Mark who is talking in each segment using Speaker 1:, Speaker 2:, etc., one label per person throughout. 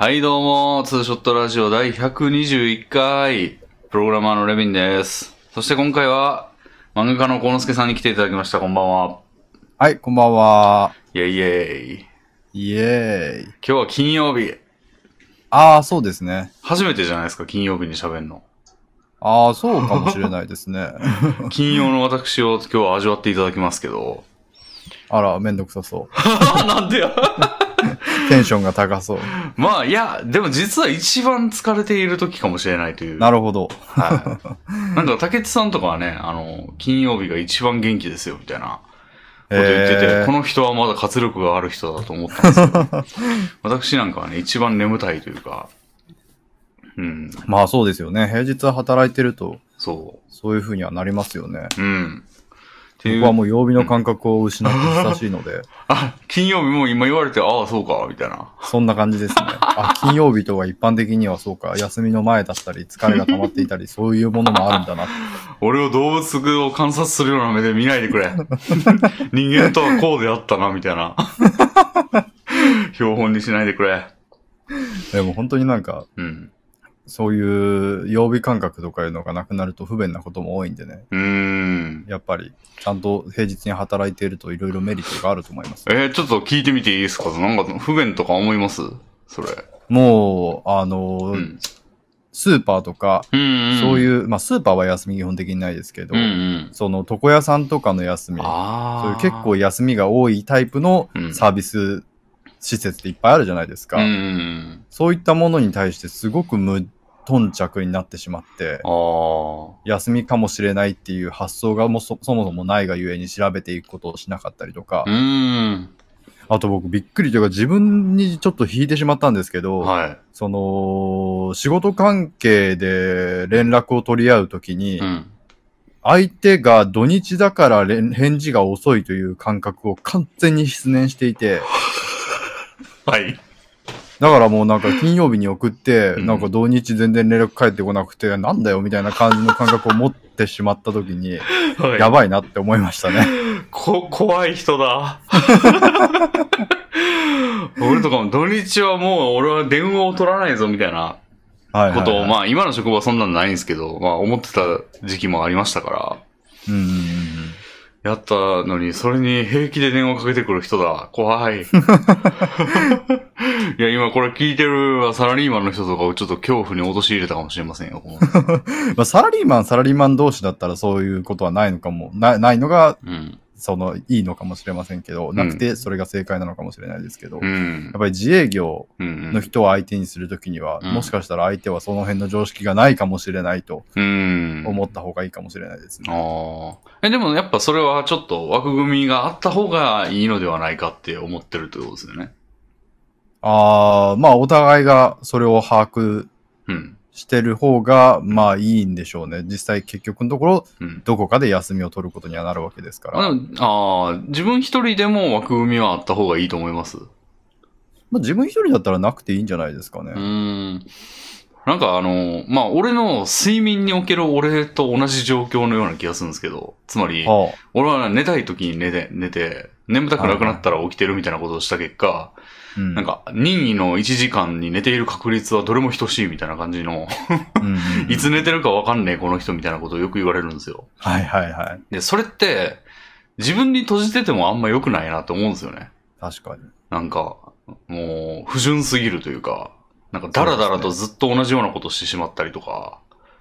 Speaker 1: はい、どうも、ツーショットラジオ第121回、プログラマーのレビンです。そして今回は、漫画家の幸之助さんに来ていただきました。こんばんは。
Speaker 2: はい、こんばんは。
Speaker 1: イェイイェイ。
Speaker 2: イエーイ。
Speaker 1: 今日は金曜日。
Speaker 2: ああ、そうですね。
Speaker 1: 初めてじゃないですか、金曜日に喋るの。
Speaker 2: ああ、そうかもしれないですね。
Speaker 1: 金曜の私を今日は味わっていただきますけど。
Speaker 2: あら、めんどくさそ
Speaker 1: なんでや
Speaker 2: う。テンションが高そう。
Speaker 1: まあ、いや、でも実は一番疲れている時かもしれないという。
Speaker 2: なるほど。
Speaker 1: はい。なんか、竹内さんとかはね、あの、金曜日が一番元気ですよ、みたいなこと言ってて、
Speaker 2: え
Speaker 1: この人はまだ活力がある人だと思ったんですけど、私なんかはね、一番眠たいというか、うん、
Speaker 2: まあそうですよね。平日は働いてると、
Speaker 1: そ
Speaker 2: そういう風にはなりますよね。
Speaker 1: う。うん。っていう、
Speaker 2: 僕はもう曜日の感覚を失って久しいので、
Speaker 1: あ、金曜日も今言われて、ああ、そうか、みたいな。
Speaker 2: そんな感じですね。あ、金曜日とは一般的にはそうか、休みの前だったり、疲れが溜まっていたり、そういうものもあるんだな。
Speaker 1: 俺を動物を観察するような目で見ないでくれ。人間とはこうであったな、みたいな。標本にしないでくれ。
Speaker 2: でも本当になんか、
Speaker 1: うん。
Speaker 2: そういう曜日感覚とかいうのがなくなると不便なことも多いんでね。
Speaker 1: うーん。
Speaker 2: やっぱり、ちゃんと平日に働いているといろいろメリットがあると思います。
Speaker 1: えーちょっと聞いてみていいですか？なんか不便とか思います？それ。
Speaker 2: もう、あの、
Speaker 1: うん。
Speaker 2: スーパーとか、
Speaker 1: うん、う。
Speaker 2: そういう、まあスーパーは休み基本的にないですけど、
Speaker 1: うんうん。
Speaker 2: その床屋さんとかの休み。そういう結構休みが多いタイプの
Speaker 1: うん
Speaker 2: サービス施設っていっぱいあるじゃないですか。
Speaker 1: うんうん
Speaker 2: そういったものに対してすごく無頓着になってしまって、休みかもしれないっていう発想がもそそもそもないがゆえに調べていくことをしなかったりとか
Speaker 1: あ。
Speaker 2: と僕びっくりというか自分にちょっと引いてしまったんですけど、
Speaker 1: はい。
Speaker 2: その、仕事関係で連絡を取り合うときに、
Speaker 1: うん。
Speaker 2: 相手が土日だから連返事が遅いという感覚を完全に失念していて、
Speaker 1: はい。
Speaker 2: だからもうなんか金曜日に送って、
Speaker 1: うん
Speaker 2: なんか土日全然連絡返ってこなくて、なんだよみたいな感じの感覚を持ってしまったときに、
Speaker 1: はい。
Speaker 2: やばいなって思いましたね。
Speaker 1: こ、怖い人だ。俺とかも土日はもう俺は電話を取らないぞみたいな。ことを、まあ今の職場はそんなのないんですけど、まあ思ってた時期もありましたから、
Speaker 2: うん。
Speaker 1: やったのに、それに平気で電話かけてくる人だ。怖い。いや、今これ聞いてるサラリーマンの人とかをちょっと恐怖に陥れたかもしれませんよ。
Speaker 2: まあ、サラリーマン、サラリーマン同士だったらそういうことはないのかも、なないのが、
Speaker 1: うん。
Speaker 2: その、いいのかもしれませんけど、なくてそれが正解なのかもしれないですけど、や
Speaker 1: うん
Speaker 2: っ。ぱり自営業
Speaker 1: うん。
Speaker 2: の人を相手にするときには、
Speaker 1: うん
Speaker 2: もしかしたら相手はその辺の常識がないかもしれないと
Speaker 1: うん。
Speaker 2: 思った方がいいかもしれないですね。
Speaker 1: ああ。え、でもやっぱそれはちょっと枠組みがあった方がいいのではないかって思ってるってことですよね。
Speaker 2: ああ、まあお互いがそれを把握
Speaker 1: うん。
Speaker 2: してる方が、まあいいんでしょうね。実際結局のところ、
Speaker 1: うん。
Speaker 2: どこかで休みを取ることにはなるわけですから。
Speaker 1: ああー、自分一人でも枠組みはあった方がいいと思います？
Speaker 2: まあ、自分一人だったらなくていいんじゃないですかね。
Speaker 1: うーん。なんかあの、まあ、俺の睡眠における俺と同じ状況のような気がするんですけど、つまり、
Speaker 2: は
Speaker 1: 俺は寝たい時に寝て、寝て、眠たくなくなったら起きてるみたいなことをした結果、
Speaker 2: あ、うん
Speaker 1: なん、か、任意の1時間に寝ている確率はどれも等しいみたいな感じの、いつ寝てるかわかんねえこの人みたいなことをよく言われるんですよ。
Speaker 2: はいはいはい。
Speaker 1: で、それって、自分に閉じててもあんま良くないなって思うんですよね。
Speaker 2: 確かに。
Speaker 1: なんか、もう、不純すぎるというか、なんか、だらだらとずっと同じようなことしてしまったりとか、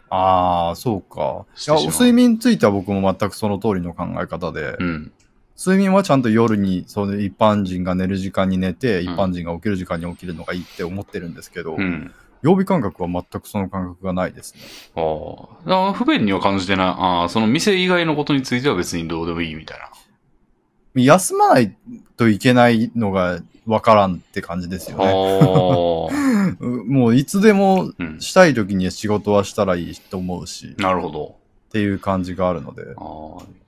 Speaker 2: ああ、そうか。いや、
Speaker 1: してしまう
Speaker 2: 睡眠については僕も全くその通りの考え方で、
Speaker 1: うん。
Speaker 2: 睡眠はちゃんと夜に、その一般人が寝る時間に寝て、
Speaker 1: ん
Speaker 2: 一般人が起きる時間に起きるのがいいって思ってるんですけど、
Speaker 1: うん。
Speaker 2: 曜日感覚は全くその感覚がないですね。
Speaker 1: ああ。不便には感じてない。ああ、その店以外のことについては別にどうでもいいみたいな。
Speaker 2: 休まないといけないのがわからんって感じですよ
Speaker 1: あ
Speaker 2: ね。もういつでも
Speaker 1: うん。
Speaker 2: したい時に仕事はしたらいいと思うし、
Speaker 1: なるほど。
Speaker 2: っていう感じがあるので。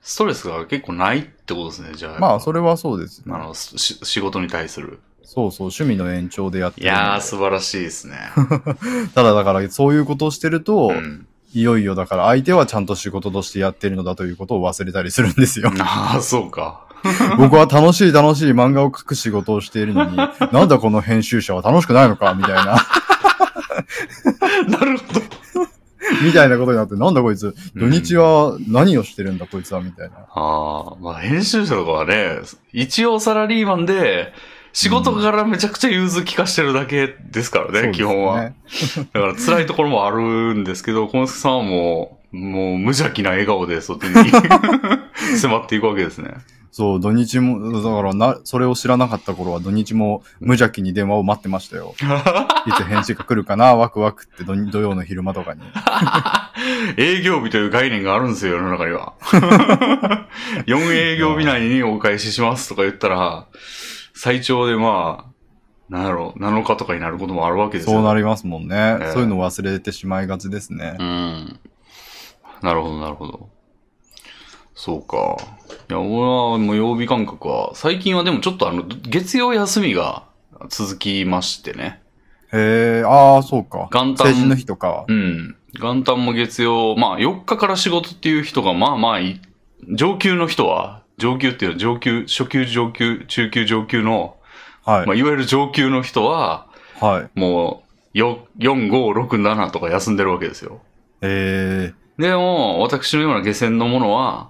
Speaker 1: ストレスが結構ないってことですね、じゃあ。
Speaker 2: まあ、それはそうですね
Speaker 1: あ。の、し仕事に対する。
Speaker 2: そうそう、趣味の延長でやってる
Speaker 1: いやー、素晴らしいですね。
Speaker 2: ただだから、そういうことをしてると、
Speaker 1: うん。
Speaker 2: いよいよだから相手はちゃんと仕事としてやってるのだということを忘れたりするんですよ。
Speaker 1: ああ、そうか。
Speaker 2: 僕は楽しい楽しい漫画を描く仕事をしているのに、なんだこの編集者は楽しくないのかみたいな、
Speaker 1: なるほど。
Speaker 2: みたいなことになって、なんだこいつ、土日は何をしてるんだこいつはみたいな。
Speaker 1: ああ、まあ編集者とかはね、一応サラリーマンで、仕事からめちゃくちゃ融通聞かしてるだけですからね、
Speaker 2: そうですよ
Speaker 1: 基本は。。だから辛いところもあるんですけど、小之助さんはもう、もう無邪気な笑顔で外に 迫っていくわけですね。
Speaker 2: そう、土日も、だからな、それを知らなかった頃は土日も無邪気に電話を待ってましたよ。いつ返事が来るかな、ワクワクって土土曜の昼間とかに。
Speaker 1: 営業日という概念があるんですよ、世の中には。4営業日内にお返ししますとか言ったら、最長でまあ、なんやろう、7日とかになることもあるわけですよ。
Speaker 2: そうなりますもんね。
Speaker 1: ええ
Speaker 2: そういうの忘れてしまいがちですね。
Speaker 1: うん。なるほど、なるほど。そうか。いや、俺はもう曜日感覚は、最近はでもちょっとあの、月曜休みが続きましてね。
Speaker 2: へえ、ああ、そうか。
Speaker 1: 元旦
Speaker 2: 成人の日とか。
Speaker 1: うん。元旦も月曜、まあ4日から仕事っていう人が、まあまあい、上級の人は、上級っていうのは上級、初級、上級、中級、上級の、
Speaker 2: はい。
Speaker 1: まあいわゆる上級の人は、
Speaker 2: はい。
Speaker 1: もう、よ4、5、6、7とか休んでるわけですよ。
Speaker 2: ええ、
Speaker 1: でも、私のような下船のものは、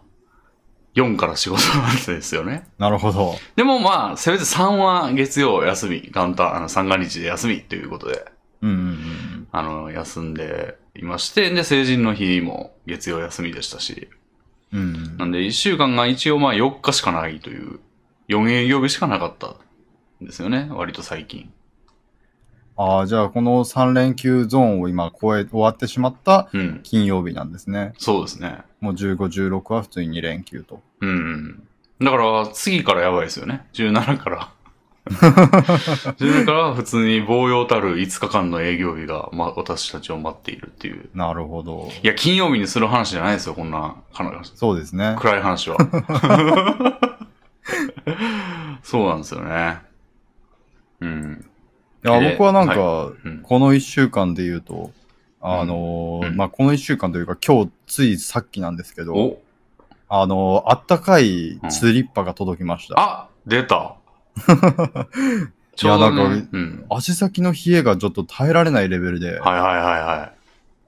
Speaker 1: 4から仕事なんですよね。
Speaker 2: なるほど。
Speaker 1: でもまあ、せめて3は月曜休み、元旦、あの、三が日で休みということで、
Speaker 2: うんうんうん。
Speaker 1: あの、休んでいまして、で、成人の日も月曜休みでしたし、
Speaker 2: うん
Speaker 1: なんで1週間が一応まあ4日しかないという、4営業日しかなかったんですよね、割と最近。
Speaker 2: ああ、じゃあこの3連休ゾーンを今超え、終わってしまった
Speaker 1: うん。
Speaker 2: 金曜日なんですね。
Speaker 1: そうですね。
Speaker 2: もう15、16は普通に2連休と。
Speaker 1: うん。だから、次からやばいですよね。17から。17からは普通に棒用たる5日間の営業日が、ま、私たちを待っているっていう。
Speaker 2: なるほど。
Speaker 1: いや、金曜日にする話じゃないですよ、こんな、かな
Speaker 2: そうですね。
Speaker 1: 暗い話は。そうなんですよね。うん。
Speaker 2: いや、
Speaker 1: で
Speaker 2: 僕はなんか、
Speaker 1: うん。
Speaker 2: この1週間で言うと、あのー
Speaker 1: うん
Speaker 2: まあ、この1週間というか今日ついさっきなんですけど、
Speaker 1: お、
Speaker 2: あのーあったかいスリッパが届きました。
Speaker 1: あ出た
Speaker 2: いやなんか
Speaker 1: うん。
Speaker 2: 足先の冷えがちょっと耐えられないレベルで、
Speaker 1: はいはいはいは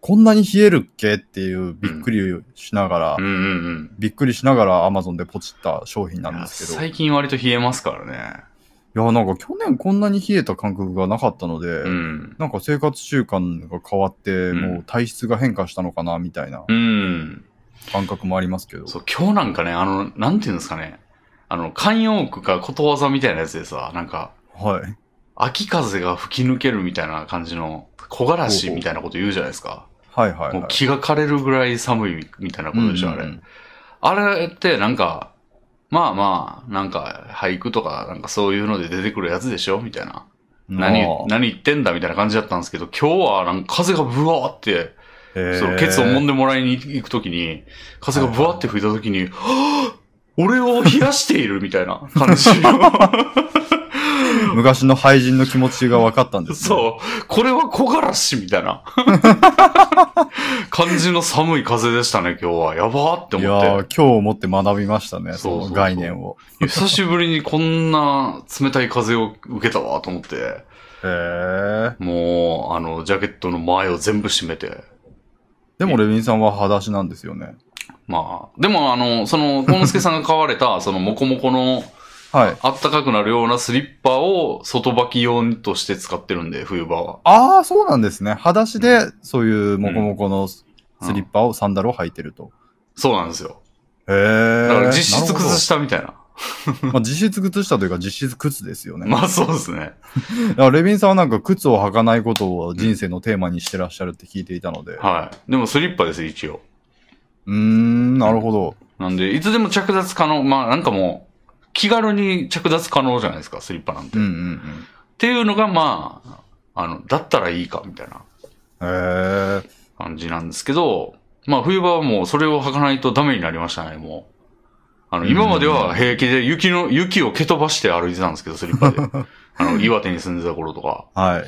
Speaker 2: こんなに冷えるっけ？っていうびっくりしながら、
Speaker 1: い。うんうんうん。
Speaker 2: びっくりしながら Amazon でポチった商品なんですけど、い
Speaker 1: 最近割と冷えますからね。
Speaker 2: や、なんか去年こんなに冷えた感覚がなかったので、
Speaker 1: うん。
Speaker 2: なんか生活習慣が変わって、
Speaker 1: うん
Speaker 2: もう体質が変化したのかなみたいな
Speaker 1: うん。
Speaker 2: 感覚もありますけど。
Speaker 1: そう、今日なんかね、あの、なんていうんですかね。あの、慣用句かことわざみたいなやつでさ、なんか、
Speaker 2: はい。
Speaker 1: 秋風が吹き抜けるみたいな感じの、木枯らしみたいなこと言うじゃないですか。
Speaker 2: はいはいはい。
Speaker 1: もう気が枯れるぐらい寒いみたいなことでしょ、あれ。
Speaker 2: うんうん
Speaker 1: あれってなんか、まあまあ、なんか俳句とかなんかそういうので出てくるやつでしょ？みたいな。
Speaker 2: うん
Speaker 1: 何何言ってんだみたいな感じだったんですけど、今日はなんか風がブワーって、そのケツを揉んでもらいに行くときに、風がブワーって吹いたときに、はぁ俺を冷やしているみたいな感じ。
Speaker 2: 昔の廃人の気持ちが分かったんです、ね。
Speaker 1: そう。これは木枯らしみたいな 感じの寒い風でしたね、今日は。やばーって
Speaker 2: いや
Speaker 1: 思って。
Speaker 2: ー、今日をもって学びましたね、
Speaker 1: そ
Speaker 2: の概念を。
Speaker 1: 久しぶりにこんな冷たい風を受けたわと思って、
Speaker 2: へえ。
Speaker 1: もう、あの、ジャケットの前を全部閉めて。
Speaker 2: でもレビンさんは裸足なんですよね。
Speaker 1: まあ、でもあの、その、コンスケさんが買われた、その、モコモコの、
Speaker 2: はい。
Speaker 1: あったかくなるようなスリッパを外履き用として使ってるんで、冬場は。
Speaker 2: ああ、そうなんですね。裸足で、そういうモコモコのスリッパを、サンダルを履いてると。
Speaker 1: そうなんですよ。
Speaker 2: へえ。
Speaker 1: だから実質崩
Speaker 2: し
Speaker 1: したみたいな。
Speaker 2: まあ、実質靴下というか実質靴ですよね。
Speaker 1: まあそうですね。
Speaker 2: だからレビンさんはなんか靴を履かないことを人生のテーマにしてらっしゃるって聞いていたので。
Speaker 1: はい。でもスリッパです、一応。
Speaker 2: うーん、なるほど。
Speaker 1: なんで、いつでも着脱可能。まあなんかもう、気軽に着脱可能じゃないですか、スリッパなんて。っ
Speaker 2: うんうん
Speaker 1: ていうのが、まあ、あの、だったらいいか、みたいな
Speaker 2: うん。へえ。
Speaker 1: 感じなんですけど、まあ冬場はもうそれを履かないとダメになりましたね、もう。あの、今までは平気で雪の、雪を蹴飛ばして歩いてたんですけど、スリッパで。あの、岩手に住んでた頃とか。
Speaker 2: はい。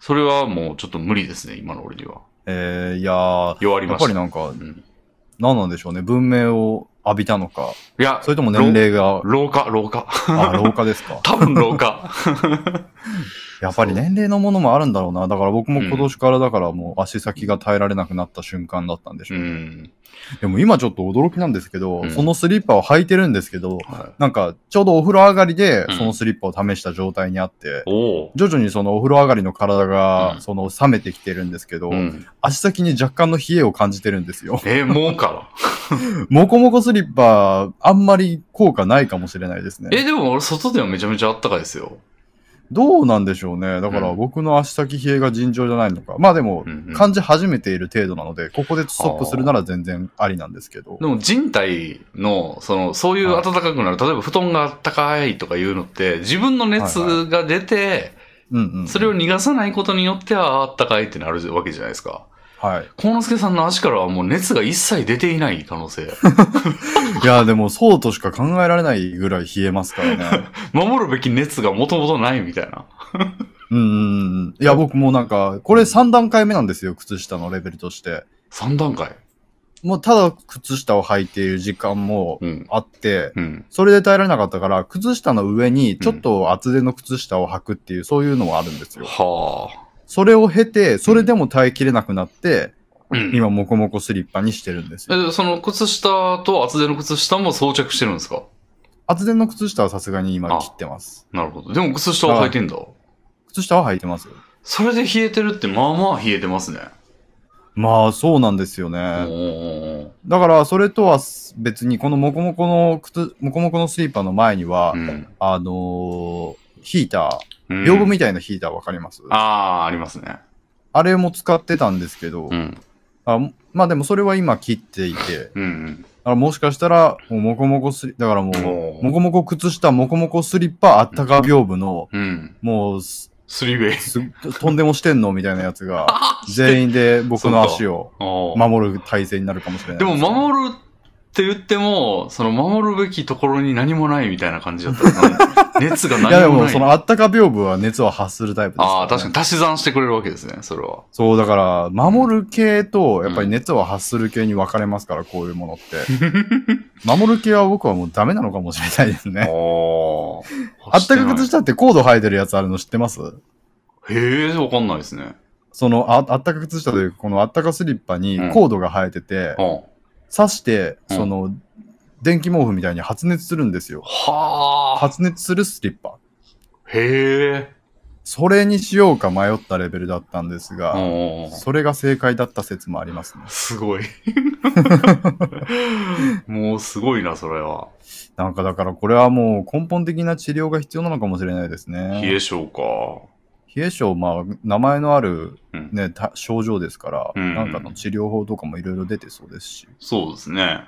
Speaker 1: それはもうちょっと無理ですね、今の俺には。
Speaker 2: えー、いや
Speaker 1: 弱りました。
Speaker 2: ぱりなんか
Speaker 1: う、ん。
Speaker 2: 何なんでしょうね。文明を浴びたのか、
Speaker 1: いや
Speaker 2: そ、れとも年齢が、
Speaker 1: 老化、老化。
Speaker 2: あ、老化ですか。
Speaker 1: 多分老化。
Speaker 2: やっぱり年齢のものもあるんだろうな。だから僕も今年からだからもう足先が耐えられなくなった瞬間だったんでしょう。
Speaker 1: うん。
Speaker 2: でも今ちょっと驚きなんですけど、
Speaker 1: うん
Speaker 2: そのスリッパを履いてるんですけど、
Speaker 1: はい
Speaker 2: なんかちょうどお風呂上がりで
Speaker 1: うん
Speaker 2: そのスリッパを試した状態にあって、
Speaker 1: おお。
Speaker 2: 徐々にそのお風呂上がりの体
Speaker 1: うん
Speaker 2: がその冷めてきてるんですけど、
Speaker 1: うん。
Speaker 2: 足先に若干の冷えを感じてるんですよ。
Speaker 1: えー、もうか。
Speaker 2: もこもこスリッパ、あんまり効果ないかもしれないですね。
Speaker 1: え、でも俺外ではめちゃめちゃあったかいですよ。
Speaker 2: どうなんでしょうね。だから
Speaker 1: うん
Speaker 2: 僕の足先冷えが尋常じゃないのか。まあでも感じ始めている程度なので、ここでストップするなら全然ありなんですけど
Speaker 1: で。も人体の、その、そういう暖かくなる、例えば布団が暖かいとかいうのって、自分の熱が出て。それを逃がさないことによっては暖かいってなるわけじゃないですか。
Speaker 2: はい。
Speaker 1: 幸之助さんの足からはもう熱が一切出ていない可能性。
Speaker 2: いや、でもそうとしか考えられないぐらい冷えますからね。
Speaker 1: 守るべき熱がもともとないみたいな。
Speaker 2: うんうんうん。いや、僕もなんか、これ3段階目なんですよ、靴下のレベルとして。
Speaker 1: 3段階？
Speaker 2: もうただ靴下を履いている時間も
Speaker 1: うん。
Speaker 2: あって、
Speaker 1: うん。
Speaker 2: それで耐えられなかったから、靴下の上にちょっと厚手の靴下を履くっていう、そういうのはあるんですよ。
Speaker 1: はあ。
Speaker 2: それを経て、それでも耐えきれなくなって、
Speaker 1: うん
Speaker 2: 今、もこもこスリッパにしてるんですよ。
Speaker 1: え、その靴下と厚手の靴下も装着してるんですか？
Speaker 2: 厚手の靴下はさすがに今
Speaker 1: あ
Speaker 2: 切ってます。
Speaker 1: なるほど。でも靴下は履いてんだ。
Speaker 2: 靴下は履いてますよ。
Speaker 1: それで冷えてるって、まあまあ冷えてますね。
Speaker 2: まあ、そうなんですよ
Speaker 1: お
Speaker 2: ね。
Speaker 1: ー
Speaker 2: だから、それとは別に、このもこもこの靴、もこもこのスリッパの前には、
Speaker 1: うん。
Speaker 2: あのーヒーター、
Speaker 1: うん
Speaker 2: 屏風みたいなヒーターわかります、あ
Speaker 1: ああ、ありますね。
Speaker 2: れも使ってたんですけど、
Speaker 1: うん。
Speaker 2: あまあでもそれは今切っていて、
Speaker 1: うんうん。
Speaker 2: だからもしかしたら、もうもこもこスリだからもう、もこもこ靴下、もこもこスリッパ、あったか屏風の、
Speaker 1: うん。
Speaker 2: もうす、
Speaker 1: スリーウェイ。
Speaker 2: すとんでもしてんの？みたいなやつが、全員で僕の足を守る体制になるかもしれない
Speaker 1: でも
Speaker 2: ね
Speaker 1: 守るって言っても、その守るべきところに何もないみたいな感じだったら、な ん熱が
Speaker 2: いやでも、
Speaker 1: 何もない。
Speaker 2: そのあったか屏風は熱を発するタイプですね。
Speaker 1: ああ、確かに足し算してくれるわけですね、それは。
Speaker 2: そう、だから、守る系と、やっぱり熱を発する系に分かれますから、こういうものって。守る系は僕はもうダメなのかもしれないですね。あったか靴下ってコード生えてるやつあるの知ってます？
Speaker 1: へえ、わかんないですね。
Speaker 2: そのあ、あったか靴下というか、このあったかスリッパに
Speaker 1: うん
Speaker 2: コードが生えてて、
Speaker 1: うん
Speaker 2: 刺して、
Speaker 1: うん
Speaker 2: その、電気毛布みたいに発熱するんですよ。
Speaker 1: はあ。
Speaker 2: 発熱するスリッパ。
Speaker 1: へえ。
Speaker 2: それにしようか迷ったレベルだったんですが、それが正解だった説もありますね。
Speaker 1: すごい。もうすごいな、それは。
Speaker 2: なんかだからこれはもう根本的な治療が必要なのかもしれないです
Speaker 1: 冷
Speaker 2: ね。
Speaker 1: え性か。
Speaker 2: 冷え性、まあ、名前のある、
Speaker 1: うん
Speaker 2: ねた症状ですから、
Speaker 1: うん
Speaker 2: なんかの治療法とかもいろいろ出てそうですし、
Speaker 1: そうですね。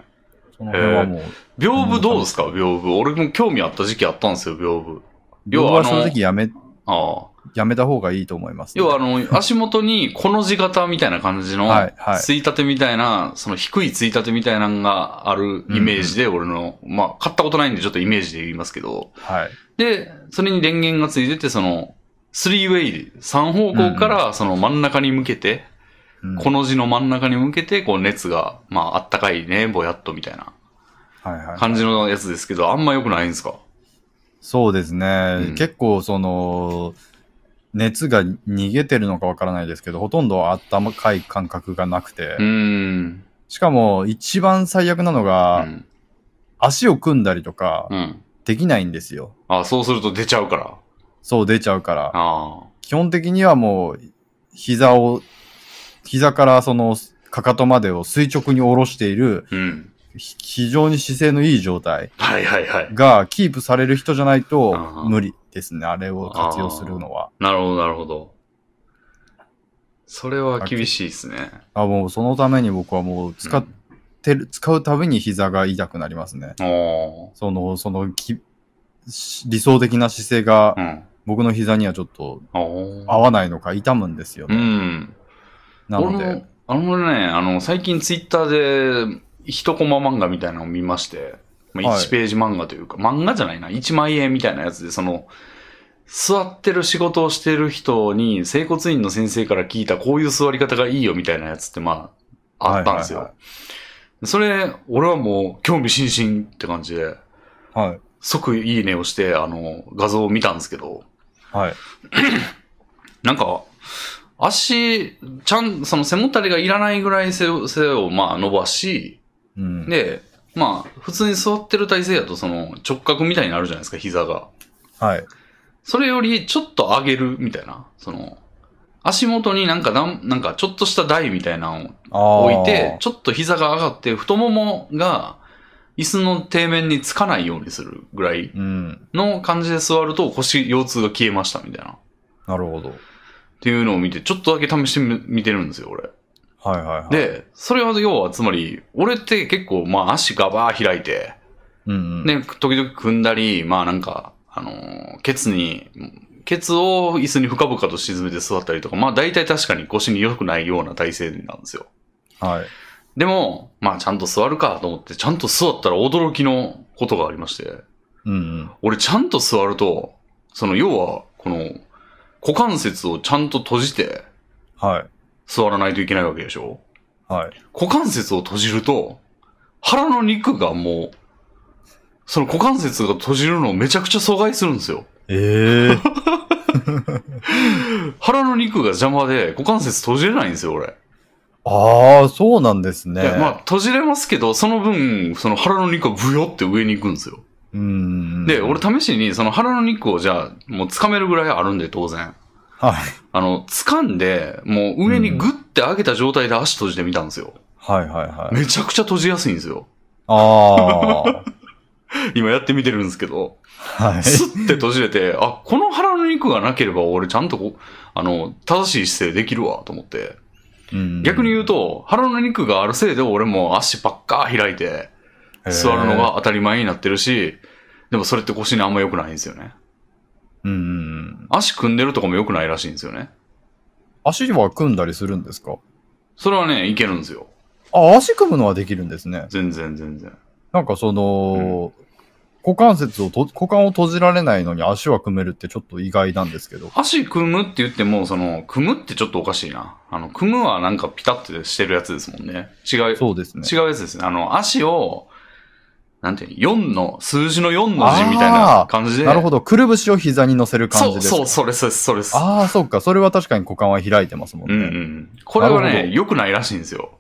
Speaker 2: その辺はもう、
Speaker 1: 屏風どうですか？屏風。俺も興味あった時期あったんですよ、屏風。要
Speaker 2: 要は正直やめ、
Speaker 1: ああ。
Speaker 2: やめた方がいいと思います、
Speaker 1: 要はあの、足元にこの字型みたいな感じの、
Speaker 2: はいはい
Speaker 1: ついたてみたいな、その低いついたてみたいなのがあるイメージで、俺の、まあ、買ったことないんでちょっとイメージで言いますけど、
Speaker 2: はい。
Speaker 1: で、それに電源がついてて、その、スリーウェイで、3方向からその真ん中に向けて、
Speaker 2: うん
Speaker 1: この字の真ん中に向けて、こう熱が、まあ、あったかいね、ぼやっとみたいな。感じのやつですけど、あんま良くないんですか？
Speaker 2: そうですね。
Speaker 1: うん
Speaker 2: 結構その、熱が逃げてるのかわからないですけど、ほとんど温かい感覚がなくて。しかも一番最悪なの
Speaker 1: う
Speaker 2: が、
Speaker 1: ん。
Speaker 2: 足を組んだりとか
Speaker 1: うん。
Speaker 2: できないんですよ。
Speaker 1: あ、そうすると出ちゃうから。
Speaker 2: そう出ちゃうから。
Speaker 1: あ
Speaker 2: 基本的にはもう、膝を、膝からその、かかとまでを垂直に下ろしている、
Speaker 1: あ。うん。
Speaker 2: ひ非常に姿勢のいい状態
Speaker 1: はいはいはい。
Speaker 2: がキープされる人じゃないと
Speaker 1: あー
Speaker 2: 無理ですね。あれを活用するのは。
Speaker 1: なるほど、なるほど。それは厳しいですね。
Speaker 2: あ、もうそのために僕はもう使ってる、使うたびに膝が痛くなりますね。
Speaker 1: お
Speaker 2: その、そのき、し理想的な姿勢が
Speaker 1: ーうん。
Speaker 2: 僕の膝にはちょっと合わないのか痛むんですよ
Speaker 1: う
Speaker 2: ね。
Speaker 1: ん。
Speaker 2: なので
Speaker 1: あのね、あの、最近ツイッターで、一コマ漫画みたいなのを見まして、まあ、
Speaker 2: はい
Speaker 1: 1ページ漫画というか、漫画じゃないな、1万円みたいなやつで、その、座ってる仕事をしてる人に、整骨院の先生から聞いたこういう座り方がいいよみたいなやつって、まあ、あったんですよ。
Speaker 2: はいはい
Speaker 1: それ、俺はもう興味津々って感じで、
Speaker 2: はい。
Speaker 1: 即いいねをして、あの、画像を見たんですけど、
Speaker 2: はい。
Speaker 1: なんか、足、ちゃん、その背もたれがいらないぐらい背を、背をまあ伸ばし、
Speaker 2: うん。
Speaker 1: で、まあ、普通に座ってる体勢だとその直角みたいになるじゃないですか、膝が。
Speaker 2: はい。
Speaker 1: それよりちょっと上げるみたいな。その、足元になんかなん、なんかちょっとした台みたいなの。を置いて、ちょっと膝が上がって、太ももが椅子の底面につかないようにするぐらい
Speaker 2: うん。
Speaker 1: の感じで座ると腰、腰痛が消えましたみたいな。っ
Speaker 2: なるほど。
Speaker 1: ていうのを見て、ちょっとだけ試してみ見てるんですよ、俺。
Speaker 2: はいはいはい。、
Speaker 1: で、それは要はつまり、俺って結構まあ足ガバー開いて、
Speaker 2: うんうん。
Speaker 1: ね、時々組んだり、まあなんか、あのーケツに、ケツを椅子に深々と沈めて座ったりとか、まあ大体確かに腰に良くないような体勢なんですよ。
Speaker 2: はい。
Speaker 1: でも、まあちゃんと座るかと思って、ちゃんと座ったら驚きのことがありまして、
Speaker 2: うんうん。
Speaker 1: 俺ちゃんと座ると、その要は、この、股関節をちゃんと閉じて
Speaker 2: はい。
Speaker 1: 座らないといけないわけでしょ？
Speaker 2: はい。
Speaker 1: 股関節を閉じると、腹の肉がもう、その股関節が閉じるのをめちゃくちゃ阻害するんですよ。
Speaker 2: ええ
Speaker 1: 腹の肉が邪魔で股関節閉じれないんですよ、俺。
Speaker 2: ああ、そうなんですね。
Speaker 1: まあ、閉じれますけど、その分、その腹の肉がブヨって上に行くんですよ。
Speaker 2: うん。
Speaker 1: で、俺試しに、その腹の肉をじゃあ、もう掴めるぐらいあるんで、当然。
Speaker 2: はい。
Speaker 1: あの、掴んで、もう上にグッて上げた状態で足閉じてみたんですよ。
Speaker 2: はいはいはい。
Speaker 1: めちゃくちゃ閉じやすいんですよ。
Speaker 2: あ
Speaker 1: 今やってみてるんですけど。
Speaker 2: あ。はい。
Speaker 1: スッて閉じれて、あ、この腹の肉がなければ俺ちゃんとこう、あの、正しい姿勢できるわ、と思って。
Speaker 2: うん
Speaker 1: 逆に言うと、腹の肉があるせいで俺も足ばっか開いて、座るの。が当たり前になってるし、でもそれって腰にあんま良くないんですよね。
Speaker 2: うん。
Speaker 1: 足組んでるとかも良くないらしいんですよね。
Speaker 2: 足は組んだりするんですか？
Speaker 1: それはね、いけるんですよ。
Speaker 2: あ、足組むのはできるんですね。
Speaker 1: 全然全然。
Speaker 2: なんかその、股関節をと、股間を閉じられないのに足は組めるってちょっと意外なんですけど。
Speaker 1: 足組むって言っても、その、組むってちょっとおかしいな。あの、組むはなんかピタッてしてるやつですもんね。違う、
Speaker 2: そうですね。
Speaker 1: 違うやつですね。あの、足を、なんていうの ?4 の、数字の4の字みたいな感じで。
Speaker 2: なるほど。くるぶしを膝に乗せる感じですか
Speaker 1: そう、そう、それです、それです。
Speaker 2: ああ、そうか。それは確かに股間は開いてますもん
Speaker 1: うんう
Speaker 2: ね。
Speaker 1: ん。これはね、良くないらしいんですよ。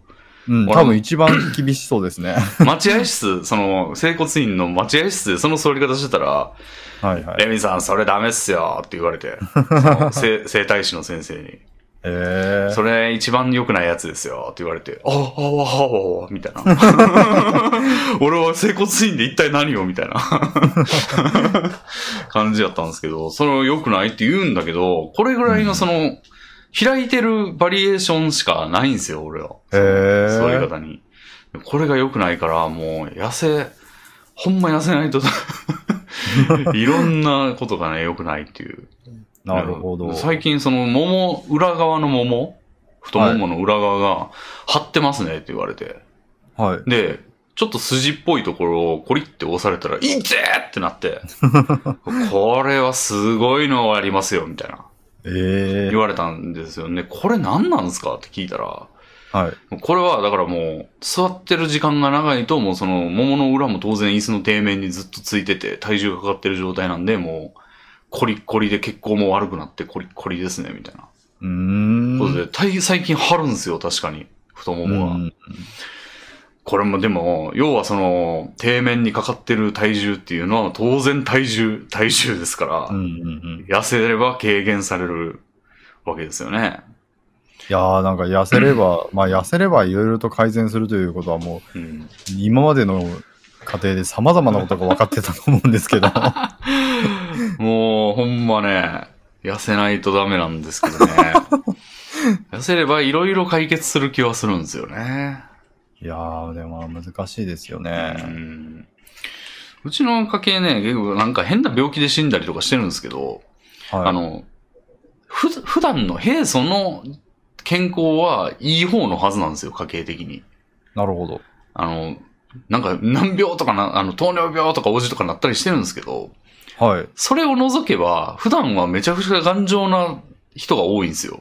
Speaker 2: うん。多分一番厳しそうですね。
Speaker 1: 待合室、その、整骨院の待合室でその座り方してたら、
Speaker 2: はいはい。
Speaker 1: レミさん、それダメっすよって言われて、整整体師の先生に、
Speaker 2: ええ
Speaker 1: それ一番良くないやつですよって言われて、ああ、ああ、ああ、みたいな。俺は整骨院で一体何を？みたいな 感じだったんですけど、それは良くないって言うんだけど、これぐらいのその、開いてるバリエーションしかないんですよ、俺は。
Speaker 2: へー
Speaker 1: 座り方に。これが良くないから、もう、痩せ、ほんま痩せないと、いろんなことがね、良くないっていう。
Speaker 2: なるほど。
Speaker 1: 最近その、桃、裏側の桃？太ももの裏側が張ってますねって言われて。
Speaker 2: はい。
Speaker 1: で、ちょっと筋っぽいところをコリって押されたら、いってーってなって、これはすごいのありますよ、みたいな。
Speaker 2: ええ
Speaker 1: 言われたんですよね。これ何なんですか？って聞いたら、
Speaker 2: はい。
Speaker 1: これはだからもう、座ってる時間が長いと、もうその桃の裏も当然椅子の底面にずっとついてて、体重がかかってる状態なんで、もう、コリッコリで血行も悪くなってコリッコリですね、みたいな。
Speaker 2: うーん。
Speaker 1: ことで、体最近張るんですよ、確かに。太ももが。
Speaker 2: うん
Speaker 1: これもでも、要はその、底面にかかってる体重っていうのは当然体重、体重ですから、
Speaker 2: うんうんうん。
Speaker 1: 痩せれば軽減されるわけですよね。
Speaker 2: いやーなんか痩せれば、まあ痩せればいろいろと改善するということはも
Speaker 1: うん。
Speaker 2: う、今までの過程で様々なことが分かってたと思うんですけど。
Speaker 1: もう、ほんまね、痩せないとダメなんですけどね。痩せればいろいろ解決する気はするんですよね。
Speaker 2: いやー、でも難しいですよ
Speaker 1: う
Speaker 2: ね。
Speaker 1: ん。うちの家系ね、結構なんか変な病気で死んだりとかしてるんですけど、
Speaker 2: はい。
Speaker 1: あの、ふ、普段の平素の健康はいい方のはずなんですよ、家計的に。
Speaker 2: なるほど。
Speaker 1: あの、なんか難病とかな、あの、糖尿病とかおじとかなったりしてるんですけど、
Speaker 2: はい。
Speaker 1: それを除けば、普段はめちゃくちゃ頑丈な人が多いんですよ。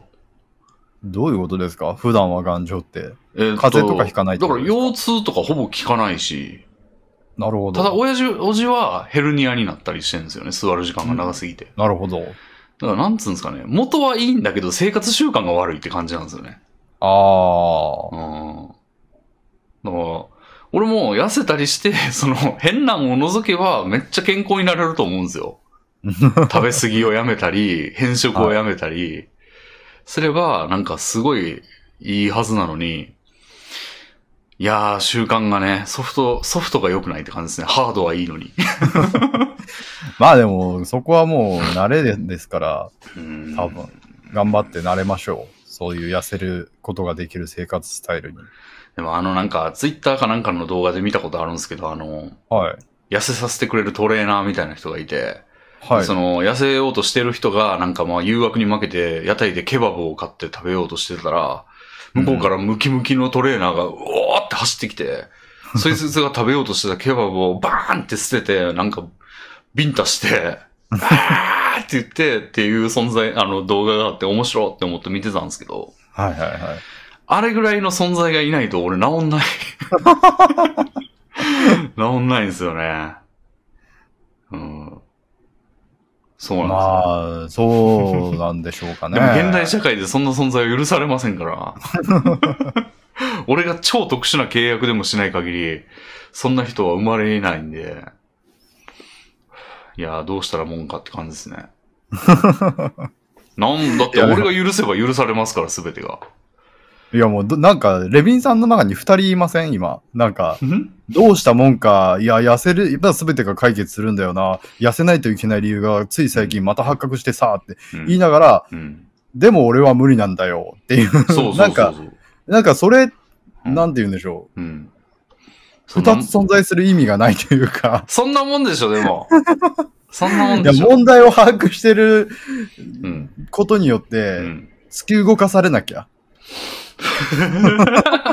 Speaker 2: どういうことですか？普段は頑丈って。
Speaker 1: えー
Speaker 2: 風邪とかひかない
Speaker 1: だから腰痛とかほぼ効かないし、
Speaker 2: なるほど。
Speaker 1: ただ親父、おじはヘルニアになったりしてるんですよね。座る時間が長すぎて。
Speaker 2: なるほど。
Speaker 1: だからなんつうんですかね。元はいいんだけど生活習慣が悪いって感じなんですよね。
Speaker 2: ああ。
Speaker 1: うん。だから、俺も痩せたりして、その変なんを除けばめっちゃ健康になれると思うんですよ。食べ過ぎをやめたり、変色をやめたり、すれば、なんかすごいいいはずなのに、いやー、習慣がね、ソフト、ソフトが良くないって感じですね。ハードはいいのに。
Speaker 2: まあでも、そこはもう慣れでですから、
Speaker 1: うん
Speaker 2: 多分、頑張って慣れましょう。そういう痩せることができる生活スタイルに。
Speaker 1: でもあのなんか、ツイッターかなんかの動画で見たことあるんですけど、あの、
Speaker 2: はい。
Speaker 1: 痩せさせてくれるトレーナーみたいな人がいて、
Speaker 2: はい。
Speaker 1: その、痩せようとしてる人が、なんかまあ誘惑に負けて、屋台でケバブを買って食べようとしてたら、向こうからムキムキのトレーナーが、うおーって走ってきて、そいつが食べようとしてたケバブをバーンって捨てて、なんか、ビンタして、あーって言って、っていう存在、あの動画があって面白いって思って見てたんですけど、
Speaker 2: はいはいはい。
Speaker 1: あれぐらいの存在がいないと俺治んない。治んないんですよね。うん。そうなんですよ。
Speaker 2: まあ、そうなんでしょうかね。
Speaker 1: でも現代社会でそんな存在は許されませんから。俺が超特殊な契約でもしない限り、そんな人は生まれないんで、いやーどうしたらもんかって感じですね。なんだって俺が許せば許されますから、すべてが。
Speaker 2: いやもうど、なんか、レビンさんの中に二人いません？今。なんか、
Speaker 1: ん？
Speaker 2: どうしたもんか、いや、痩せる、やっぱ全てが解決するんだよな。痩せないといけない理由が、つい最近また発覚してさ、って
Speaker 1: うん
Speaker 2: 言いながら、
Speaker 1: うん。
Speaker 2: でも俺は無理なんだよっていう。
Speaker 1: そうそうそうそう。
Speaker 2: なんか、なんかそれ、
Speaker 1: うん
Speaker 2: なんて言うんでしょ
Speaker 1: うん。
Speaker 2: う。
Speaker 1: そんな
Speaker 2: 二つ存在する意味がないというか、
Speaker 1: そんなもんでしょ、でも。そんなもんでしょ。
Speaker 2: 問題を把握してる
Speaker 1: うん。
Speaker 2: ことによっ
Speaker 1: う
Speaker 2: て、
Speaker 1: ん。
Speaker 2: 突き動かされなきゃ。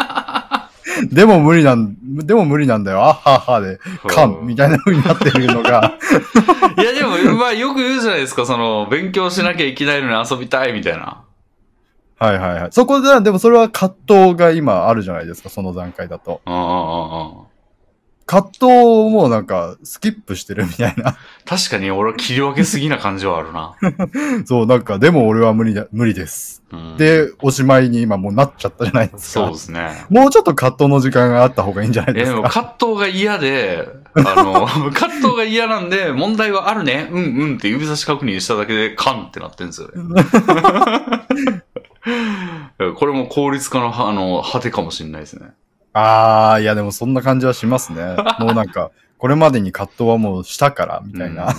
Speaker 2: でも無理なん、でも無理なんだよ。あっはっはで、かん、みたいな風になってるのが、
Speaker 1: いや、でも、まあ、よく言うじゃないですか、その、勉強しなきゃいけないのに遊びたいみたいな。
Speaker 2: はいはいはい。そこで、でもそれは葛藤が今あるじゃないですか、その段階だと。
Speaker 1: うんうんうんうん。
Speaker 2: 葛藤をもうなんか、スキップしてるみたいな。
Speaker 1: 確かに俺は切り分けすぎな感じはあるな。
Speaker 2: そう、なんか、でも俺は無理だ、無理です。
Speaker 1: うん、
Speaker 2: で、おしまいに今もうなっちゃったじゃないですか。
Speaker 1: そうですね。
Speaker 2: もうちょっと葛藤の時間があった方がいいんじゃない
Speaker 1: え、です
Speaker 2: か。
Speaker 1: 葛藤が嫌で、あの、葛藤が嫌なんで、問題はあるね、うんうんって指差し確認しただけで、カンってなってるんですよね。これも効率化の、あの、果てかもしれないですね。
Speaker 2: あー、いやでもそんな感じはしますね。もうなんか、これまでに葛藤はもうしたから、みたいな。
Speaker 1: うん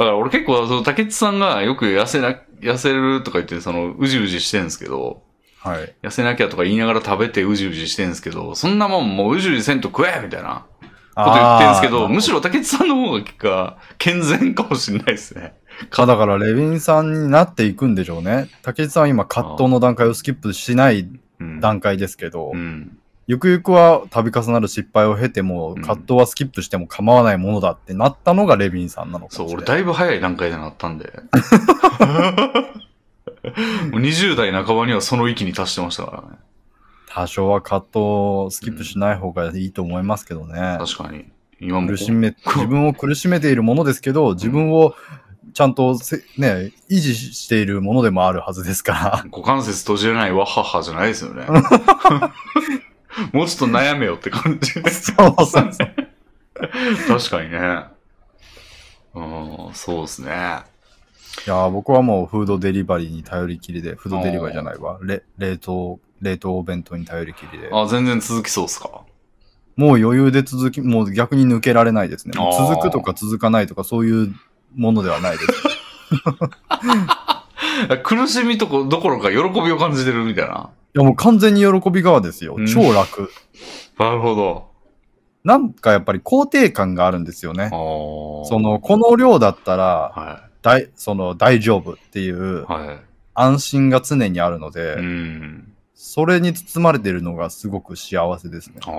Speaker 1: だから俺結構、その竹内さんがよく痩せな、痩せるとか言って、その、うじうじしてるんですけど、
Speaker 2: はい。
Speaker 1: 痩せなきゃとか言いながら食べてうじうじしてるんですけど、そんなもんもううじうじせんと食えみたいなこと言ってるんですけど、むしろ竹内さんの方が健全かもしれないですね。
Speaker 2: かだから、レビンさんになっていくんでしょうね。竹内さんは今、葛藤の段階をスキップしない
Speaker 1: うん。
Speaker 2: 段階ですけど、
Speaker 1: うん。
Speaker 2: ゆくゆくは度重なる失敗を経ても、
Speaker 1: うん
Speaker 2: 葛藤はスキップしても構わないものだってなったのがレビンさんなのか
Speaker 1: そう。俺だいぶ早い段階でなったんで。もう20代半ばにはその域に達してましたからね。
Speaker 2: 多少は葛藤をスキップしない方がいいと思いますけどね。
Speaker 1: 確かに。今も
Speaker 2: 苦しめ、自分を苦しめているものですけど、自分をちゃんとせね、維持しているものでもあるはずですから。
Speaker 1: 股関節閉じれないわははじゃないですよね。もうちょっと悩めよって感じ。
Speaker 2: そうそうそう。
Speaker 1: 確かにね。うん、そうですね。
Speaker 2: いやー僕はもうフードデリバリーに頼りきりで、フードデリバリーじゃないわ。れ冷凍、冷凍お弁当に頼りきりで。
Speaker 1: あ、全然続きそうっすか？
Speaker 2: もう余裕で続き、もう逆に抜けられないですね。続くとか続かないとかそういうものではないです。
Speaker 1: 苦しみとこどころか喜びを感じてるみたいな。
Speaker 2: いやもう完全に喜び側ですよ
Speaker 1: うん。
Speaker 2: 超楽。
Speaker 1: なるほど。
Speaker 2: なんかやっぱり肯定感があるんですよねその、この量だったら、
Speaker 1: は
Speaker 2: 大、その、大丈夫っていう
Speaker 1: い。はい。
Speaker 2: 安心が常にあるので、
Speaker 1: うん。
Speaker 2: それに包まれているのがすごく幸せですね。
Speaker 1: あ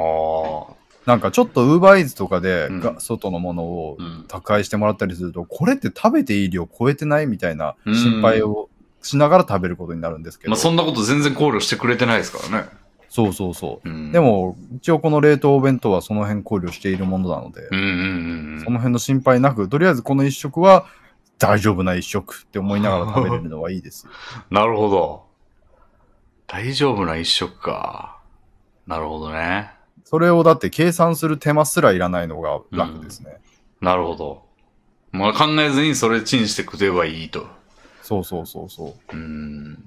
Speaker 1: あ。
Speaker 2: なんかちょっとウーバーイーツとかで、
Speaker 1: うん
Speaker 2: が外のものを
Speaker 1: うん。
Speaker 2: 宅配してもらったりすると、これって食べていい量超えてないみたいな心配をしながら食べることになるんですけど。
Speaker 1: まあそんなこと全然考慮してくれてないですからね。
Speaker 2: そうそうそう。
Speaker 1: うん。
Speaker 2: で、も、一応この冷凍弁当はその辺考慮しているものなので、
Speaker 1: うんうんうんうん。
Speaker 2: その辺の心配なく、とりあえずこの一食は大丈夫な一食って思いながら食べれるのはいいですよ。
Speaker 1: なるほど。大丈夫な一食か。なるほどね。
Speaker 2: それをだって計算する手間すらいらないのが楽ですね。
Speaker 1: なるほど。まあ考えずにそれチンして食えばいいと。
Speaker 2: そうそうそうそう。
Speaker 1: うん。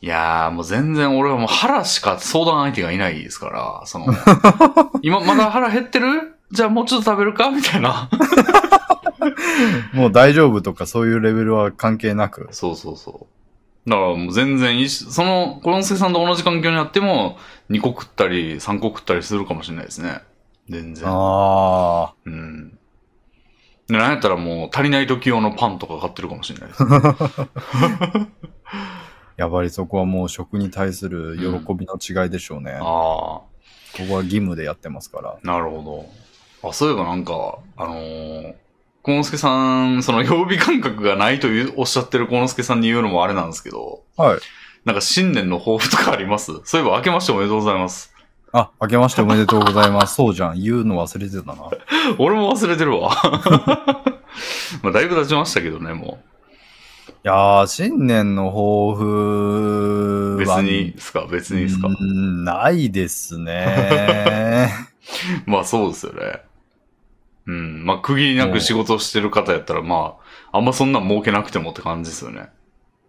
Speaker 1: いやー、もう全然俺はもう腹しか相談相手がいないですから、その、今まだ腹減ってる？じゃあもうちょっと食べるか？みたいな。
Speaker 2: もう大丈夫とかそういうレベルは関係なく。
Speaker 1: そうそうそう。だからもう全然いいし、その、コロンスケさんと同じ環境にあっても、2個食ったり、3個食ったりするかもしれないですね。全然。
Speaker 2: あ
Speaker 1: うん。でなんやったらもう足りない時用のパンとか買ってるかもしれないです。
Speaker 2: あ。やっぱりそこはもう食に対する喜びの違いでしょうね。こ
Speaker 1: あ
Speaker 2: こは義務でやってますから。
Speaker 1: あ、なるほど。あ、そういえばなんか、あのー、コノスケさん、その曜日感覚がないというおっしゃってるコノスケさんに言うのもあれなんですけど、
Speaker 2: はい。
Speaker 1: なんか新年の抱負とかあります？そういえば明けましておめでとうございます。
Speaker 2: あ、明けましておめでとうございます。そうじゃん。言うの忘れてたな。
Speaker 1: 俺も忘れてるわ。まあ、だいぶ経ちましたけどね、も
Speaker 2: いやー、新年の抱負
Speaker 1: う。
Speaker 2: は
Speaker 1: 別にですか？別にですか？
Speaker 2: うーんないですね。
Speaker 1: まあそうですよね。うん。まあ区切りなく仕事してる方やったら、まあ、あんまそんなん儲けなくてもって感じですよね。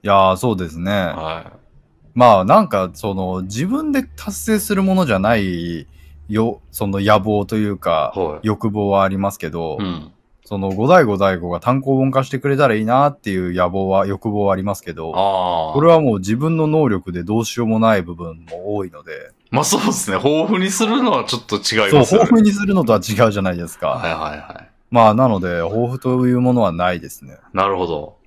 Speaker 2: いやー、そうですね。
Speaker 1: は
Speaker 2: まあ、なんか、その、自分で達成するものじゃない、よ、その野望というか
Speaker 1: い。、はい。
Speaker 2: 欲望はありますけど、
Speaker 1: うん。
Speaker 2: その、五代五代五が単行本化してくれたらいいなっていう野望は、欲望はありますけど、
Speaker 1: ああ。
Speaker 2: これはもう自分の能力でどうしようもない部分も多いので、
Speaker 1: まあそうですね。豊富にするのはちょっと違い
Speaker 2: そう、
Speaker 1: ますよね。
Speaker 2: 豊富にするのとは違うじゃないですか。
Speaker 1: はいはいはい。
Speaker 2: まあ、なので、豊富というものはないですね。
Speaker 1: なるほど。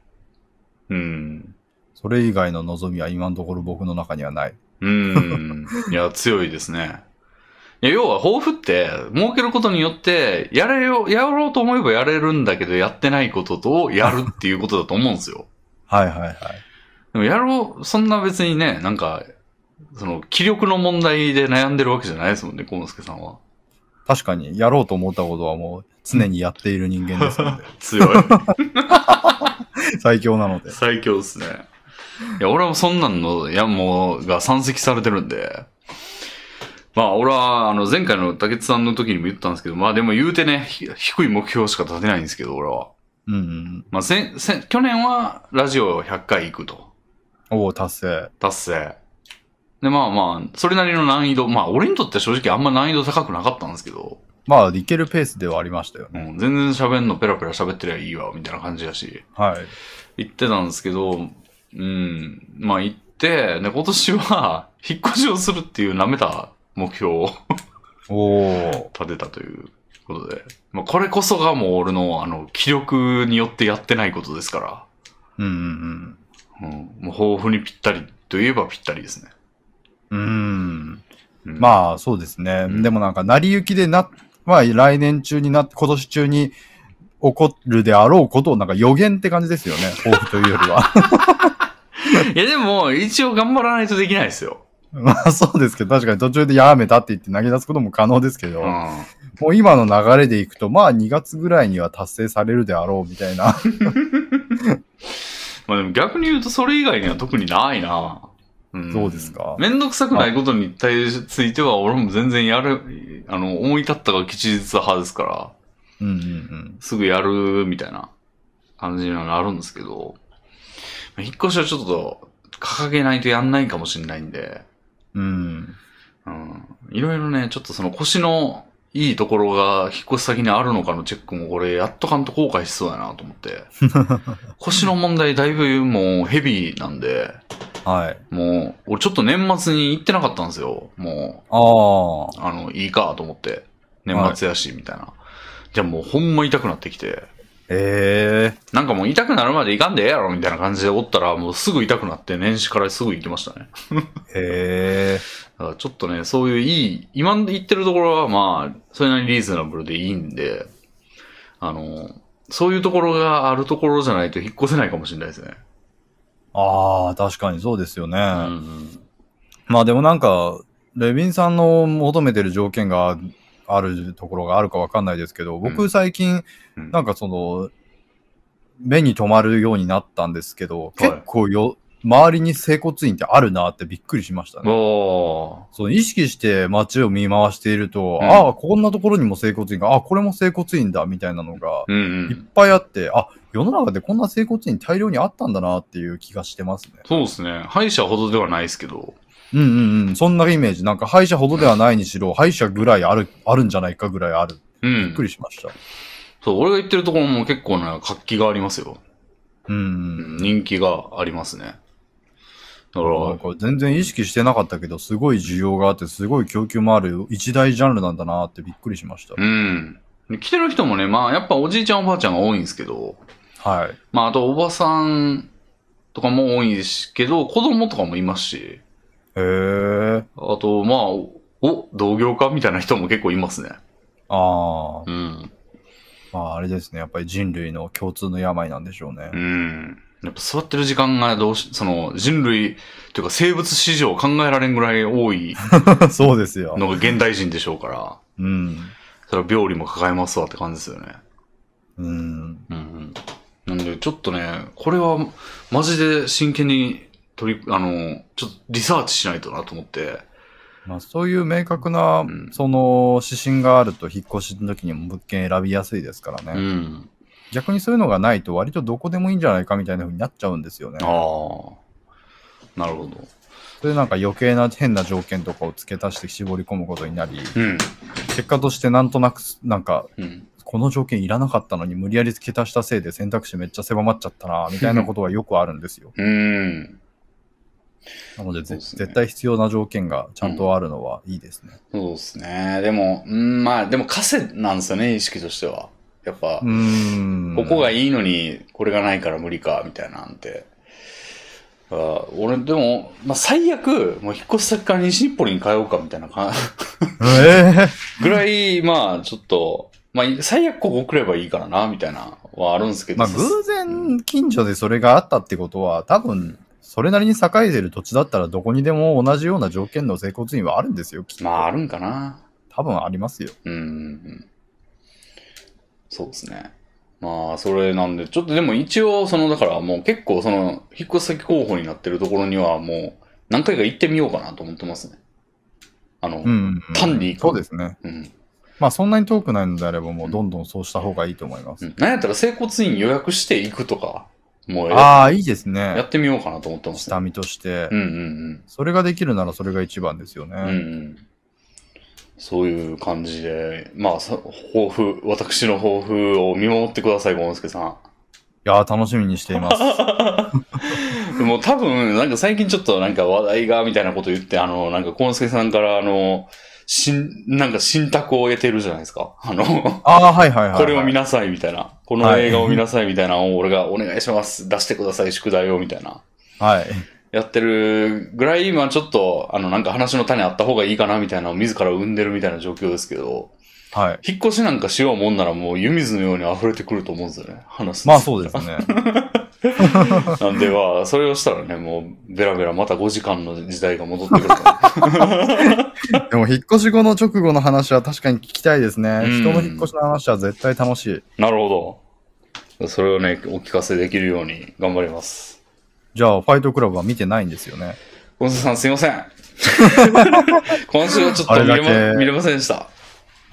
Speaker 1: うん。
Speaker 2: それ以外の望みは今のところ僕の中にはない。
Speaker 1: うん。いや、強いですね。いや、要は、抱負って、儲けることによって、やれよ、やろうと思えばやれるんだけど、やってないことと、やるっていうことだと思うんですよ。
Speaker 2: はいはいはい。
Speaker 1: でも、やろう、そんな別にね、なんか、その、気力の問題で悩んでるわけじゃないですもんね、コノスケさんは。
Speaker 2: 確かに、やろうと思ったことはもう常にやっている人間ですので、
Speaker 1: 強い。
Speaker 2: 最強なので。
Speaker 1: 最強ですね。いや、俺はそんなんの、いや、もう、が山積されてるんで、まあ、俺は、あの、前回の竹内さんの時にも言ったんですけど、まあでも言うてね、ひ低い目標しか立てないんですけど、俺は。
Speaker 2: うんうん。
Speaker 1: まあ、せせ去年は、ラジオ100回行くと。
Speaker 2: おお、達成。
Speaker 1: 達成。で、まあまあ、それなりの難易度、まあ、俺にとっては正直あんま難易度高くなかったんですけど、
Speaker 2: まあ、いけるペースではありましたよね。
Speaker 1: うん、全然喋んのペラペラ喋ってりゃいいわ、みたいな感じだし。
Speaker 2: はい。
Speaker 1: 行ってたんですけど、うん、まあ行って、で、今年は、引っ越しをするっていう舐めた目標を。立てたということで、まあこれこそがもう俺の、あの、気力によってやってないことですか
Speaker 2: うんうん
Speaker 1: ら、うん、もう豊富にぴったりといえばぴったりですね。
Speaker 2: うん。うん。まあ、そうですね。
Speaker 1: うん
Speaker 2: でもなんか、成り行きでな、まあ、来年中になって、今年中に起こるであろうことを、なんか予言って感じですよね。抱負というよりは。
Speaker 1: いやでも、一応頑張らないとできないですよ。
Speaker 2: まあ、そうですけど、確かに途中でやめたって言って投げ出すことも可能ですけど、
Speaker 1: うん。
Speaker 2: もう今の流れでいくと、まあ2月ぐらいには達成されるであろうみたいな。
Speaker 1: まあでも逆に言うとそれ以外には特にないな。うん
Speaker 2: そうですか
Speaker 1: めんどくさくないことに対しついては俺も全然やる、あの、思い立ったが吉日派ですから、
Speaker 2: うんうんうん。
Speaker 1: すぐやるみたいな感じにはなるんですけど、引っ越しはちょっと掲げないとやんないかもしれないんで、
Speaker 2: うん。
Speaker 1: うん。いろいろね、ちょっとその腰のいいところが引っ越し先にあるのかのチェックもこれやっとかんと後悔しそうやなと思って。腰の問題だいぶもうヘビーなんで、
Speaker 2: はい。
Speaker 1: もう、俺ちょっと年末に行ってなかったんですよ。も
Speaker 2: ああ。
Speaker 1: う、あの、いいかと思って。年末やし、みたいな。じゃあもうほんま痛くなってきて。
Speaker 2: ええ
Speaker 1: なんかもう痛くなるまでいかんでええやろみたいな感じでおったら、もうすぐ痛くなって年始からすぐ行きましたね。
Speaker 2: へえ。
Speaker 1: だからちょっとね、そういういい、今言ってるところはまあ、それなりにリーズナブルでいいんで、あの、そういうところがあるところじゃないと引っ越せないかもしれないですね。
Speaker 2: ああ、確かにそうですよね。
Speaker 1: うん
Speaker 2: まあでもなんか、レビンさんの求めてる条件があるところがあるかわかんないですけど、僕最近、
Speaker 1: うん
Speaker 2: なんかその、目に留まるようになったんですけど、
Speaker 1: はい
Speaker 2: 結構よ、周りに整骨院ってあるなってびっくりしましたね。
Speaker 1: お
Speaker 2: その意識して街を見回していると、
Speaker 1: うん
Speaker 2: ああ、こんなところにも整骨院が、あこれも整骨院だみたいなのがいっ
Speaker 1: ん。
Speaker 2: ぱいあって、あ、世の中でこんな整骨院大量にあったんだなっていう気がしてますね。
Speaker 1: そうですね。歯医者ほどではないですけど。
Speaker 2: うんうんうん。そんなイメージ。なんか歯医者ほどではないにしろ、歯医者ぐらいある、あるんじゃないかぐらいある。
Speaker 1: う
Speaker 2: びっく
Speaker 1: ん。
Speaker 2: りしました。
Speaker 1: そう、俺が言ってるところも結構な活気がありますよ。
Speaker 2: うん。
Speaker 1: うん人気がありますね。だから、
Speaker 2: なんか全然意識してなかったけど、すごい需要があって、すごい供給もある一大ジャンルなんだなってびっくりしました。
Speaker 1: うん。で来てる人もね、まあやっぱおじいちゃんおばあちゃんが多いんですけど、
Speaker 2: はい。
Speaker 1: まああとおばさんとかも多いですけど、子供とかもいますし、
Speaker 2: へえ。
Speaker 1: あとまあ、お、同業かみたいな人も結構いますね。
Speaker 2: ああ。
Speaker 1: うん。
Speaker 2: まああれですね。やっぱり人類の共通の病なんでしょうね
Speaker 1: う。ん。やっぱ座ってる時間がどうし、その人類というか生物史上考えられんぐらい多い
Speaker 2: そうですよ。
Speaker 1: のが現代人でしょうから、
Speaker 2: うん。
Speaker 1: それは病理も抱えますわって感じですよね。
Speaker 2: うん。
Speaker 1: うんうん。なんで、ちょっとね、これは、マジで真剣に取り、あの、ちょっとリサーチしないとなと思って。
Speaker 2: まあそういう明確な、
Speaker 1: ん
Speaker 2: その指針があると引っ越しの時にも物件選びやすいですからね。
Speaker 1: うん。
Speaker 2: 逆にそういうのがないと割とどこでもいいんじゃないかみたいな風になっちゃうんですよね。
Speaker 1: ああ。なるほど。
Speaker 2: それなんか余計な変な条件とかを付け足して絞り込むことになり、
Speaker 1: うん。
Speaker 2: 結果としてなんとなく、なんか、
Speaker 1: うん。
Speaker 2: この条件いらなかったのに無理やり付け足したせいで選択肢めっちゃ狭まっちゃったな、みたいなことがよくあるんですよ。
Speaker 1: うん。
Speaker 2: なので
Speaker 1: ね
Speaker 2: 絶対必要な条件がちゃんとあるのはいいですね。
Speaker 1: そうですね。でも、うん、まあ、でも稼なんですよね、意識としては。やっぱ。ここがいいのに、これがないから無理か、みたいなんて。あ俺、でも、まあ、最悪、もう引っ越し先から西日暮里に通おうか、みたいな感
Speaker 2: ええ
Speaker 1: ぐらい、まあ、ちょっと、まあ、最悪ここ来ればいいからな、みたいな、はあるんですけど。
Speaker 2: まあ偶然近所でそれがあったってことは、多分、それなりに栄えてる土地だったらどこにでも同じような条件の整骨院はあるんですよ、きっと。
Speaker 1: まあ、あるんかな。
Speaker 2: 多分ありますよ。
Speaker 1: うんうんうん。そうですね。まあ、それなんで、ちょっとでも一応、その、だからもう結構、その、引っ越し先候補になってるところには、もう、何回か行ってみようかなと思ってますね。あの、
Speaker 2: うんうんうん、
Speaker 1: 単に行く
Speaker 2: そうですね。
Speaker 1: うん。
Speaker 2: まあそんなに遠くないのであればもうどんどんそうした方がいいと思います。
Speaker 1: うんなんやったら整骨院予約して行くとか、もうや
Speaker 2: ああ、いいです
Speaker 1: や
Speaker 2: ね。
Speaker 1: ってみようかなと思ってます、
Speaker 2: 下見として、
Speaker 1: うんうん
Speaker 2: それができるならそれが一番ですよね。
Speaker 1: うん。うんうん。そういう感じで、まあ、さ抱負、私の抱負を見守ってください、ゴンスケさん。
Speaker 2: いやー楽しみにしています。
Speaker 1: でも多分、なんか最近ちょっとなんか話題がみたいなこと言って、あの、なんか、コンスケさんから、あの、新、なんか新託を得てるじゃないですか。あの、
Speaker 2: ああ、はいはいはい、はい。
Speaker 1: これを見なさいみたいな。この映画を見なさいみたいなのを俺がお願いします。出してください、宿題をみたいな。
Speaker 2: はい。
Speaker 1: やってるぐらい、今ちょっと、あの、なんか話の種あった方がいいかなみたいなのを自ら生んでるみたいな状況ですけど、
Speaker 2: はい。
Speaker 1: 引っ越しなんかしようもんならもう湯水のように溢れてくると思うんですよね。話す。
Speaker 2: まあそうですね。
Speaker 1: なんでは、それをしたらね、もう、ベラベラまた5時間の時代が戻ってくると思う。
Speaker 2: でも引っ越し後の直後の話は確かに聞きたいですね。
Speaker 1: うん
Speaker 2: 人の引っ越しの話は絶対楽しい。
Speaker 1: なるほど。それをね、お聞かせできるように頑張ります。
Speaker 2: じゃあ、ファイトクラブは見てないんですよね。
Speaker 1: 小野さんすいません。今週はちょっと見れ,、ま、見れませんでした。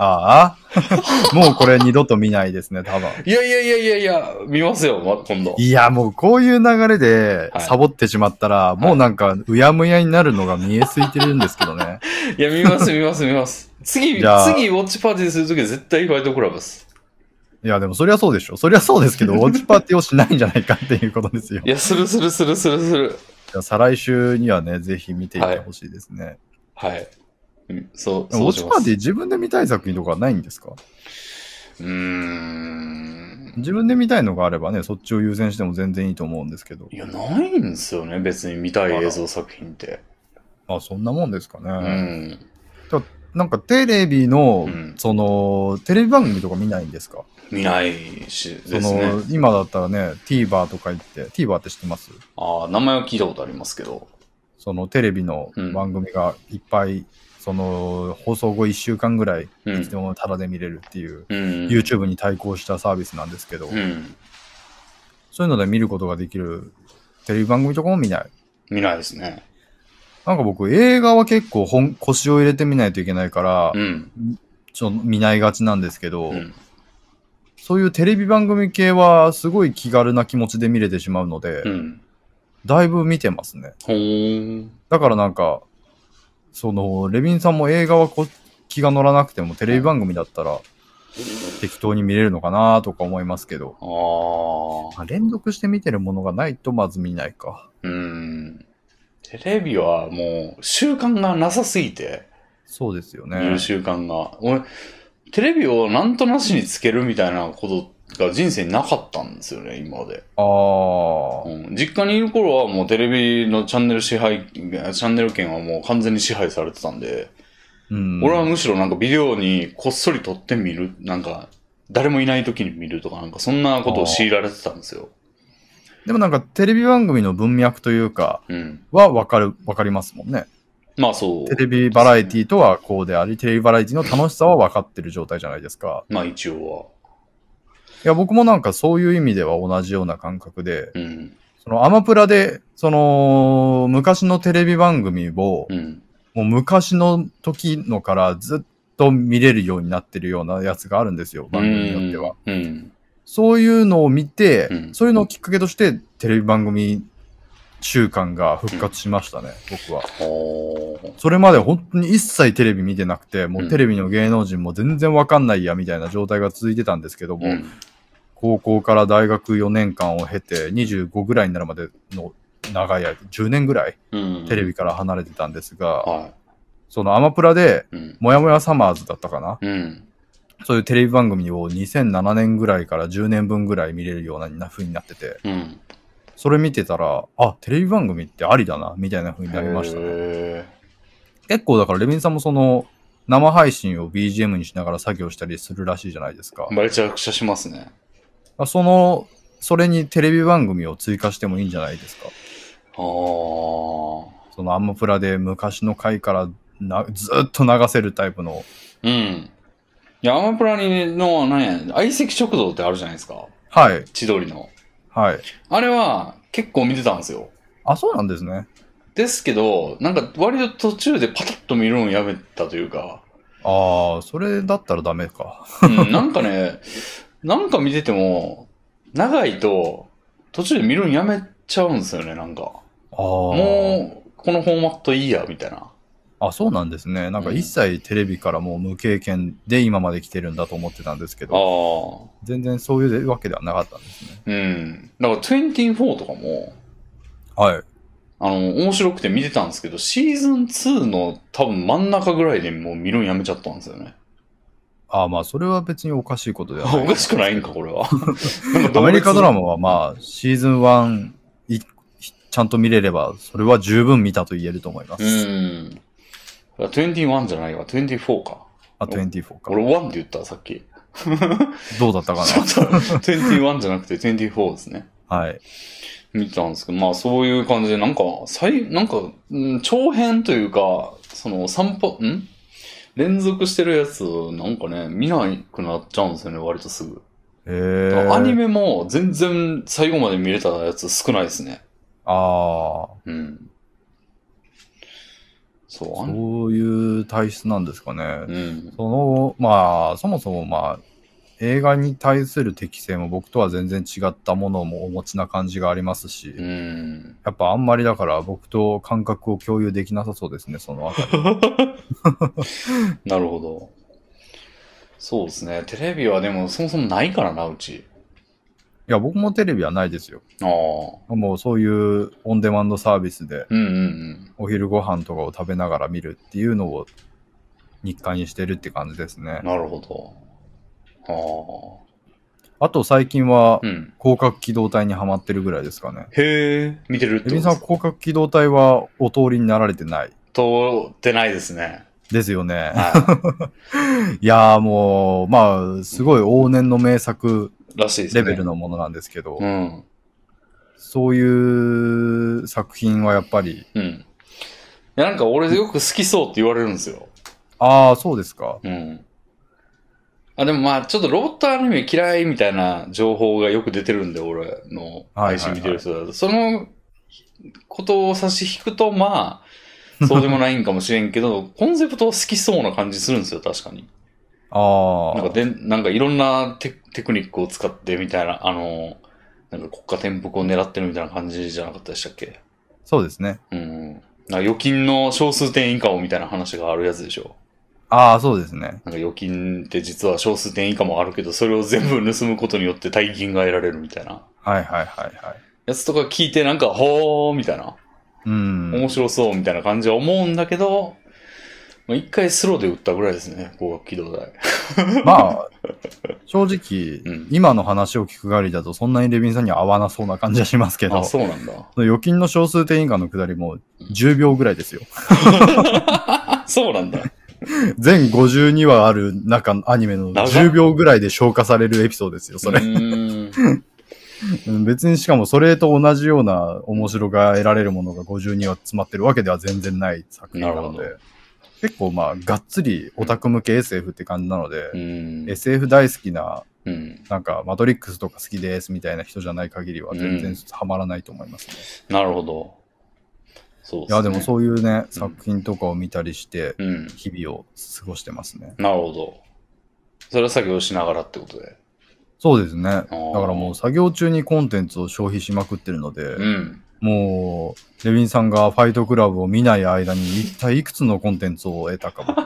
Speaker 2: ああ もうこれ二度と見ないですね、多分。
Speaker 1: いやいやいやいやいや、見ますよ、ま、今度。
Speaker 2: いや、もうこういう流れで
Speaker 1: はい
Speaker 2: サボってしまったら、もうなんか、うやむやになるのが見えすいてるんですけどね。
Speaker 1: いや、見ます見ます見ます。次、次、ウォッチパーティーするときは絶対ファイトクラブです。
Speaker 2: いや、でもそりゃそうでしょ。そりゃそうですけど、ウォッチパーティーをしないんじゃないかっていうことですよ。
Speaker 1: いや、するするするするする。
Speaker 2: じゃあ再来週にはね、ぜひ見ていってほしいですね。
Speaker 1: はい。うんそう、
Speaker 2: ウォッチ
Speaker 1: そうします。
Speaker 2: パーティー自分で見たい作品とかないんですか？
Speaker 1: うーん。
Speaker 2: 自分で見たいのがあればね、そっちを優先しても全然いいと思うんですけど
Speaker 1: い。や、ないんですよね、別に見たい映像作品って。
Speaker 2: まあそんなもんですか
Speaker 1: う
Speaker 2: ね。
Speaker 1: ん。
Speaker 2: なんかテレビの、
Speaker 1: うん
Speaker 2: その、テレビ番組とか見ないんですか？
Speaker 1: 見ないし
Speaker 2: そ
Speaker 1: ですね。
Speaker 2: の、今だったらね、TVer とか行って、TVer って知ってます？
Speaker 1: ああ、名前は聞いたことありますけど。
Speaker 2: そのテレビの番組がいっぱい、その、放送後1週間ぐらい、
Speaker 1: うん
Speaker 2: いつでもタダで見れるっていう、
Speaker 1: うん。
Speaker 2: YouTube に対抗したサービスなんですけど、
Speaker 1: うん。
Speaker 2: そういうので見ることができるテレビ番組とかも見ない。
Speaker 1: 見ないですね。
Speaker 2: なんか僕、映画は結構本腰を入れて見ないといけないから、
Speaker 1: うん。
Speaker 2: ちょっと見ないがちなんですけど、
Speaker 1: うん。
Speaker 2: そういうテレビ番組系はすごい気軽な気持ちで見れてしまうので、
Speaker 1: うん。
Speaker 2: だいぶ見てますね。だからなんか、その、レビンさんも映画はこ気が乗らなくてもテレビ番組だったら適当に見れるのかなとか思いますけど、
Speaker 1: ああ。
Speaker 2: まあ連続して見てるものがないとまず見ないか。
Speaker 1: うん。テレビはもう習慣がなさすぎて、
Speaker 2: そうですよ
Speaker 1: 見
Speaker 2: ね
Speaker 1: る。習慣が。俺、テレビをなんとなしにつけるみたいなことが人生になかったんですよね、今まで。
Speaker 2: ああ、
Speaker 1: うん、実家にいる頃はもうテレビのチャンネル支配、チャンネル権はもう完全に支配されてたんで、
Speaker 2: うん。
Speaker 1: 俺はむしろなんかビデオにこっそり撮ってみる、なんか誰もいない時に見るとかなんかそんなことを強いられてたんですよ。
Speaker 2: でもなんかテレビ番組の文脈というか、
Speaker 1: うん。
Speaker 2: はわかる、わかりますもんね。
Speaker 1: まあそう。
Speaker 2: テレビバラエティとはこうであり、テレビバラエティの楽しさは分かってる状態じゃないですか。
Speaker 1: まあ一応
Speaker 2: いや、僕もなんかそういう意味では同じような感覚で、
Speaker 1: は。うん。
Speaker 2: そのアマプラで、その、昔のテレビ番組を、
Speaker 1: うん。
Speaker 2: もう昔の時のからずっと見れるようになってるようなやつがあるんですよ、番組によっては。
Speaker 1: うん。
Speaker 2: そういうのを見て、
Speaker 1: うん
Speaker 2: そういうのをきっかけとしてテレビ番組習慣が復活しましたね、僕は。
Speaker 1: ほー
Speaker 2: それまで本当に一切テレビ見てなくて、もううんテレビの芸能人も全然わかんないやみたいな状態が続いてたんですけども、
Speaker 1: うん。
Speaker 2: 高校から大学4年間を経て25ぐらいになるまでの長い間、10年ぐらい
Speaker 1: うん。
Speaker 2: テレビから離れてたんですが、
Speaker 1: は。
Speaker 2: そのアマプラで、
Speaker 1: うん。
Speaker 2: もやもやサマーズだったかな？
Speaker 1: うん。
Speaker 2: そういうテレビ番組を2007年ぐらいから10年分ぐらい見れるような風になってて、
Speaker 1: うん。
Speaker 2: それ見てたら、あ、テレビ番組ってありだな、みたいな風になりましたね。
Speaker 1: へ
Speaker 2: 結構だからレビンさんもその、生配信を BGM にしながら作業したりするらしいじゃないですか
Speaker 1: ー。。めちゃくちゃしますね。
Speaker 2: その、それにテレビ番組を追加してもいいんじゃないですか？
Speaker 1: ああ。
Speaker 2: そのアマプラで昔の回からなずっと流せるタイプの。
Speaker 1: うん。いや、アマプラにの、なんや、相席食堂ってあるじゃないですか。
Speaker 2: はい。
Speaker 1: 千鳥の。
Speaker 2: はい。
Speaker 1: あれは結構見てたんですよ。
Speaker 2: あ、そうなんですね。
Speaker 1: ですけど、なんか割と途中でパタッと見るのやめたというか、
Speaker 2: ああ、それだったらダメか。
Speaker 1: うん、なんかね、なんか見てても、長いと途中で見るのやめちゃうんですよね、なんか。
Speaker 2: ああ。
Speaker 1: もう、このフォーマットいいや、みたいな。
Speaker 2: あ、そうなんですね。なんか
Speaker 1: うん
Speaker 2: 一切テレビからもう無経験で今まで来てるんだと思ってたんですけ
Speaker 1: あ
Speaker 2: ど、
Speaker 1: あ。
Speaker 2: 全然そういうわけではなかったんですね。
Speaker 1: うん。だから24とかも、
Speaker 2: はい。
Speaker 1: あの、面白くて見てたんですけど、シーズン2の多分真ん中ぐらいでもう見るのやめちゃったんですよね。
Speaker 2: ああ、まあそれは別におかしいことではない。
Speaker 1: おかしくないんか、これは。
Speaker 2: アメリカドラ
Speaker 1: マ
Speaker 2: マはまあ、シーズン1い、ちゃんと見れれば、それは十分見たと言えると思います。
Speaker 1: うん。21じゃないわ、24か。
Speaker 2: あ、24か。
Speaker 1: 俺1って言った、さっき。
Speaker 2: どうだったか
Speaker 1: ちょっと、21じゃなくて24ですね。
Speaker 2: なはい。
Speaker 1: 見てたんですけど、まあそういう感じで、なんか、最、なんか、うん長編というか、その散歩、ん連続してるやつ、なんかね、見なくなっちゃうんですよね、割とすぐ。
Speaker 2: へえ。
Speaker 1: アニメも全然最後まで見れたやつ少ないですね。
Speaker 2: ああ、
Speaker 1: うん。そう、アニ
Speaker 2: そういう体質なんですかね。
Speaker 1: うん。
Speaker 2: その、まあ、そもそもまあ、映画に対する適性も僕とは全然違ったものもお持ちな感じがありますし、
Speaker 1: うん。
Speaker 2: やっぱあんまりだから僕と感覚を共有できなさそうですね、そのあたり。
Speaker 1: なるほど。そうですね。テレビはでもそもそもないからな、うち。
Speaker 2: いや、僕もテレビはないですよ。
Speaker 1: ああ。
Speaker 2: もうそういうオンデマンドサービスで。お昼ご飯とかを食べながら見るっていうのを日課にしてるって感じですね。
Speaker 1: なるほど。あ
Speaker 2: あと最近は。広角機動隊にはまってるぐらいですかね。
Speaker 1: へえ、見てるって
Speaker 2: エビンさん、広角機動隊はお通りになられてない？
Speaker 1: 通ってないですね。
Speaker 2: ですよね。
Speaker 1: はい
Speaker 2: やーもう、まあ、すごい往年の名作。レベルのものなんですけど、
Speaker 1: うん。
Speaker 2: そういう作品はやっぱり、
Speaker 1: うん。なんか俺よく好きそうって言われるんですよ。
Speaker 2: ああ、そうですか。
Speaker 1: うん。あ、でもまあ、ちょっとロボットアニメ嫌いみたいな情報がよく出てるんで、俺の配信見てる人だと。そのことを差し引くと、まあ、そうでもないんかもしれんけど、コンセプトは好きそうな感じするんですよ、確かに。
Speaker 2: ああ。
Speaker 1: なんかで、なんかいろんなテテクニックを使ってみたいな、あの、なんか国家転覆を狙ってるみたいな感じじゃなかったでしたっけ？
Speaker 2: そうですね。
Speaker 1: うん。なんか預金の小数点以下をみたいな話があるやつでしょ。
Speaker 2: ああ、そうですね。
Speaker 1: なんか預金って実は小数点以下もあるけど、それを全部盗むことによって大金が得られるみたいな
Speaker 2: はいはいはいはい。
Speaker 1: やつとか聞いてなんか、ほーみたいな、
Speaker 2: うん。
Speaker 1: 面白そうみたいな感じは思うんだけど、まあ一回スローで打ったぐらいですね、光学機動隊。
Speaker 2: まあ、正直、
Speaker 1: うん
Speaker 2: 今の話を聞く限りだと、そんなにレビンさんには合わなそうな感じはしますけど
Speaker 1: あ、、そうなんだ。
Speaker 2: 預金の小数点以下のくだりも10秒ぐらいですよ。
Speaker 1: あ、そうなんだ。
Speaker 2: 全52話ある中のアニメの
Speaker 1: 長っ
Speaker 2: 10秒ぐらいで消化されるエピソードですよ、それ 別にしかもそれと同じような面白が得られるものが52話詰まってるわけでは全然ない作品なので、結構まあ、がっつりオタク向け SF って感じなので、
Speaker 1: うーん。
Speaker 2: SF 大好きな、
Speaker 1: うん。
Speaker 2: なんか、マトリックスとか好きですみたいな人じゃない限りは全然
Speaker 1: うん
Speaker 2: ハマらないと思いますね。
Speaker 1: なるほど。そう
Speaker 2: いや、でも
Speaker 1: う。
Speaker 2: そういうね、作品とかを見たりして、
Speaker 1: うん。
Speaker 2: 日々を過ごしてますね。
Speaker 1: なるほど。それは作業しながらってことで。
Speaker 2: そうですね。だか
Speaker 1: ー
Speaker 2: らもう作業中にコンテンツを消費しまくってるので、
Speaker 1: うん。
Speaker 2: もう、レビンさんがファイトクラブを見ない間に一体いくつのコンテンツを得たかも。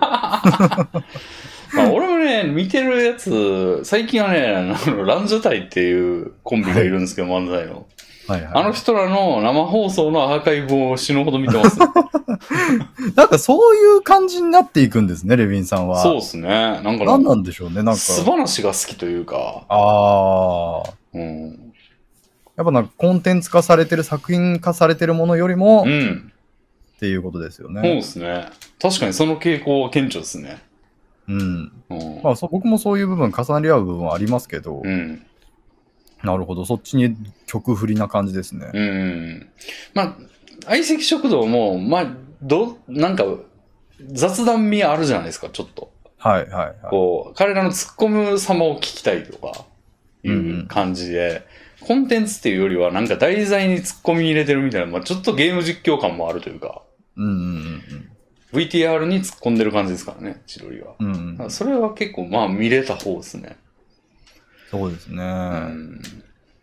Speaker 1: まあ、俺もね、見てるやつ、最近はね、ランジャタイっていうコンビがいるんですけど、漫才の。
Speaker 2: はいはい。
Speaker 1: あの人らの生放送のアーカイブを死ぬほど見てます、ね。
Speaker 2: なんかそういう感じになっていくんですね、レビンさんは。
Speaker 1: そうですね。なんか
Speaker 2: 何なんでしょうね、なんか。
Speaker 1: 素話が好きというか、
Speaker 2: ああ。
Speaker 1: うん。
Speaker 2: やっぱなんかコンテンツ化されてる、作品化されてるものよりも、っ
Speaker 1: うん。
Speaker 2: ていうことですよ
Speaker 1: そうで
Speaker 2: ね。
Speaker 1: すね。確かにその傾向は顕著ですね。
Speaker 2: うん。
Speaker 1: うん。
Speaker 2: まあそ、僕もそういう部分重なり合う部分はありますけど、
Speaker 1: うん。
Speaker 2: なるほど。そっちに曲振りな感じですね。
Speaker 1: うん。まあ、相席食堂も、まあ、ど、なんか、雑談味あるじゃないですか、ちょっと。
Speaker 2: はいはいはい。
Speaker 1: こう、彼らの突っ込む様を聞きたいとか、い
Speaker 2: んうん
Speaker 1: う感じで、コンテンツっていうよりは、なんか題材に突っ込み入れてるみたいな、まあちょっとゲーム実況感もあるというか、
Speaker 2: うんうん
Speaker 1: VTR に突っ込んでる感じですからね、千鳥は。
Speaker 2: うんうん。
Speaker 1: それは結構、まあ見れた方ですね。
Speaker 2: そうですね。
Speaker 1: うん。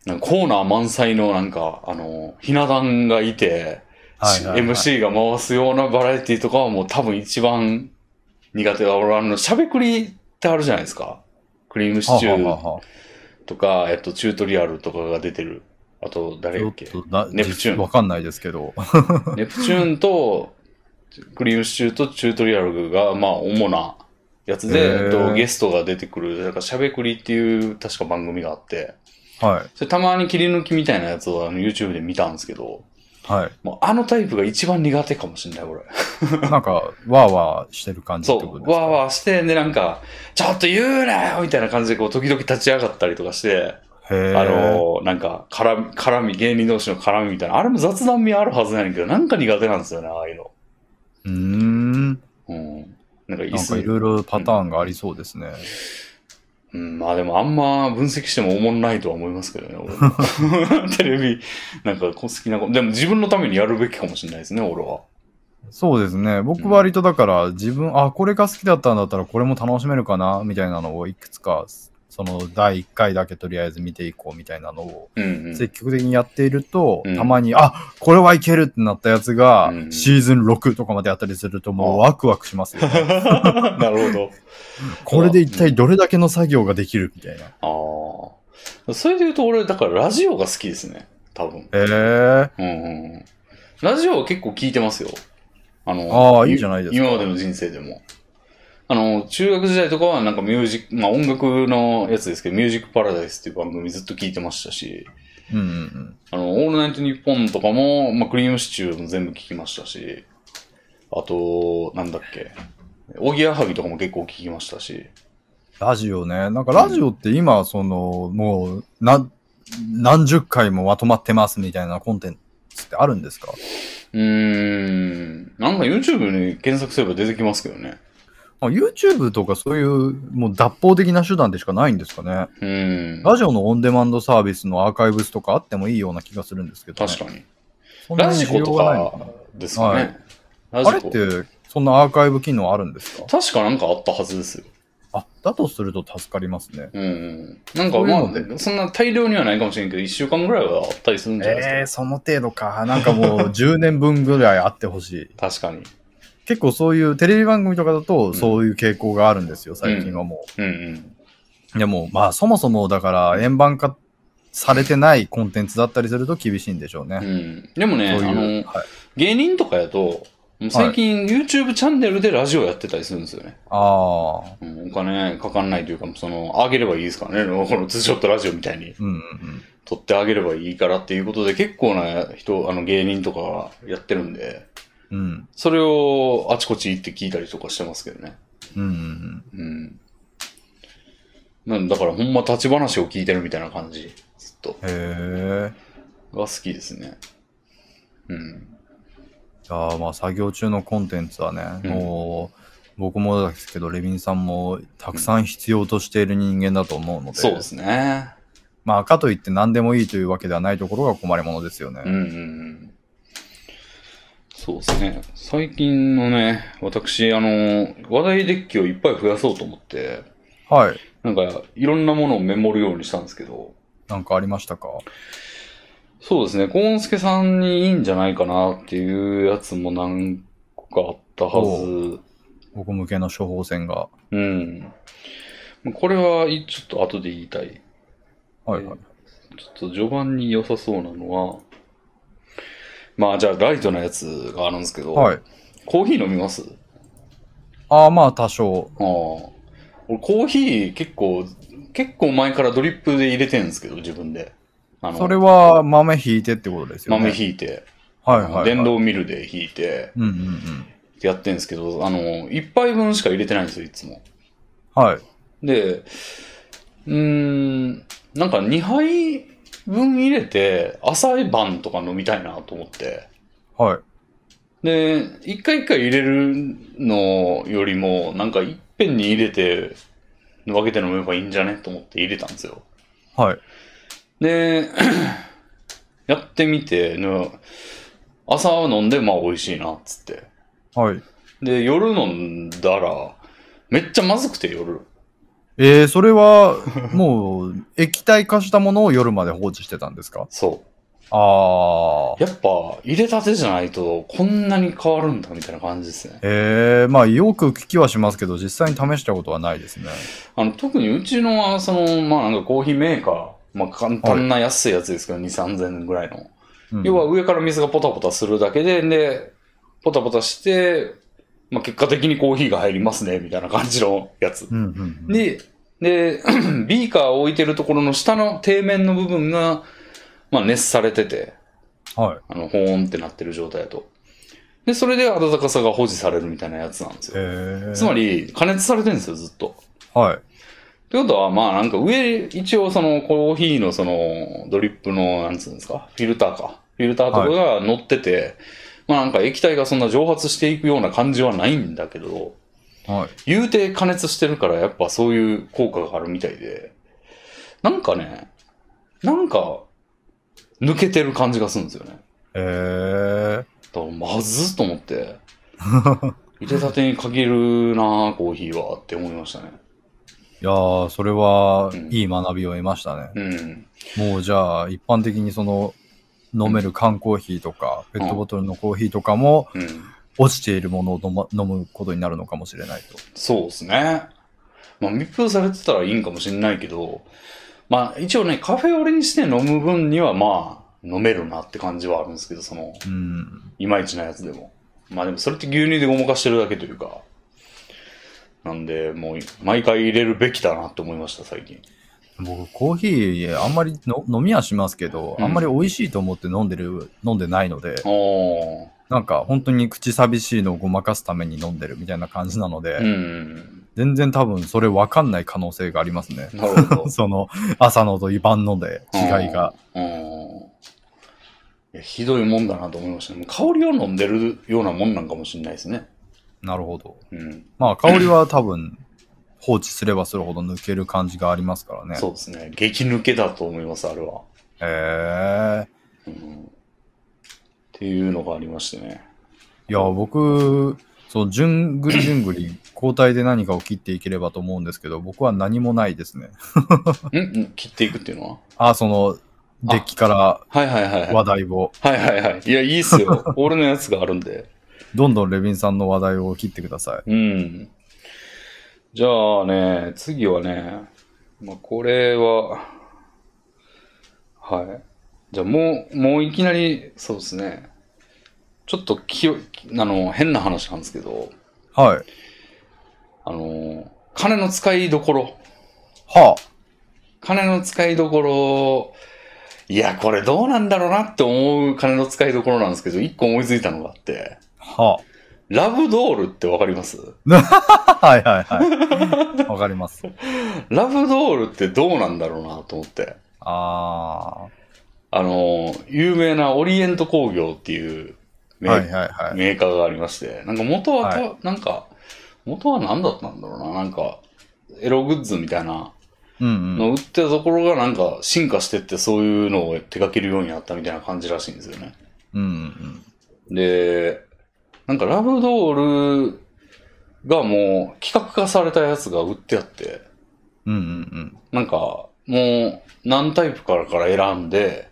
Speaker 1: なんかコーナー満載のなんか、あの、ひな壇がいて、
Speaker 2: はいはいはい
Speaker 1: MC が回すようなバラエティとかはもう多分一番苦手だ。俺あの、しゃべくりってあるじゃないですか。クリームシチュー
Speaker 2: はははは
Speaker 1: とか、えっと、チュートリアルとかが出てる。あと、誰
Speaker 2: っ
Speaker 1: け？ネプチューン
Speaker 2: わかんないですけど。
Speaker 1: ネプチューンと、クリームシチューとチュートリアルが、まあ、主なやつ
Speaker 2: へ
Speaker 1: で、
Speaker 2: ー
Speaker 1: えっと、ゲストが出てくる、なんかしゃべくりっていう確か番組があって、
Speaker 2: はい。
Speaker 1: それたまに切り抜きみたいなやつをあの YouTube で見たんですけど、
Speaker 2: はい。
Speaker 1: もうあのタイプが一番苦手かもしれない、俺。
Speaker 2: なんか、わーわーしてる感じって
Speaker 1: そう、
Speaker 2: ことですか？
Speaker 1: わーわーして、で、なんか、ちょっと言うなよみたいな感じで、こう、時々立ち上がったりとかして、あのーなんか、絡み、絡み、芸人同士の絡みみたいな、あれも雑談味あるはずやねんけど、なんか苦手なんですよね、ああいうの。
Speaker 2: うーん。
Speaker 1: うん。なんか椅
Speaker 2: なんかい
Speaker 1: 子。
Speaker 2: ろいろパターンがありそうですね。
Speaker 1: うん、まあでもあんま分析してもおもんないとは思いますけどね、俺も テレビ、なんか好きなこと、でも自分のためにやるべきかもしれないですね、俺は。
Speaker 2: そうですね。僕割とだから自分、あ、これが好きだったんだったらこれも楽しめるかな、みたいなのをいくつか、その第1回だけとりあえず見ていこうみたいなのを
Speaker 1: うんうん。
Speaker 2: 積極的にやっていると、
Speaker 1: うん
Speaker 2: たまに、あ、これはいけるってなったやつが、
Speaker 1: うん
Speaker 2: シーズン6とかまでやったりするともうワクワクしますよ、ね。
Speaker 1: なるほど。
Speaker 2: これで一体どれだけの作業ができるみたいな。
Speaker 1: ああ。それで言うと俺、だからラジオが好きですね、多分。
Speaker 2: えー、
Speaker 1: うんうんうん。ラジオは結構聞いてますよ。あの、
Speaker 2: ああいいじゃないですか
Speaker 1: 今までの人生でも。あの、中学時代とかはなんかミュージック、まあ音楽のやつですけど、ミュージックパラダイスっていう番組ずっと聞いてましたし、
Speaker 2: うんうんうん。
Speaker 1: あの、オールナイトニッポンとかも、まあクリームシチューも全部聞きましたし、あと、なんだっけ、おぎやはぎとかも結構聞きましたし。
Speaker 2: ラジオね。なんかラジオって今、その、もう、な、何十回もまとまってますみたいなコンテンツってあるんですか？
Speaker 1: うーん。なんか YouTube に検索すれば出てきますけどね。
Speaker 2: あ YouTube とかそういう、もう脱法的な手段でしかないんですかね。
Speaker 1: うーん。
Speaker 2: ラジオのオンデマンドサービスのアーカイブスとかあってもいいような気がするんですけど、ね。
Speaker 1: 確かに。ラジコとか
Speaker 2: な
Speaker 1: ですかね。ラ
Speaker 2: あれって、そんなアーカイブ機能あるんですか？
Speaker 1: 確かなんかあったはずですよ。
Speaker 2: あ、だとすると助かりますね。
Speaker 1: うんうん。なんかまあ、そんな大量にはないかもしれんけど、1週間ぐらいはあったりするんじゃないですか？
Speaker 2: えー、その程度か。なんかもう10年分ぐらいあってほしい。
Speaker 1: 確かに。
Speaker 2: 結構そういうテレビ番組とかだと
Speaker 1: ん
Speaker 2: そういう傾向があるんですよ、最近はも
Speaker 1: うんうん。
Speaker 2: う。でも、まあそもそもだから円盤化されてないコンテンツだったりすると厳しいんでしょうね。
Speaker 1: うん。でもね、あの
Speaker 2: はい、
Speaker 1: 芸人とかやと、最近 YouTube チャンネルでラジオやってたりするんですよね。
Speaker 2: ああ、
Speaker 1: うん、お金かかんないというか、その、あげればいいですからね。このツーショットラジオみたいに
Speaker 2: うんうん
Speaker 1: ってあげればいいからっていうことで、結構な人、あの芸人とかがやってるんで、
Speaker 2: うん。
Speaker 1: それをあちこち行って聞いたりとかしてますけどね。
Speaker 2: うん。うん。
Speaker 1: うん。なん。だからほん。ま立ち話を聞いてるみたいな感じ。ずっと。
Speaker 2: へえ。
Speaker 1: が好きですね。うん。
Speaker 2: じゃあまあ作業中のコンテンツはね、
Speaker 1: うん。
Speaker 2: もう、僕もですけど、レビンさん。もたくさん。必要としている人間だと思うので、
Speaker 1: そうですね。
Speaker 2: まあ、かといって何でもいいというわけではないところが困りものですよね。
Speaker 1: うん。うん。うん。そうですね。最近のね、私、あの、話題デッキをいっぱい増やそうと思って、
Speaker 2: はい。
Speaker 1: なんか、いろんなものをメモるようにしたんですけど、
Speaker 2: なんかありましたか？
Speaker 1: そうですね、コーンスケさんにいいんじゃないかなっていうやつも何個かあったはず。
Speaker 2: 僕向けの処方箋が。
Speaker 1: うん。これは、いちょっと後で言いたい。
Speaker 2: はいはい。
Speaker 1: ちょっと序盤に良さそうなのは、まあじゃあライトなやつがあるんですけど、
Speaker 2: はい。
Speaker 1: コーヒー飲みます？
Speaker 2: ああ、まあ多少。
Speaker 1: ああ。俺コーヒー結構、結構前からドリップで入れてるんですけど、自分で。あの
Speaker 2: それは豆ひいてってことですよね。
Speaker 1: 豆ひいて、
Speaker 2: はいはい、はい。
Speaker 1: 電動ミルでひいて、
Speaker 2: うんうんうん。
Speaker 1: ってやってるんですけど、あの、一杯分しか入れてないんですよ、いつも。
Speaker 2: はい。
Speaker 1: で、うーん、なんか2杯分入れて、朝晩とか飲みたいなと思って。
Speaker 2: はい。
Speaker 1: で、一回一回入れるのよりも、なんかいっぺんに入れて、分けて飲めばいいんじゃねと思って入れたんですよ。
Speaker 2: はい。
Speaker 1: で、やってみて、ね朝飲んで、まあ美味しいな、っつって。
Speaker 2: はい。
Speaker 1: で、夜飲んだら、めっちゃまずくて夜。
Speaker 2: えー、それは、もう、液体化したものを夜まで放置してたんですか？
Speaker 1: そ
Speaker 2: ああ
Speaker 1: う。。やっぱ、入れたてじゃないと、こんなに変わるんだ、みたいな感じですね。
Speaker 2: ええまあよく聞きはしますけど、実際に試したことはないですね。
Speaker 1: あの、特にうちのは、その、まあなんかコーヒーメーカー、まあ簡単な安いやつですけど、2、3000円ぐらいの。
Speaker 2: うん
Speaker 1: 要は上から水がポタポタするだけで、で、ポタポタして、まあ結果的にコーヒーが入りますね、みたいな感じのやつ。
Speaker 2: うんうんうん、
Speaker 1: で、で、ビーカーを置いてるところの下の底面の部分が、まあ熱されてて、
Speaker 2: はい。
Speaker 1: あの、保温ってなってる状態だと。で、それで温かさが保持されるみたいなやつなんですよ。
Speaker 2: ええ
Speaker 1: つまり、加熱されてるんですよ、ずっと。
Speaker 2: はい。
Speaker 1: ってことは、まあなんか上、一応そのコーヒーのそのドリップの、なんつうんですか、フィルターか。フィルターとかが乗ってて、まあなんか液体がそんな蒸発していくような感じはないんだけど、
Speaker 2: はい。
Speaker 1: 言うて加熱してるからやっぱそういう効果があるみたいで、なんかね、なんか、抜けてる感じがするんですよね。
Speaker 2: ええ
Speaker 1: だからまずっと思って、入れたてに限るなコーヒーはって思いましたね。
Speaker 2: いやー、それは
Speaker 1: うん
Speaker 2: いい学びを得ましたね。
Speaker 1: うん。
Speaker 2: もうじゃあ、一般的にその、飲める缶コーヒーとか、ペットボトルのコーヒーとかも、
Speaker 1: うん。
Speaker 2: 落ちているものを飲,、ま、飲むことになるのかもしれないと。
Speaker 1: そうですね。まあ密封されてたらいいんかもしれないけど、まあ一応ね、カフェオレにして飲む分にはまあ飲めるなって感じはあるんですけど、その、
Speaker 2: うん。
Speaker 1: いまいちなやつでも。まあでもそれって牛乳でごまかしてるだけというか。なんで、もう毎回入れるべきだなって思いました、最近。
Speaker 2: 僕、コーヒー、あんまりの飲みはしますけど、
Speaker 1: うん
Speaker 2: あんまり美味しいと思って飲んでる、飲んでないので、
Speaker 1: おー。
Speaker 2: なんか本当に口寂しいのをごまかすために飲んでるみたいな感じなので、
Speaker 1: うん。
Speaker 2: 全然多分それ分かんない可能性がありますね。
Speaker 1: なるほど。
Speaker 2: その朝のと晩ので違いが。
Speaker 1: うん。いやひどいもんだなと思いましたね。香りを飲んでるようなもんなんかもしれないですね。
Speaker 2: なるほど。
Speaker 1: うん。
Speaker 2: まあ香りは多分放置すればするほど抜ける感じがありますからね。
Speaker 1: そうですね。激抜けだと思います、あれは。
Speaker 2: へえ。
Speaker 1: うん。っていうのがありましてね。
Speaker 2: いや、僕、そう、じゅんぐりじゅんぐり、交代で何かを切っていければと思うんですけど、僕は何もないですね。
Speaker 1: ん？ん？切っていくっていうのは？
Speaker 2: あ、その、デッキから
Speaker 1: はいはいはいはい。
Speaker 2: 話題を、
Speaker 1: はいはいはい。いや、いいっすよ。俺のやつがあるんで。
Speaker 2: どんどんレビンさんの話題を切ってください。
Speaker 1: うん。じゃあね、次はね、まあ、これは、はい。じゃあもう、もういきなり、そうですね。ちょっときよ、あの、変な話なんですけど、
Speaker 2: はい。
Speaker 1: あの、金の使いどころ。
Speaker 2: は
Speaker 1: 金の使いどころ、いや、これどうなんだろうなって思う金の使いどころなんですけど、一個思いついたのがあって、
Speaker 2: あ、は
Speaker 1: ラブドールってわかります？
Speaker 2: あ。はいはいはい。わかります。
Speaker 1: ラブドールってどうなんだろうなと思って。
Speaker 2: あ
Speaker 1: あの、有名なオリエント工業っていう
Speaker 2: あ。
Speaker 1: メ,、
Speaker 2: はいはいはい。
Speaker 1: メーカーがありまして、なんか元はた、
Speaker 2: は
Speaker 1: なんか、元は何だったんだろうな、なんか、エログッズみたいな
Speaker 2: うんうん。
Speaker 1: の売ってたところがなんか進化してってそういうのを手掛けるようになったみたいな感じらしいんですよね。
Speaker 2: うんうんうん。
Speaker 1: で、なんかラブドールがもう企画化されたやつが売ってあって、
Speaker 2: うんうんうん。
Speaker 1: なんかもう何タイプからから選んで、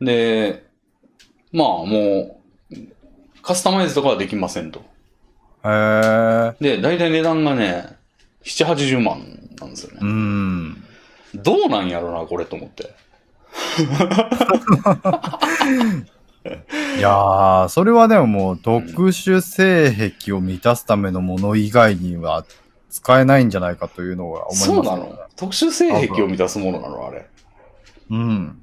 Speaker 1: で、まあもうカスタマイズとかはできませんと。
Speaker 2: へえ。
Speaker 1: で、大体値段がね、7、80万なんですよ
Speaker 2: う
Speaker 1: ね。
Speaker 2: ん。
Speaker 1: どうなんやろな、これと思って。
Speaker 2: いやー、それはでももう特殊性癖を満たすためのもの以外には使えないんじゃないかというのが思います、
Speaker 1: そうなの？特殊性癖を満たすものなのあれ。
Speaker 2: うん。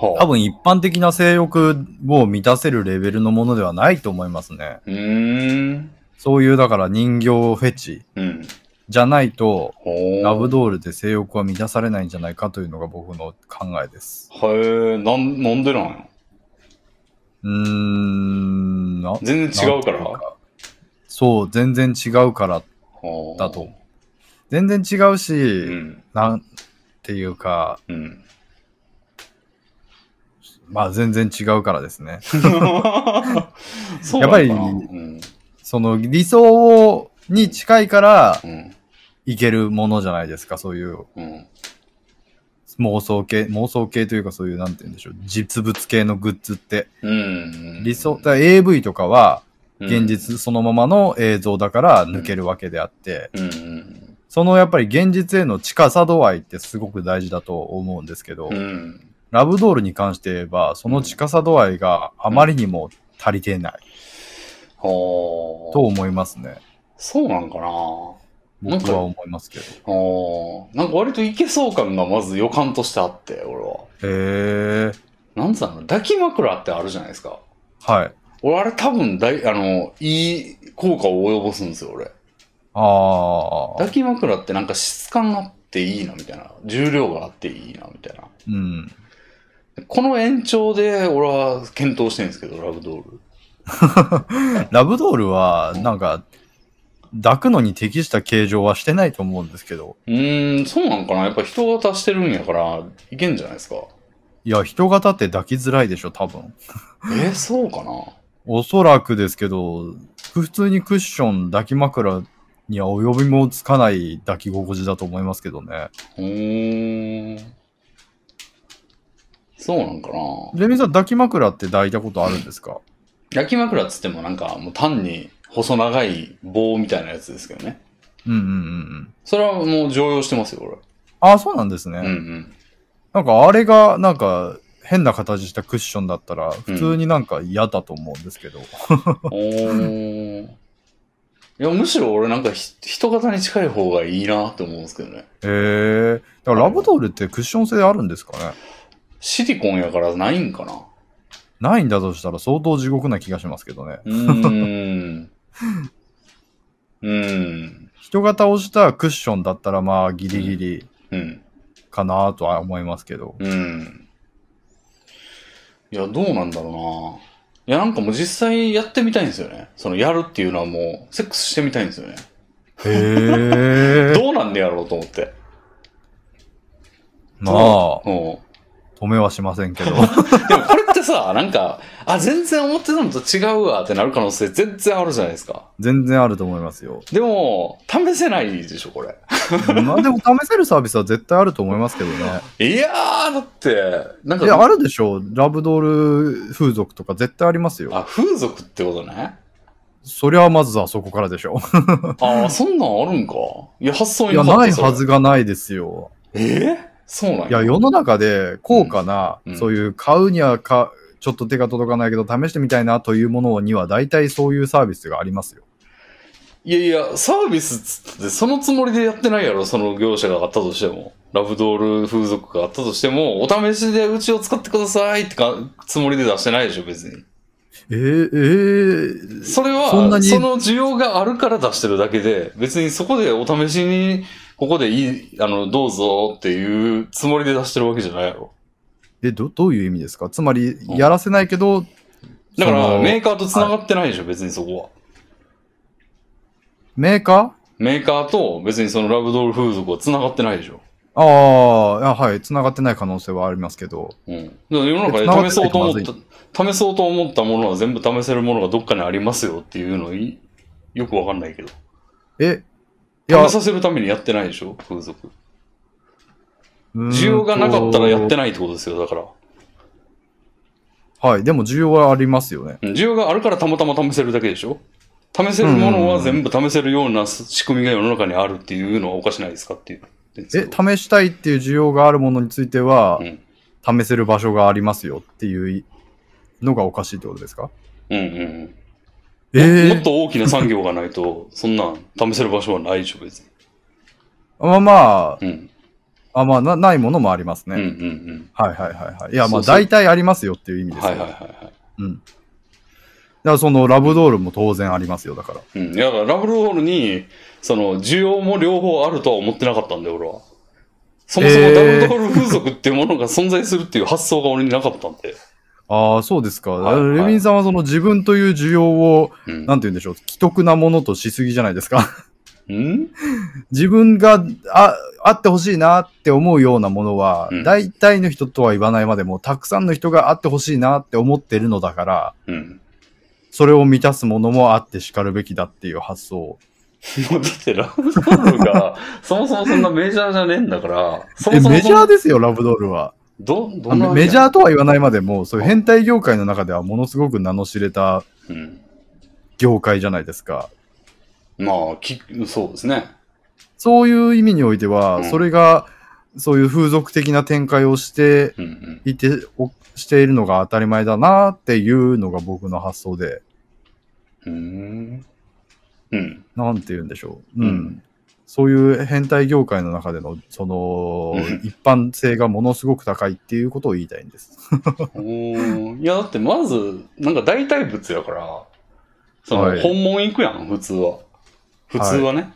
Speaker 1: は
Speaker 2: 多分一般的な性欲を満たせるレベルのものではないと思いますね。
Speaker 1: うーん。
Speaker 2: そういうだから人形フェチ
Speaker 1: うん。
Speaker 2: じゃないと、
Speaker 1: ほー
Speaker 2: ラブドールで性欲は満たされないんじゃないかというのが僕の考えです。
Speaker 1: へえ、なん、なんでなんや？
Speaker 2: うーん、な
Speaker 1: 全然違うから？
Speaker 2: なんていそう、全然違うから
Speaker 1: はあ
Speaker 2: だと。全然違うし、
Speaker 1: うん。
Speaker 2: なんていうか、
Speaker 1: うん。
Speaker 2: まあ全然違うからですね。やっぱり
Speaker 1: うん。
Speaker 2: その理想をに近いから
Speaker 1: うん。
Speaker 2: いけるものじゃないですか、そういう
Speaker 1: うん。
Speaker 2: 妄想系、妄想系というかそういう、なんて言うんでしょう、実物系のグッズって。
Speaker 1: うん。
Speaker 2: 理想、だ AV とかは
Speaker 1: うん
Speaker 2: 現。実そのままの映像だから抜けるわけであって。そのやっぱり現実への近さ度合いってすごく大事だと思うんですけど、
Speaker 1: うん。
Speaker 2: ラブドールに関して言えば、その近さ度合いがあまりにも足りてない
Speaker 1: はあ。
Speaker 2: と思いますね。
Speaker 1: そうなんかななんか
Speaker 2: 僕は思いますけど。
Speaker 1: ああ。なんか割といけそう感がまず予感としてあって、俺は。
Speaker 2: へえ。
Speaker 1: なんつうの抱き枕ってあるじゃないですか。
Speaker 2: はい。
Speaker 1: 俺あれ多分だい、あの、いい効果を及ぼすんですよ、俺。
Speaker 2: ああ。
Speaker 1: 抱き枕ってなんか質感があっていいな、みたいな。重量があっていいな、みたいな。
Speaker 2: うん。
Speaker 1: この延長で俺は検討してるんですけど、ラブドール。
Speaker 2: ラブドールは、なんか、抱くのに適した形状はしてないと思うんですけど。
Speaker 1: うーん、そうなんかなやっぱ人型してるんやから、いけんじゃないですか？
Speaker 2: いや、人型って抱きづらいでしょ、多分。
Speaker 1: え、そうかな？
Speaker 2: おそらくですけど、普通にクッション、抱き枕には及びもつかない抱き心地だと思いますけどね。
Speaker 1: うーん。そうなんかな
Speaker 2: レミさん、抱き枕って抱いたことあるんですか？
Speaker 1: 抱き枕っつってもなんかもう単に細長い棒みたいなやつですけどね。
Speaker 2: うんうんうんうん。
Speaker 1: それはもう常用してますよ、俺。
Speaker 2: あ、そうなんですね。
Speaker 1: うんうん。
Speaker 2: なんかあれが、なんか、変な形したクッションだったら、普通になんか嫌だと思うんですけど。
Speaker 1: おー。いや、むしろ俺なんかひ人型に近い方がいいなって思うんですけどね。
Speaker 2: へえ。だからラブドールってクッション性あるんですかね？
Speaker 1: シリコンやからないんかな？
Speaker 2: ないんだとしたら相当地獄な気がしますけどね。
Speaker 1: うーん。うーん。
Speaker 2: 人が倒したクッションだったらまあギリギリ
Speaker 1: うん。
Speaker 2: かなとは思いますけど。
Speaker 1: うん。いや、どうなんだろうな。いや、なんかもう実際やってみたいんですよね。そのやるっていうのはもう、セックスしてみたいんですよね。
Speaker 2: へえ。
Speaker 1: どうなんでやろうと思って。
Speaker 2: まあ、
Speaker 1: うん。
Speaker 2: 止めはしませんけど。
Speaker 1: でもこれってさ、なんか、あ、全然思ってたのと違うわってなる可能性全然あるじゃないですか。
Speaker 2: 全然あると思いますよ。
Speaker 1: でも、試せないでしょ、これ。
Speaker 2: まあでも試せるサービスは絶対あると思いますけどね。
Speaker 1: いやー、だって、なんか、
Speaker 2: いや、あるでしょう。ラブドール風俗とか絶対ありますよ。
Speaker 1: あ、風俗ってことね。
Speaker 2: そりゃまずはそこからでしょ
Speaker 1: ああ、そんなんあるんか。いや、発想
Speaker 2: う。いや、ないはず。がないですよ。
Speaker 1: えー？そうなん
Speaker 2: いや、世の中で高価な、
Speaker 1: うんうん
Speaker 2: そういう買うにはか、ちょっと手が届かないけど、試してみたいなというものには、大体そういうサービスがありますよ。
Speaker 1: いやいや、サービスつって、そのつもりでやってないやろ、その業者があったとしても。ラブドール風俗があったとしても、お試しでうちを使ってくださいってかつもりで出してないでしょ、別に。
Speaker 2: えー、えー、
Speaker 1: それは、
Speaker 2: そ
Speaker 1: その需要があるから出してるだけで、別にそこでお試しに、ここでいい、あの、どうぞっていうつもりで出してるわけじゃないやろ。
Speaker 2: え、ど、どういう意味ですか？つまり、
Speaker 1: ん
Speaker 2: やらせないけど、
Speaker 1: だから、メーカーと繋がってないでしょ、別にそこは。
Speaker 2: メーカ
Speaker 1: メーカーと別にそのラブドール風俗は繋がってないでしょ。
Speaker 2: ーああ、はい、繋がってない可能性はありますけど。
Speaker 1: うん。だから世の中で試そうと思った、試そうと思ったものは全部試せるものがどっかにありますよっていうのいよくわかんないけど。
Speaker 2: え、いや
Speaker 1: 試、させるためにやってないでしょ？風俗。需要がなかったらやってないってことですよ、だから。
Speaker 2: はい、でも需要はありますよね。
Speaker 1: うん需要があるからたまたま試せるだけでしょ？試せるものは全部試せるような仕組みが世の中にあるっていうのはおかしないですかっていう。
Speaker 2: え、試したいっていう需要があるものについては
Speaker 1: う、ん。
Speaker 2: 試せる場所がありますよっていうのがおかしいってことですか？
Speaker 1: うんうんうん。
Speaker 2: ええ
Speaker 1: もっと大きな産業がないと、そんなん試せる場所はないでしょ、別に。
Speaker 2: まあまあ、
Speaker 1: うん。
Speaker 2: あまあな、ないものもありますね。
Speaker 1: うんうんうん。
Speaker 2: はいはいはいはい。いや、まあ大体ありますよっていう意味ですよ。
Speaker 1: はいはいはいはい。
Speaker 2: うん。だからそのラブドールも当然ありますよ、だから。
Speaker 1: うん。いや、ラブロールに、その、需要も両方あるとは思ってなかったんだよ、俺は。そもそも
Speaker 2: えー
Speaker 1: ダブルドール風俗っていうものが存在するっていう発想が俺になかったんで。
Speaker 2: ああ、そうですか。
Speaker 1: はいはい
Speaker 2: レビンさんはその自分という需要を、
Speaker 1: うん。
Speaker 2: なんて言うんでしょう、既得なものとしすぎじゃないですか。
Speaker 1: うん？
Speaker 2: 自分がああってほしいなって思うようなものは、
Speaker 1: うん
Speaker 2: 大体の人とは言わないまでも、たくさんの人があってほしいなって思ってるのだから、
Speaker 1: うん。
Speaker 2: それを満たすものもあって叱るべきだっていう発想。
Speaker 1: もうだってラブドールが、そもそもそんなメジャーじゃねえんだから、そもそも
Speaker 2: えメジャーですよ、ラブドールは。
Speaker 1: ど、ど
Speaker 2: あ
Speaker 1: ん
Speaker 2: メジャーとは言わないまでも、そういう変態業界の中ではものすごく名の知れた
Speaker 1: うん。
Speaker 2: 業界じゃないですか。
Speaker 1: まあ、き、そうですね。
Speaker 2: そういう意味においては、
Speaker 1: うん
Speaker 2: それが、そういう風俗的な展開をして
Speaker 1: うんうん。
Speaker 2: いて、おしているのが当たり前だなっていうのが僕の発想で、
Speaker 1: うーん。うん。
Speaker 2: なんて言うんでしょう。うん。
Speaker 1: うん
Speaker 2: そういう変態業界の中での、その
Speaker 1: うん、
Speaker 2: 一般性がものすごく高いっていうことを言いたいんです。
Speaker 1: いや、だってまず、なんか代替物やから、その、
Speaker 2: はい
Speaker 1: 本物行くやん、普通は。普通はね。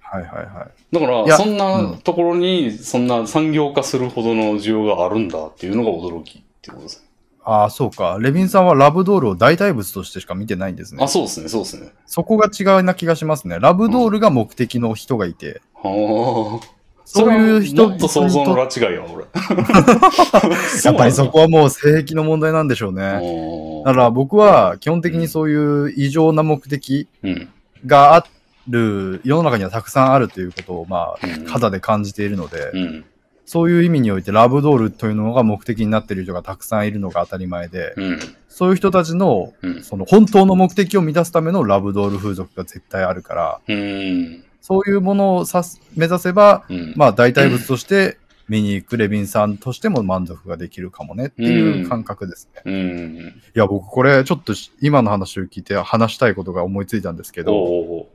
Speaker 2: はいはいはい。
Speaker 1: だから、
Speaker 2: いや
Speaker 1: そん
Speaker 2: う
Speaker 1: なんところに、そんな産業化するほどの需要があるんだっていうのが驚きってことですね。
Speaker 2: ああ、そうか。レビンさんはラブドールを代替物としてしか見てないんですね
Speaker 1: あ、。そうですね、そうですね。
Speaker 2: そこが違うな気がしますね。ラブドールが目的の人がいて、
Speaker 1: はあ。
Speaker 2: そういう人
Speaker 1: もっと想像の拉違いや、俺。
Speaker 2: やっぱりそこはもう性癖の問題なんでしょうね。だから僕は基本的にそういう異常な目的
Speaker 1: うん。
Speaker 2: がある、世の中にはたくさんあるということを、まあ、
Speaker 1: うん
Speaker 2: 肌で感じているので、
Speaker 1: うん。
Speaker 2: そういう意味においてラブドールというのが目的になっている人がたくさんいるのが当たり前で、
Speaker 1: うん。
Speaker 2: そういう人たちの、
Speaker 1: うん。
Speaker 2: その本当の目的を満たすためのラブドール風俗が絶対あるから、
Speaker 1: うん。
Speaker 2: そういうものをさす目指せば、
Speaker 1: うん。
Speaker 2: まあ代替物として見に行くレビンさんとしても満足ができるかもねっていう感覚ですね。
Speaker 1: うん。
Speaker 2: いや、僕これちょっとし今の話を聞いて話したいことが思いついたんですけど、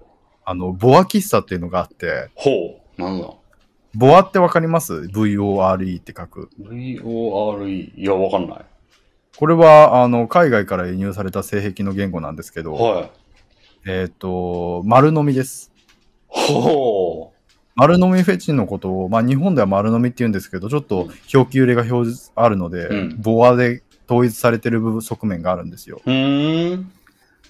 Speaker 2: あの、ボア喫茶っていうのがあって、
Speaker 1: ほう。なんだ？
Speaker 2: ボアってわかります ?VORE って書く。
Speaker 1: ?VORE。いや、わかんない。
Speaker 2: これは、あの、海外から輸入された性癖の言語なんですけど、
Speaker 1: はい。
Speaker 2: えっ、と、丸飲みです。
Speaker 1: ほ
Speaker 2: 丸飲みフェチのことを、まあ日本では丸飲みって言うんですけど、ちょっと表記揺れが表示あるので、
Speaker 1: うん
Speaker 2: ボアで統一されてる部分側面があるんですよ。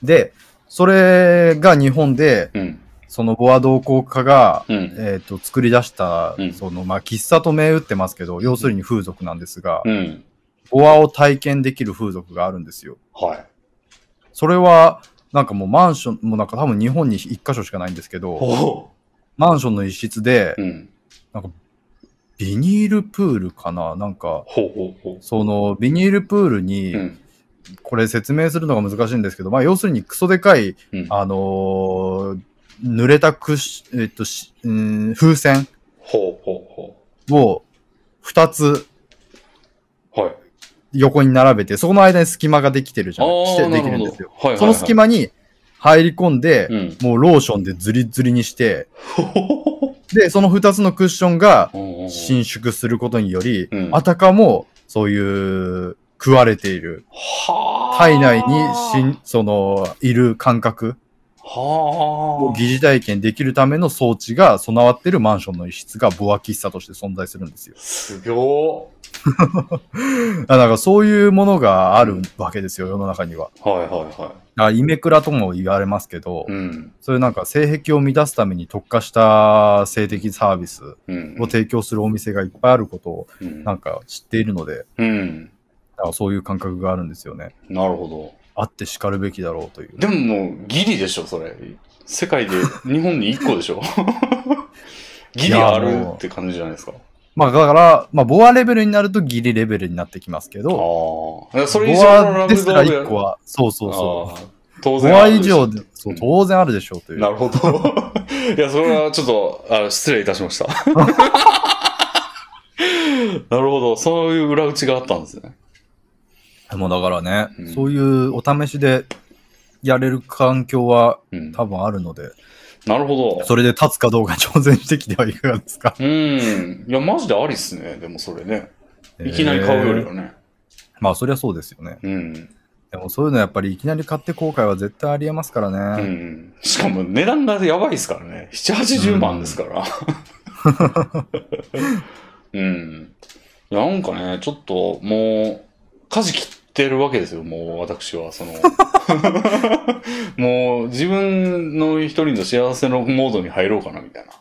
Speaker 2: で、それが日本で、
Speaker 1: うん。
Speaker 2: そのボア同好家が、
Speaker 1: うん。
Speaker 2: えっ、と、作り出した、
Speaker 1: うん
Speaker 2: その、まあ、喫茶と銘打ってますけど、要するに風俗なんですが、
Speaker 1: うん。
Speaker 2: ボアを体験できる風俗があるんですよ。
Speaker 1: はい。
Speaker 2: それは、なんかもうマンション、もうなんか多分日本に一箇所しかないんですけど、
Speaker 1: ほ
Speaker 2: マンションの一室で
Speaker 1: う。、うん。
Speaker 2: ビニールプールかな？なんか、
Speaker 1: ほうほうほ
Speaker 2: そのビニールプール
Speaker 1: う。
Speaker 2: に、
Speaker 1: うん。
Speaker 2: これ説明するのが難しいんですけど、まあ要するにクソでかい、
Speaker 1: うん。
Speaker 2: あのー濡れたクッシえっとし、うん風船
Speaker 1: ほうほうほ
Speaker 2: を二つ
Speaker 1: う。はい。
Speaker 2: 横に並べて、そこの間に隙間ができてるじゃん。してでき
Speaker 1: なる
Speaker 2: んですよ。
Speaker 1: はいはいはい
Speaker 2: その隙間に入り込んで、
Speaker 1: うん。
Speaker 2: もうローションでズリズリにして、で、その二つのクッションが
Speaker 1: ほ
Speaker 2: 伸縮することにより、
Speaker 1: うん
Speaker 2: あたかもそういう食われている、
Speaker 1: はあ。
Speaker 2: 体内にしん、その、いる感覚疑似体験できるための装置が備わってるマンションの一室がボア喫茶として存在するんですよ
Speaker 1: あ。。すご
Speaker 2: だ からそういうものがあるわけですよ、世の中には。
Speaker 1: ー。はいはいは
Speaker 2: あイメクラとも言われますけど、
Speaker 1: い。うん。
Speaker 2: そういうなんか性癖を満たすために特化した性的サービス
Speaker 1: うん。
Speaker 2: を提供するお店がいっぱいあることを
Speaker 1: うん
Speaker 2: なんか知っているので、
Speaker 1: うん。
Speaker 2: だからそういう感覚があるんですよね。
Speaker 1: なるほど。
Speaker 2: あって叱るべきだろうという。
Speaker 1: でももう、ギリでしょ、それ。世界で、日本に1個でしょ。ギリあるって感じじゃないですか。
Speaker 2: まあだから、まあボアレベルになるとギリレベルになってきますけど、
Speaker 1: ああ。それ以
Speaker 2: ボ
Speaker 1: 上のラ
Speaker 2: アですら
Speaker 1: ブドール
Speaker 2: 1個は、そうそうそう。
Speaker 1: 当
Speaker 2: ボ
Speaker 1: 然
Speaker 2: ア
Speaker 1: あるでしょ
Speaker 2: 以上で、そう、当然あるでしょうという。
Speaker 1: なるほど。いや、それはちょっと、あ失礼いたしました。なるほど。そういう裏打ちがあったんですね。
Speaker 2: もうだからね、
Speaker 1: うん
Speaker 2: そういうお試しでやれる環境は
Speaker 1: うん。
Speaker 2: 多分あるので、
Speaker 1: なるほど。
Speaker 2: それで立つかどうか挑戦してきてはいかがですか。
Speaker 1: うん。いや、マジでありっすね。でもそれね。いきなり買うより
Speaker 2: えー
Speaker 1: はね。
Speaker 2: まあそりゃそうですよね。
Speaker 1: うん。
Speaker 2: でもそういうのやっぱりいきなり買って後悔は絶対ありえますから
Speaker 1: う
Speaker 2: ね。
Speaker 1: ん。しかも値段がやばいですからね。7、80万ですから。うん。いや、なんかね、ちょっともう、舵切ってるわけですよ、もう私は。その、もう自分の一人の幸せのモードに入ろうかな、みたいな。
Speaker 2: い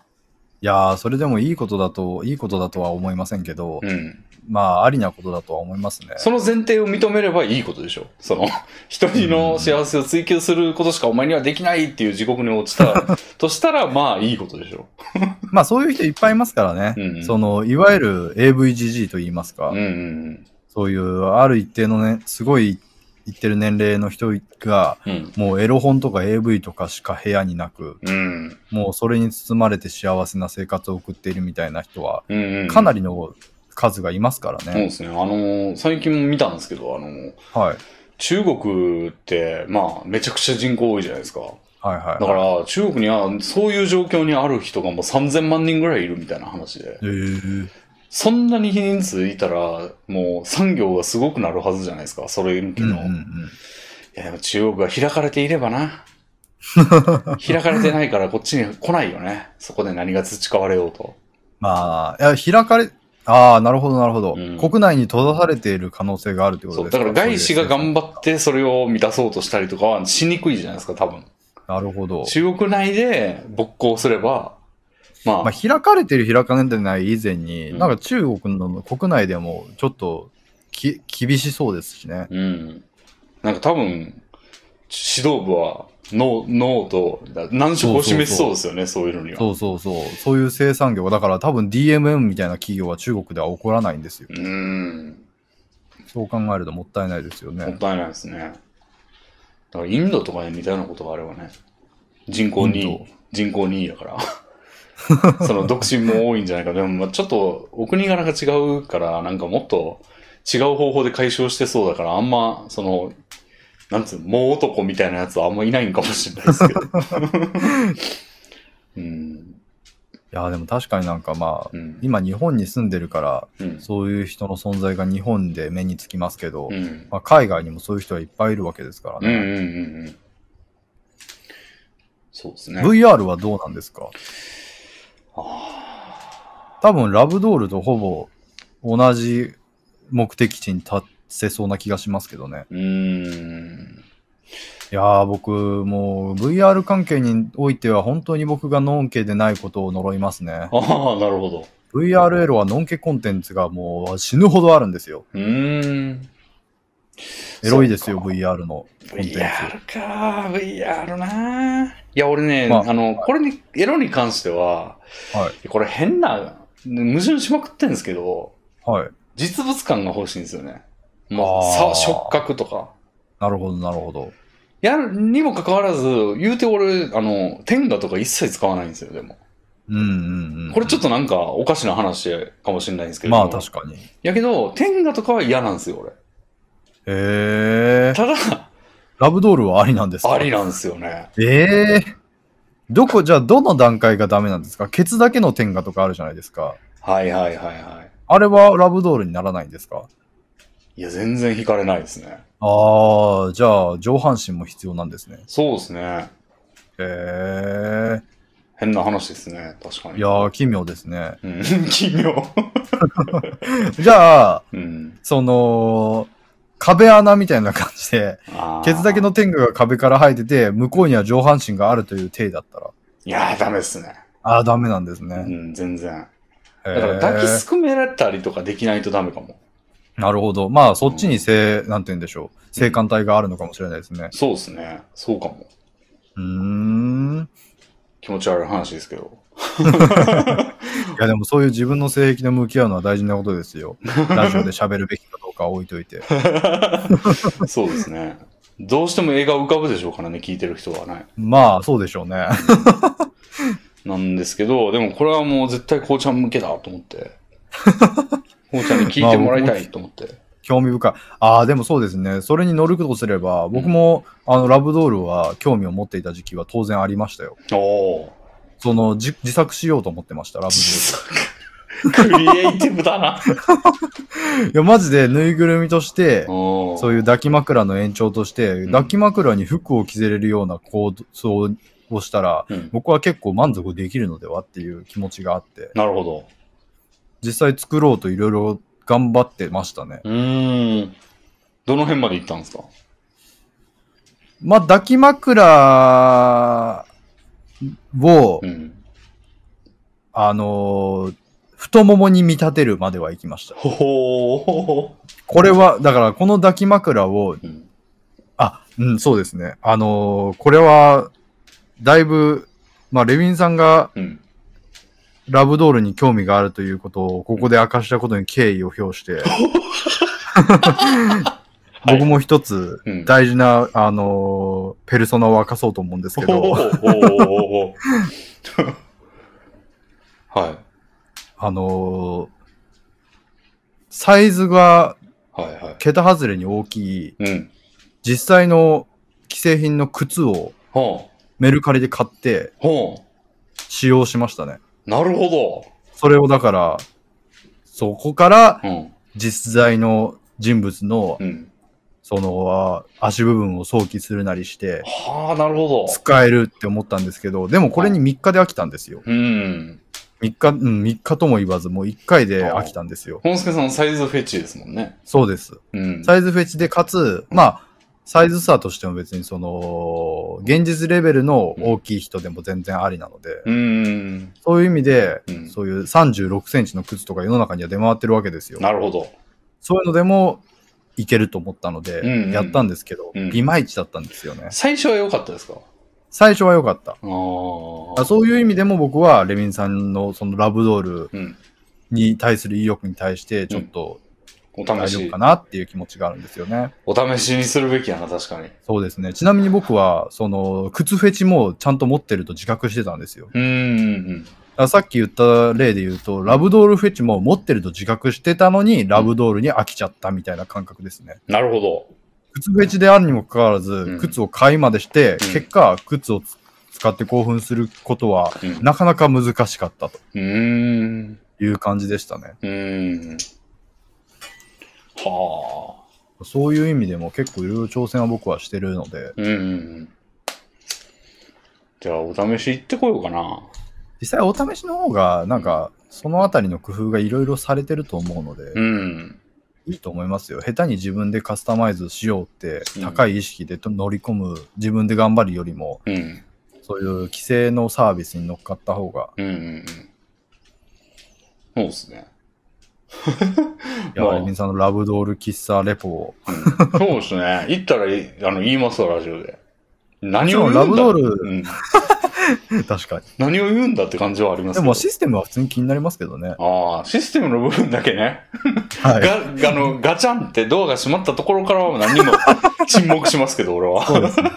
Speaker 2: やー、それでもいいことだと、いいことだとは思いませんけど、
Speaker 1: うん。
Speaker 2: まあありなことだとは思いますね。
Speaker 1: その前提を認めればいいことでしょ。その、一人の幸せを追求することしかお前にはできないっていう地獄に落ちたとしたら、まあいいことでしょ。
Speaker 2: まあそういう人いっぱいいますからね。
Speaker 1: うん
Speaker 2: その、いわゆる AVGG と言いますか、
Speaker 1: うんうん
Speaker 2: そういうある一定のね、すごい言ってる年齢の人が、
Speaker 1: うん。うん。
Speaker 2: もうエロ本とか AV とかしか部屋になく、
Speaker 1: うん。
Speaker 2: もうそれに包まれて幸せな生活を送っているみたいな人は、
Speaker 1: うんうん。
Speaker 2: かなりの数がいますからね。
Speaker 1: そうですね。あのー最近も見たんですけど、あのー
Speaker 2: はい。
Speaker 1: 中国って、まあ、めちゃくちゃ人口多いじゃないですか。
Speaker 2: はいはい。
Speaker 1: だから、中国には、そういう状況にある人がもう3000万人ぐらいいるみたいな話で。
Speaker 2: えー、
Speaker 1: そんなに人数いたら、もう産業がすごくなるはずじゃないですか。それ向けの。い
Speaker 2: うんうんうん。
Speaker 1: や、でも中国が開かれていればな。開かれてないからこっちに来ないよね。そこで何が培われようと。
Speaker 2: まあ、いや、開かれ、ああ、なるほどなるほど、
Speaker 1: うん
Speaker 2: 国内に閉ざされている可能性があるってこと。ですか？
Speaker 1: だから外資が頑
Speaker 2: 張
Speaker 1: 張ってそれを満たそうとしたりとかはしにくいじゃないですか、多分。
Speaker 2: なるほど。
Speaker 1: 中国内で勃興すれば、まあ、
Speaker 2: まあ、開かれてる開かれてない以前に、
Speaker 1: うん
Speaker 2: なんか中国の国内でもちょっとき厳しそうですしね。
Speaker 1: うん。なんか多分、指導部はノー、と難色を示しそうですよね、そういうのには。
Speaker 2: そうそうそう。そういう生産業が、だから多分 DMM みたいな企業は中国では起こらないんですよ。
Speaker 1: うん。
Speaker 2: そう考えるともったいないですよね。
Speaker 1: もったいないですね。だからインドとかに似たようなことがあればね。人口
Speaker 2: イン
Speaker 1: 2
Speaker 2: ド
Speaker 1: 位。人口2位だから。その独身も多いんじゃないか。でも、まあちょっとお国柄が違うから、なんかもっと違う方法で解消してそうだから、あんま、その、なんつうの、もう男みたいなやつはあんまいないんかもしれないですけど。うん。
Speaker 2: やーでも確かになんかまあ、
Speaker 1: うん。
Speaker 2: 今日本に住んでるから、
Speaker 1: うん。
Speaker 2: そういう人の存在が日本で目につきますけど、
Speaker 1: うん。
Speaker 2: まあ、海外にもそういう人はいっぱいいるわけですからね。
Speaker 1: うんうんうんうん。そうですね。
Speaker 2: VR はどうなんですか？
Speaker 1: あ
Speaker 2: 多分ラブドールとほぼ同じ目的地に達せそうな気がしますけどね。
Speaker 1: ーうーん。
Speaker 2: いやー僕もう VR 関係においては本当に僕がノンケでないことを呪いますね。
Speaker 1: ああ、なるほど。
Speaker 2: VR エロはノンケコンテンツがもう死ぬほどあるんですよ。
Speaker 1: うーん。
Speaker 2: エロいですよ、VR のコンテンツ。
Speaker 1: VR か、VR な。いや、俺ね、
Speaker 2: まあ
Speaker 1: あの、これに、エロに関しては、
Speaker 3: これ変な、矛盾しまくってんですけど、
Speaker 2: はい。はい。
Speaker 1: 実物感が欲しいんですよね。触覚とか。
Speaker 2: なるほど、なるほど。
Speaker 1: やるにもかかわらず、言うて俺、あの、天下とか一切使わないんですよ、でも。
Speaker 2: うんうんうん。
Speaker 1: これちょっとなんかおかしな話かもしれないんですけど。
Speaker 2: まあ確かに。
Speaker 1: やけど、天下とかは嫌なんですよ、俺。
Speaker 2: へえ。
Speaker 1: ただ、
Speaker 2: ラブドールはありなんですか？
Speaker 1: ありなんですよね。
Speaker 2: ええどこ、じゃあどの段階がダメなんですか？ケツだけの天下とかあるじゃないですか。
Speaker 1: はいはいはいはい。
Speaker 2: あれはラブドールにならないんですか？
Speaker 1: いや、全然惹かれないですね。
Speaker 2: ああ、じゃあ上半身も必要なんですね。
Speaker 1: そうですね。
Speaker 2: へえ。
Speaker 1: 変な話ですね、確かに。
Speaker 2: いやー、奇妙ですね。
Speaker 1: うん、奇妙。
Speaker 2: じゃあ、
Speaker 1: うん。
Speaker 2: その、壁穴みたいな感じで、ケツだけの天下が壁から生えてて、向こうには上半身があるという体だったら。
Speaker 1: いやー、ダメですね。
Speaker 2: ああ、ダメなんですね。
Speaker 1: うん、全然。
Speaker 2: へ
Speaker 1: だから抱き
Speaker 2: ー
Speaker 1: すくめられたりとかできないとダメかも。
Speaker 2: なるほど。まあ、そっちに性、なんて言うんでしょう。性感帯があるのかもしれないですね。
Speaker 1: そうですね。そうかも。
Speaker 2: うーん。
Speaker 1: 気持ち悪い話ですけど。
Speaker 2: いや、でもそういう自分の性癖と向き合うのは大事なことですよ。ラジオで喋るべきかどうかは置いといて。
Speaker 1: そうですね。どうしても映画浮かぶでしょうからね、聞いてる人はね。
Speaker 2: まあ、そうでしょうね。
Speaker 1: なんですけど、でもこれはもう絶対こうちゃん向けだと思って。こうちゃんに聞いてもらいたいと思って。
Speaker 2: 興味深い。ああ、でもそうですね。それに乗るとすれば、僕も、あの、ラブドールは興味を持っていた時期は当然ありましたよ。
Speaker 1: おお
Speaker 2: その、じ自作しようと思ってました、ラブドー
Speaker 1: ー。クリエイティブだな。
Speaker 2: ル。いや、マジでぬいぐるみとして、
Speaker 1: お
Speaker 2: そういう抱き枕の延長として、
Speaker 1: ん
Speaker 2: 抱き枕に服を着せれるような構想をしたら、
Speaker 1: うん。
Speaker 2: 僕は結構満足できるのではっていう気持ちがあって、
Speaker 1: なるほど。
Speaker 2: 実際作ろうといろいろ頑張ってましたね。
Speaker 1: うーん。どの辺まで行ったんですか？
Speaker 2: まあ、抱き枕を、
Speaker 1: うん。
Speaker 2: あのー太ももに見立てるまでは行きました。これは、だからこの抱き枕を、
Speaker 1: ー。うん。
Speaker 2: あ、うん、そうですね。あのーこれは、だいぶ、まあ、レヴィンさんが
Speaker 1: うん。
Speaker 2: ラブドールに興味があるということを、ここで明かしたことに敬意を表して、僕も一つ
Speaker 1: うん
Speaker 2: 大事な、あのーペルソナを明かそうと思うんですけど、
Speaker 1: はい。
Speaker 2: あのーサイズが
Speaker 1: はいはい。
Speaker 2: 桁外れに大きい、
Speaker 1: うん。
Speaker 2: 実際の既製品の靴を。メルカリで買って
Speaker 1: ほ
Speaker 2: 使用しましたね。
Speaker 1: う。なるほ
Speaker 2: それをだから、そこから
Speaker 1: ど。うん。
Speaker 2: 実在の人物の、
Speaker 1: うん。
Speaker 2: その、あ足部分を想起するなりして、
Speaker 1: はあ、なるほど。
Speaker 2: 使えるって思ったんですけど、でもこれに3日で飽きたんですよ。
Speaker 1: うん。
Speaker 2: 3日、うん、3日とも言わず、もう1回で飽きたんですよ。
Speaker 1: 本助さんサイズフェチですもんね。
Speaker 2: そうです。
Speaker 1: うん。
Speaker 2: サイズフェチで、かつ、まあ、サイズ差としても別にその、現実レベルの大きい人でも全然ありなので、
Speaker 1: うん。
Speaker 2: そういう意味で、
Speaker 1: うん
Speaker 2: そういう36センチの靴とか世の中には出回ってるわけですよ。
Speaker 1: なるほど。
Speaker 2: そういうのでもいけると思ったので、
Speaker 1: うんうん
Speaker 2: やったんですけど、
Speaker 1: うん
Speaker 2: いまいちだったんですよね。
Speaker 1: 最初は良かったですか？
Speaker 2: 最初は良かった。
Speaker 1: あ
Speaker 2: そういう意味でも僕はレミンさんのそのラブドール
Speaker 1: うん。
Speaker 2: に対する意欲に対してちょっと
Speaker 1: お試し
Speaker 2: 大丈夫か。なっていう気持ちがあるんですよね。
Speaker 1: お試しにするべきやな、確かに。
Speaker 2: そうですね。ちなみに僕はその靴フェチもちゃんと持ってると自覚してたんですよ。
Speaker 1: うんうん
Speaker 2: だからさっき言った例で言うと、ラブドールフェチも持ってると自覚してたのに、ラブドールに飽きちゃったみたいな感覚ですね。
Speaker 1: うん。なるほど。
Speaker 2: 靴フェチであるにもかかわらず、
Speaker 1: ん
Speaker 2: 靴を買いまでして、
Speaker 1: うん
Speaker 2: 結果、靴をつ使って興奮することは、
Speaker 1: うん。
Speaker 2: なかなか難しかったと
Speaker 1: うーん。
Speaker 2: いう感じでしたね。
Speaker 1: うーん。はあ。
Speaker 2: そういう意味でも結構いろいろ挑戦は僕はしてるので、
Speaker 1: うん。じゃあ、お試し行ってこようかな。
Speaker 2: 実際お試しの方が、なんか、そのあたりの工夫がいろいろされてると思うので、
Speaker 1: うん。
Speaker 2: いいと思いますよ。下手に自分でカスタマイズしようって
Speaker 1: うん、
Speaker 2: 高い意識でと乗り込む、自分で頑張るよりも、
Speaker 1: うん。
Speaker 2: そういう規制のサービスに乗っかった方が、
Speaker 1: うんうんうん。そうですね。
Speaker 2: いや、
Speaker 1: まあ
Speaker 2: アルミンさんのラブドール喫茶レポを、
Speaker 1: うんそうですね。行ったらあの言いますわ、ラジオで。何を
Speaker 2: ラブドール
Speaker 1: うん、
Speaker 2: 確かに。
Speaker 1: 何を言うんだって感じはありますけど。
Speaker 2: でもシステムは普通に気になりますけどね。
Speaker 1: ああ、システムの部分だけね。
Speaker 2: はい。
Speaker 1: が、あの、ガチャンってドアが閉まったところからは何にも沈黙しますけど、俺は。
Speaker 2: そうですね。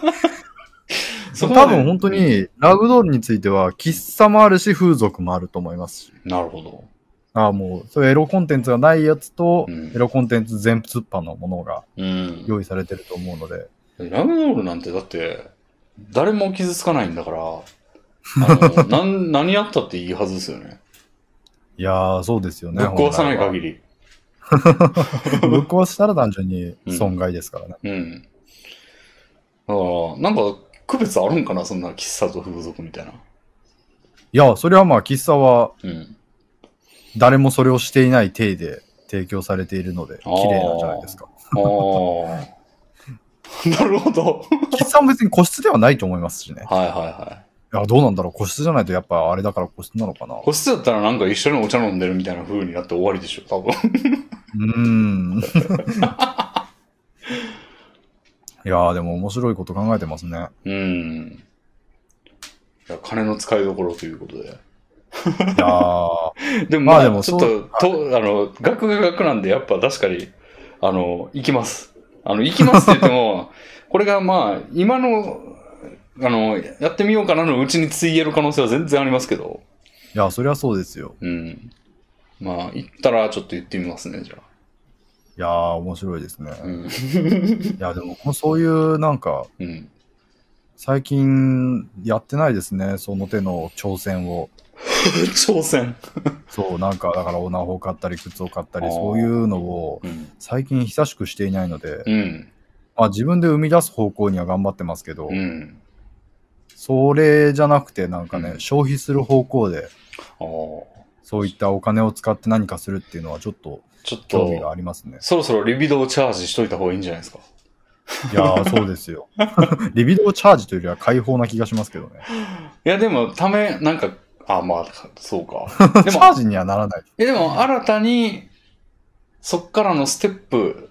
Speaker 1: そこまで
Speaker 2: 多分本当に、ラブドールについては、喫茶もあるし、風俗もあると思いますし。
Speaker 1: なるほど。
Speaker 2: ああ、もう、そういうエロコンテンツがないやつと、
Speaker 1: うん
Speaker 2: エロコンテンツ全突破のものが
Speaker 1: うん。
Speaker 2: 用意されてると思うので、
Speaker 1: ラブドールなんてだって、誰も傷つかないんだから、あのなん何やったっていいはずですよね。
Speaker 2: いやー、そうですよね。
Speaker 1: ぶっ壊さない限
Speaker 2: り。
Speaker 1: り。
Speaker 2: ぶっ壊したら単純に損害ですからね。
Speaker 1: うん。だから、なんか、区別あるんかなそんな喫茶と風俗みたいな。
Speaker 2: いや、それはまあ、喫茶は
Speaker 1: うん。
Speaker 2: 誰もそれをしていない体で提供されているので、綺麗なんじゃないですか。
Speaker 1: ああ。なるほど。
Speaker 2: 喫茶も別に個室ではないと思いますしね。
Speaker 1: はいはいはい。
Speaker 2: いや、どうなんだろう。個室じゃないとやっぱあれだから個室なのかな。
Speaker 1: 個室だったらなんか一緒にお茶飲んでるみたいな風になって終わりでしょ、多分。
Speaker 2: うーん。いやー、でも面白いこと考えてますね。
Speaker 1: うん。いや金の使いどころということで。
Speaker 2: いやー、
Speaker 1: でもまあ、
Speaker 2: まあでも
Speaker 1: ちょっと、と、あの、学が学なんで、やっぱ確かに、あの、行きます。あの、行きますって言っても、これがまあ、今の、あの、やってみようかなのうちについえる可能性は全然ありますけど、
Speaker 2: いや、そりゃそうですよ。
Speaker 1: うん。まあ、行ったらちょっと言ってみますね、じゃあ。
Speaker 2: いやー、面白いですね。
Speaker 1: うん。
Speaker 2: いや、でもそういうなんか、
Speaker 1: うん。
Speaker 2: 最近やってないですね。その手の挑戦を。
Speaker 1: 挑戦。
Speaker 2: そう、なんか、だからオナホを買ったり、靴を買ったり、そういうのを
Speaker 1: うん。
Speaker 2: 最近久しくしていないので、
Speaker 1: うん。
Speaker 2: まあ自分で生み出す方向には頑張ってますけど、
Speaker 1: うん。
Speaker 2: それじゃなくてなんかね、
Speaker 1: うん
Speaker 2: 消費する方向で。そういったお金を使って何かするっていうのはちょっと
Speaker 1: ちょっ
Speaker 2: 興味が
Speaker 1: と、
Speaker 2: ありますね。
Speaker 1: そろそろリビドをチャージしといた方がいいんじゃないですか？
Speaker 2: いやー、そうですよ。リビドーチャージというよりは解放な気がしますけどね。
Speaker 1: いや、でも、ため、なんか、あ、まあ、そうか。でも
Speaker 2: チャージにはならない。
Speaker 1: え、でも、新たに、そっからのステップ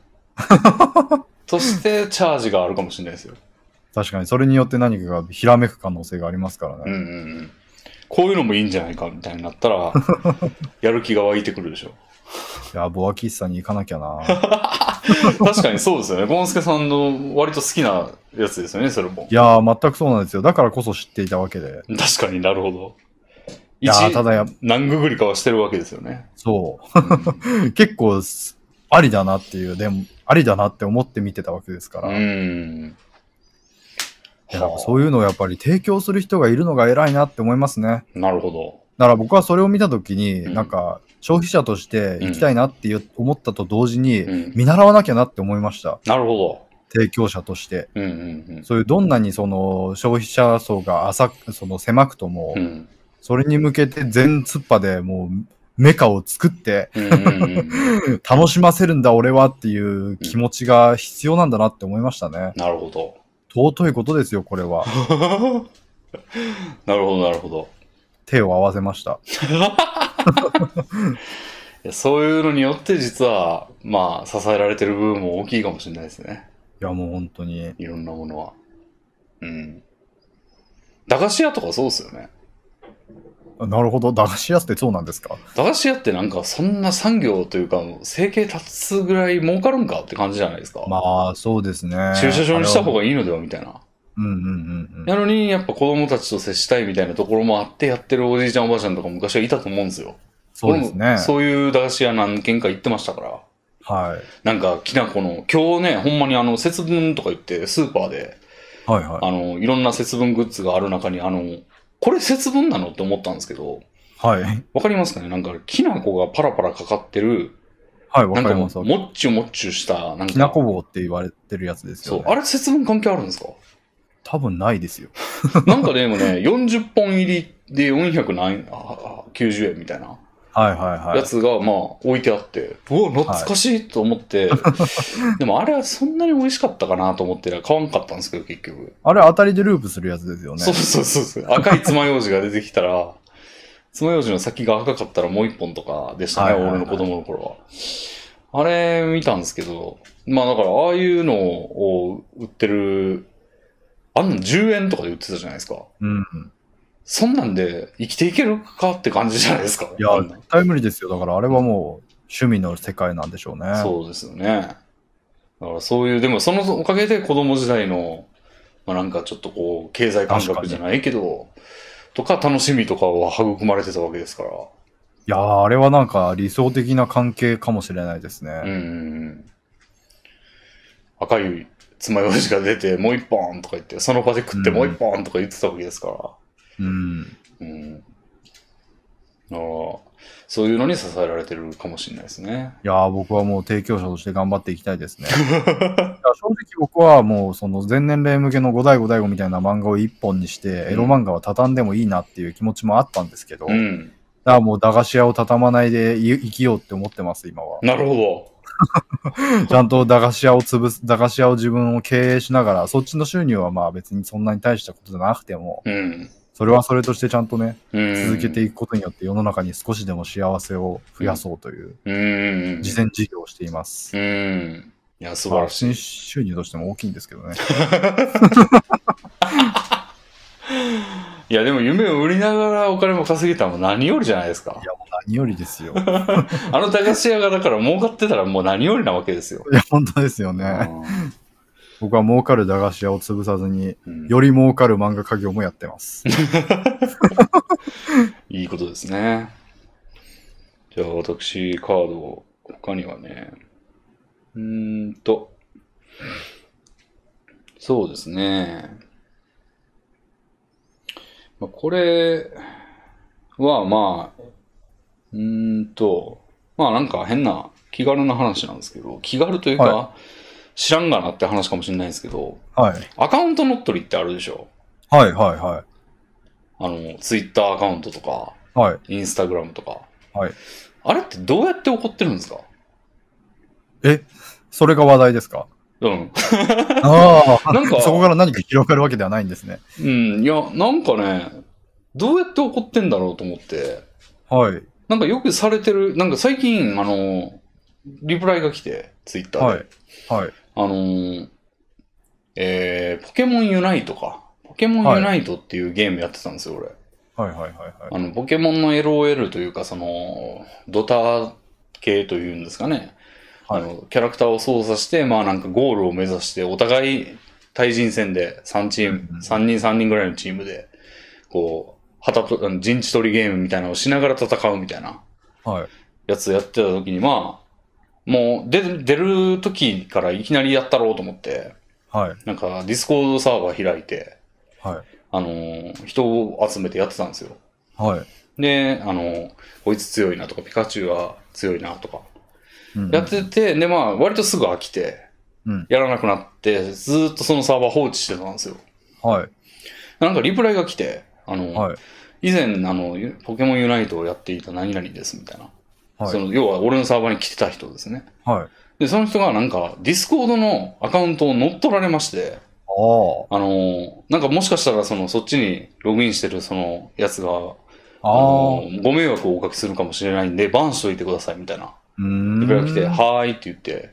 Speaker 1: としてチャージがあるかもしれないですよ。
Speaker 2: 確かに、それによって何かがひらめく可能性がありますからね。
Speaker 1: うんうんうん。こういうのもいいんじゃないかみたいになったら、やる気が湧いてくるでしょ。
Speaker 2: いや、ボア喫茶に行かなきゃな。
Speaker 1: 確かにそうですよね。ゴンスケさんの割と好きなやつですよね、それも
Speaker 2: い。やー、全くそうなんですよ。だからこそ知っていたわけで。
Speaker 1: 確かになるほど。
Speaker 2: いやただや、
Speaker 1: 何ググりかはしてるわけですよね。
Speaker 2: そう。結構す、ありだなっていう、でも、ありだなって思って見てたわけですから。
Speaker 1: う
Speaker 2: い
Speaker 1: ん。
Speaker 2: やそういうのをやっぱり提供する人がいるのが偉いなって思いますね。
Speaker 1: なるほど。
Speaker 2: だから僕はそれを見たときに、
Speaker 1: うん
Speaker 2: なんか、消費者として行きたいなって思ったと同時に、
Speaker 1: うん。
Speaker 2: 見習わなきゃなって思いました。
Speaker 1: なるほ
Speaker 2: 提供者として。
Speaker 1: ど。うんうんうん。
Speaker 2: そういうどんなにその消費者層が浅く、その狭くとも、
Speaker 1: うん
Speaker 2: それに向けて全突破でもうメカを作って
Speaker 1: うん
Speaker 2: 楽しませるんだ俺はっていう気持ちが必要なんだなって思いましたね。
Speaker 1: なるほど。
Speaker 2: 尊いことですよ、これは。
Speaker 1: なるほど、なるほど。
Speaker 2: 手を合わせました。
Speaker 1: そういうのによって実は、まあ、支えられてる部分も大きいかもしれないですね。
Speaker 2: いや、もう本当に。
Speaker 1: いろんなものは。うん。駄菓子屋とかそうですよね。
Speaker 2: なるほど。駄菓子屋ってそうなんですか？
Speaker 1: 駄菓子屋ってなんかそんな産業というか、生計立つぐらい儲かるんかって感じじゃないですか。
Speaker 2: まあ、そうですね。
Speaker 1: 駐車場にした方
Speaker 2: が。
Speaker 1: がいいのではみたいな。
Speaker 2: うんうんうんうん。
Speaker 1: なのに、やっぱ子供たちと接したいみたいなところもあってやってるおじいちゃんおばあちゃんとか昔はいたと思うんですよ。
Speaker 2: そうですね。
Speaker 1: そういう駄菓子屋何軒か行ってましたから。
Speaker 2: はい。
Speaker 1: なんか、きな粉の、今日ね、ほんまにあの、節分とか言って、スーパーで、
Speaker 2: はいはい。
Speaker 1: あの、いろんな節分グッズがある中に、あの、これ節分なのって思ったんですけど、
Speaker 2: はい。
Speaker 1: わかりますかね？なんか、きな粉がパラパラかかってる、
Speaker 2: はい、わかります。
Speaker 1: もっちゅもっちゅした、なんか、
Speaker 2: きなこ棒って言われてるやつですよ、ね。
Speaker 1: そう、あれ節分関係あるんですか？
Speaker 2: 多分ないですよ。
Speaker 1: なんかでもね、40本入りで490円みたいな
Speaker 2: はいはいはい。
Speaker 1: やつが、まあ、置いてあって、うわ、懐かしいと思って、でもあれはそんなに美味しかったかなと思って買わんかったんですけど、結局。
Speaker 2: あれ当たりでループするやつですよね。
Speaker 1: そうそうそうそう。赤い爪楊枝が出てきたら、爪楊枝の先が赤かったらもう一本とかでしたね、
Speaker 2: はいはいはい
Speaker 1: 俺の子供の頃は。あれ見たんですけど、まあだからああいうのを売ってる、あんなの10円とかで売ってたじゃないですか。
Speaker 2: うん。
Speaker 1: そんなんで生きていけるかって感じじゃないですか。
Speaker 2: いや、絶対無理ですよ。だからあれはもう趣味の世界なんでしょうね。
Speaker 1: そうですよね。だからそういう、でもそのおかげで子供時代の、まあなんかちょっとこう、経済感覚じゃないけど、とか楽しみとかは育まれてたわけですから。
Speaker 2: いやー、あれはなんか理想的な関係かもしれないですね。
Speaker 1: うん。赤い爪楊枝が出て、もう一本とか言って、その場で食って
Speaker 2: うん
Speaker 1: もう一本とか言ってたわけですから。
Speaker 2: うん。
Speaker 1: うん。だから、そういうのに支えられてるかもしれないですね。
Speaker 2: いやー、僕はもう提供者として頑張っていきたいですね。正直僕はもうその全年齢向けの五代五代五みたいな漫画を一本にして、エロ漫画は畳んでもいいなっていう気持ちもあったんですけど、だか
Speaker 1: うん。
Speaker 2: らもう駄菓子屋を畳まないでい生きようって思ってます、今は。
Speaker 1: なるほど。
Speaker 2: ちゃんと駄菓子屋を潰す、駄菓子屋を自分を経営しながら、そっちの収入はまあ別にそんなに大したことじゃなくても、
Speaker 1: うん。
Speaker 2: それはそれとしてちゃんとね、
Speaker 1: うん。
Speaker 2: 続けていくことによって世の中に少しでも幸せを増やそうという、
Speaker 1: うん。
Speaker 2: 事前事業をしています。
Speaker 1: うん。いや、素晴
Speaker 2: まあ、
Speaker 1: らしい
Speaker 2: 新。収入としても大きいんですけどね。
Speaker 1: いや、でも夢を売りながらお金も稼げたのも何よりじゃないですか
Speaker 2: い。や、もう何よりですよ。い
Speaker 1: あの駄菓子屋がだから儲かってたらもう何よりなわけですよ。
Speaker 2: や、本当ですよね。僕は儲かる駄菓子屋を潰さずに、
Speaker 1: うん
Speaker 2: より儲かる漫画家業もやってます。
Speaker 1: いいことですね。じゃあ私、カード、他にはね、うーんと、そうですね。まあ、これはまあ、うーんと、まあなんか変な気軽な話なんですけど、気軽というか、
Speaker 2: は
Speaker 1: 知らんがなって話かもしれないですけど、
Speaker 2: はい。
Speaker 1: アカウント乗っ取りってあるでしょ？
Speaker 2: はい、はい、は
Speaker 1: あの、ツイッターアカウントとか、
Speaker 2: い。はい。
Speaker 1: インスタグラムとか。
Speaker 2: はい。
Speaker 1: あれってどうやって起こってるんですか？
Speaker 2: え、それが話題ですか？
Speaker 1: うん。
Speaker 2: ああ、
Speaker 1: なんか
Speaker 2: そこから何か広がるわけではないんですね。
Speaker 1: うん。いや、なんかね、どうやって起こってんだろうと思って、
Speaker 2: はい。
Speaker 1: なんかよくされてる、なんか最近、あの、リプライが来て、ツイッターで。
Speaker 2: はい。はい。
Speaker 1: あのーえー、ポケモンユナイトか。ポケモンユナイトっていうゲームやってたんですよ、俺。
Speaker 2: はい、はい、はい。はい
Speaker 1: あの、ポケモンの LOL というか、その、ドタ系というんですかね。
Speaker 2: はい
Speaker 1: あの、キャラクターを操作して、まあなんかゴールを目指して、お互い対人戦で3チーム、
Speaker 2: うんうん
Speaker 1: 3人3人ぐらいのチームで、こう、旗と、あの陣地取りゲームみたいなのをしながら戦うみたいな
Speaker 2: はい。
Speaker 1: やつやってた時に、まあ、もう出る、出る時からいきなりやったろうと思って、
Speaker 2: はい。
Speaker 1: なんか Discord サーバー開いて、
Speaker 2: はい。
Speaker 1: あのー人を集めてやってたんですよ。
Speaker 2: はい。
Speaker 1: で、あの、こいつ強いなとか、ピカチュウが強いなとか、
Speaker 2: うん
Speaker 1: やってて、で、まあ、割とすぐ飽きて、
Speaker 2: うん
Speaker 1: やらなくなって、ずーっとそのサーバー放置してたんですよ。
Speaker 2: はい。
Speaker 1: なんかリプライが来て、あの、
Speaker 2: はい。
Speaker 1: 以前、あの、ユポケモンユナイトをやっていた何々ですみたいな。
Speaker 2: はい。
Speaker 1: その、要は俺のサーバーに来てた人ですね。
Speaker 2: はい。
Speaker 1: で、その人がなんか、 Discord のアカウントを乗っ取られまして、
Speaker 2: あ
Speaker 1: あの、なんかもしかしたらその、そっちにログインしてるそのやつが、
Speaker 2: あ。
Speaker 1: のご迷惑をおかけするかもしれないんで、バンしといてくださいみたいな。
Speaker 2: うーん。
Speaker 1: が来て、はーいって言って、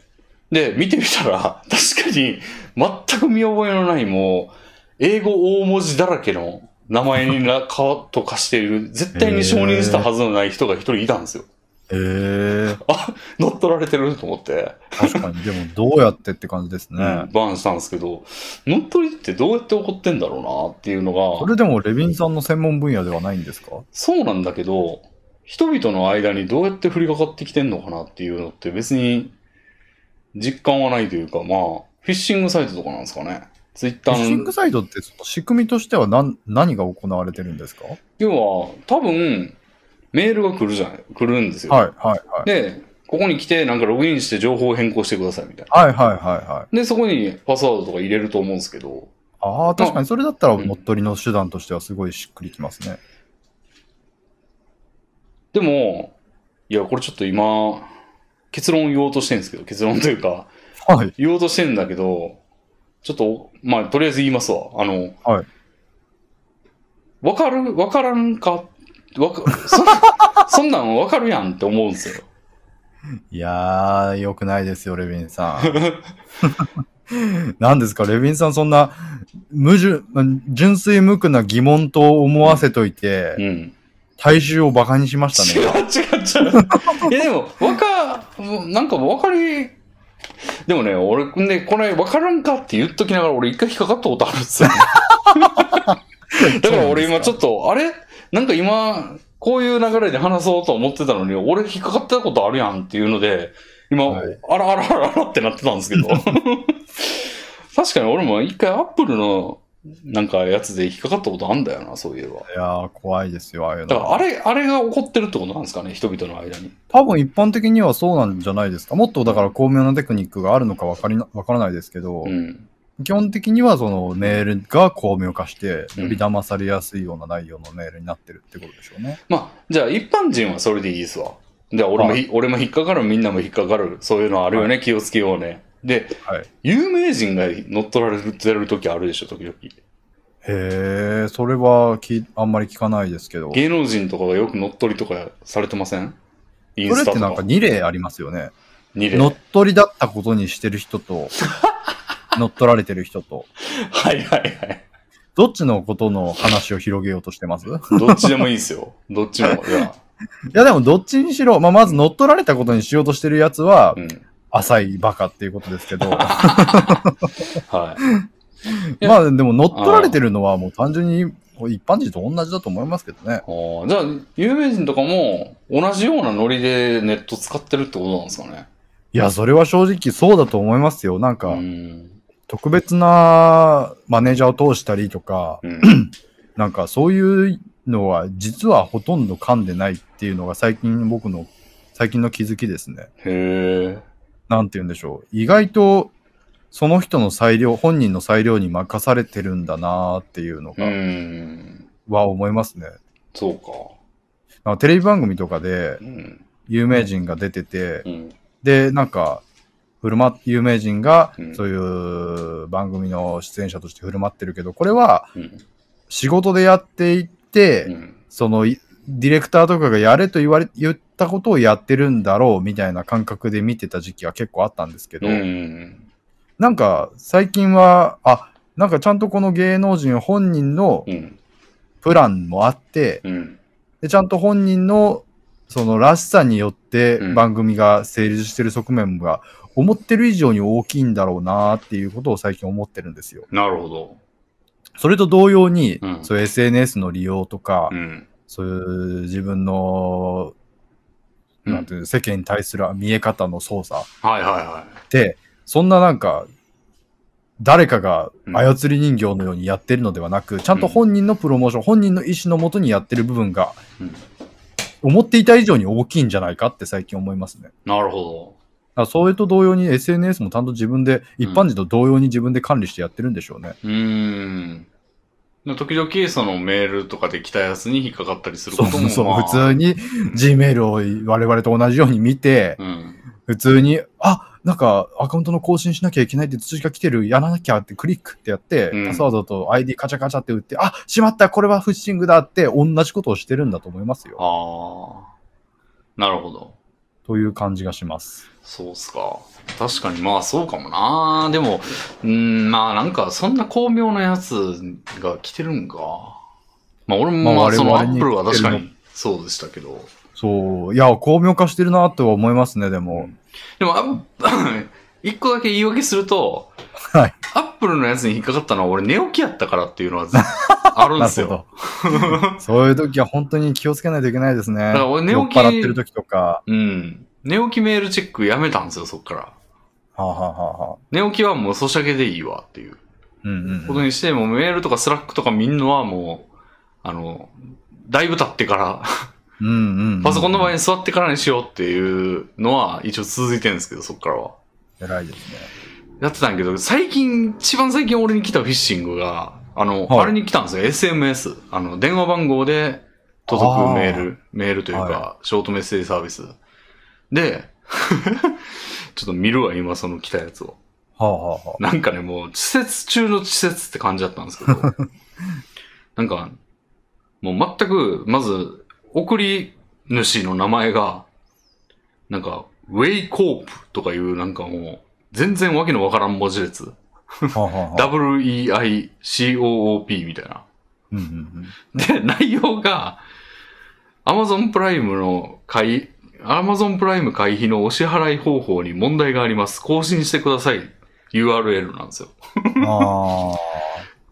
Speaker 1: で、見てみたら、確かに、全く見覚えのない、もう、英語大文字だらけの名前にな、か、と化している、絶対に承認したはずのない人が一人いたんですよ。
Speaker 2: ええ
Speaker 1: 乗っ取られてると思って、
Speaker 2: 確かに。でも、どうやってって感じですね。
Speaker 1: うんバンしたんですけど、乗っ取りってどうやって起こってんだろうなっていうのが、
Speaker 2: それでも、レビンさんの専門分野ではないんですか？
Speaker 1: そうなんだけど、人々の間にどうやって降りかかってきてんのかなっていうのって別に実感はないというか、まあ、フィッシングサイトとかなんですかね。ツイッタ
Speaker 2: フィッシングサイトって仕組みとしては何何が行われてるんですか？
Speaker 1: 要は、多分、メールが来るじゃない、来るんですよ。
Speaker 2: はいはいはい。
Speaker 1: で、ここに来て、なんかログインして情報を変更してくださいみたいな。
Speaker 2: はいはいはいはい。
Speaker 1: で、そこにパスワードとか入れると思うんですけど、
Speaker 2: ああ、確かにそれだったら
Speaker 1: うん
Speaker 2: 乗っ取りの手段としてはすごいしっくりきますね。
Speaker 1: でも、いや、これちょっと今、結論言おうとしてるんですけど、結論というか、
Speaker 2: はい。
Speaker 1: 言おうとしてるんだけど、ちょっと、まあ、とりあえず言いますわ。あの、
Speaker 2: はい。
Speaker 1: わかるわからんかわか、そ そんなんわかるやんって思うんですよ。
Speaker 2: いやー、良くないですよ、レビンさん。何ですか、レビンさんそんな、無純、純粋無垢な疑問と思わせといて、
Speaker 1: うん。
Speaker 2: 大衆を馬鹿にしまし
Speaker 1: 違う
Speaker 2: たね。
Speaker 1: 違う違う。いやでも、わか、なんかわかり、でもね、俺ね、これわからんかって言っときながら俺一回引っかかったことあるんですよ。だから俺今ちょっと、あれ？なんか今、こういう流れで話そうと思ってたのに、俺引っかかったことあるやんっていうので、今、
Speaker 2: はい
Speaker 1: あらあらあらあらってなってたんですけど。確かに俺も一回アップルのなんかやつで引っかかったことあんだよな、そういえば。
Speaker 2: いやー、怖いですよ、ああいうの
Speaker 1: だからあれ、あれが起こってるってことなんですかね、人々の間に。
Speaker 2: 多分一般的にはそうなんじゃないですか。もっとだから巧妙なテクニックがあるのかわかりからないですけど、
Speaker 1: うん。
Speaker 2: 基本的にはそのメールが巧妙化して、
Speaker 1: うん
Speaker 2: より騙されやすいような内容のメールになってるってことでしょうね。
Speaker 1: まあ、じゃあ一般人はそれでいいですわ。で、俺もひ、
Speaker 2: は
Speaker 1: 俺も引っかかる、みんなも引っかかる。そういうのあるよね、気をつけようね。で、
Speaker 2: はい。
Speaker 1: 有名人が乗っ取られてる時あるでしょ、時々。
Speaker 2: へえ、それはきあんまり聞かないですけど。
Speaker 1: 芸能人とかがよく乗っ取りとかされてません？イン
Speaker 2: それ
Speaker 1: スタとか。
Speaker 2: ってなんか2例ありますよね。
Speaker 1: 二例。
Speaker 2: 乗っ取りだったことにしてる人と、乗っ取られてる人と、
Speaker 1: はいはいはい。
Speaker 2: どっちのことの話を広げようとしてます？い
Speaker 1: どっちでもいいですよ。どっちも。いや、
Speaker 2: やでもどっちにしろ、まあ、まず乗っ取られたことにしようとしてるやつは
Speaker 1: う、ん。
Speaker 2: 浅いバカっていうことですけど、
Speaker 1: はい。や
Speaker 2: まあでも乗っ取られてるのはもう単純に一般人と同じだと思いますけどね。
Speaker 1: じゃあ、有名人とかも同じようなノリでネット使ってるってことなんですかね？
Speaker 2: いや、それは正直そうだと思いますよ。なんか、
Speaker 1: うん。
Speaker 2: 特別なマネージャーを通したりとか、
Speaker 1: うん。
Speaker 2: なんかそういうのは実はほとんど噛んでないっていうのが最近僕の最近の気づきですね。
Speaker 1: へえ。
Speaker 2: なんて言うんでしょう。意外とその人の裁量、本人の裁量に任されてるんだなーっていうの
Speaker 1: う
Speaker 2: が、
Speaker 1: ん。
Speaker 2: は思いますね。
Speaker 1: そうか。
Speaker 2: テレビ番組とかで
Speaker 1: うん。
Speaker 2: 有名人が出てて、
Speaker 1: うん。
Speaker 2: で、なんか、振る舞っ、有名人が
Speaker 1: うん
Speaker 2: そういう番組の出演者として振る舞ってるけど、これは
Speaker 1: うん。
Speaker 2: 仕事でやっていって、
Speaker 1: うん。
Speaker 2: その、いディレクターとかがやれと言われ、言ったことをやってるんだろうみたいな感覚で見てた時期は結構あったんですけど、
Speaker 1: うん。
Speaker 2: なんか最近は、あ、なんかちゃんとこの芸能人本人の
Speaker 1: うん。
Speaker 2: プランもあって、
Speaker 1: うん。
Speaker 2: で、ちゃんと本人のそのらしさによって
Speaker 1: うん
Speaker 2: 番組が成立してる側面が思ってる以上に大きいんだろうなっていうことを最近思ってるんですよ。
Speaker 1: なるほど。
Speaker 2: それと同様に、
Speaker 1: うん
Speaker 2: そう SNS の利用とか、
Speaker 1: うん。
Speaker 2: そういう自分の、
Speaker 1: うん
Speaker 2: なんていうの世間に対する見え方の操作
Speaker 1: はいはいは
Speaker 2: って、そんななんか、誰かが操り人形のようにやってるのではなく、ちゃんと本人のプロモーション、本人の意思のもとにやってる部分が、
Speaker 1: い。うん。
Speaker 2: 思っていた以上に大きいんじゃないかって最近思いますね。
Speaker 1: なるほ
Speaker 2: らそれと同様に SNS もちゃんと自分で、一般人と同様に自分で管理してやってるんでしょうね。
Speaker 1: ど。うーん。時々そのメールとかで来たやつに引っかかったりする
Speaker 2: そう
Speaker 1: ことも、
Speaker 2: そう、
Speaker 1: まあ、
Speaker 2: 普通に Gmail を我々と同じように見て、
Speaker 1: うん。
Speaker 2: 普通に、あ、なんかアカウントの更新しなきゃいけないって通知が来てる、やらなきゃってクリックってやって、
Speaker 1: うん
Speaker 2: パスワードと ID カチャカチャって打って、あ、しまった、これはフィッシングだって同じことをしてるんだと思いますよ。
Speaker 1: ああ。なるほど。
Speaker 2: という感じがします。
Speaker 1: そうっすか。確かにまあそうかもな。でも、うーん、まあなんかそんな巧妙なやつが来てるんか。まあ俺もまあ
Speaker 2: まあ
Speaker 1: そのアップルは確かにそうでしたけど。
Speaker 2: そう、いや、巧妙化してるなとは思いますね、でも。
Speaker 1: でも、あ 一個だけ言い訳すると、
Speaker 2: はい。
Speaker 1: アップルのやつに引っかかったのは俺寝起きやったからっていうのはず あるんですよ。
Speaker 2: そういう時は本当に気をつけないといけないですね。
Speaker 1: から俺寝起き
Speaker 2: 酔っ払ってる時とか。
Speaker 1: うん。寝起きメールチェックやめたんですよ、そっから。
Speaker 2: はあ、はあはあはあ、
Speaker 1: 寝起きはもうソシャゲでいいわっていう。
Speaker 2: うんうんうん。
Speaker 1: ことにして、もうメールとか Slack とか見んのはもう、あの、だいぶ経ってから、
Speaker 2: うんうんうん。
Speaker 1: パソコンの前に座ってからにしようっていうのは一応続いてるんですけど、そっからは。
Speaker 2: 偉いですね。
Speaker 1: やってたんやけど、最近、一番最近俺に来たフィッシングが、あの、
Speaker 2: はい
Speaker 1: あれに来たんですよ。SMS。あの、電話番号で届くメール、メールというか、
Speaker 2: は
Speaker 1: ショートメッセージサービス。で、ちょっと見るわ、今その来たやつを。
Speaker 2: はあはあは
Speaker 1: なんかね、もう、稚拙中の稚拙って感じだったんですけど、なんか、もう全く、まず、送り主の名前が、なんか、ウェイコープとかいう、なんかもう、全然わけのわからん文字列。WEICOOP みたいな。で、内容が、Amazon プライムの会、Amazon プライム会費のお支払い方法に問題があります。更新してください。URL なんですよ。
Speaker 2: うん。あ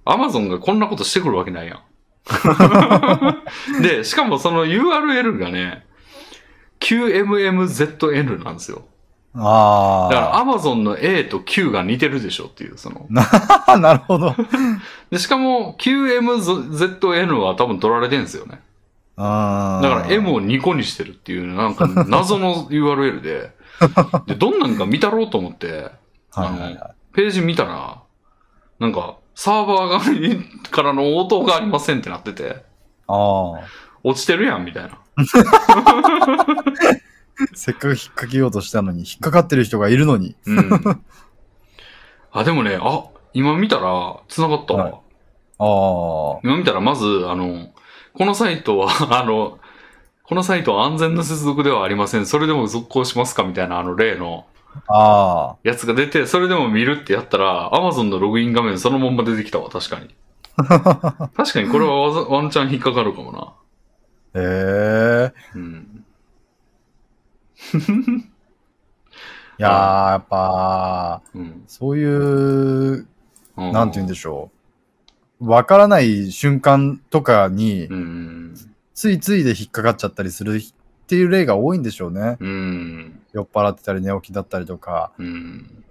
Speaker 2: あ。
Speaker 1: Amazon がこんなことしてくるわけないやん。で、しかもその URL がね、QMMZN なんですよ。
Speaker 2: あ
Speaker 1: だから
Speaker 2: あ。
Speaker 1: Amazon の A と Q が似てるでしょっていう、その。
Speaker 2: な なるほど。
Speaker 1: で、しかも QMZN は多分取られてんですよね。
Speaker 2: ああ。
Speaker 1: だから M を2個にしてるっていう、なんか謎の URL で、で、どんなんか見たろうと思って、
Speaker 2: はいはいはい。
Speaker 1: ページ見たら、なんか、サーバー側に からの応答がありませんってなってて、
Speaker 2: ああ。
Speaker 1: 落ちてるやん、みたいな。
Speaker 2: せっかく引っ掛けようとしたのに、引っかかってる人がいるのに。
Speaker 1: うん。あ、でもね、あ、今見たら、繋がったわ。
Speaker 2: はいああ。
Speaker 1: 今見たら、まず、あの、このサイトは、あの、このサイトは安全な接続ではありません。それでも続行しますかみたいな、あの例の
Speaker 2: あ
Speaker 1: やつが出て、それでも見るってやったら、Amazon のログイン画面そのまんま出てきたわ、確かに。確かにこれはわざワンチャン引っかかるかもな。
Speaker 2: あ。へえ。
Speaker 1: うん。
Speaker 2: いやー、やっぱ、
Speaker 1: うん。
Speaker 2: そういう、
Speaker 1: うん
Speaker 2: なんて言うんでしょう。わからない瞬間とかに
Speaker 1: う、ん。
Speaker 2: ついついで引っかかっちゃったりするっていう例が多いんでしょうね。
Speaker 1: うん。
Speaker 2: 酔っ払ってたり寝起きだったりとか。
Speaker 1: うん。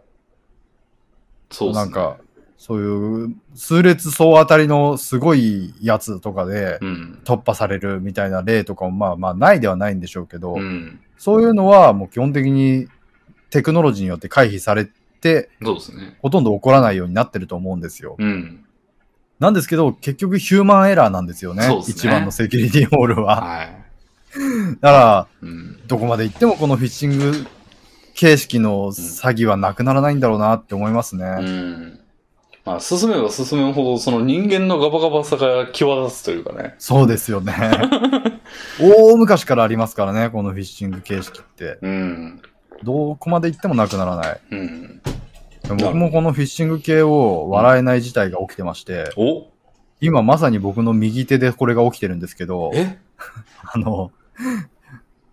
Speaker 1: そうね
Speaker 2: なんか、そういう、数列総当たりのすごいやつとかで
Speaker 1: うん。
Speaker 2: 突破されるみたいな例とかもまあまあないではないんでしょうけど、
Speaker 1: うん。
Speaker 2: そういうのはもう基本的にテクノロジーによって回避されて、
Speaker 1: そうですね。
Speaker 2: ほとんど起こらないようになってると思うんですよ。
Speaker 1: うん。
Speaker 2: なんですけど、結局ヒューマンエラーなんですよね。
Speaker 1: ね
Speaker 2: 一番のセキュリティホールは。
Speaker 1: はい。
Speaker 2: だから、
Speaker 1: うん。
Speaker 2: どこまで行ってもこのフィッシング形式の詐欺はなくならないんだろうなって思いますね。
Speaker 1: うん。まあ、進めば進めるほど、その人間のガバガバさが際立つというかね。
Speaker 2: そうですよね。大昔からありますからね、このフィッシング形式って。
Speaker 1: うん。
Speaker 2: どこまで行ってもなくならない。
Speaker 1: うん。
Speaker 2: 僕もこのフィッシング系を笑えない事態が起きてまして、
Speaker 1: お？
Speaker 2: 今まさに僕の右手でこれが起きてるんですけど、
Speaker 1: え？
Speaker 2: あの、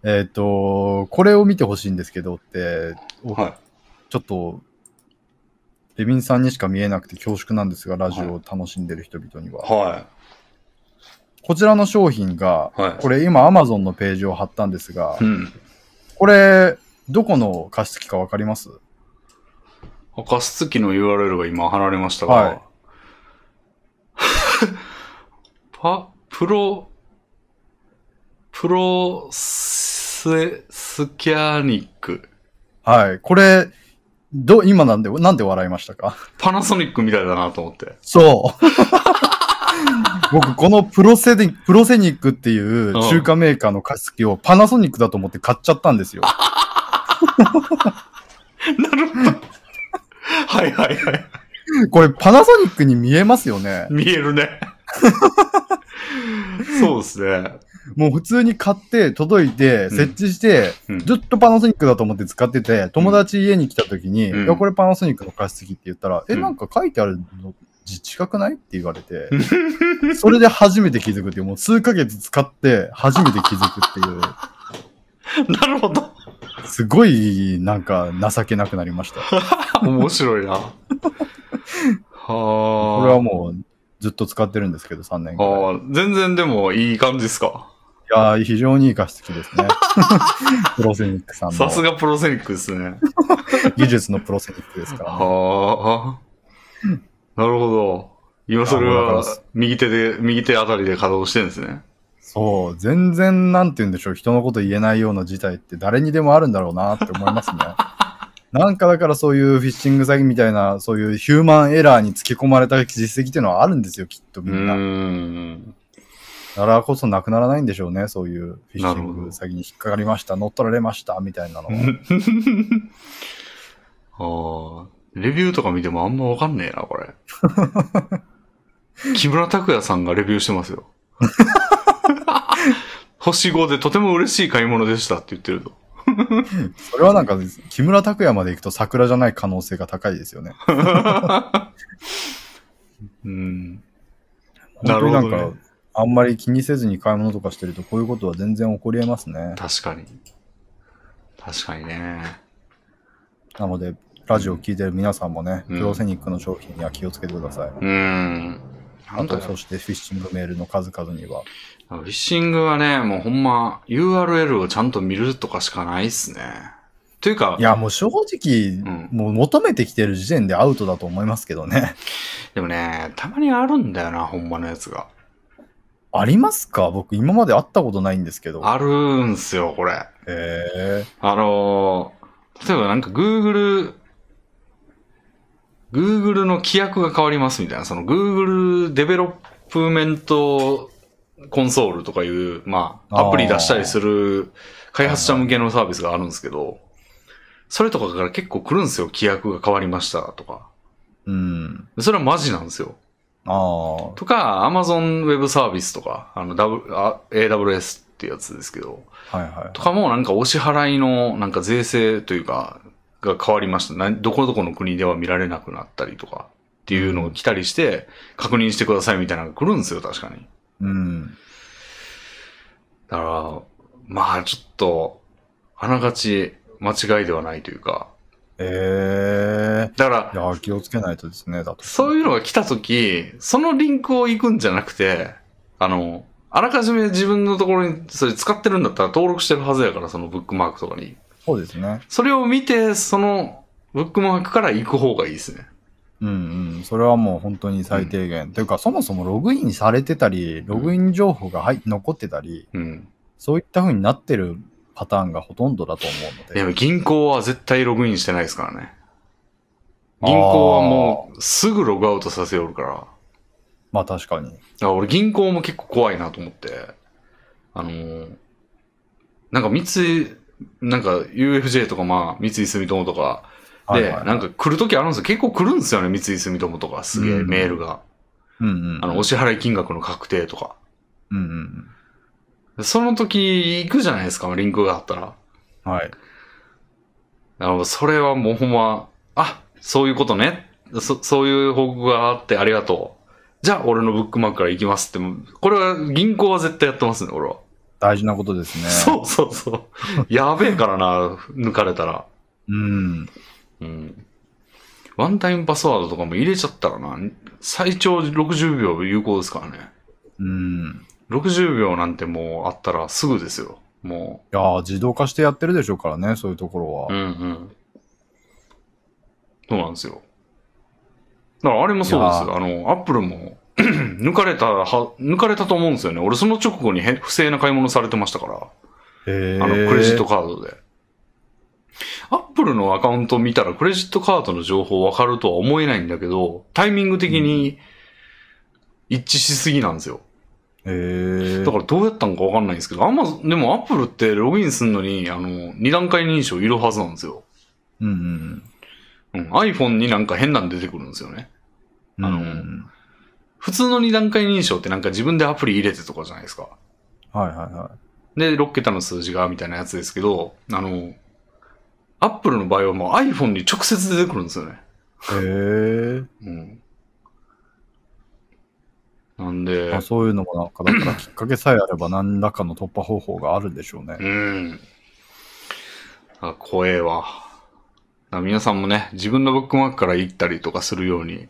Speaker 2: えっ、と、これを見てほしいんですけどって、お
Speaker 1: は
Speaker 2: ちょっと、レビンさんにしか見えなくて恐縮なんですが、ラジオを楽しんでる人々には。
Speaker 1: い。は
Speaker 2: こちらの商品が、
Speaker 1: い。はい。
Speaker 2: これ今 Amazon のページを貼ったんですが
Speaker 1: う、ん。
Speaker 2: これ、どこの加湿器かわかります？
Speaker 1: 加湿器の URL が今貼られましたが、
Speaker 2: はい
Speaker 1: パ、プロ、プロス、スキャニック。
Speaker 2: はい。これ、ど、今なんで、なんで笑いましたか？
Speaker 1: パナソニックみたいだなと思って。
Speaker 2: そう。僕、このプロセニプロセニックっていう中華メーカーの加湿器をパナソニックだと思って買っちゃったんですよ。
Speaker 1: なるほど。はいはいはい。
Speaker 2: これパナソニックに見えますよね。
Speaker 1: 見えるね。そうですね。
Speaker 2: もう普通に買って届いて
Speaker 1: うん
Speaker 2: 設置して、
Speaker 1: うん
Speaker 2: ずっとパナソニックだと思って使ってて、友達家に来た時に、
Speaker 1: うん
Speaker 2: いや、これパナソニックの加湿器って言ったら、え、
Speaker 1: うん
Speaker 2: なんか書いてあるの字違くないって言われて、それで初めて気づくっていう、もう数ヶ月使って初めて気づくっていう、
Speaker 1: なるほど。
Speaker 2: すごいなんか情けなくなりました。
Speaker 1: 面白いな。はあ。
Speaker 2: これはもうずっと使ってるんですけど、3年くらい。い
Speaker 1: ああ、全然でもいい感じですか？
Speaker 2: やー、非常にいい加湿器ですね。プロセニックさんの
Speaker 1: さすがプロセニックですね。
Speaker 2: 技術のプロセニックですから、ね。
Speaker 1: はあ。なるほど。今それは右手で、右手あたりで稼働してるんですね。
Speaker 2: そう、全然なんて言うんでしょう、人のこと言えないような事態って誰にでもあるんだろうなって思いますね。なんかだからそういうフィッシング詐欺みたいな、そういうヒューマンエラーにつけ込まれた実績っていうのはあるんですよ、きっと
Speaker 1: う
Speaker 2: みんな。
Speaker 1: ーん。
Speaker 2: だからこそなくならないんでしょうね、そういうフィッシング詐欺に引っかかりました、乗っ取られました、みたいなのは。
Speaker 1: ああ、レビューとか見てもあんまわかんねえな、これ。木村拓哉さんがレビューしてますよ。星5でとても嬉しい買い物でしたって言ってると。
Speaker 2: それはなんか、木村拓哉まで行くと桜じゃない可能性が高いですよね。
Speaker 1: うん。
Speaker 2: な
Speaker 1: るほどね
Speaker 2: あんまり気にせずに買い物とかしてると、こういうことは全然起こり得ますね。
Speaker 1: 確かに。確かにね。
Speaker 2: なので、ラジオを聞いてる皆さんもね、
Speaker 1: うん
Speaker 2: プロセニックの商品には気をつけてください。
Speaker 1: うーん。
Speaker 2: あと、そしてフィッシングメールの数々には。
Speaker 1: フィッシングはね、もうほんま URL をちゃんと見るとかしかないっすね。というか
Speaker 2: い、や、もう正直、
Speaker 1: ん
Speaker 2: もう求めてきてる時点でアウトだと思いますけどね。
Speaker 1: でもね、たまにあるんだよな、ほんまのやつが。
Speaker 2: ありますか？僕今まで会ったことないんですけど。
Speaker 1: あるんすよ、これ。
Speaker 2: へえ
Speaker 1: あのー、例えばなんか Google、Google の規約が変わりますみたいな、その Google デベロップメントコンソールとかいう、まあ、アプリ出したりする開発者向けのサービスがあるんですけど、それとかから結構来るんですよ、規約が変わりましたとか。
Speaker 2: うん。
Speaker 1: それはマジなんですよ。
Speaker 2: ああ。
Speaker 1: とか、Amazon Web サービスとか、あの、AWS ってやつですけど、
Speaker 2: はいはい。
Speaker 1: とかもなんかお支払いのなんか税制というか、が変わりました。などこどこの国では見られなくなったりとかっていうのが来たりして、確認してくださいみたいなのが来るんですよ、確かに。
Speaker 2: うん。
Speaker 1: だから、まあちょっと、あながち間違いではないというか、
Speaker 2: ええ
Speaker 1: だから、
Speaker 2: いや、気をつけないとですね、だと。
Speaker 1: そういうのが来たとき、そのリンクを行くんじゃなくて、あの、あらかじめ自分のところにそれ使ってるんだったら登録してるはずやから、そのブックマークとかに。
Speaker 2: そうですね。
Speaker 1: それを見て、そのブックマークから行く方がいいですね。
Speaker 2: うんうん。それはもう本当に最低限。というか、そもそもログインされてたり、ログイン情報が入残ってたり、
Speaker 1: うん。
Speaker 2: そういった風になってるパターンがほとんどだと思うので。
Speaker 1: でも銀行は絶対ログインしてないですからね。銀行はもうすぐログアウトさせよるから。だか
Speaker 2: まあ確かに。
Speaker 1: ら俺銀行も結構怖いなと思って。あのーなんか三井、なんか UFJ とかまあ三井住友とかで、
Speaker 2: はいはいはい
Speaker 1: なんか来るときあるんですよ。結構来るんですよね、三井住友とか。すげえ
Speaker 2: うん
Speaker 1: メールが。
Speaker 2: うんうん。
Speaker 1: あの、お支払い金額の確定とか。
Speaker 2: うんうん
Speaker 1: その時行くじゃないですか、リンクがあったら。
Speaker 2: うん。はい。
Speaker 1: あの、それはもうほんま、あ、そういうことね。そ、そういう報告があってありがとう。じゃあ、俺のブックマークから行きますって、これは銀行は絶対やってますね、俺は。
Speaker 2: 大事なことですね。
Speaker 1: そうそうそう。やべえからな、抜かれたら。
Speaker 2: うん。
Speaker 1: うん。ワンタイムパスワードとかも入れちゃったらな、最長60秒有効ですからね。
Speaker 2: うん。
Speaker 1: 60秒なんてもうあったらすぐですよ。も
Speaker 2: いやー自動化してやってるでしょうからね、そういうところは。
Speaker 1: う。うんうん。そうなんですよ。だからあれもそうですよ。あの、アップルも 抜かれたは、抜かれたと思うんですよね。俺その直後にへ不正な買い物されてましたから。
Speaker 2: へー
Speaker 1: あの、クレジットカードで。アップルのアカウント見たらクレジットカードの情報わかるとは思えないんだけど、タイミング的に一致しすぎなんですよ。
Speaker 2: へー
Speaker 1: だからどうやったのかわかんないんですけど、あんま、でもアップルってログインするのに、あの、二段階認証いるはずなんですよ。
Speaker 2: うんうん
Speaker 1: うん。iPhone になんか変なん出てくるんですよね。
Speaker 2: うん。
Speaker 1: あの
Speaker 2: うん
Speaker 1: 普通の二段階認証ってなんか自分でアプリ入れてとかじゃないですか。
Speaker 2: はいはいは
Speaker 1: で、6桁の数字がみたいなやつですけど、あの、アップルの場合はもう iPhone に直接出てくるんですよね。
Speaker 2: い。へー
Speaker 1: うん。なんで
Speaker 2: まあ、、そういうのもなんか、だからきっかけさえあれば何らかの突破方法があるんでしょうね。
Speaker 1: うん。あ、怖えわ。皆さんもね、自分のブックマークから行ったりとかするように、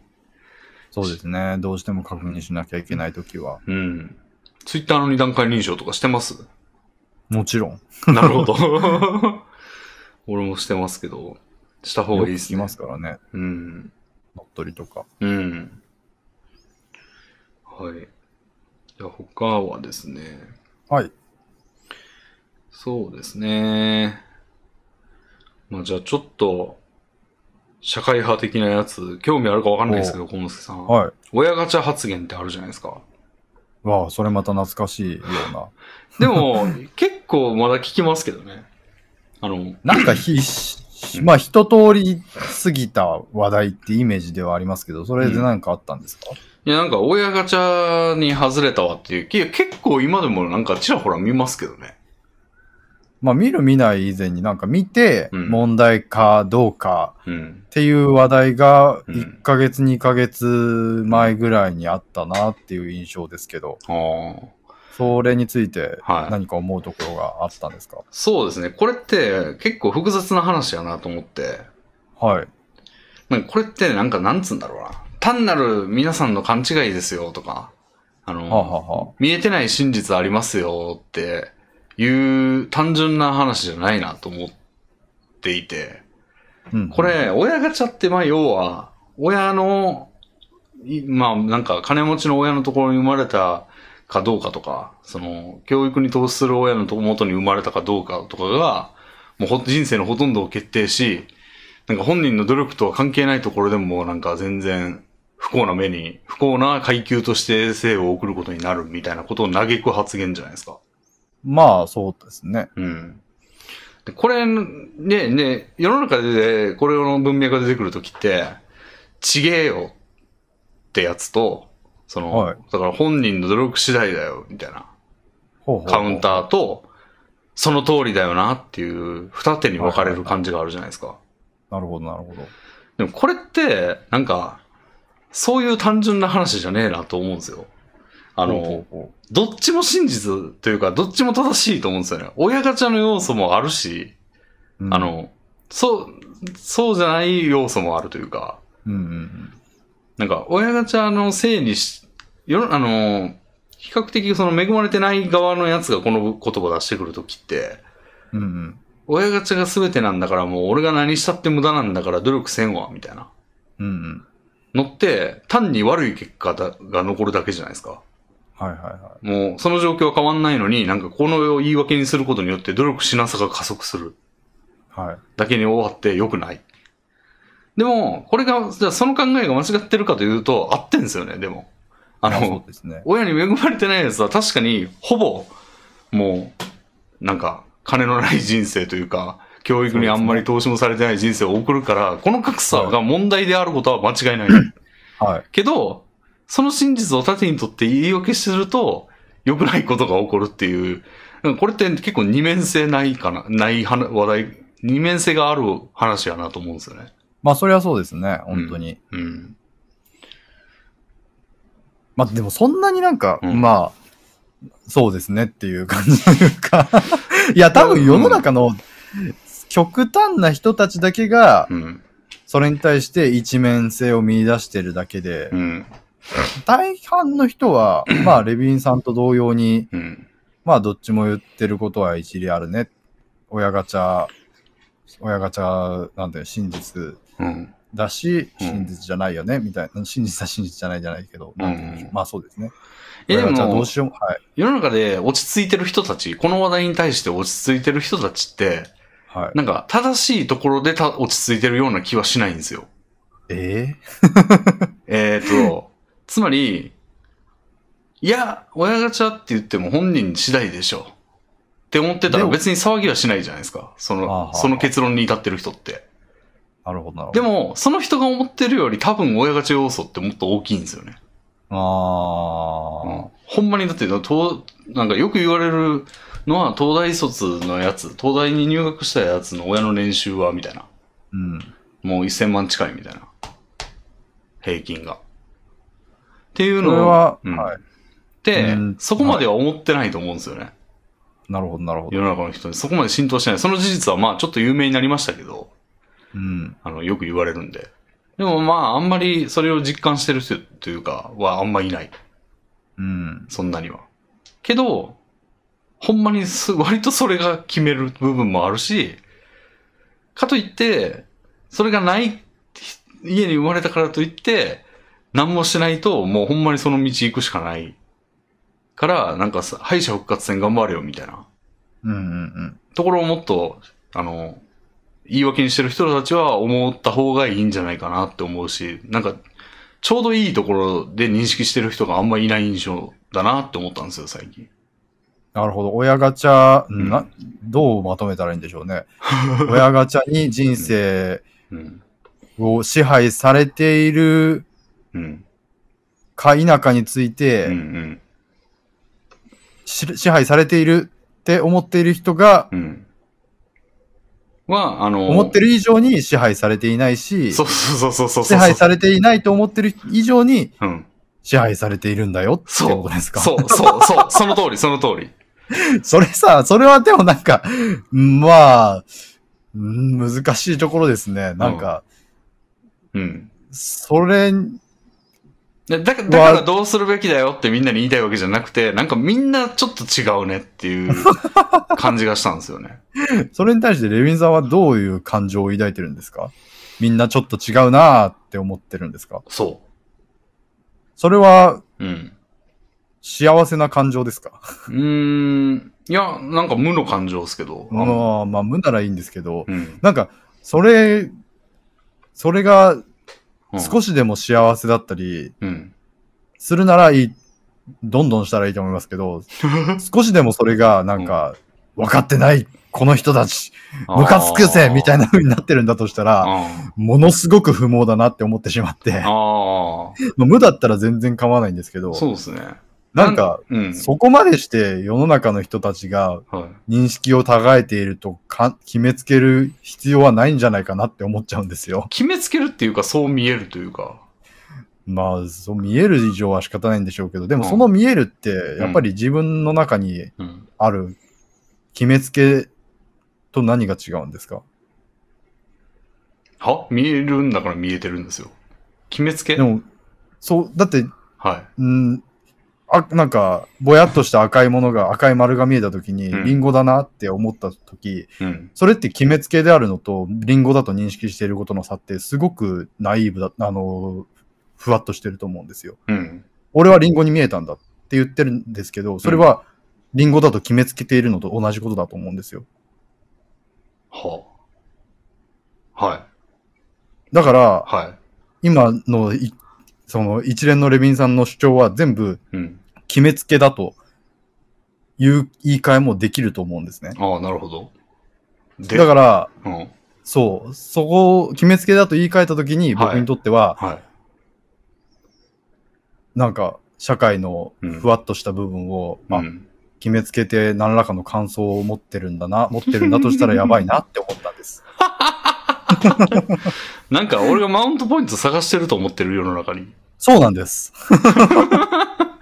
Speaker 2: そうですね。どうしても確認しなきゃいけないときは。
Speaker 1: うん。ツイッターの二段階認証とかしてます？
Speaker 2: もちろん。
Speaker 1: なるほど。俺もしてますけど、した方がいいですね。
Speaker 2: ますからね。
Speaker 1: うん。
Speaker 2: 乗っ取りとか。
Speaker 1: うん。はい。じゃあ他はですね、
Speaker 2: はい。
Speaker 1: そうですね。まあじゃあちょっと、社会派的なやつ、興味あるかわかんないですけど、小野助さん。
Speaker 2: はい。
Speaker 1: 親ガチャ発言ってあるじゃないですか。
Speaker 2: わあ、それまた懐かしいような。
Speaker 1: でも、結構まだ聞きますけどね。あの、
Speaker 2: なんかひ、まあ一通り過ぎた話題ってイメージではありますけど、それで何かあったんですか、
Speaker 1: いやなんか親ガチャに外れたわっていう、結構今でもなんかちらほら見ますけどね。
Speaker 2: まあ見る見ない以前になんか見て、
Speaker 1: うん
Speaker 2: 問題かどうか
Speaker 1: うん。
Speaker 2: っていう話題が
Speaker 1: うん
Speaker 2: 1ヶ月2ヶ月前ぐらいにあったなっていう印象ですけど。それについて
Speaker 1: はい
Speaker 2: 何か思うところがあったんですか？
Speaker 1: そうですね。これって結構複雑な話やなと思って。
Speaker 2: はい。
Speaker 1: なんかこれってなんかなんつうんだろうな。単なる皆さんの勘違いですよとか、あの、
Speaker 2: はあ、はあは
Speaker 1: 見えてない真実ありますよっていう単純な話じゃないなと思っていて。
Speaker 2: あ、うん、
Speaker 1: これ、親ガチャってまあ要は、親の、いまあなんか金持ちの親のところに生まれたかどうかとか、その、教育に投資する親のと元に生まれたかどうかとかが、もうほ人生のほとんどを決定し、なんか本人の努力とは関係ないところでもなんか全然不幸な目に、不幸な階級として生を送ることになるみたいなことを嘆く発言じゃないですか。
Speaker 2: まあそうですね。
Speaker 1: うん。でこれ、ね、ね、世の中でこれの文脈が出てくるときって、ちげえよってやつと、その、
Speaker 2: はい
Speaker 1: だから本人の努力次第だよ、みたいな
Speaker 2: ほうほうほう
Speaker 1: カウンターと、その通りだよなっていう二手に分かれる感じがあるじゃないですか。
Speaker 2: なるほど、なるほど。
Speaker 1: でもこれって、なんか、そういう単純な話じゃねえなと思うんですよ。あの、どっちも真実というか、どっちも正しいと思うんですよね。親ガチャの要素もあるし、
Speaker 2: ううん
Speaker 1: あ、の、そう、そうじゃない要素もあるというか、
Speaker 2: うんうんうん。
Speaker 1: なんか、親ガチャのせいにし、よあの、比較的その恵まれてない側のやつがこの言葉を出してくるときって、
Speaker 2: うんうん。
Speaker 1: 親ガチャが全てなんだからもう俺が何したって無駄なんだから努力せんわ、みたいな。
Speaker 2: うんうん。
Speaker 1: のって、単に悪い結果だが残るだけじゃないですか。
Speaker 2: はいはいは
Speaker 1: もう、その状況は変わんないのに、なんかこの言い訳にすることによって努力しなさが加速する。
Speaker 2: い。はい。
Speaker 1: だけに終わって良くない。でも、これが、じゃあその考えが間違ってるかというと、合ってんですよね、でも。あの、
Speaker 2: ね。
Speaker 1: 親に恵まれてないやつは確かに、ほぼ、もう、なんか、金のない人生というか、教育にあんまり投資もされてない人生を送るから、この格差が問題であることは間違いない。
Speaker 2: はい。
Speaker 1: けど、その真実を盾にとって言い訳すると、良くないことが起こるっていう、これって結構二面性ないかな、ない話話題、二面性がある話やなと思うんですよね。
Speaker 2: まあそれはそうですね、本当に。
Speaker 1: うん。
Speaker 2: まあでもそんなになんか、
Speaker 1: うん
Speaker 2: まあ、そうですねっていう感じというか、いや多分世の中の極端な人たちだけが、
Speaker 1: うん。
Speaker 2: それに対して一面性を見出してるだけで
Speaker 1: う、ん。
Speaker 2: 大半の人は、まあレビンさんと同様に、
Speaker 1: うん。
Speaker 2: まあどっちも言ってることは一理あるね。親ガチャ、親ガチャ、なんていうの真実
Speaker 1: うん。
Speaker 2: だし、
Speaker 1: うん
Speaker 2: 真実じゃないよね、みたいな。真実は真実じゃないじゃないけど、なんていうんでしょう
Speaker 1: うん
Speaker 2: まあそうですね。
Speaker 1: え、で
Speaker 2: 親ガチャど
Speaker 1: も
Speaker 2: う、しようも、はい。
Speaker 1: 世の中で落ち着いてる人たち、この話題に対して落ち着いてる人たちって、
Speaker 2: はい。
Speaker 1: なんか正しいところでた落ち着いてるような気はしないんですよ。
Speaker 2: え
Speaker 1: えーと、つまり、いや、親ガチャって言っても本人次第でしょ。って思ってたら別に騒ぎはしないじゃないですか。その、
Speaker 2: は
Speaker 1: その結論に至ってる人って。
Speaker 2: ー、なるほど、なるほど。
Speaker 1: で、も、その人が思ってるより多分親ガチャ要素ってもっと大きいんですよね。
Speaker 2: あ
Speaker 1: うん
Speaker 2: あ、
Speaker 1: ほんまにだって、となんかよく言われるのは、東大卒のやつ、東大に入学したやつの親の年収は、みたいな。
Speaker 2: うん。
Speaker 1: もう1000万近いみたいな。平均が。っていう
Speaker 2: そ
Speaker 1: の
Speaker 2: は、
Speaker 1: うん
Speaker 2: はい。
Speaker 1: で
Speaker 2: うん、
Speaker 1: そこまでは思ってないと思うんですよね。
Speaker 2: なるほど、なるほど。
Speaker 1: 世の中の人に。そこまで浸透してない。その事実はまあちょっと有名になりましたけど、
Speaker 2: うん。
Speaker 1: あの、よく言われるんで。でもまああんまりそれを実感してる人というかはあんまいない。
Speaker 2: うん。
Speaker 1: そんなには。けど、ほんまにす割とそれが決める部分もあるし、かといって、それがない家に生まれたからといって、何もしないと、もうほんまにその道行くしかない。から、なんかさ、敗者復活戦頑張れよ、みたいな。
Speaker 2: うんうんうん。
Speaker 1: ところをもっと、あの、言い訳にしてる人たちは思った方がいいんじゃないかなって思うし、なんか、ちょうどいいところで認識してる人があんまいない印象だなって思ったんですよ、最近。
Speaker 2: なるほど。親ガチャ、
Speaker 1: ん
Speaker 2: な、どうまとめたらいいんでしょうね。親ガチャに人生
Speaker 1: うん。
Speaker 2: を支配されている
Speaker 1: うん。
Speaker 2: か否かについ
Speaker 1: うん。う
Speaker 2: て、
Speaker 1: ん。
Speaker 2: し支配されているって思っている人が、
Speaker 1: うん。は、あの、
Speaker 2: 思ってる以上に支配されていないし、
Speaker 1: そうそうそうそうそう。
Speaker 2: 支配されていないと思ってる以上に
Speaker 1: うん。
Speaker 2: 支配されているんだよって
Speaker 1: そう
Speaker 2: ことですか？
Speaker 1: そう、そう、そう、その通り、その通り。
Speaker 2: それさ、それはでもなんか、まあ、うん難しいところですね。なんか、
Speaker 1: うん。
Speaker 2: それ、
Speaker 1: でだだからどうするべきだよってみんなに言いたいわけじゃなくて、なんかみんなちょっと違うねっていう 感じがしたんですよね。
Speaker 2: それに対してレヴィンさんはどういう感情を抱いてるんですか？みんなちょっと違うなーって思ってるんですか？
Speaker 1: そ
Speaker 2: それは
Speaker 1: う。うん。
Speaker 2: 幸せな感情ですか？
Speaker 1: うーん。いや、なんか無の感情ですけど。あの
Speaker 2: まあ、まあ、無ならいいんですけど、
Speaker 1: うん。
Speaker 2: なんか、それ、それが
Speaker 1: うん
Speaker 2: 少しでも幸せだったり
Speaker 1: うん。
Speaker 2: するならいい、どんどんしたらいいと思いますけど、少しでもそれがなんか、分かってない、この人たち、ムカつくぜみたい
Speaker 1: な。
Speaker 2: な風になってるんだとしたら、
Speaker 1: あ
Speaker 2: ものすごく不毛だなって思ってしまって。まあ無だったら全然構わないんですけど、
Speaker 1: そうですね。
Speaker 2: なんか、
Speaker 1: うん。
Speaker 2: そこまでして世の中の人たちが
Speaker 1: はい。
Speaker 2: 認識を高えているとか決めつける必要はないんじゃないかなって思っちゃうんですよ。
Speaker 1: 決めつけるっていうか、そう見えるというか。
Speaker 2: まあ、そう見える以上は仕方ないんでしょうけど、でも
Speaker 1: うん
Speaker 2: その見えるって、やっぱり自分の中に
Speaker 1: うん。
Speaker 2: ある決めつけと何が違うんですか？
Speaker 1: は？見えるんだから見えてるんですよ。決めつけ？
Speaker 2: でも、そう、だって、
Speaker 1: は
Speaker 2: うん、あ、なんか、ぼやっとした赤いものが、赤い丸が見えたときに、
Speaker 1: うん
Speaker 2: リンゴだなって思ったとき、
Speaker 1: い。うん。
Speaker 2: それって決めつけであるのと、リンゴだと認識していることの差って、すごくナイーブだ、あの、ふわっとしてると思うんですよ。
Speaker 1: うん。
Speaker 2: 俺はリンゴに見えたんだって言ってるんですけど、それは、リンゴだと決めつけているのと同じことだと思うんですよ。
Speaker 1: はあ。はい。
Speaker 2: だから、
Speaker 1: は
Speaker 2: 今のい、その一連のレビンさんの主張は全部
Speaker 1: い。うん。
Speaker 2: 決めつけだという言い換えもできると思うんですね。
Speaker 1: ああ、なるほど。で、
Speaker 2: だから、
Speaker 1: うん。
Speaker 2: そう、そこを決めつけだと言い換えたときに、
Speaker 1: はい
Speaker 2: 僕にとっては、
Speaker 1: はい。
Speaker 2: なんか、社会の
Speaker 1: うん
Speaker 2: ふわっとした部分を、あ
Speaker 1: うん。
Speaker 2: 決めつけて何らかの感想を持ってるんだな、持ってるんだとしたらやばいなって思ったんです。
Speaker 1: なんか俺がマウントポイント探してると思ってる世の中に。
Speaker 2: そうなんです。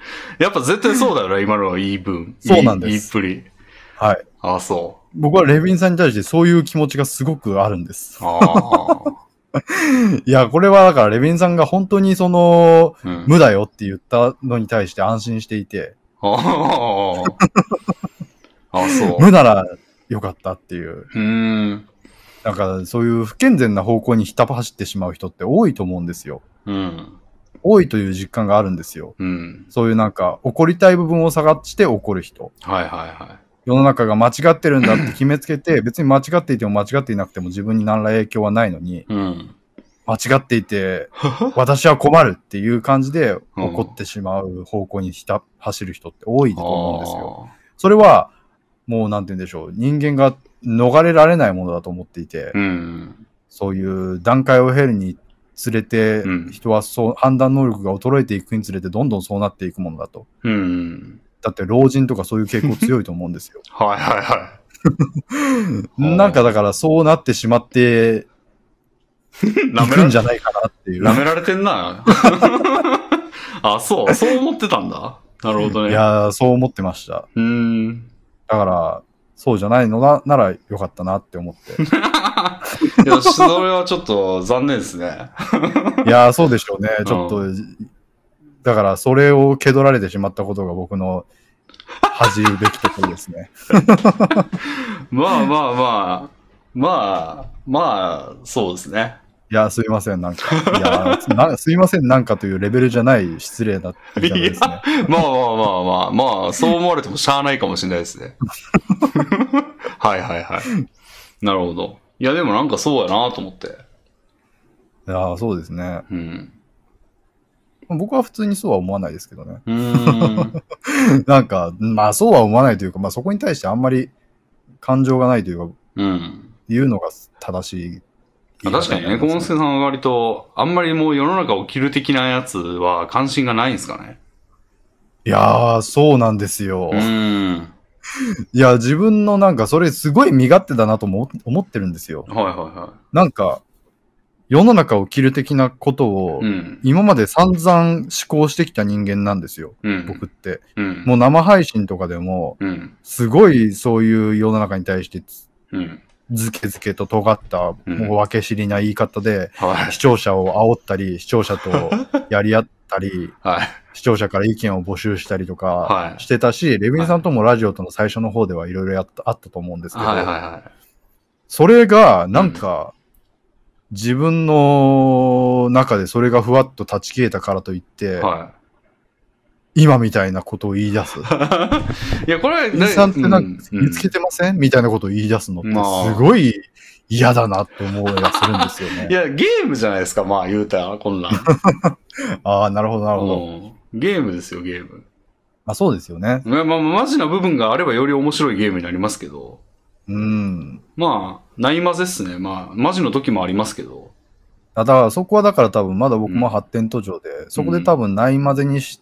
Speaker 1: やっぱ絶対そうだよな、今のはいい分。
Speaker 2: そうなんです
Speaker 1: いいっぷり。
Speaker 2: はい。
Speaker 1: ああ、そ
Speaker 2: 僕はレビンさんに対してそういう気持ちがすごくあるんです
Speaker 1: う。。ああ。
Speaker 2: いや、これはだからレビンさんが本当にその、
Speaker 1: うん。
Speaker 2: 無だよって言ったのに対して安心していて、
Speaker 1: ああ。ああ、そう。
Speaker 2: 無ならよかったっていう。
Speaker 1: うーん。
Speaker 2: なんかそういう不健全な方向にひた走ってしまう人って多いと思うんですよ。
Speaker 1: うん。
Speaker 2: 多いという実感があるんですよ。
Speaker 1: うん。
Speaker 2: そういうなんか怒りたい部分を探して怒る人。
Speaker 1: はいはいは
Speaker 2: 世の中が間違ってるんだって決めつけて、別に間違っていても間違っていなくても自分に何ら影響はないのに、
Speaker 1: い。うん。
Speaker 2: 間違っていて、私は困るっていう感じで怒ってしまう方向にひた走る人って多いと思うんですよ。それは、もうなんて言うんでしょう、人間が逃れられないものだと思っていて、
Speaker 1: うん。
Speaker 2: そういう段階を経るにつれて、
Speaker 1: うん
Speaker 2: 人はそう判断能力が衰えていくにつれてどんどんそうなっていくものだと。
Speaker 1: うん。
Speaker 2: だって老人とかそういう傾向強いと思うんですよ。
Speaker 1: はいはいはい。
Speaker 2: なんかだからそうなってしまってい
Speaker 1: 舐められ
Speaker 2: くんじゃないかなっていう。
Speaker 1: 舐められてんな。あ、そう。そう思ってたんだ。なるほどね。
Speaker 2: いやー、そう思ってました。
Speaker 1: うーん。
Speaker 2: だから、そうじゃないのなならよかったなって思って。
Speaker 1: いや、それはちょっと残念ですね。
Speaker 2: いやー、そうでしょうね。ちょっと、だからそれを蹴取られてしまったことが僕の恥じるべきところですね。
Speaker 1: まあまあまあ、まあ、まあ、そうですね。
Speaker 2: いや、すいません、なんか。いやな、すいません、なんかというレベルじゃない失礼な言い方ですね。
Speaker 1: まあまあまあまあ、まあ、そう思われてもしゃあないかもしれないですね。はいはいはい。なるほど。いや、でもなんかそうやなと思って。
Speaker 2: いや、そうですね。
Speaker 1: うん。
Speaker 2: 僕は普通にそうは思わないですけどね。
Speaker 1: うーん。
Speaker 2: なんか、まあそうは思わないというか、まあそこに対してあんまり感情がないというか、
Speaker 1: うん。
Speaker 2: 言うのが正しい。
Speaker 1: まあ確かにね、小野助さんは割と、あんまりもう世の中を切る的なやつは関心がないんですかね。
Speaker 2: いやー、そうなんですよ。
Speaker 1: うーん。
Speaker 2: いや、自分のなんか、それすごい身勝手だなとも思ってるんですよ。
Speaker 1: はいはいは
Speaker 2: なんか、世の中を切る的なことを。今まで散々思考してきた人間なんですよ。
Speaker 1: うん。
Speaker 2: 僕って。
Speaker 1: うん。
Speaker 2: もう生配信とかでも、
Speaker 1: うん。
Speaker 2: すごいそういう世の中に対して、
Speaker 1: うん。
Speaker 2: ずけずけと尖った、
Speaker 1: うん
Speaker 2: もう分け知りな言い方で、
Speaker 1: はい。
Speaker 2: 視聴者を煽ったり、視聴者とやり合ったり、
Speaker 1: はい。
Speaker 2: 視聴者から意見を募集したりと
Speaker 1: は
Speaker 2: か
Speaker 1: い
Speaker 2: してたし、レビンさんともラジオとの最初の方ではいろいろあったと思うんですけど、
Speaker 1: はいはいは
Speaker 2: それが、なんか、自分の中でそれがふわっと断ち切れたからといって、
Speaker 1: い。は
Speaker 2: 今みたいなことを言い出す？
Speaker 1: い。いや、これは、
Speaker 2: レビンさんってなんか
Speaker 1: うん
Speaker 2: 見つけてません、みたいなことを言い出すのって
Speaker 1: まあ
Speaker 2: すごい嫌だなって思いがするんですよね。
Speaker 1: いや、ゲームじゃないですか、まあ言うたら、こんなん。
Speaker 2: ああ、なるほど、なるほど。
Speaker 1: うんゲームですよ、ゲーム。
Speaker 2: まあそうですよね。
Speaker 1: まあ、まあ、マジな部分があればより面白いゲームになりますけど、
Speaker 2: うん。
Speaker 1: まあ、ないまぜっすね。まあ、マジの時もありますけど。
Speaker 2: あだからそこはだから多分まだ僕も発展途上で、そこで多分ないまぜにし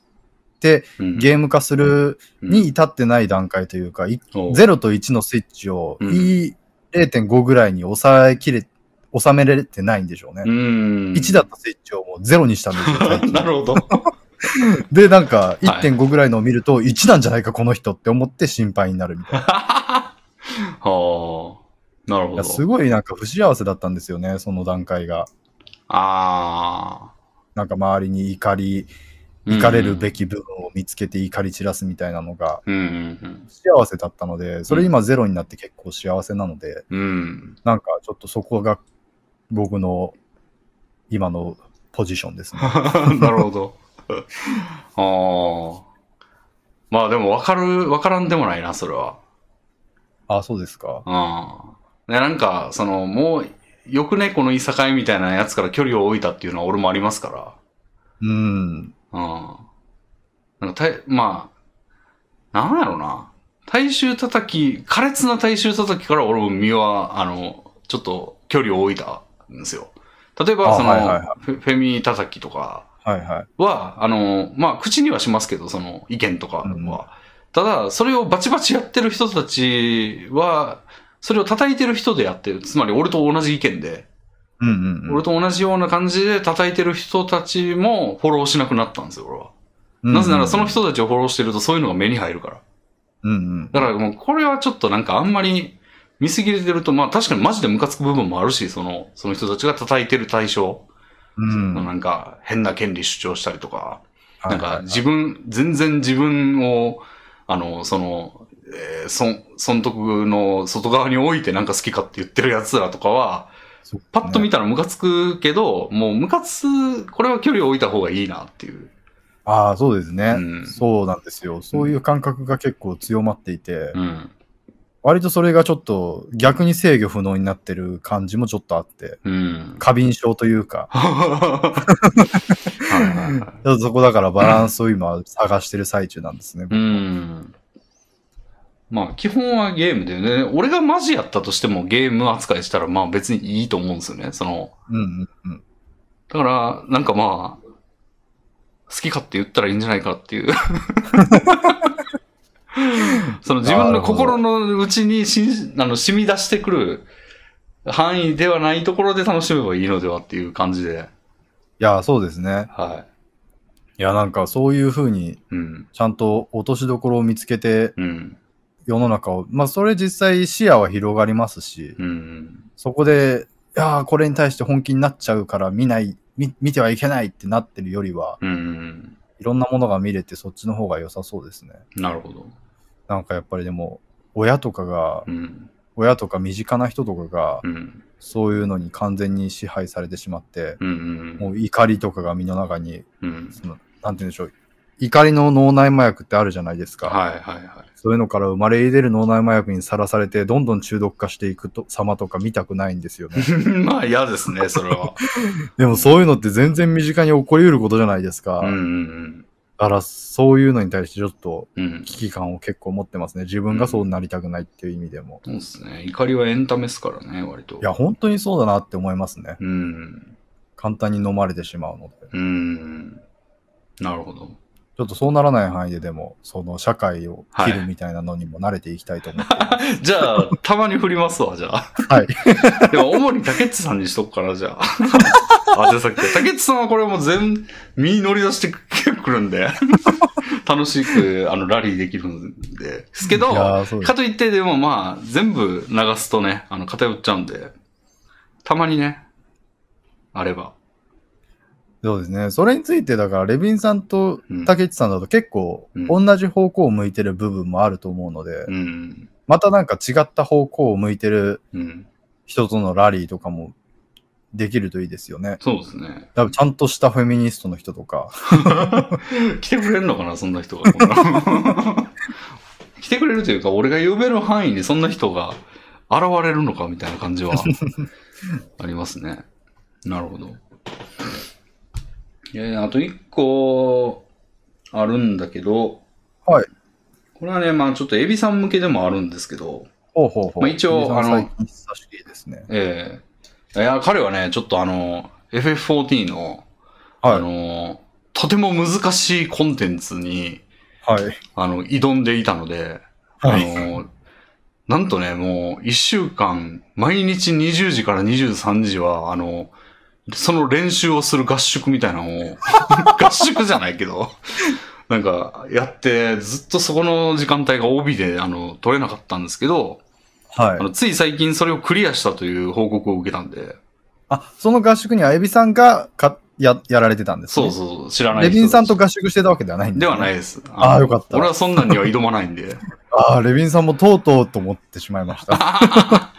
Speaker 2: て
Speaker 1: うん、
Speaker 2: ゲーム化する
Speaker 1: うん
Speaker 2: に至ってない段階というか、
Speaker 1: う
Speaker 2: 0と1のスイッチを
Speaker 1: うん
Speaker 2: いい0.5ぐらいに抑えきれ、収めれてないんでしょうね。
Speaker 1: うーん。
Speaker 2: 1だったスイッチをもう0にしたんですよ
Speaker 1: なるほど。
Speaker 2: で、なんか
Speaker 1: い
Speaker 2: 1.5ぐらいのを見ると、1なんじゃないかこの人って思って心配になるみたいな。
Speaker 1: はあ。なるほど。
Speaker 2: すごいなんか不幸せだったんですよね、その段階が。
Speaker 1: ああ。
Speaker 2: なんか周りに怒り、怒れるべき部分を見つけて怒り散らすみたいなのが
Speaker 1: うんうん
Speaker 2: 幸せだったので、それ今ゼロになって結構幸せなので、
Speaker 1: うん。うん。
Speaker 2: なんかちょっとそこが僕の今のポジションですね。
Speaker 1: なるほど。ああ。まあでも分かる、分からんでもないな、それは。
Speaker 2: あ、そうですか。
Speaker 1: ああ。でなんか、その、もう、よくね、このいさかいみたいなやつから距離を置いたっていうのは俺もありますから。
Speaker 2: うん。
Speaker 1: うん。なんかたい、まあ、なんやろな。大衆叩き、苛烈な大衆叩きから俺も身は、あの、ちょっと距離を置いたんですよ。例えば、
Speaker 2: あ
Speaker 1: その、
Speaker 2: はいはいは
Speaker 1: フェフェミ叩きとか
Speaker 2: はいはい。
Speaker 1: は、あの、まあ、口にはしますけど、その意見とかは。
Speaker 2: うん
Speaker 1: ただ、それをバチバチやってる人たちは、それを叩いてる人でやってる。つまり俺と同じ意見で、
Speaker 2: うんうんうん
Speaker 1: 俺と同じような感じで叩いてる人たちもフォローしなくなったんですよ、俺は。
Speaker 2: うん。
Speaker 1: なぜならその人たちをフォローしてるとそういうのが目に入るから。
Speaker 2: うんうん。
Speaker 1: だからもうこれはちょっとなんかあんまり見すぎれてると、まあ確かにマジでムカつく部分もあるし、その、その人たちが叩いてる対象、
Speaker 2: うん。
Speaker 1: なんか変な権利主張したりとか、
Speaker 2: はい
Speaker 1: なんか自分、全然自分を、あの、その、えー、損、損得の外側に置いてなんか好きかって言ってる奴らとかは、
Speaker 2: そう
Speaker 1: パッと見たらムカつくけど、もうムカつ、これは距離を置いた方がいいなっていう。
Speaker 2: ああ、そうですね、
Speaker 1: うん
Speaker 2: そうなんですよ。そういう感覚が結構強まっていて、
Speaker 1: うん。
Speaker 2: 割とそれがちょっと逆に制御不能になってる感じもちょっとあって、
Speaker 1: うん。
Speaker 2: 過敏症というか、そこだからバランスを今探してる最中なんですね。
Speaker 1: うん。まあ、基本はゲームでね、俺がマジやったとしてもゲーム扱いしたら、まあ別にいいと思うんですよね。その、
Speaker 2: うんうんうん。
Speaker 1: だから、なんかまあ、好きかって言ったらいいんじゃないかっていう。その自分の心の内にしんあの染み出してくる範囲ではないところで楽しめばいいのではっていう感じで。
Speaker 2: いや、そうですね。
Speaker 1: はい
Speaker 2: や、なんかそういうふうに。ちゃんと落としどころを見つけて、
Speaker 1: うん。
Speaker 2: 世の中を、まあそれ実際視野は広がりますし、
Speaker 1: うん。
Speaker 2: そこで、いやーこれに対して本気になっちゃうから見ない、見見てはいけないってなってるよりは、
Speaker 1: うん。
Speaker 2: いろんなものが見れてそっちの方が良さそうですね。
Speaker 1: なるほど。
Speaker 2: なんかやっぱりでも、親とかが、
Speaker 1: うん。
Speaker 2: 親とか身近な人とかが、
Speaker 1: うん。
Speaker 2: そういうのに完全に支配されてしまって、
Speaker 1: うんうん
Speaker 2: もう怒りとかが身の中に、
Speaker 1: うん。
Speaker 2: その、なんて言うんでしょう。怒りの脳内麻薬ってあるじゃないですか。
Speaker 1: はいはいは
Speaker 2: そういうのから生まれ出る脳内麻薬にさらされて、どんどん中毒化していくと様とか見たくないんですよね。
Speaker 1: い。まあ嫌ですね、それは。
Speaker 2: でもそういうのって全然身近に起こり得ることじゃないですか。
Speaker 1: うんうん
Speaker 2: だからそういうのに対してちょっと
Speaker 1: うん。うん。
Speaker 2: 危機感を結構持ってますね。自分がそうなりたくないっていう意味でも。
Speaker 1: そうですね。怒りはエンタメっすからね、割と。
Speaker 2: いや、本当にそうだなって思いますね。
Speaker 1: うん。
Speaker 2: 簡単に飲まれてしまうので。
Speaker 1: うん。なるほど。
Speaker 2: ちょっとそうならない範囲ででも、その社会を切るみたいなのにも慣れていきたいと思っています。
Speaker 1: じゃあ、たまに振りますわ、じゃあ。
Speaker 2: はい。
Speaker 1: でも、主に竹内さんにしとくから、じゃあ。あ、じゃあさっき、竹内さんはこれもう全、身に乗り出してくるんで、楽しく、あの、ラリーできるんで。ですけど、かといって、でもまあ、全部流すとね、あの、偏っちゃうんで、たまにね、あれば。
Speaker 2: そうですね。それについて、だから、レビンさんと竹内さんだと結構、
Speaker 1: うん
Speaker 2: 同じ方向を向いてる部分もあると思うので、
Speaker 1: うん。
Speaker 2: またなんか違った方向を向いてる
Speaker 1: うん。
Speaker 2: 人とのラリーとかもできるといいですよね。
Speaker 1: そうですね。
Speaker 2: 多分ちゃんとしたフェミニストの人とか。
Speaker 1: 来てくれるのかな、そんな人が。来てくれるというか、俺が呼べる範囲にそんな人が現れるのかみたいな感じはありますね。なるほど。いやいや、あと一個あるんだけど、
Speaker 2: はい。
Speaker 1: これはね、まあちょっとエビさん向けでもあるんですけど、
Speaker 2: ほうほうほう。
Speaker 1: まあ一応あの
Speaker 2: 久しぶりですね。
Speaker 1: ええいや、彼はね、ちょっとあの、FF14 の、
Speaker 2: はい。
Speaker 1: あの、とても難しいコンテンツに、
Speaker 2: はい。
Speaker 1: あの、挑んでいたので、
Speaker 2: はい
Speaker 1: あの、なんとね、もう、一週間、毎日20時から23時は、あの、その練習をする合宿みたいなのを、合宿じゃないけど、なんか、やって、ずっとそこの時間帯が帯で、あの、取れなかったんですけど、
Speaker 2: はい
Speaker 1: あ。の、つい最近それをクリアしたという報告を受けたんで、
Speaker 2: あ、その合宿にはエビさんがかややられてたんですね。
Speaker 1: そうそう、知らない
Speaker 2: レビンさんと
Speaker 1: か
Speaker 2: 合宿してたわけではないんです、ね、
Speaker 1: ではないです。
Speaker 2: あーよかった
Speaker 1: 俺はそんなんには挑まないんで。
Speaker 2: ああ、レビンさんもとうとうと思ってしまいました。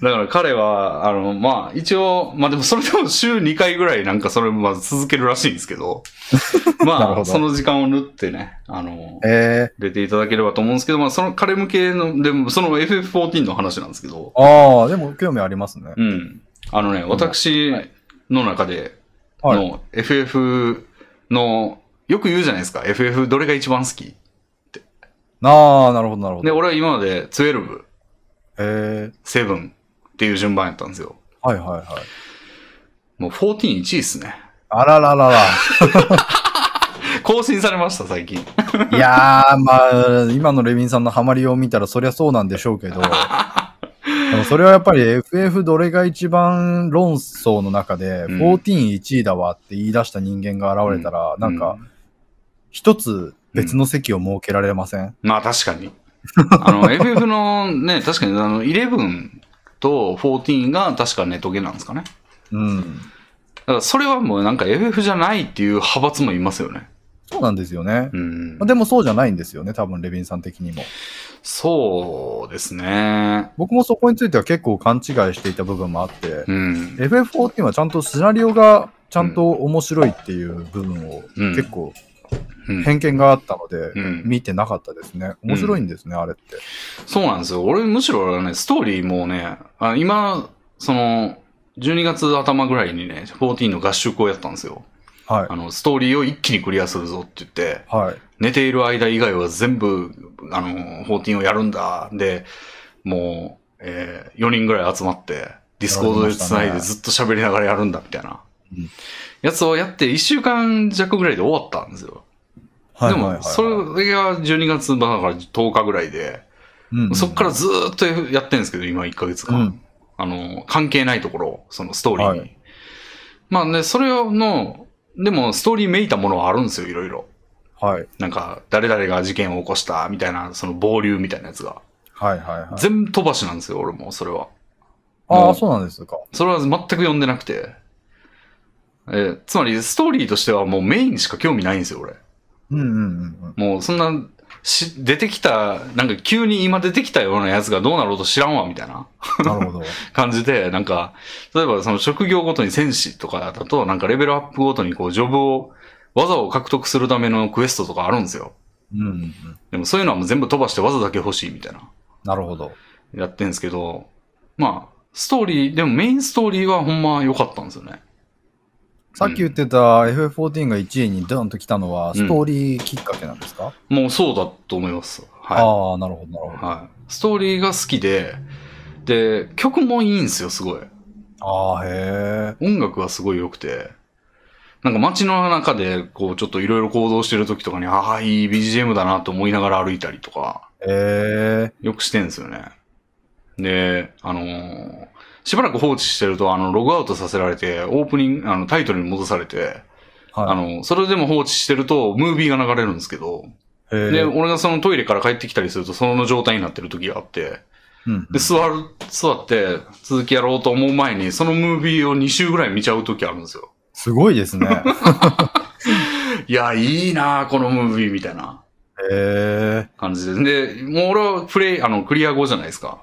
Speaker 1: だから彼は、あの、まあ、一応、まあでもそれでも週2回ぐらいなんかそれまず続けるらしいんですけど、まあ、その時間を縫ってね、あの、
Speaker 2: え
Speaker 1: 出ていただければと思うんですけど、まあその彼向けの、でもその FF14 の話なんですけど、
Speaker 2: ー、ああ、でも興味ありますね。
Speaker 1: うん。あのね、私の中で
Speaker 2: はい。
Speaker 1: の FF の、よく言うじゃないですか、FF どれが一番好き？
Speaker 2: ああ、なるほど、なるほ
Speaker 1: で、
Speaker 2: ど。
Speaker 1: 俺は今まで12、
Speaker 2: え
Speaker 1: 7っていう順番やったんですよ。
Speaker 2: ー、はいはいはい。
Speaker 1: もう14、1位っすね。
Speaker 2: あらららら。
Speaker 1: 更新されました、最近。
Speaker 2: いやー、まあ、今のレビンさんのハマりを見たらそりゃそうなんでしょうけど、でもそれはやっぱり FF どれが一番論争の中で、
Speaker 1: うん
Speaker 2: 141位だわって言い出した人間が現れたら、なんか、一つ別の席を設けられません、
Speaker 1: まあ確かに。あの、FF のね、確かにあの、11と14が確かネトゲなんですかね。
Speaker 2: うん。
Speaker 1: だからそれはもうなんか FF じゃないっていう派閥もいますよね。
Speaker 2: そうなんですよね。
Speaker 1: うん
Speaker 2: まあ。でもそうじゃないんですよね、多分レビンさん的にも。
Speaker 1: そうですね。
Speaker 2: 僕もそこについては結構勘違いしていた部分もあって、
Speaker 1: うん。
Speaker 2: FF14 はちゃんとシナリオがちゃんと面白いっていう部分を
Speaker 1: うん
Speaker 2: 結構
Speaker 1: うん
Speaker 2: 偏見があったので、
Speaker 1: うん
Speaker 2: 見てなかったですね。面白いんですね、あれって。
Speaker 1: そうなんですよ。俺むしろね、ストーリーもね、あ今、その、12月頭ぐらいにね、14の合宿をやったんですよ。
Speaker 2: はい。
Speaker 1: あの、ストーリーを一気にクリアするぞって言って、
Speaker 2: はい。
Speaker 1: 寝ている間以外は全部、あの、14をやるんだ。で、もう、えー、4人ぐらい集まって、 Discord で繋いでずっと喋りながらやるんだ、みたいな
Speaker 2: うん。
Speaker 1: やつをやって1週間弱ぐらいで終わったんですよ。
Speaker 2: はい。
Speaker 1: でも、
Speaker 2: はいはい
Speaker 1: それが12月、だから10日ぐらいで、
Speaker 2: うん
Speaker 1: そっからずーっとやってるんですけど、今1ヶ月間。
Speaker 2: うん
Speaker 1: あの、関係ないところ、そのストーリーに。
Speaker 2: はい
Speaker 1: まあね、それの、でもストーリーめいたものはあるんですよ、いろいろ。
Speaker 2: はい。
Speaker 1: なんか、誰々が事件を起こした、みたいな、その暴流みたいなやつが。
Speaker 2: はいはいはい。
Speaker 1: 全部飛ばしなんですよ、俺も、それは。
Speaker 2: ああ、
Speaker 1: もう
Speaker 2: そうなんですか。
Speaker 1: それは全く読んでなくて。えーつまり、ストーリーとしてはもうメインしか興味ないんですよ、俺。
Speaker 2: うんうんうんうん。
Speaker 1: もう、そんな、し、出てきた、なんか急に今出てきたようなやつがどうなろうと知らんわ、みたいな
Speaker 2: なるほど。
Speaker 1: 感じで、なんか、例えばその職業ごとに戦士とかだと、なんかレベルアップごとにこう、ジョブを、技を獲得するためのクエストとかあるんですよ。
Speaker 2: うんうんうん。
Speaker 1: でもそういうのはもう全部飛ばして技だけ欲しいみたいな。
Speaker 2: なるほど。
Speaker 1: やってんですけど、まあ、ストーリー、でもメインストーリーはほんま良かったんですよね。
Speaker 2: さっき言ってた FF14 が1位にドンと来たのは、ストーリーきっかけなんですか、
Speaker 1: もうそうだと思います。はい。
Speaker 2: ああ、なるほど、なるほど。
Speaker 1: はい。ストーリーが好きで、で、曲もいいんですよ、すごい。
Speaker 2: ああ、へえ。
Speaker 1: 音楽がすごい良くて、なんか街の中で、こう、ちょっといろいろ行動してる時とかに、ああ、いい BGM だなと思いながら歩いたりとか、
Speaker 2: え
Speaker 1: よくしてんですよね。で、あのーしばらく放置してると、あの、ログアウトさせられて、オープニング、あの、タイトルに戻されて、
Speaker 2: ー、はい。
Speaker 1: あの、それでも放置してると、ムービーが流れるんですけど。で、俺がそのトイレから帰ってきたりすると、その状態になってる時があって、
Speaker 2: うん、
Speaker 1: で、座る、座って、続きやろうと思う前に、そのムービーを2週ぐらい見ちゃう時あるんですよ。
Speaker 2: すごいですね。
Speaker 1: いや、いいなこのムービーみたいな
Speaker 2: へえ。
Speaker 1: 感じで。で、もう俺はプレイ、あの、クリア後じゃないですか。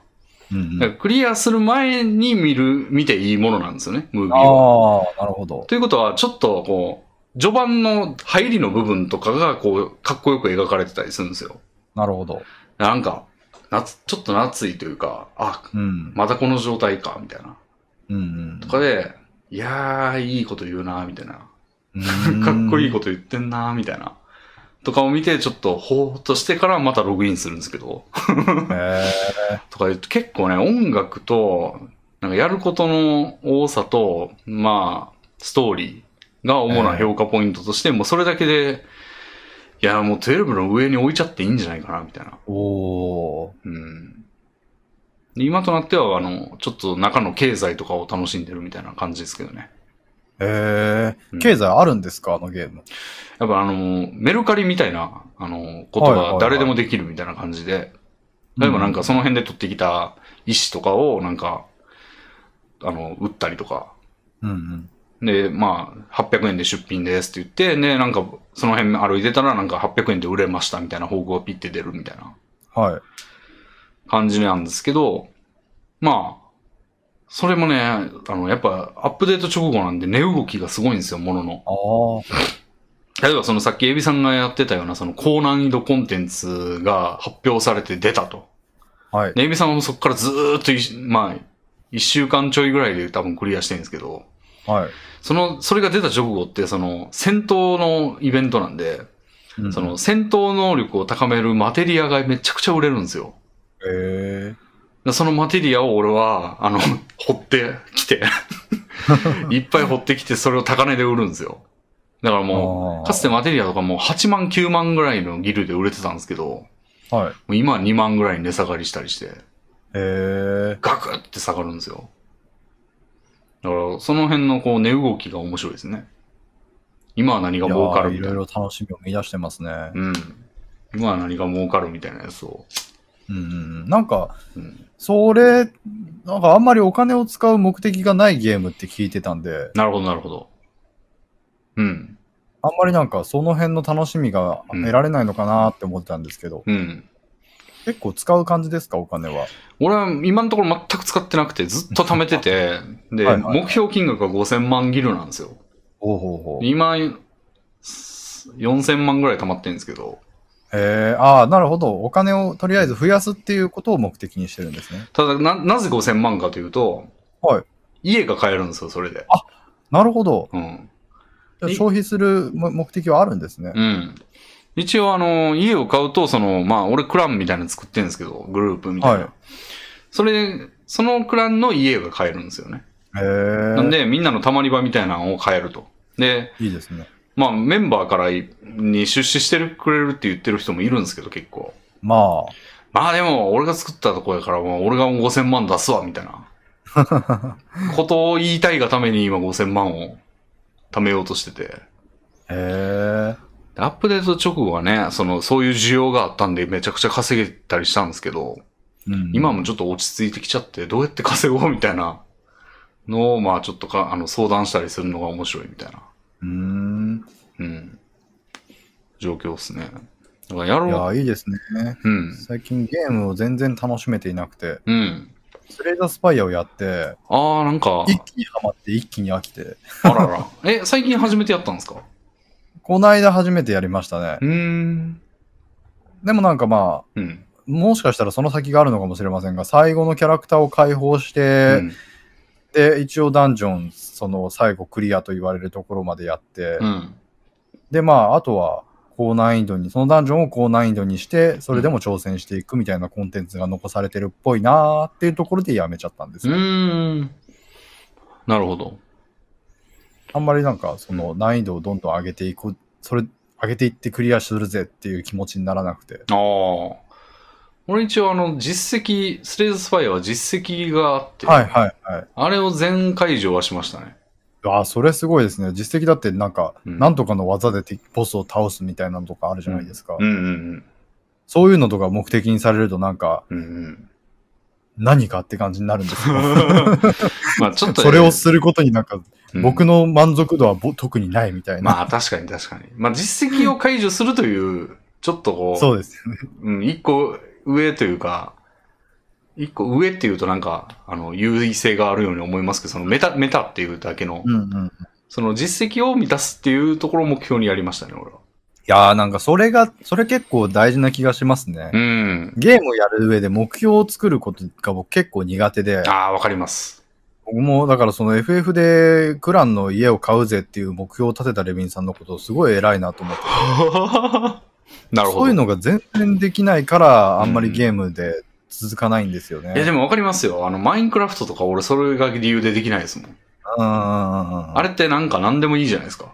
Speaker 2: うんうん、
Speaker 1: だからクリアする前に見る、見ていいものなんですよね、ムービーは。
Speaker 2: ああ、なるほど。
Speaker 1: ということは、ちょっとこう、序盤の入りの部分とかが、こう、かっこよく描かれてたりするんですよ。
Speaker 2: なるほど。
Speaker 1: なんか、夏、ちょっと夏いというか、あ、
Speaker 2: うん。
Speaker 1: またこの状態か、みたいな。
Speaker 2: うんうん。
Speaker 1: とかで、いやー、いいこと言うな、みたいな。
Speaker 2: うん
Speaker 1: かっこいいこと言ってんな、みたいな。とかを見て、ちょっと、ほーっとしてからまたログインするんですけど。とか言うと結構ね、音楽と、なんかやることの多さと、まあ、ストーリーが主な評価ポイントとして、もうそれだけで、いや、もう12の上に置いちゃっていいんじゃないかな、みたいな。
Speaker 2: おー。
Speaker 1: うん。で今となっては、あの、ちょっと中の経済とかを楽しんでるみたいな感じですけどね。
Speaker 2: へ
Speaker 1: うん
Speaker 2: え。経済あるんですか？あのゲーム。
Speaker 1: やっぱあの、メルカリみたいな、あの、こと
Speaker 2: はいはいはい
Speaker 1: が誰でもできるみたいな感じで、例えばなんかその辺で取ってきた石とかをなんか、あの、売ったりとか、
Speaker 2: うんうん。
Speaker 1: で、まあ、800円で出品ですって言って、で、なんか、その辺歩いてたら、なんか800円で売れましたみたいな報告がピッて出るみたいな
Speaker 2: はい。
Speaker 1: 感じなんですけど、まあ、それもね、あの、やっぱ、アップデート直後なんで、値動きがすごいんですよ、ものの。
Speaker 2: ああ。
Speaker 1: 例えば、そのさっきエビさんがやってたような、その高難易度コンテンツが発表されて出たと。
Speaker 2: はい。
Speaker 1: で、エビさんはそこからずーっとまあ、一週間ちょいぐらいで多分クリアしてるんですけど、
Speaker 2: はい。
Speaker 1: その、それが出た直後って、その、戦闘のイベントなんで、
Speaker 2: うん
Speaker 1: その、戦闘能力を高めるマテリアがめちゃくちゃ売れるんですよ。
Speaker 2: へえ。
Speaker 1: でそのマテリアを俺は、あの、掘ってきて、いっぱい掘ってきて、それを高値で売るんですよ。だからもう、かつてマテリアとかもう8万9万ぐらいのギルで売れてたんですけど、も
Speaker 2: はい。
Speaker 1: う今は2万ぐらいに値下がりしたりして、
Speaker 2: へえ。
Speaker 1: ガクって下がるんですよ。だから、その辺のこう、値動きが面白いですね。今は何が儲かるみたいな。
Speaker 2: いろいろ楽しみを見出してますね。
Speaker 1: うん。今は何が儲かるみたいなやつを。
Speaker 2: うん。なんか、
Speaker 1: うん。
Speaker 2: それ、なんかあんまりお金を使う目的がないゲームって聞いてたんで、
Speaker 1: なるほど、なるほど。うん。
Speaker 2: あんまりなんかその辺の楽しみが得られないのかなって思ってたんですけど、
Speaker 1: うん。
Speaker 2: 結構使う感じですか、お金は？
Speaker 1: 俺は今のところ全く使ってなくて、ずっと貯めてて、で、
Speaker 2: はいはい
Speaker 1: 目標金額が5000万ギルなんですよ。
Speaker 2: ほうほうほう。
Speaker 1: 今、4000万ぐらい貯まってるんですけど、
Speaker 2: へえ、ああ、なるほど。お金をとりあえず増やすっていうことを目的にしてるんですね。
Speaker 1: ただ、な、なぜ5000万かというと、
Speaker 2: はい。
Speaker 1: 家が買えるんですよ、それで。
Speaker 2: なるほど。
Speaker 1: うん。
Speaker 2: 消費するも目的はあるんですね。
Speaker 1: うん。一応、あの、家を買うと、その、まあ、俺クランみたいなの作ってるんですけど、グループみたいな。
Speaker 2: はい
Speaker 1: それで、そのクランの家が買えるんですよね。
Speaker 2: へえ。
Speaker 1: なんで、みんなのたまり場みたいなのを買えると。で、
Speaker 2: いいですね。
Speaker 1: まあ、メンバーからいに出資してくれるって言ってる人もいるんですけど、結構。
Speaker 2: まあ、
Speaker 1: まあでも、俺が作ったとこやから、もう俺が5000万出すわ、みたいな。ことを言いたいがために今5000万を貯めようとしてて。
Speaker 2: へえ。
Speaker 1: でアップデート直後はね、その、そういう需要があったんでめちゃくちゃ稼げたりしたんですけど、
Speaker 2: うん
Speaker 1: 今もちょっと落ち着いてきちゃって、どうやって稼ごうみたいなのを、まあちょっとか、あの、相談したりするのが面白いみたいな、
Speaker 2: うーん。
Speaker 1: うん、状況ですね。だからやろう。
Speaker 2: いや、いいですね。
Speaker 1: うん。
Speaker 2: 最近ゲームを全然楽しめていなくて、
Speaker 1: うん。
Speaker 2: スレイザースパイアをやって、
Speaker 1: ああ、なんか、
Speaker 2: 一気にハマって一気に飽きて、
Speaker 1: あらら。え、最近初めてやったんですか？
Speaker 2: この間初めてやりましたね
Speaker 1: う。ーん。
Speaker 2: でもなんかまあ、
Speaker 1: うん。
Speaker 2: もしかしたらその先があるのかもしれませんが、最後のキャラクターを解放し
Speaker 1: う
Speaker 2: て、
Speaker 1: ん。
Speaker 2: で、一応ダンジョン、その最後クリアと言われるところまでやって、
Speaker 1: うん。
Speaker 2: で、まあ、あとは高難易度に、そのダンジョンを高難易度にして、それでも挑戦していくみたいなコンテンツが残されてるっぽいなーっていうところでやめちゃったんです
Speaker 1: う
Speaker 2: よ。
Speaker 1: なるほど。
Speaker 2: あんまりなんか、その難易度をどんどん上げていく、それ、上げていってクリアするぜっていう気持ちにならなくて。
Speaker 1: ああ。俺一応あの、実績、スレイズスパイアは実績があって、
Speaker 2: はいはいはい。
Speaker 1: あれを全解除はしましたね。
Speaker 2: ああ、それすごいですね。実績だってなんか、
Speaker 1: うん
Speaker 2: なんとかの技で敵ボスを倒すみたいなのとかあるじゃないですか。
Speaker 1: うんうん
Speaker 2: そういうのとか目的にされるとなんか、
Speaker 1: うん。うんうん。
Speaker 2: 何かって感じになるんですよ。
Speaker 1: まあちょっと、
Speaker 2: それをすることになんか、
Speaker 1: うん
Speaker 2: 僕の満足度はぼ特にないみたいな。
Speaker 1: まあ確かに確かに。まあ実績を解除するという、ちょっとこう、
Speaker 2: そうですよね。
Speaker 1: うん、一個上というか、一個上っていうとなんか、あの、優位性があるように思いますけど、そのメタ、メタっていうだけの、
Speaker 2: うんうん。い
Speaker 1: その実績を満たすっていうところを目標にやりましたね、俺は。
Speaker 2: やーなんかそれが、それ結構大事な気がしますね。
Speaker 1: うん。
Speaker 2: ゲームをやる上で目標を作ることが僕結構苦手で、
Speaker 1: ああ、わかります。
Speaker 2: 僕もだからその FF でクランの家を買うぜっていう目標を立てたレビンさんのことをすごい偉いなと思って。
Speaker 1: なるほど。
Speaker 2: そういうのが全然できないから、あんまりゲームで続かないんですよね。
Speaker 1: いや、でもわかりますよ。あの、マインクラフトとか俺それが理由でできないですもん。
Speaker 2: うんうんうんうん
Speaker 1: あれってなんか何でもいいじゃないですか。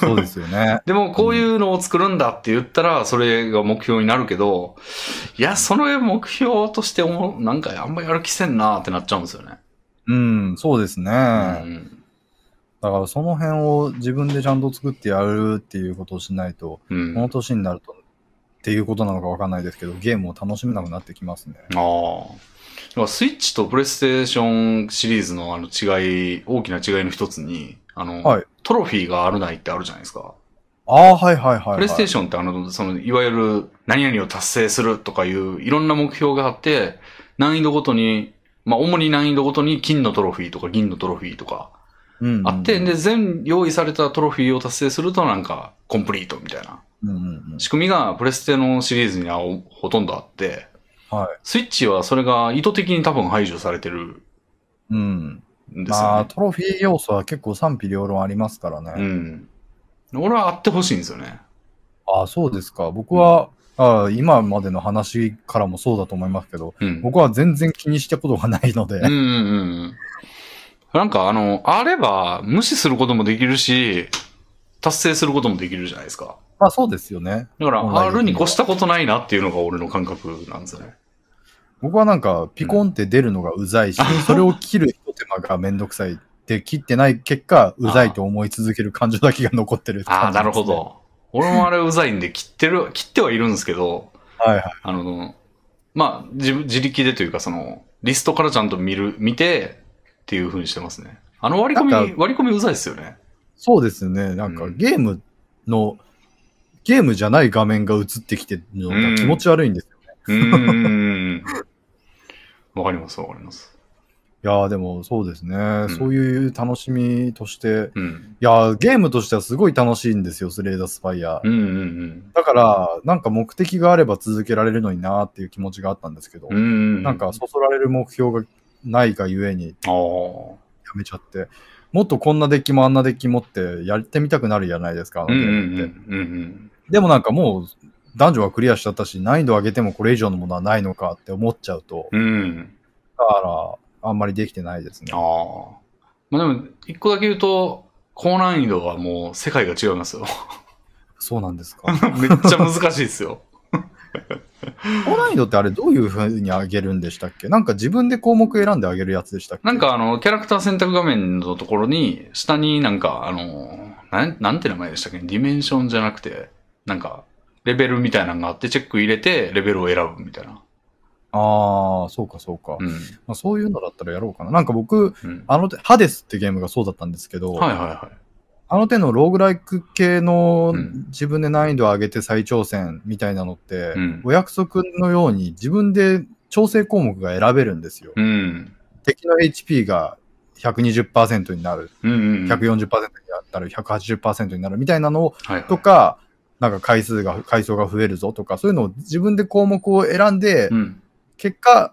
Speaker 2: そうですよね。
Speaker 1: でも、こういうのを作るんだって言ったら、それが目標になるけど、いや、その目標としても、なんかあんまりやる気せんなってなっちゃうんですよね。
Speaker 2: うん、そうですね。
Speaker 1: うん。
Speaker 2: だからその辺を自分でちゃんと作ってやるっていうことをしないと、
Speaker 1: うん。あ
Speaker 2: この年になると、っていうことなのかわかんないですけど、ゲームを楽しめなくなってきますね。
Speaker 1: あ。だからスイッチとプレイステーションシリーズのあの違い、大きな違いの一つに、あの、
Speaker 2: はい
Speaker 1: トロフィーがあるないってあるじゃないですか。
Speaker 2: ああ、はいはいはい、はい。
Speaker 1: プレイステーションってあの、その、いわゆる何々を達成するとかいういろんな目標があって、難易度ごとに、まあ主に難易度ごとに金のトロフィーとか銀のトロフィーとかあって、で、全用意されたトロフィーを達成するとなんかコンプリートみたいな
Speaker 2: うんうんうん
Speaker 1: 仕組みがプレステのシリーズにはほほとんどあって、
Speaker 2: はい。
Speaker 1: スイッチはそれが意図的に多分排除されてる
Speaker 2: うん。
Speaker 1: んです
Speaker 2: まあ、
Speaker 1: よね。
Speaker 2: トロフィー要素は結構賛否両論ありますからね。
Speaker 1: うん。俺はあってほしいんですよね。
Speaker 2: ああ、そうですか。僕は、ああ今までの話からもそうだと思いますけど、
Speaker 1: うん。
Speaker 2: 僕は全然気にしたことがないので、
Speaker 1: うんうんうん。なんかあの、あれば無視することもできるし、達成することもできるじゃないですか。
Speaker 2: まあそうですよね。
Speaker 1: だから、あるに越したことないなっていうのが俺の感覚なんですよね。
Speaker 2: 僕はなんか、ピコンって出るのがうざいし、それを切る一手間がめんどくさい。で、切ってない結果、うざいと思い続ける感情だけが残ってる
Speaker 1: ああ、
Speaker 2: 感じですね
Speaker 1: なるほ。ど。俺もあれうざいんで切ってる、切ってはいるんですけど、
Speaker 2: はいはい。
Speaker 1: あの、まあ、自分、自力でというかその、リストからちゃんと見る、見てっていう風にしてますね。あの割り込み、割り込みうざいですよね。
Speaker 2: そうですよね。なんか
Speaker 1: うん
Speaker 2: ゲームの、ゲームじゃない画面が映ってきてるのが気持ち悪いんですよね。
Speaker 1: わかります、わかります。
Speaker 2: いやーでもそうですね、
Speaker 1: ん
Speaker 2: そういう楽しみとして、
Speaker 1: うん。
Speaker 2: いやーゲームとしてはすごい楽しいんですよ、スレイダースパイア。
Speaker 1: うんうん
Speaker 2: だから、なんか目的があれば続けられるのになーっていう気持ちがあったんですけど、
Speaker 1: うん。うん。
Speaker 2: なんかそそられる目標がないがゆえに。やめちゃって、もっとこんなデッキもあんなデッキ持ってやってみたくなるじゃないですか、あの
Speaker 1: うんうん
Speaker 2: ゲームって。
Speaker 1: うんうん
Speaker 2: でもなんかもう、男女はクリアしちゃったし、難易度上げてもこれ以上のものはないのかって思っちゃうと、
Speaker 1: うん。うん。
Speaker 2: だから、あんまりできてないですね
Speaker 1: あ。あ。まあでも、一個だけ言うと、高難易度はもう世界が違いますよ。
Speaker 2: そうなんですか。
Speaker 1: めっちゃ難しいですよ。
Speaker 2: 高難易度ってあれどういう風に上げるんでしたっけ？なんか自分で項目選んで上げるやつでしたっけ？
Speaker 1: なんかあの、キャラクター選択画面のところに、下になんかあの、なん、なんて名前でしたっけ？ディメンションじゃなくて、なんか、レベルみたいなのがあって、チェック入れて、レベルを選ぶみたいな。
Speaker 2: ああ、そうかそうか、
Speaker 1: うん。
Speaker 2: まあ。そういうのだったらやろうかな。なんか僕、
Speaker 1: うん。
Speaker 2: あの、ハデスってゲームがそうだったんですけど、
Speaker 1: はいはいはい。
Speaker 2: あの手のローグライク系の
Speaker 1: うん
Speaker 2: 自分で難易度を上げて再挑戦みたいなのって、
Speaker 1: うん
Speaker 2: お約束のように自分で調整項目が選べるんですよ。
Speaker 1: うん。
Speaker 2: 敵の HP が120%になる、
Speaker 1: うんうんうん。
Speaker 2: 140%になったら180%になるみたいなのを
Speaker 1: はいはい。
Speaker 2: とか、なんか回数が、回数が増えるぞとか、そういうのを自分で項目を選んで、
Speaker 1: うん。
Speaker 2: 結果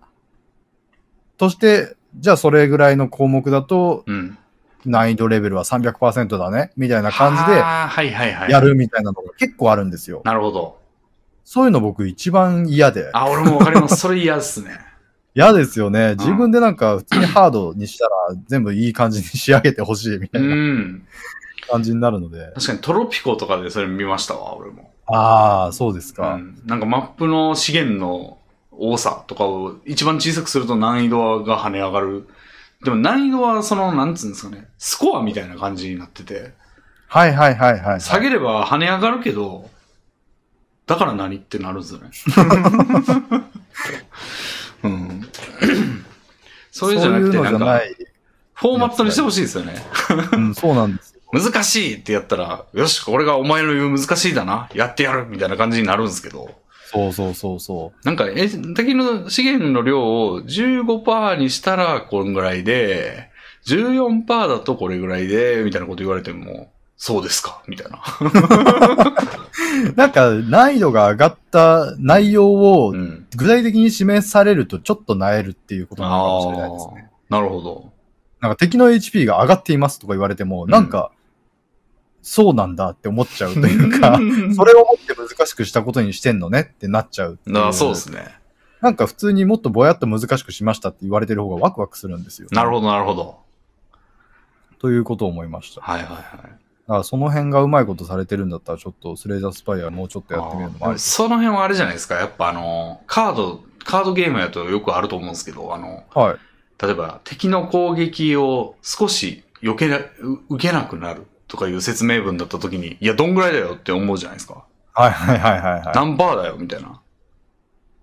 Speaker 2: として、じゃあそれぐらいの項目だと
Speaker 1: うん。
Speaker 2: 難易度レベルは300%だね、みたいな感じで
Speaker 1: はあはいはいはい。
Speaker 2: やるみたいなのが結構あるんですよ。
Speaker 1: なるほど。
Speaker 2: そういうの僕一番嫌で。
Speaker 1: あ、俺もわかります。それ嫌ですね。
Speaker 2: 嫌ですよね。自分でなんか普通にハードにしたら全部いい感じに仕上げてほしいみた
Speaker 1: う。
Speaker 2: いなん感じになるので。
Speaker 1: 確かにトロピコとかでそれ見ましたわ、俺も。
Speaker 2: ああ、そうですか。
Speaker 1: うん。なんかマップの資源の多さとかを一番小さくすると難易度が跳ね上がる。でも難易度はその、なんつうんですかね、スコアみたいな感じになってて、
Speaker 2: はいはいはいはい。
Speaker 1: 下げれば跳ね上がるけど、だから何ってなるんですよね。うん。それじゃなくて、
Speaker 2: そういう
Speaker 1: なんか、
Speaker 2: のじゃない。
Speaker 1: フォーマットにしてほしいですよね。
Speaker 2: うん、そうなんですよ。
Speaker 1: 難しいってやったら、よし、これがお前の言う難しいだな、やってやるみたいな感じになるんですけど、
Speaker 2: そうそうそうそ
Speaker 1: なんか、え、敵の資源の量を15%にしたらこんぐらいで、14%だとこれぐらいで、みたいなこと言われても、そうですか？みたいな。
Speaker 2: う。なんか難易度が上がった内容を
Speaker 1: うん。
Speaker 2: 具体的に示されるとちょっと萎えるっていうことなのかもしれないです
Speaker 1: あ
Speaker 2: ね。
Speaker 1: あ、なるほど。
Speaker 2: なんか敵の HP が上がっていますとか言われても、なんか、そうなんだって思っちゃうというか、それをもって難しくしたことにしてんのねってなっちゃうう
Speaker 1: ああそうですね。
Speaker 2: なんか普通にもっとぼやっと難しくしましたって言われてる方がワクワクするんですよ。ど。
Speaker 1: なるほど、なるほど。
Speaker 2: ということを思いました。だ
Speaker 1: はいはいはい。
Speaker 2: からその辺がうまいことされてるんだったら、ちょっとスレイザースパイアもうちょっとやってみるのもあり。
Speaker 1: その辺はあれじゃないですか。やっぱあの、カード、カードゲームやとよくあると思うんですけど、あの、
Speaker 2: はい。
Speaker 1: 例えば敵の攻撃を少し避けな、う受けなくなるとかいう説明文だった時に、いや、どんぐらいだよって思うじゃないですか。
Speaker 2: はいはいはいはい、はい。
Speaker 1: 何パーだよみたいな。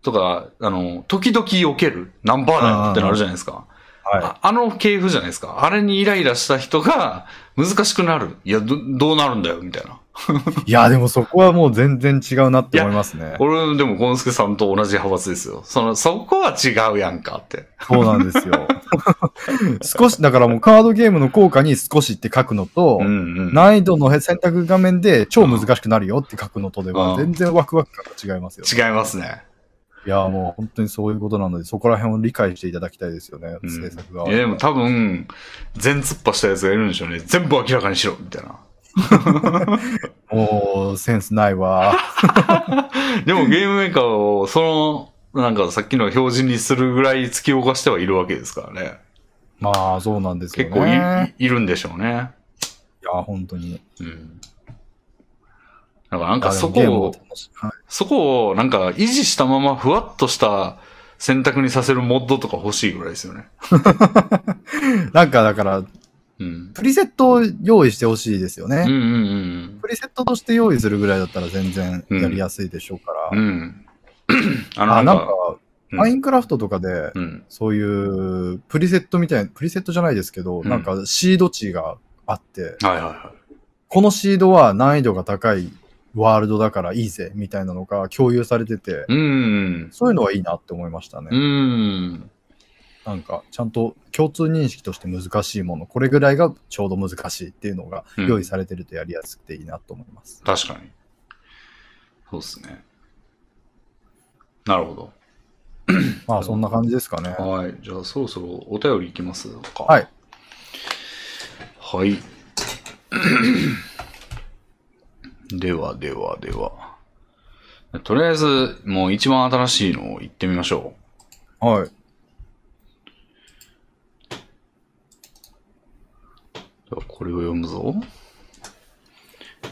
Speaker 1: とか、あの、時々避ける何パーだよってなるじゃないですか。
Speaker 2: は
Speaker 1: ああの系譜じゃないですか。あれにイライラした人が難しくなる。いや、ど、どうなるんだよみたいな。
Speaker 2: い。いや、でもそこはもう全然違うなって思いますね。
Speaker 1: 俺、でも、ゴンスケさんと同じ派閥ですよ。その、そこは違うやんかって。
Speaker 2: そうなんですよ。少し、だからもうカードゲームの効果に少しって書くのと、
Speaker 1: うんうん。
Speaker 2: 難易度の選択画面で超難しくなるよって書くのとで
Speaker 1: うん
Speaker 2: は全然ワクワク感が違いますよ、
Speaker 1: 違いますね。
Speaker 2: いや、もう本当にそういうことなので、そこら辺を理解していただきたいですよね、
Speaker 1: うん
Speaker 2: 制作側
Speaker 1: いや、でも多分、全突破したやつがいるんでしょうね。全部明らかにしろみたいな。
Speaker 2: もう、センスないわ。
Speaker 1: でもゲームメーカーを、その、なんかさっきの表示にするぐらい突き動かしてはいるわけですからね。
Speaker 2: まあ、そうなんですよ
Speaker 1: 結構い,、
Speaker 2: ね。
Speaker 1: いるんでしょうね。
Speaker 2: いや、本当に。
Speaker 1: うん。だからなんかそこを
Speaker 2: はい
Speaker 1: そこをなんか維持したままふわっとした選択にさせるモッドとか欲しいぐらいですよね。
Speaker 2: なんか、だから、
Speaker 1: うん。
Speaker 2: プリセットを用意してほしいですよね。
Speaker 1: うんうんうん
Speaker 2: プリセットとして用意するぐらいだったら全然やりやすいでしょうから。
Speaker 1: うん。うん。あな
Speaker 2: んんか、、
Speaker 1: うん
Speaker 2: マインクラフトとかで、
Speaker 1: うん。
Speaker 2: そういうプリセットみたいな、プリセットじゃないですけど、
Speaker 1: うん
Speaker 2: なんかシード値があって、
Speaker 1: はいはいは
Speaker 2: このシードは難易度が高いワールドだからいいぜ、みたいなのが共有されてて、
Speaker 1: い。うん。
Speaker 2: そういうのはいいなって思いましたね。
Speaker 1: うん。
Speaker 2: なんか、ちゃんと共通認識として難しいもの、これぐらいがちょうど難しいっていうのが
Speaker 1: うん
Speaker 2: 用意されてるとやりやすくていいなと思います。
Speaker 1: 確かに。そうですね。なるほど。
Speaker 2: まあ、そんな感じですかね。
Speaker 1: はい。じゃあそろそろお便りいきますか。
Speaker 2: はい。
Speaker 1: はい。ではではでは。とりあえず、もう一番新しいのを言ってみましょ
Speaker 2: はい。
Speaker 1: ではこれを読むぞ。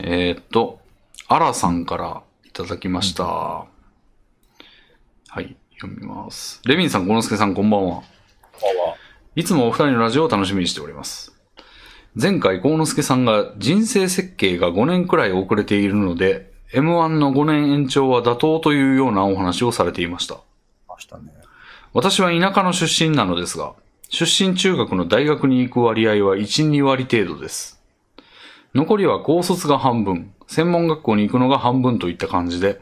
Speaker 1: えーっと、アラさんからいただきました。はい、読みます。レビンさん、ゴノスケさん、こんばんは。いつもお二人のラジオを楽しみにしております。前回、幸之助さんが人生設計が5年くらい遅れているので、M1 の5年延長は妥当というようなお話をされていました。
Speaker 2: ましたね。
Speaker 1: 私は田舎の出身なのですが、出身中学の大学に行く割合は1、2割程度です。残りは高卒が半分、専門学校に行くのが半分といった感じで、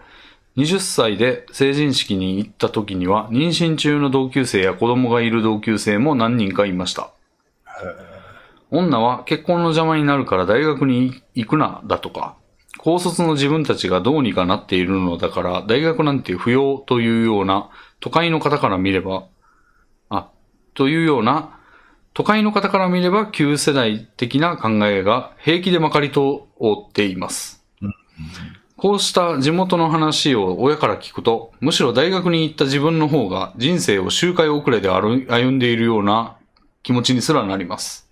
Speaker 1: 20歳で成人式に行った時には、妊娠中の同級生や子供がいる同級生も何人かいました。女は結婚の邪魔になるから大学に行くな、だとか、高卒の自分たちがどうにかなっているのだから、大学なんて不要というような、都会の方から見れば、というような、都会の方から見れば旧世代的な考えが平気でまかり通っています。こうした地元の話を親から聞くと、むしろ大学に行った自分の方が人生を周回遅れで歩歩んでいるような気持ちにすらなります。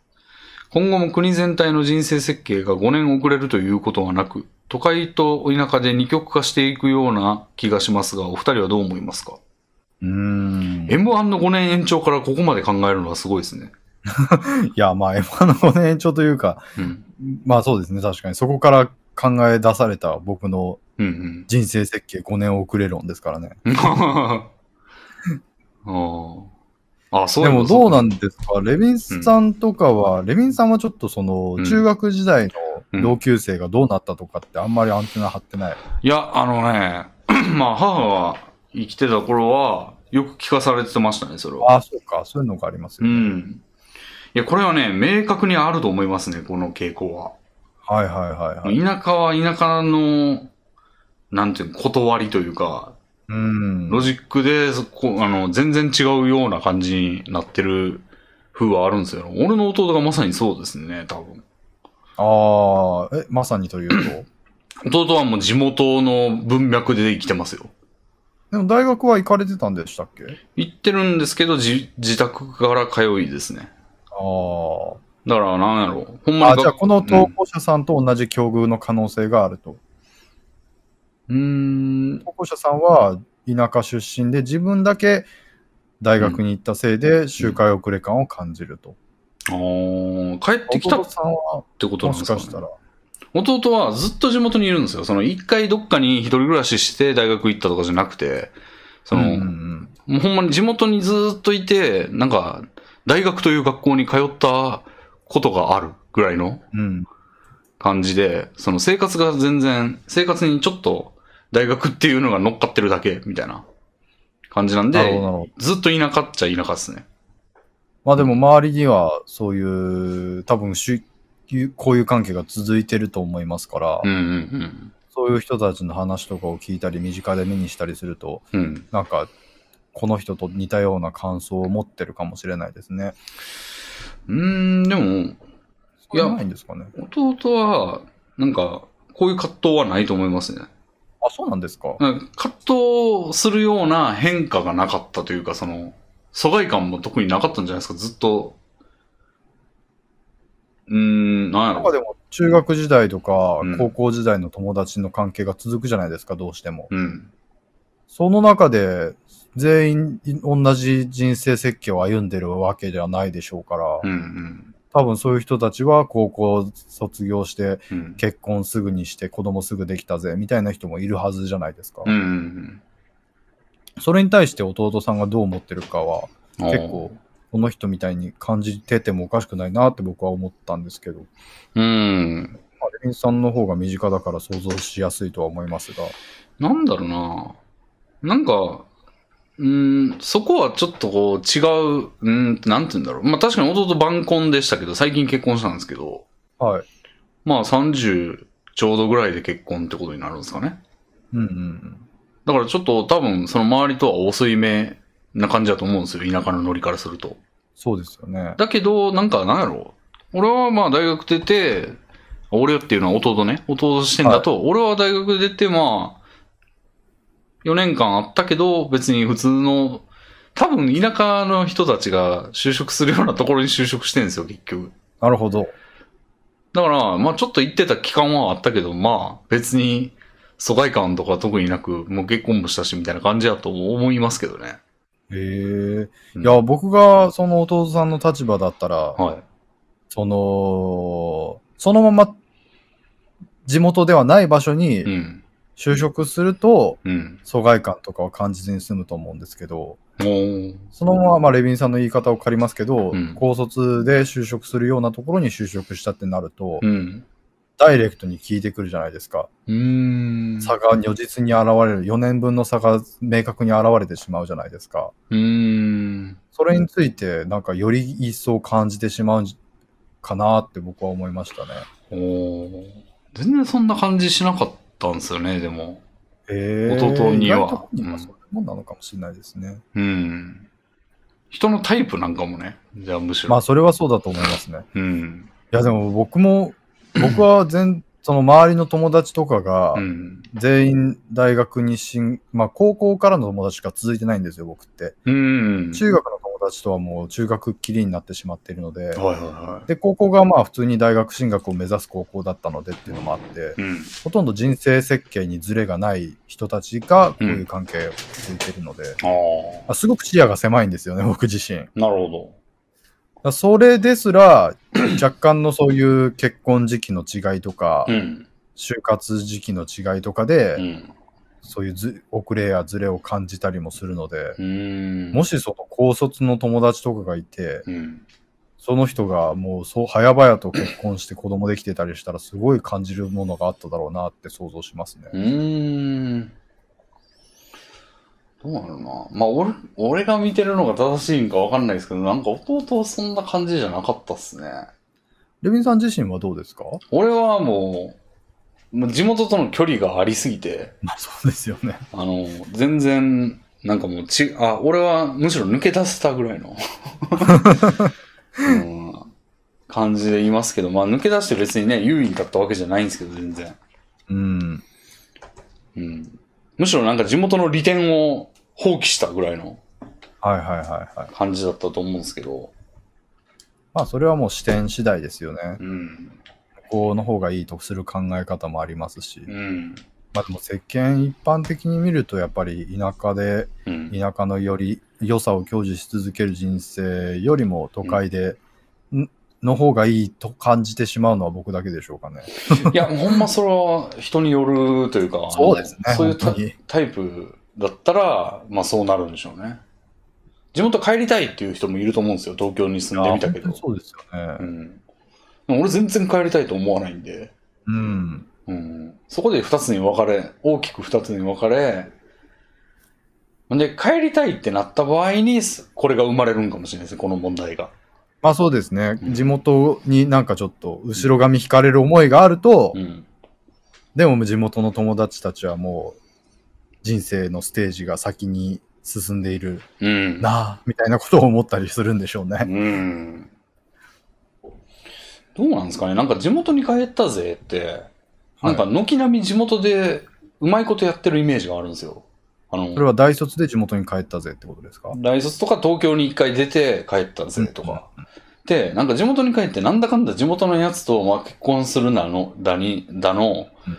Speaker 1: 今後も国全体の人生設計が5年遅れるということはなく、都会と田舎で二極化していくような気がしますが、お二人はどう思いますか？
Speaker 2: うーん。
Speaker 1: ?M1 の5年延長からここまで考えるのはすごいですね。
Speaker 2: いや、まあ、M1 の5年延長というか、
Speaker 1: うん。
Speaker 2: まあそうですね、確かに。そこから考え出された僕の
Speaker 1: うん
Speaker 2: 人生設計5年遅れ論ですからね。
Speaker 1: うん。ああ。あ、そう
Speaker 2: でもどうなんですか？レビンさんとかは、レビンさんはちょっとその、
Speaker 1: うん
Speaker 2: 中学時代の同級生がどうなったとかってあんまりアンテナ張ってない？
Speaker 1: いや、あのね、まあ母が生きてた頃は、よく聞かされてましたね、それは。
Speaker 2: ああ、そうか。そういうのがあります
Speaker 1: う
Speaker 2: よね。
Speaker 1: ん。いや、これはね、明確にあると思いますね、この傾向は。
Speaker 2: はいはいはいはい。
Speaker 1: 田舎は田舎の、なんていうの、断りというか、
Speaker 2: うん。
Speaker 1: ロジックで、そこあの、全然違うような感じになってる風はあるんですよ。俺の弟がまさにそうですね、多分。
Speaker 2: ああ、え、まさにというと？
Speaker 1: 弟はもう地元の文脈で生きてますよ。
Speaker 2: でも大学は行かれてたんでしたっけ？
Speaker 1: 行ってるんですけど、じ自宅から通いですね。
Speaker 2: あ
Speaker 1: だから、なんやろう。ほん
Speaker 2: あ。あ、
Speaker 1: まにが
Speaker 2: じゃあこの投稿者さんと同じ境遇の可能性があると。
Speaker 1: うーん。
Speaker 2: 投稿者さんは田舎出身で自分だけ大学に行ったせいで周回遅れ感を感じると。
Speaker 1: あー帰ってきたってことな
Speaker 2: も
Speaker 1: んですか、ね、
Speaker 2: しかしたら。
Speaker 1: 弟はずっと地元にいるんですよ。その一回どっかに一人暮らしして大学行ったとかじゃなくて、その、
Speaker 2: うんうん
Speaker 1: もうほんまに地元にずっといて、なんか、大学という学校に通ったことがあるぐらいの。感じで、その生活が全然、生活にちょっと大学っていうのが乗っかってるだけみたいな感じなんで。ずっと田舎っちゃ田舎ですね。
Speaker 2: まあでも周りにはそういう、多分しゅこういう関係が続いてると思いますから、
Speaker 1: うんうん
Speaker 2: そういう人たちの話とかを聞いたり、身近で目にしたりすると、
Speaker 1: うん。うん。
Speaker 2: なんか、この人と似たような感想を持ってるかもしれないですね。
Speaker 1: うーん、でも、
Speaker 2: いうのないんですかね。
Speaker 1: 弟は、なんか、こういう葛藤はないと思いますね。
Speaker 2: あ、そうなんですか
Speaker 1: 葛藤するような変化がなかったというか、その、疎外感も特になかったんじゃないですか、ずっと。うーん、なんやろ。
Speaker 2: なんかでも、中学時代とか
Speaker 1: うん、
Speaker 2: 高校時代の友達の関係が続くじゃないですか、どうしても。
Speaker 1: うん。
Speaker 2: その中で、全員同じ人生設計を歩んでるわけではないでしょうから、
Speaker 1: うん、うん。
Speaker 2: 多分そういう人たちは高校卒業して
Speaker 1: うん。
Speaker 2: 結婚すぐにして子供すぐできたぜみたいな人もいるはずじゃないですか。
Speaker 1: うんうん
Speaker 2: それに対して弟さんがどう思ってるかは
Speaker 1: うん。
Speaker 2: 結構この人みたいに感じててもおかしくないなって僕は思ったんですけど。
Speaker 1: うん。
Speaker 2: まあレビンさんの方が身近だから想像しやすいとは思いますが。
Speaker 1: なんだろうな。なんか、うーん、そこはちょっとこう違う、うーん、なんて言うんだろう。まあ確かに弟晩婚でしたけど、最近結婚したんですけど、
Speaker 2: はい。
Speaker 1: まあ30ちょうどぐらいで結婚ってことになるんですかね。
Speaker 2: うんうん
Speaker 1: だからちょっと多分その周りとは遅い目な感じだと思うんですよ。田舎のノリからすると。
Speaker 2: そうですよね。
Speaker 1: だけど、なんかなんやろ俺はまあ大学出て、俺っていうのは弟ね。弟視点だと、俺は大学出てまあ、4年間あったけど、別に普通の、多分田舎の人たちが就職するようなところに就職してるんですよ、結局。
Speaker 2: なるほど。
Speaker 1: だから、まあちょっと行ってた期間はあったけど、まあ別に疎外感とか特になく、もう結婚もしたしみたいな感じだと思いますけどね。
Speaker 2: へえ。
Speaker 1: うん
Speaker 2: いや、僕がその弟さんの立場だったら、
Speaker 1: はい。
Speaker 2: その、そのまま地元ではない場所に
Speaker 1: うん。
Speaker 2: 就職すると、
Speaker 1: うん。
Speaker 2: 疎外感とかは感じずに済むと思うんですけど、
Speaker 1: おー
Speaker 2: そのまま、まあ、レビンさんの言い方を借りますけど、
Speaker 1: うん
Speaker 2: 高卒で就職するようなところに就職したってなると、
Speaker 1: うん。
Speaker 2: ダイレクトに聞いてくるじゃないですか。
Speaker 1: うーん。
Speaker 2: 差が如実に現れる、4年分の差が明確に現れてしまうじゃないですか。
Speaker 1: うーん。
Speaker 2: それについて、なんかより一層感じてしまうかなって僕は思いましたね。
Speaker 1: おー全然そんな感じしなかったんですよね、でも。
Speaker 2: え
Speaker 1: 弟には
Speaker 2: 意外とそういうもんなのかもしれないですね。
Speaker 1: うん。人のタイプなんかもね。じゃあむしろ。
Speaker 2: まあ、それはそうだと思いますね。
Speaker 1: うん。
Speaker 2: いや、でも僕も、僕は全、その周りの友達とかが
Speaker 1: う、ん。
Speaker 2: 全員大学に進、まあ高校からの友達しか続いてないんですよ、僕って。
Speaker 1: うん。
Speaker 2: 中学の友達とはもう中学っきりになってしまっているので、
Speaker 1: はいはいは
Speaker 2: で、高校がまあ普通に大学進学を目指す高校だったのでっていうのもあって、
Speaker 1: い。うん。
Speaker 2: ほとんど人生設計にズレがない人たちがこういう関係を続いているので、
Speaker 1: あ
Speaker 2: あすごく視野が狭いんですよね、僕自身。
Speaker 1: なるほ
Speaker 2: らそれですら、若干のそういう結婚時期の違いとか、
Speaker 1: ど。うん。
Speaker 2: 就活時期の違いとかで、
Speaker 1: うん。
Speaker 2: そういうず遅れやズレを感じたりもするので。もしその高卒の友達とかがいて、
Speaker 1: うん。
Speaker 2: その人がもうそう早々と結婚して子供できてたりしたらすごい感じるものがあっただろうなって想像しますね。
Speaker 1: どうなるな。まあ、俺、俺が見てるのが正しいんかわかんないですけど、なんか弟はそんな感じじゃなかったっすね。
Speaker 2: レビンさん自身はどうですか？
Speaker 1: 俺はもう、もう地元との距離がありすぎて、
Speaker 2: まあそうですよね。
Speaker 1: あの、全然、なんかもうち、あ、俺はむしろ抜け出せたぐらいの、うん、感じでいますけど、まあ抜け出して別にね、優位に立ったわけじゃないんですけど、全然。
Speaker 2: うん。
Speaker 1: うん。むしろなんか地元の利点を放棄したぐらいの
Speaker 2: はいはいはいはい。
Speaker 1: 感じだったと思うんですけど、
Speaker 2: まあそれはもう視点次第ですよね。
Speaker 1: うん。
Speaker 2: こうの方がいいとする考え方もありますし。
Speaker 1: うん。
Speaker 2: まあでも世間一般的に見るとやっぱり田舎で、
Speaker 1: うん。
Speaker 2: 田舎のより良さを享受し続ける人生よりも都会で、んの方がいいと感じてしまうのは僕だけでしょうかね。
Speaker 1: いや、ほんまそれは人によるというか、
Speaker 2: そうですね。
Speaker 1: そういうタイプだったら、まあそうなるんでしょうね。地元帰りたいっていう人もいると思うんですよ。東京に住んでみたけど
Speaker 2: そうですよね。
Speaker 1: うん。俺全然帰りたいと思わないんで。
Speaker 2: うん。
Speaker 1: うん。そこで二つに分かれ、大きく二つに分かれ、で、帰りたいってなった場合に、これが生まれるんかもしれないですね、この問題が。
Speaker 2: まあそうですね。
Speaker 1: うん
Speaker 2: 地元になんかちょっと後ろ髪引かれる思いがあると、
Speaker 1: うん。
Speaker 2: でも地元の友達たちはもう人生のステージが先に進んでいる
Speaker 1: うん。
Speaker 2: なあ、みたいなことを思ったりするんでしょうね。
Speaker 1: うん。どうなんですかねなんか地元に帰ったぜって、なんか軒並み地元でうまいことやってるイメージがあるんですよ。あの、
Speaker 2: それは大卒で地元に帰ったぜってことですか？
Speaker 1: 大卒とか東京に一回出て帰ったぜとか。で、なんか地元に帰ってなんだかんだ地元のやつとまあ結婚するなの、だに、だの、
Speaker 2: うん。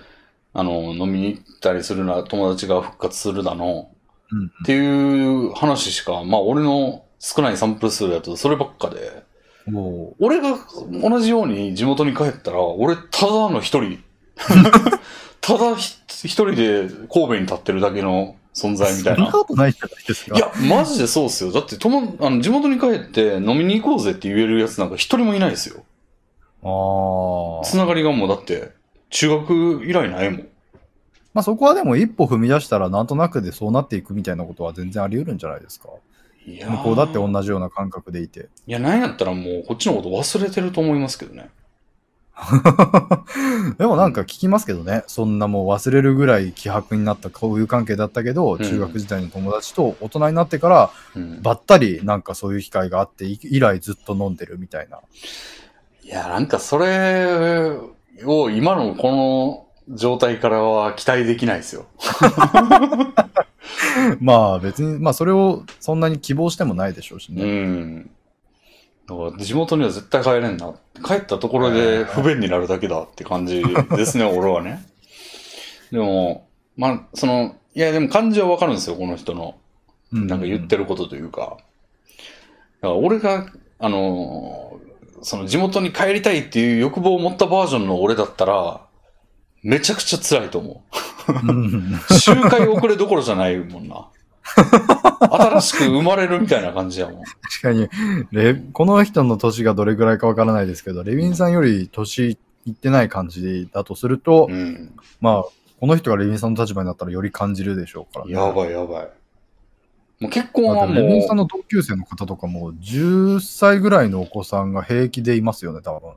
Speaker 1: あの、飲みに行ったりするな、友達が復活するだの、
Speaker 2: うん
Speaker 1: っていう話しか、まあ俺の少ないサンプル数だとそればっかで、
Speaker 2: も
Speaker 1: 俺が同じように地元に帰ったら、俺ただの一人、ただひ一人で神戸に立ってるだけの存
Speaker 2: う、
Speaker 1: 在みたいな
Speaker 2: そんな。ことないじゃないですか。
Speaker 1: いや、マジでそうっすよ。だって、とも、あの、地元に帰って飲みに行こうぜって言えるやつなんか一人もいないですよ。
Speaker 2: ああ。
Speaker 1: つながりがもうだって、中学以来ないもん。
Speaker 2: まあそこはでも一歩踏み出したらなんとなくでそうなっていくみたいなことは全然あり得るんじゃないですか。
Speaker 1: いやー
Speaker 2: 向こうだって同じような感覚でいて。
Speaker 1: いや、なんやったらもう、こっちのこと忘れてると思いますけどね。
Speaker 2: でもなんか聞きますけどね、そんなもう忘れるぐらい希薄になった交友関係だったけど、
Speaker 1: ん
Speaker 2: 中学時代の友達と大人になってから
Speaker 1: うん。
Speaker 2: ばったりなんかそういう機会があってい以来ずっと飲んでるみたいな。
Speaker 1: いや、なんかそれを今のこの状態からは期待できないですよ。
Speaker 2: まあ別に、まあそれをそんなに希望してもないでしょうし
Speaker 1: う
Speaker 2: ね。
Speaker 1: ん。だから地元には絶対帰れんな。帰ったところで不便になるだけだって感じですね、俺はね。でも、まあ、その、いやでも感じはわかるんですよ、この人の。
Speaker 2: う
Speaker 1: なんか言ってることというか。だから俺が、あの、その地元に帰りたいっていう欲望を持ったバージョンの俺だったら、めちゃくちゃ辛いと思う。
Speaker 2: うん
Speaker 1: 周回遅れどころじゃないもんな。新しく生まれるみたいな感じやもん。
Speaker 2: 確かにレ、この人の年がどれぐらいかわからないですけど、レビンさんより年行ってない感じだとすると、
Speaker 1: うん。
Speaker 2: まあ、この人がレビンさんの立場になったらより感じるでしょうからね。
Speaker 1: やばいやばい。もう結婚はも
Speaker 2: だってレビンさん
Speaker 1: う、
Speaker 2: の同級生の方とかも、10歳ぐらいのお子さんが平気でいますよね、多分。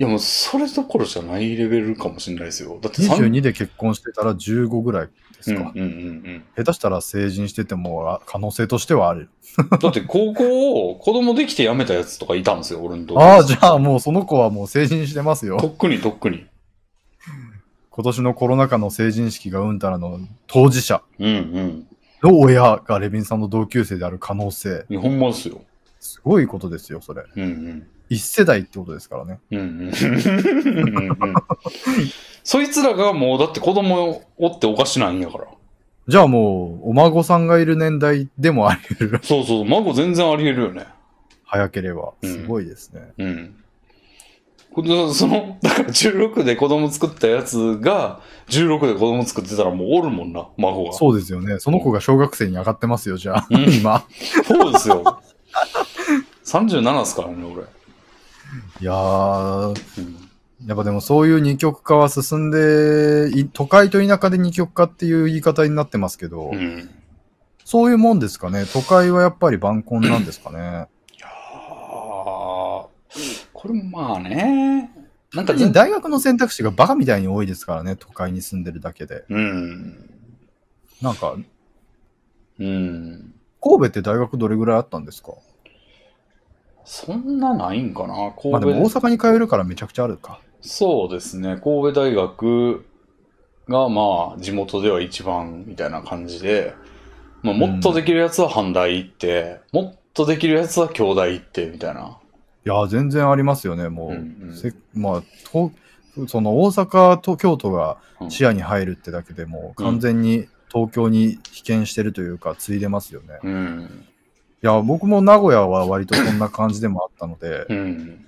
Speaker 1: いやもうそれどころじゃないレベルかもしれないですよ。だって三
Speaker 2: 22で結婚してたら15ぐらいですか？
Speaker 1: うんうんうん
Speaker 2: 下手したら成人しててもあ可能性としてはある。
Speaker 1: うん。だって高校を子供できて辞めたやつとかいたんですよ、俺の同級生
Speaker 2: ああ、じゃあもうその子はもう成人してますよ。
Speaker 1: とっくにとっくに。
Speaker 2: 今年のコロナ禍の成人式がうんたらの当事者
Speaker 1: うんうん。
Speaker 2: の親がレビンさんの同級生である可能性。
Speaker 1: いやほんまですよ。
Speaker 2: すごいことですよ、それ。
Speaker 1: うんうん。
Speaker 2: 一世代ってことですからね。
Speaker 1: うんうん。そいつらがもうだって子供おっておかしないんやから。
Speaker 2: じゃあもう、お孫さんがいる年代でもあり得る。
Speaker 1: そうそう、孫全然あり得るよね。
Speaker 2: 早ければ。
Speaker 1: うん
Speaker 2: すごいですね。
Speaker 1: うん。その、だから16で子供作ったやつが、16で子供作ってたらもうおるもんな、孫が。
Speaker 2: そうですよね。その子が小学生に上がってますよ、じゃあ。
Speaker 1: うん
Speaker 2: 今。
Speaker 1: そうですよ。37っすからね、俺。
Speaker 2: いやー、
Speaker 1: うん
Speaker 2: やっぱでもそういう二極化は進んで、い都会と田舎で二極化っていう言い方になってますけど、
Speaker 1: うん。
Speaker 2: そういうもんですかね。都会はやっぱり晩婚なんですかね。
Speaker 1: いやーこれもまあね。なんか全
Speaker 2: 大学の選択肢がバカみたいに多いですからね、都会に住んでるだけで。
Speaker 1: うん。
Speaker 2: なんか、
Speaker 1: うん。
Speaker 2: 神戸って大学どれぐらいあったんですか？
Speaker 1: そんなないんかな
Speaker 2: まあ
Speaker 1: 神戸、
Speaker 2: でも大阪に通えるからめちゃくちゃあるか。
Speaker 1: そうですね。神戸大学がまあ地元では一番みたいな感じで、まあ、もっとできるやつは阪大行って、もっとできるやつは京大行ってみたいな。
Speaker 2: いやー、全然ありますよね、もう。
Speaker 1: うんうん
Speaker 2: せまあ、とその大阪と京都が
Speaker 1: うん
Speaker 2: 視野に入るってだけでもう完全に東京に被験してるというか、ついでますよね。
Speaker 1: うん。
Speaker 2: いや、僕も名古屋は割とそんな感じでもあったので、
Speaker 1: うん。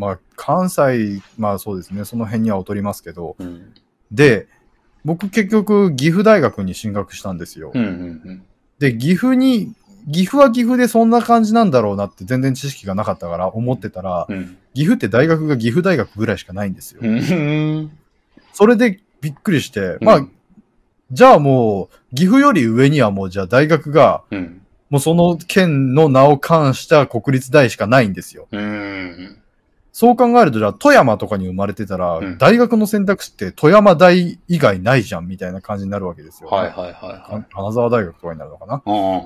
Speaker 2: まあ、関西、まあそうですね、その辺には劣りますけど、
Speaker 1: うん。
Speaker 2: で、僕結局岐阜大学に進学したんですよ。
Speaker 1: うん。うん。
Speaker 2: で、岐阜に、岐阜は岐阜でそんな感じなんだろうなって全然知識がなかったから思ってたら、
Speaker 1: うん。
Speaker 2: 岐阜って大学が岐阜大学ぐらいしかないんですよ。
Speaker 1: うん。
Speaker 2: それでびっくりして、まあ、じゃあもう、岐阜より上にはもうじゃあ大学が、
Speaker 1: うん。
Speaker 2: もうその県の名を冠した国立大しかないんですよ。
Speaker 1: うん。
Speaker 2: そう考えると、じゃあ富山とかに生まれてたら、
Speaker 1: うん
Speaker 2: 大学の選択肢って富山大以外ないじゃんみたいな感じになるわけですよ、
Speaker 1: はいはいはいはい。
Speaker 2: 金沢大学とかになるのかな、
Speaker 1: あ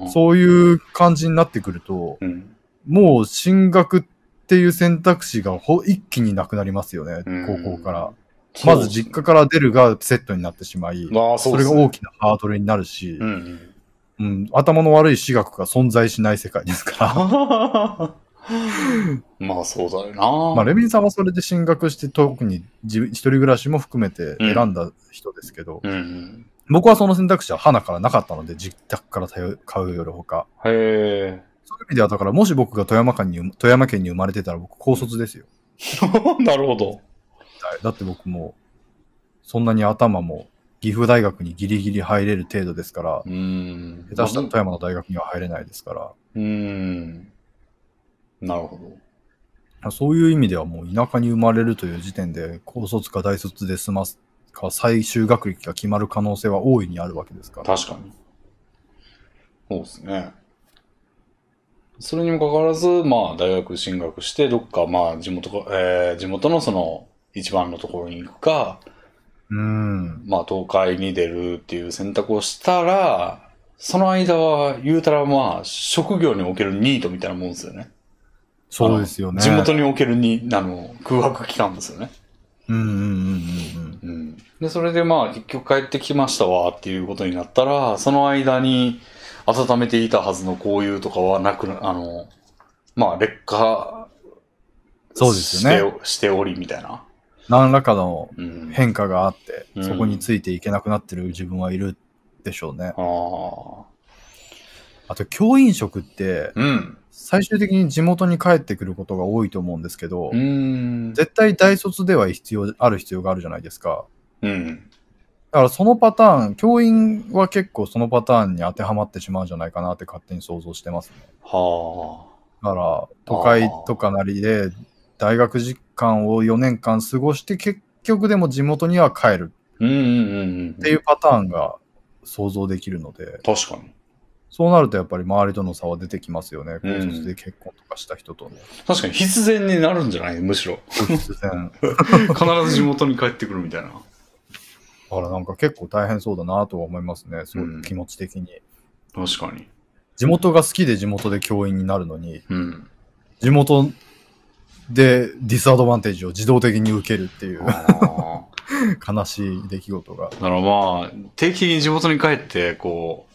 Speaker 1: あ。
Speaker 2: そういう感じになってくると、
Speaker 1: うん。
Speaker 2: もう進学っていう選択肢がほ一気になくなりますよね、
Speaker 1: うん
Speaker 2: 高校から。まず実家から出るがセットになってしまい、
Speaker 1: そね。
Speaker 2: れが大きなハードルになるし、
Speaker 1: うんうん。
Speaker 2: うん、頭の悪い私学が存在しない世界ですから。
Speaker 1: まあそうだよな。
Speaker 2: まあ、レビンさんはそれで進学して、特に自一人暮らしも含めて選んだ人ですけど、
Speaker 1: うんうん。
Speaker 2: 僕はその選択肢は花からなかったので、実宅から通買うよりほか。
Speaker 1: へえ。
Speaker 2: そういう意味では、だから、もし僕が富山県に、富山県に生まれてたら僕高卒ですよ。
Speaker 1: なるほど。
Speaker 2: はいだって僕も、そんなに頭も、岐阜大学にギリギリ入れる程度ですから、
Speaker 1: うーん。
Speaker 2: 下手したら富山の大学には入れないですから、
Speaker 1: うーん。なるほど。
Speaker 2: そういう意味ではもう田舎に生まれるという時点で、高卒か大卒で済ますか、最終学歴が決まる可能性は大いにあるわけですから。
Speaker 1: 確かに。そうですね。それにもかかわらず、まあ、大学進学して、どっか、まあ、地元か、えー地元のその、一番のところに行くか、
Speaker 2: うん。
Speaker 1: まあ、東海に出るっていう選択をしたら、その間は、言うたらまあ、職業におけるニートみたいなもんですよね。
Speaker 2: そうですよね。
Speaker 1: 地元におけるに、あの、空白期間ですよね。
Speaker 2: うんうんうんうんうん。
Speaker 1: うん。で、それでまあ、結局帰ってきましたわっていうことになったら、その間に温めていたはずのこういうとかはなくな、あの、まあ、劣化
Speaker 2: そうですよね
Speaker 1: しておりみたいな。
Speaker 2: 何らかの
Speaker 1: うん。
Speaker 2: 変化があって、
Speaker 1: うん
Speaker 2: そこについていけなくなってる自分はいるでしょうね。
Speaker 1: ああ。
Speaker 2: あと、教員職って、
Speaker 1: うん。
Speaker 2: 最終的に地元に帰ってくることが多いと思うんですけど、
Speaker 1: うーん。
Speaker 2: 絶対大卒では必要、ある必要があるじゃないですか。
Speaker 1: うん。
Speaker 2: だからそのパターン、教員は結構そのパターンに当てはまってしまうんじゃないかなって勝手に想像してますね。
Speaker 1: は
Speaker 2: だから、都会とかなりで、大学じ間を4年間過ごして、結局でも地元には帰る。っていうパターンが想像できるので、
Speaker 1: 確かに。
Speaker 2: そうなるとやっぱり周りとの差は出てきますよね。高
Speaker 1: うん
Speaker 2: 卒で結婚とかした人との。
Speaker 1: 確かに必然になるんじゃないむしろ。
Speaker 2: 必然。
Speaker 1: 必ず地元に帰ってくるみたいな。
Speaker 2: だからなんか結構大変そうだなとは思いますね。そういう気持ち的に。
Speaker 1: 確かに。
Speaker 2: 地元が好きで地元で教員になるのに、
Speaker 1: うん。
Speaker 2: 地元でディスアドバンテージを自動的に受けるっていう
Speaker 1: あ
Speaker 2: 悲しい出来事が。
Speaker 1: ーだからまあ、定期的に地元に帰って、こう、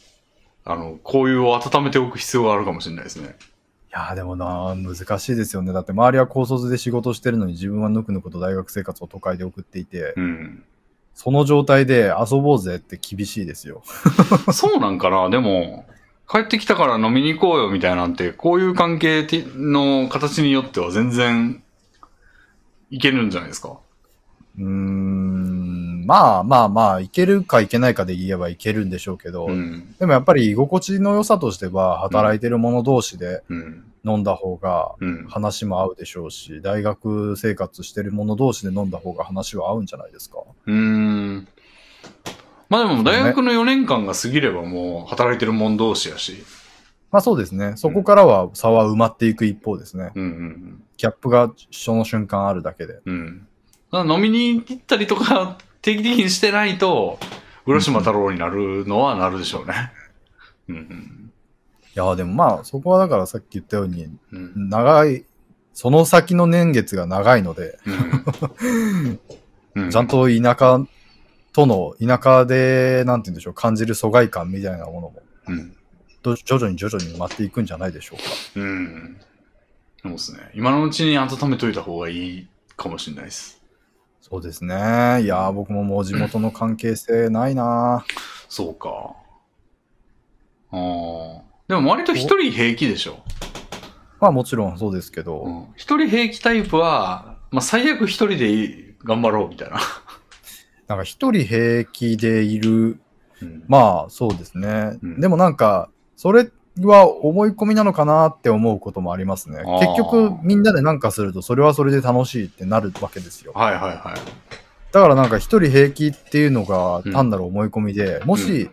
Speaker 1: あの、交友を温めておく必要があるかもしれないですね。
Speaker 2: いやーでもな難しいですよね。だって周りは高卒で仕事してるのに自分はぬくぬくと大学生活を都会で送っていて、
Speaker 1: うん。
Speaker 2: その状態で遊ぼうぜって厳しいですよ。
Speaker 1: そうなんかな？でも、帰ってきたから飲みに行こうよみたいなんて、こういう関係の形によっては全然いけるんじゃないですか？
Speaker 2: うーん、まあまあまあ、いけるかいけないかで言えばいけるんでしょうけど、
Speaker 1: うん。
Speaker 2: でもやっぱり居心地の良さとしては、働いてる者同士で
Speaker 1: うん。
Speaker 2: 飲んだ方が
Speaker 1: うん。
Speaker 2: 話も合うでしょうし、大学生活してる者同士で飲んだ方が話は合うんじゃないですか。
Speaker 1: うーん。まあでも大学の4年間が過ぎればもう働いてる者同士やし。
Speaker 2: まあそうですね。そこからは差は埋まっていく一方ですね。
Speaker 1: うんうん
Speaker 2: ギャップがその瞬間あるだけで。
Speaker 1: うん。飲みに行ったりとか定期的にしてないと、浦島太郎になるのはなるでしょうね。うんうん。
Speaker 2: いやーでもまあそこはだからさっき言ったように、
Speaker 1: うん。
Speaker 2: 長い、その先の年月が長いので、
Speaker 1: うん。う
Speaker 2: ちゃんと田舎との、田舎で、なんて言うんでしょう、感じる疎外感みたいなものも、
Speaker 1: うん。
Speaker 2: ど徐々に徐々に埋まっていくんじゃないでしょうか。
Speaker 1: うん。そうですね。今のうちに温めといた方がいいかもしれないです。
Speaker 2: そうですね。いやー僕ももう地元の関係性ないな
Speaker 1: そうか。ああ。でも割と一人平気でしょ。
Speaker 2: まあもちろんそうですけど、
Speaker 1: うん一人平気タイプは、まあ最悪一人でいい頑張ろうみたいな。
Speaker 2: なんか一人平気でいる、
Speaker 1: うん
Speaker 2: まあそうですね。
Speaker 1: うん
Speaker 2: でもなんか、それは思い込みなのかなって思うこともありますね。結局みんなでなんかするとそれはそれで楽しいってなるわけですよ。
Speaker 1: はいはいはい。
Speaker 2: だからなんか一人平気っていうのが
Speaker 1: うん
Speaker 2: 単なる思い込みで、もし、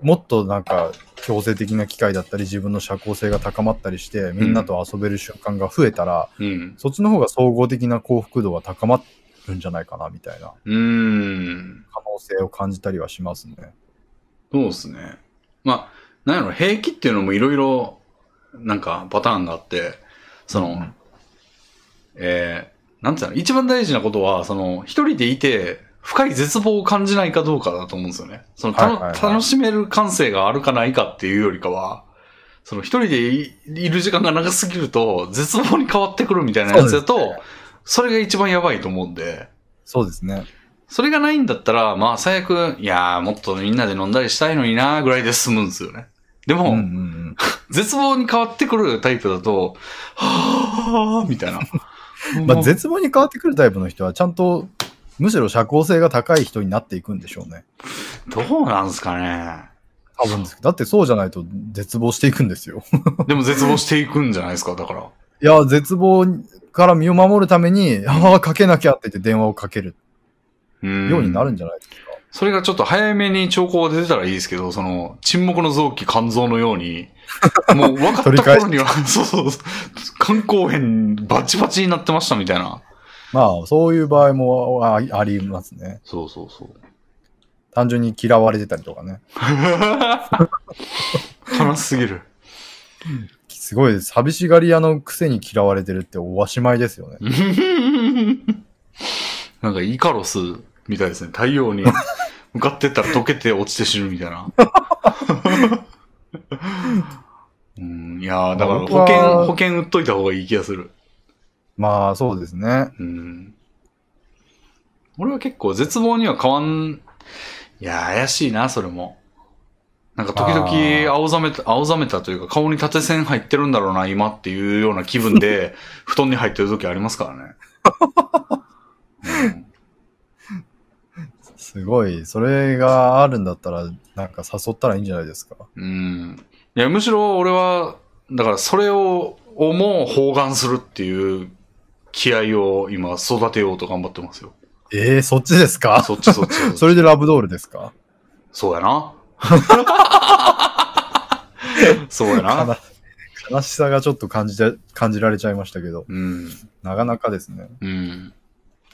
Speaker 2: もっとなんか強制的な機会だったり自分の社交性が高まったりしてみんなと遊べる瞬間が増えたら、
Speaker 1: うん。
Speaker 2: そっちの方が総合的な幸福度は高まるんじゃないかなみたいな
Speaker 1: うーん。
Speaker 2: 可能性を感じたりはしますね。
Speaker 1: そうですね。まあ、なんやろ、平気っていうのもいろいろ、なんかパターンがあって、その、
Speaker 2: うん
Speaker 1: えー、なんていうの、一番大事なことは、その、一人でいて、深い絶望を感じないかどうかだと思うんですよね。その、
Speaker 2: はいはいはい
Speaker 1: 楽しめる感性があるかないかっていうよりかは、その一人でいいる時間が長すぎると、絶望に変わってくるみたいなやつだと、
Speaker 2: そね
Speaker 1: それが一番やばいと思うんで、
Speaker 2: そうですね。
Speaker 1: それがないんだったら、まあ最悪、いやーもっとみんなで飲んだりしたいのになーぐらいで済むんですよね。でも、
Speaker 2: うんうんうん。
Speaker 1: 絶望に変わってくるタイプだと、はぁーみたいな。
Speaker 2: まあ、絶望に変わってくるタイプの人はちゃんと、むしろ社交性が高い人になっていくんでしょうね。
Speaker 1: どうなんすかね。
Speaker 2: 多分です。だってそうじゃないと絶望していくんですよ。
Speaker 1: でも絶望していくんじゃないですか、だから。
Speaker 2: いや、絶望から身を守るために、ああ、かけなきゃって言って電話をかける
Speaker 1: うん
Speaker 2: ようになるんじゃないですか。
Speaker 1: それがちょっと早めに兆候が出てたらいいですけど、その、沈黙の臓器肝臓のように、もう分かった頃には、そうそうそう、肝硬変バチバチになってましたみたいな。
Speaker 2: まあ、そういう場合もあありますね。
Speaker 1: そうそうそう。
Speaker 2: 単純に嫌われてたりとかね。
Speaker 1: 悲しすぎる。
Speaker 2: すごい。寂しがり屋のくせに嫌われてるっておしまいですよね。
Speaker 1: なんかイカロスみたいですね。太陽に向かってったら溶けて落ちて死ぬみたいな。うん、いやーだから保険、保険売っといた方がいい気がする。
Speaker 2: まあ、そうですね。
Speaker 1: うん。俺は結構絶望には変わん、いやー怪しいな、それも。なんか時
Speaker 2: あ
Speaker 1: 々
Speaker 2: ー
Speaker 1: 青ざめた、青ざめたというか顔に縦線入ってるんだろうな、今っていうような気分で 布団に入ってる時ありますからね。うん
Speaker 2: すごい。それがあるんだったら、なんか誘ったらいいんじゃないですか。
Speaker 1: うん。いや、むしろ俺は、だからそれを、をもう包含するっていう気合を今育てようと頑張ってますよ。
Speaker 2: えー、そっちですか？
Speaker 1: そっちそっち。
Speaker 2: それでラブドールですか？
Speaker 1: そうやな。そうやな。
Speaker 2: 悲悲しさがちょっと感じて、感じられちゃいましたけど、
Speaker 1: うん。
Speaker 2: なかなかですね。
Speaker 1: うん。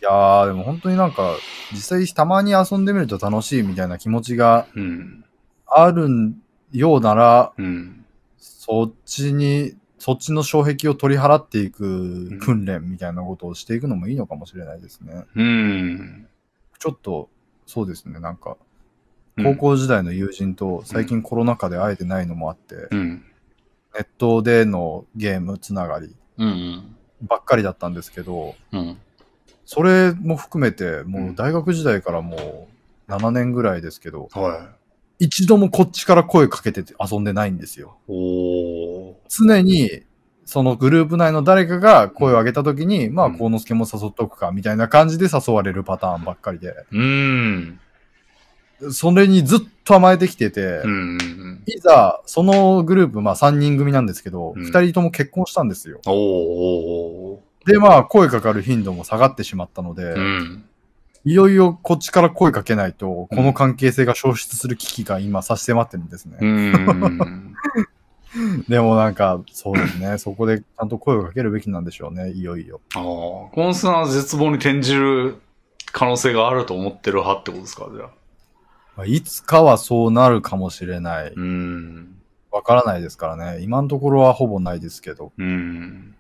Speaker 2: いやー、でも本当になんか、実際たまに遊んでみると楽しいみたいな気持ちが
Speaker 1: うん。
Speaker 2: あるようなら、
Speaker 1: うん。
Speaker 2: そっちに、そっちの障壁を取り払っていく訓練みたいなことをしていくのもいいのかもしれないですね。
Speaker 1: うん。
Speaker 2: ちょっと、そうですね、なんか、
Speaker 1: うん
Speaker 2: 高校時代の友人と最近コロナ禍で会えてないのもあって、
Speaker 1: うん。
Speaker 2: ネットでのゲームつながり
Speaker 1: うん。
Speaker 2: ばっかりだったんですけど、
Speaker 1: うん。
Speaker 2: それも含めて、もう大学時代からもう7年ぐらいですけど、
Speaker 1: は
Speaker 2: 一度もこっちから声かけて遊んでないんですよ。常に、そのグループ内の誰かが声を上げたときに、まあ、
Speaker 1: うん
Speaker 2: 幸之助も誘っとくか、みたいな感じで誘われるパターンばっかりで、
Speaker 1: うん。
Speaker 2: それにずっと甘えてきてて、
Speaker 1: うん。
Speaker 2: いざ、そのグループ、まあ3人組なんですけど、
Speaker 1: うん
Speaker 2: 2人とも結婚したんですよ。
Speaker 1: おーお
Speaker 2: で、まあ、声かかる頻度も下がってしまったので、
Speaker 1: ー。うん。
Speaker 2: いよいよこっちから声かけないと、この関係性が消失する危機が今差し迫ってるんですね。
Speaker 1: うん。
Speaker 2: でもなんか、そうですね。そこでちゃんと声をかけるべきなんでしょうね、いよいよ。
Speaker 1: ああ、コンスナは絶望に転じる可能性があると思ってる派ってことですかじゃあ。
Speaker 2: まあいつかはそうなるかもしれない。
Speaker 1: うん。
Speaker 2: わからないですからね。今のところはほぼないですけど。
Speaker 1: うん。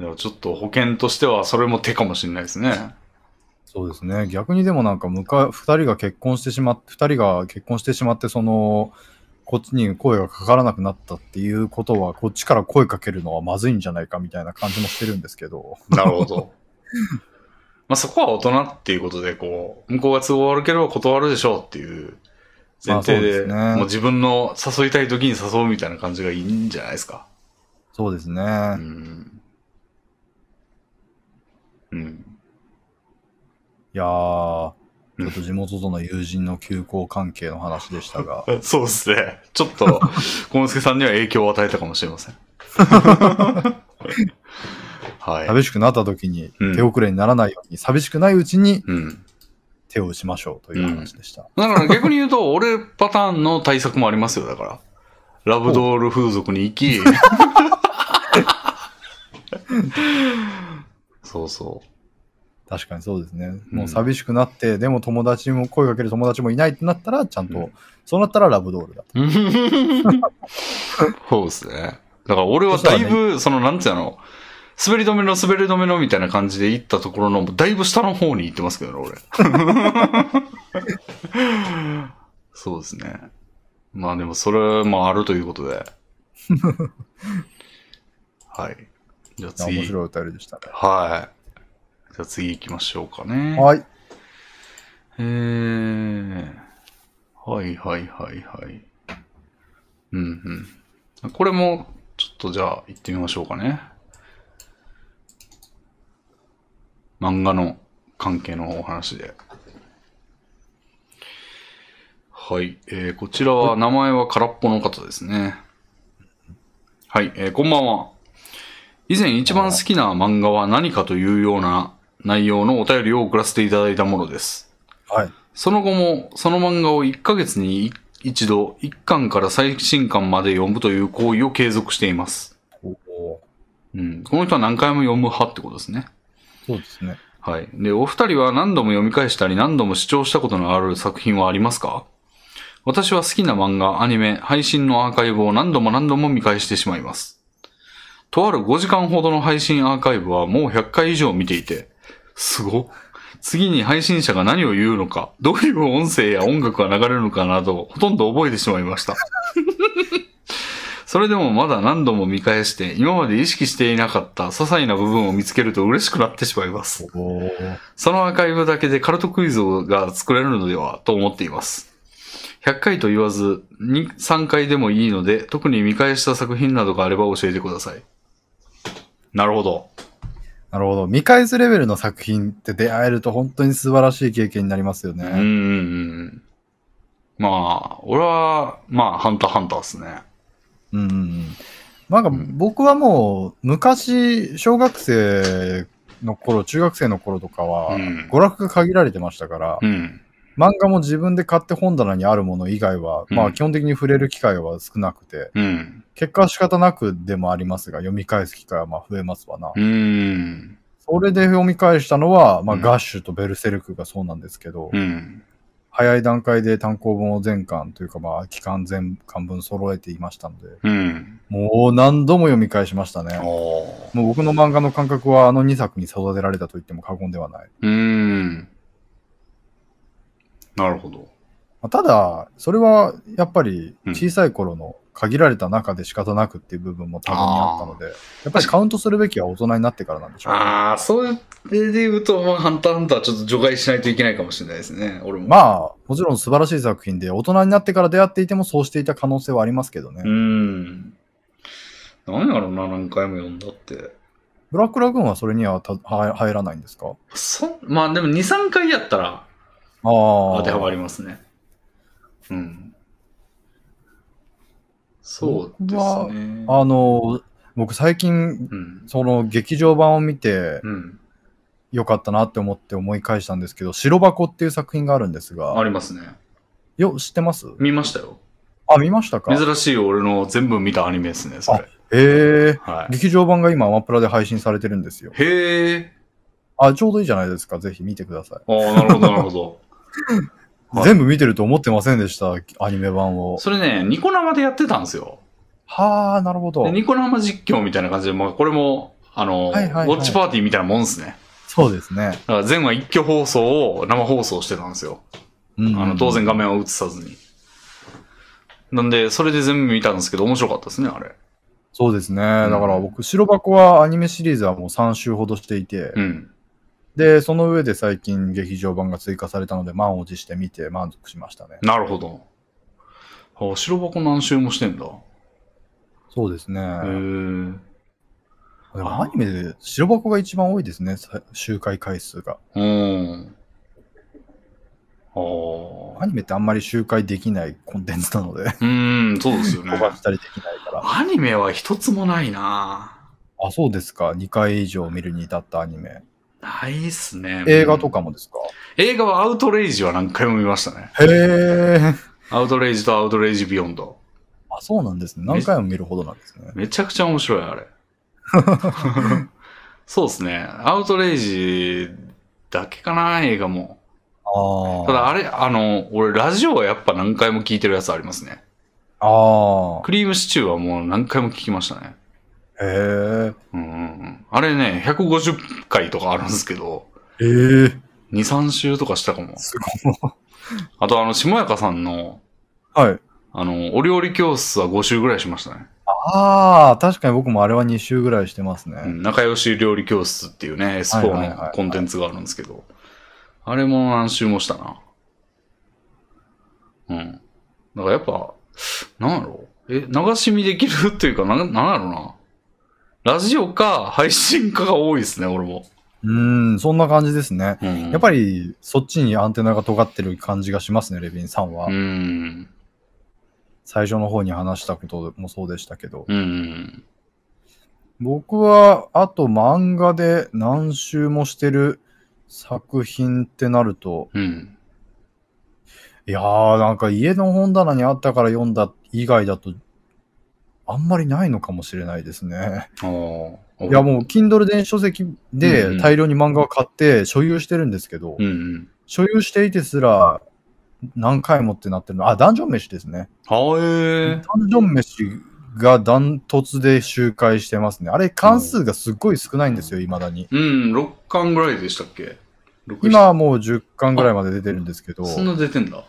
Speaker 1: でもちょっと保険としてはそれも手かもしれないですね。
Speaker 2: そうですね。逆にでもなんか、むか、二人が結婚してしまって、二人が結婚してしまって、その、こっちに声がかからなくなったっていうことは、こっちから声かけるのはまずいんじゃないかみたいな感じもしてるんですけど。
Speaker 1: なるほど。まあそこは大人っていうことで、こう、向こうが都合悪ければ断るでしょうっていう前提で、
Speaker 2: まね
Speaker 1: もう自分の誘いたい時に誘うみたいな感じがいいんじゃないですか。
Speaker 2: そうですね。
Speaker 1: うん。うん。
Speaker 2: いやー、ちょっと地元との友人の休校関係の話でしたが、
Speaker 1: そうですね。ちょっと、小之助さんには影響を与えたかもしれません。はい。
Speaker 2: 寂しくなった時に
Speaker 1: うん
Speaker 2: 手遅れにならないように、寂しくないうちに
Speaker 1: うん。
Speaker 2: 手を打ちましょうという話でした。
Speaker 1: だから逆に言うと、俺パターンの対策もありますよ、だから。ラブドール風俗に行き、そうそ
Speaker 2: 確かにそうですね。
Speaker 1: うん
Speaker 2: もう寂しくなって、でも友達も、声かける友達もいないってなったら、ちゃんと、
Speaker 1: うん
Speaker 2: そうなったらラブドールだ。
Speaker 1: う。そうですね。だから俺はだいぶ、その、なんていうの、滑り止めの滑り止めのみたいな感じで行ったところの、だいぶ下の方に行ってますけどね、俺。そうですね。まあでもそれもあるということで。はい。じゃあ次。
Speaker 2: 面白いお便りでしたね。
Speaker 1: はい。じゃあ次行きましょうかね。
Speaker 2: はい。
Speaker 1: えー、はいはいはいはい。うんうん。これも、ちょっとじゃあ行ってみましょうかね。漫画の関係のお話で。はい。えー、こちらは、名前は空っぽの方ですね。はい。えー、こんばんは。以前一番好きな漫画は何かというような内容のお便りを送らせていただいたものです。
Speaker 2: はい。
Speaker 1: その後も、その漫画を1ヶ月に一度、1巻から最新巻まで読むという行為を継続しています。うん。この人は何回も読む派ってことですね。
Speaker 2: そうですね。
Speaker 1: はい。で、お二人は何度も読み返したり何度も視聴したことのある作品はありますか？私は好きな漫画、アニメ、配信のアーカイブを何度も何度も見返してしまいます。とある5時間ほどの配信アーカイブはもう100回以上見ていて、すごっ。次に配信者が何を言うのか、どういう音声や音楽が流れるのかなど、ほとんど覚えてしまいました。それでもまだ何度も見返して、今まで意識していなかった些細な部分を見つけると嬉しくなってしまいます。そのアーカイブだけでカルトクイズが作れるのではと思っています。100回と言わず、2、3回でもいいので、特に見返した作品などがあれば教えてください。なるほど。
Speaker 2: なるほど。見返すレベルの作品って出会えると本当に素晴らしい経験になりますよね。
Speaker 1: うん。まあ、俺は、まあ、ハンターハンターですね。
Speaker 2: うん。なんか
Speaker 1: うん
Speaker 2: 僕はもう昔、小学生の頃、中学生の頃とかは、
Speaker 1: うん
Speaker 2: 娯楽が限られてましたから、
Speaker 1: うん。
Speaker 2: 漫画も自分で買って本棚にあるもの以外は、
Speaker 1: うん
Speaker 2: まあ基本的に触れる機会は少なくて、
Speaker 1: うん。
Speaker 2: 結果は仕方なくでもありますが、読み返す機会はまあ増えますわな。
Speaker 1: うん。
Speaker 2: それで読み返したのは、まあ
Speaker 1: うん
Speaker 2: ガッシュとベルセルクがそうなんですけど、
Speaker 1: うん。
Speaker 2: 早い段階で単行本を全巻というかまあ期間全巻分揃えていましたので、
Speaker 1: うん。
Speaker 2: もう何度も読み返しましたね。
Speaker 1: おー
Speaker 2: もう僕の漫画の感覚はあの2作に育てられたと言っても過言ではない。
Speaker 1: うん。なるほど。
Speaker 2: まあただ、それはやっぱり
Speaker 1: うん
Speaker 2: 小さい頃の限られた中で仕方なくっていう部分も多分にあったので、やっぱりカウントするべきは大人になってからなんでしょう、
Speaker 1: ああ、それで言うと、まあ、ハンターハンターちょっと除外しないといけないかもしれないですね。俺も。
Speaker 2: まあ、もちろん素晴らしい作品で、大人になってから出会っていてもそうしていた可能性はありますけどね。
Speaker 1: うん。なんやろな、何回も読んだって。
Speaker 2: ブラックラグーンはそれにはたは入らないんですか？
Speaker 1: そまあでも2、3回やったら。当てはまりますね。うん。そうですね。
Speaker 2: あの、僕最近、
Speaker 1: うん。
Speaker 2: その劇場版を見て
Speaker 1: うん。
Speaker 2: よかったなって思って思い返したんですけど、白箱っていう作品があるんです
Speaker 1: あ
Speaker 2: が、
Speaker 1: りますね。
Speaker 2: よ、知ってます？
Speaker 1: 見ましたよ。
Speaker 2: あ、見ましたか？
Speaker 1: 珍しい俺の全部見たアニメですね、それ。
Speaker 2: へえ。
Speaker 1: はい。
Speaker 2: 劇場版が今アマプラで配信されてるんですよ。
Speaker 1: へえ。
Speaker 2: あ、ちょうどいいじゃないですか。ぜひ見てください。
Speaker 1: ああ、なるほど、なるほど。は い
Speaker 2: 全部見てると思ってませんでした、アニメ版を。
Speaker 1: それね、ニコ生でやってたんですよ。
Speaker 2: はあ、なるほど
Speaker 1: で。ニコ生実況みたいな感じで、まあ、これも、あの、
Speaker 2: はいはいはい
Speaker 1: ウォッチパーティーみたいなもんですね。
Speaker 2: そうですね。
Speaker 1: だから全話一挙放送を生放送してたんですよ。
Speaker 2: うん
Speaker 1: あの、当然画面を映さずに。なんで、それで全部見たんですけど、面白かったですね、あれ。
Speaker 2: そうですね。だから僕、白箱はアニメシリーズはもう3週ほどしていて、
Speaker 1: うん。
Speaker 2: で、その上で最近劇場版が追加されたので、満を持して見て満足しましたね。
Speaker 1: なるほど。あ、白箱何周もしてんだ。へ
Speaker 2: そうですね。
Speaker 1: え。
Speaker 2: でもアニメで白箱が一番多いですね、さ周回回数が。
Speaker 1: うん。ああ。
Speaker 2: アニメってあんまり周回できないコンテンツなので、
Speaker 1: うん、そうですよね
Speaker 2: 飛。ばしたりできないから。
Speaker 1: アニメは一つもないな
Speaker 2: あ、そうですか。2回以上見るに至ったアニメ。
Speaker 1: ないっすね。
Speaker 2: 映画とかもですか、
Speaker 1: 映画はアウトレイジは何回も見ましたね。
Speaker 2: へえ。
Speaker 1: アウトレイジとアウトレイジビヨンド。
Speaker 2: あ、そうなんですね。何回も見るほどなんですね。
Speaker 1: めちゃくちゃ面白い、あれ。そうですね。アウトレイジだけかな、映画も。
Speaker 2: ああ。
Speaker 1: ただあれ、あの、俺ラジオはやっぱ何回も聞いてるやつありますね。
Speaker 2: ああ。
Speaker 1: クリームシチューはもう何回も聞きましたね。
Speaker 2: へえ。
Speaker 1: うんうんうん。あれね、150回とかあるんですけど、
Speaker 2: ええ
Speaker 1: 2、3週とかしたかも。
Speaker 2: すごい。
Speaker 1: あとあの、下やさんの、
Speaker 2: はい。
Speaker 1: あの、お料理教室は5週ぐらいしましたね。
Speaker 2: ああ、確かに僕もあれは2週ぐらいしてますね。
Speaker 1: うん、仲良し料理教室っていうね、
Speaker 2: はいはい
Speaker 1: S4
Speaker 2: はいはい
Speaker 1: のコンテンツがあるんですけど、あれも何週もしたな。うん。だからやっぱ、なんやろうえ、流し見できるっていうか、な、なんやろな。ラジオか配信かが多いですね、俺も。
Speaker 2: うーん、そんな感じですね。
Speaker 1: うん、
Speaker 2: やっぱり、そっちにアンテナが尖ってる感じがしますね、レビンさんは。
Speaker 1: うん。
Speaker 2: 最初の方に話したこともそうでしたけど。
Speaker 1: うん。
Speaker 2: 僕は、あと漫画で何周もしてる作品ってなると、
Speaker 1: うん。
Speaker 2: いやー、なんか家の本棚にあったから読んだ以外だと、あんまりないのかもしれないですね。
Speaker 1: ああ。
Speaker 2: いや、もう、Kindle 電子書籍で
Speaker 1: ん
Speaker 2: 大量に漫画を買って所有してるんですけど、
Speaker 1: うんうん。
Speaker 2: 所有していてすら何回もってなってるの。あ、ダンジョン飯ですね。
Speaker 1: はえ
Speaker 2: ダンジョン飯がダントツで周回してますね。あれ、関数がすっごい少ないんですよ、未だに。
Speaker 1: うん、6巻ぐらいでしたっけ？6
Speaker 2: 今はもう10巻ぐらいまで出てるんですけど、
Speaker 1: そんな出てんだ。